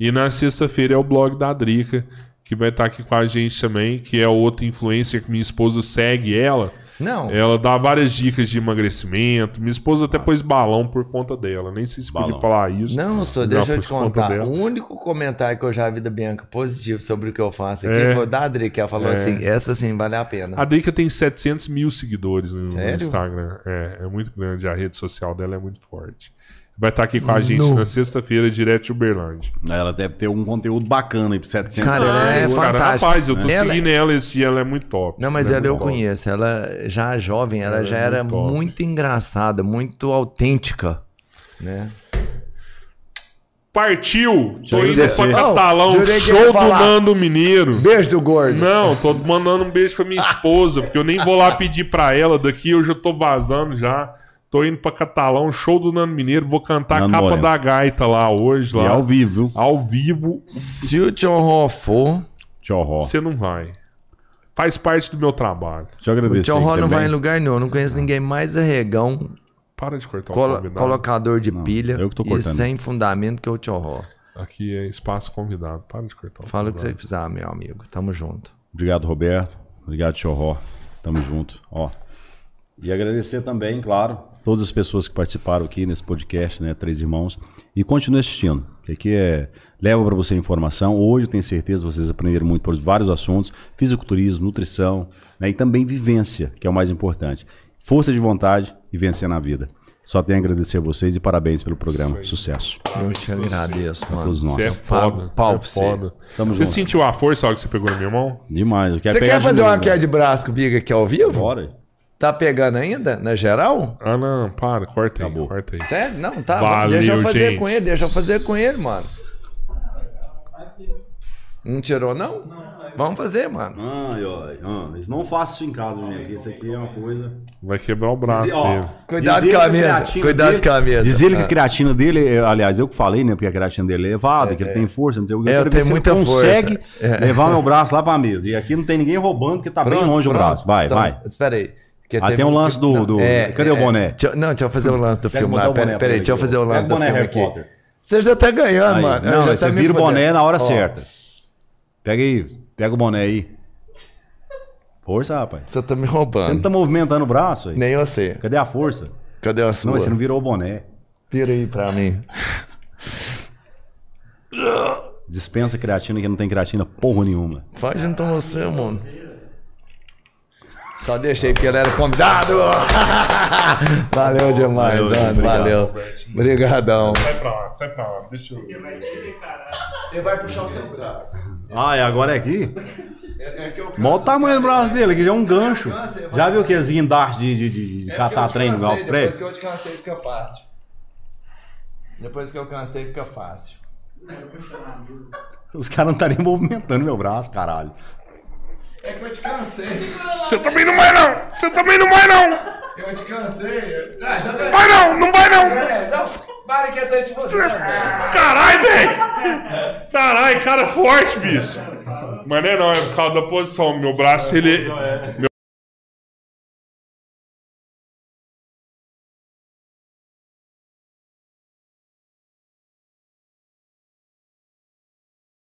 E na sexta-feira é o blog da Drica, que vai estar aqui com a gente também, que é outra influencer que minha esposa segue ela. Não, Ela dá várias dicas de emagrecimento. Minha esposa até pôs balão por conta dela. Nem sei se podia Balão. falar isso. não, só Já deixa eu te contar. O único comentário que eu já vi da Bianca positivo sobre o que eu faço aqui É. foi da Adri, que ela falou É. assim: essa sim vale a pena. A Drica tem 700 mil seguidores no, no? Instagram. É, é muito grande. A rede social dela é muito forte. Vai estar aqui com a gente No. na sexta-feira, direto de Uberlândia. Ela deve ter um conteúdo bacana aí pra 700 Cara, ela é Esse cara, fantástica. rapaz, eu tô Ela- seguindo ela esse dia, ela é muito top. Não, mas é ela eu muito top. conheço. Ela já jovem, ela, Ela é já muito era top. muito engraçada, muito autêntica, né? Partiu! Tô indo agradecer. pra Catalão, Oh, show do. Nando Mineiro. Beijo do gordo. Não, tô mandando um beijo pra minha esposa, porque eu nem vou lá pedir pra ela daqui, eu já tô vazando já. Tô indo pra Catalão, show do Nando Mineiro, vou cantar Nando a capa Moreno. da gaita lá hoje, E lá. ao vivo, viu? Ao vivo, Se o John Hall for, Tchau, Ró. você não vai. Faz parte do meu trabalho. Deixa eu o agradecer. John aí Hall não vai em lugar nenhum. Eu não conheço ninguém mais arregão, Para de cortar o colo- convidado. colocador de pilha eu que tô e cortando. sem fundamento que é o John Hall. Aqui é espaço convidado. Para de cortar o Fala o que você convidado. precisar, meu amigo. Tamo junto. Obrigado, Roberto. Obrigado, Tio Ró. Tamo junto. Ó. E agradecer também, claro, todas as pessoas que participaram aqui nesse podcast, né? Três Irmãos. E continue assistindo. que Aqui é. Leva para você informação. Hoje eu tenho certeza que vocês aprenderam muito por vários assuntos: fisiculturismo, nutrição, né, e também vivência, que é o mais importante. Força de vontade e vencer na vida. Só tenho a agradecer a vocês e parabéns pelo programa. Sucesso. Eu te agradeço, mano. todos nós. Você é foda. pau você é foda. Tamo Você junto. sentiu a força na hora que você pegou na minha mão? Demais. Eu quero Você pegar quer fazer uma né? queda de braço comigo aqui ao vivo? Bora. Tá pegando ainda? Na geral? Ah, não, para, corta aí, Acabou. corta aí. Sério? Não, tá. Valeu, deixa eu fazer gente. com ele, deixa eu fazer com ele, mano. Não tirou, não? Vamos fazer, mano. Ai, ai, ai. Isso não faço isso em casa, gente. Isso aqui é uma coisa. Vai quebrar o braço dele. Cuidado com a mesa. Cuidado dele- com a mesa. Diz ele que Ah. a creatina dele, é- aliás, eu que falei, né? Porque a creatina dele é elevada, que ele tem força. Então eu É, eu tenho muita consegue força. É. levar meu braço lá pra mesa. E aqui não tem ninguém roubando, porque tá bem Pronto, longe o pronto. braço. Vai, Então, vai. Espera aí. Porque Ah, tem um um lance filme- do- do- é, cadê o é, boné? deixa- não, deixa eu fazer o lance do filme lá. o Peraí, ele deixa eu fazer o lance Pega o do filme Harry aqui. Potter. Você já tá ganhando, Aí, mano. Não, tá você me vira o boné na hora Ó, certa. Pega aí, pega o boné aí. Força, rapaz. Você tá me Você não roubando. tá movimentando o braço aí? Nem você. Cadê a força? Cadê a sua? Não, você não virou o boné. Tira aí pra mim. Dispensa creatina que não tem creatina porra nenhuma. Faz então você, mano. Só deixei porque ele era convidado. Valeu demais, Valeu, mano. obrigado, Valeu. Obrigadão. Sai pra lá, sai pra lá. Deixa eu. Ele vai puxar o seu braço. Ah, e agora é aqui? É, que eu Mó o tamanho do braço dele, que já é um gancho. Já viu aqueles guindastes de, de, de, de É catar trem no alto Depois prédio? que eu te cansei, fica fácil. Depois que eu cansei, fica fácil. Os caras não estariam movimentando meu braço, caralho. É que eu te cansei. Você também não vai não! Você também não vai não! Eu te cansei. Ah, já deu. Vai não! Não vai não! É, não, para que até de você. Caralho, velho! Caralho, cara forte, bicho! Mas não é não, é por causa da posição. Meu braço, ele.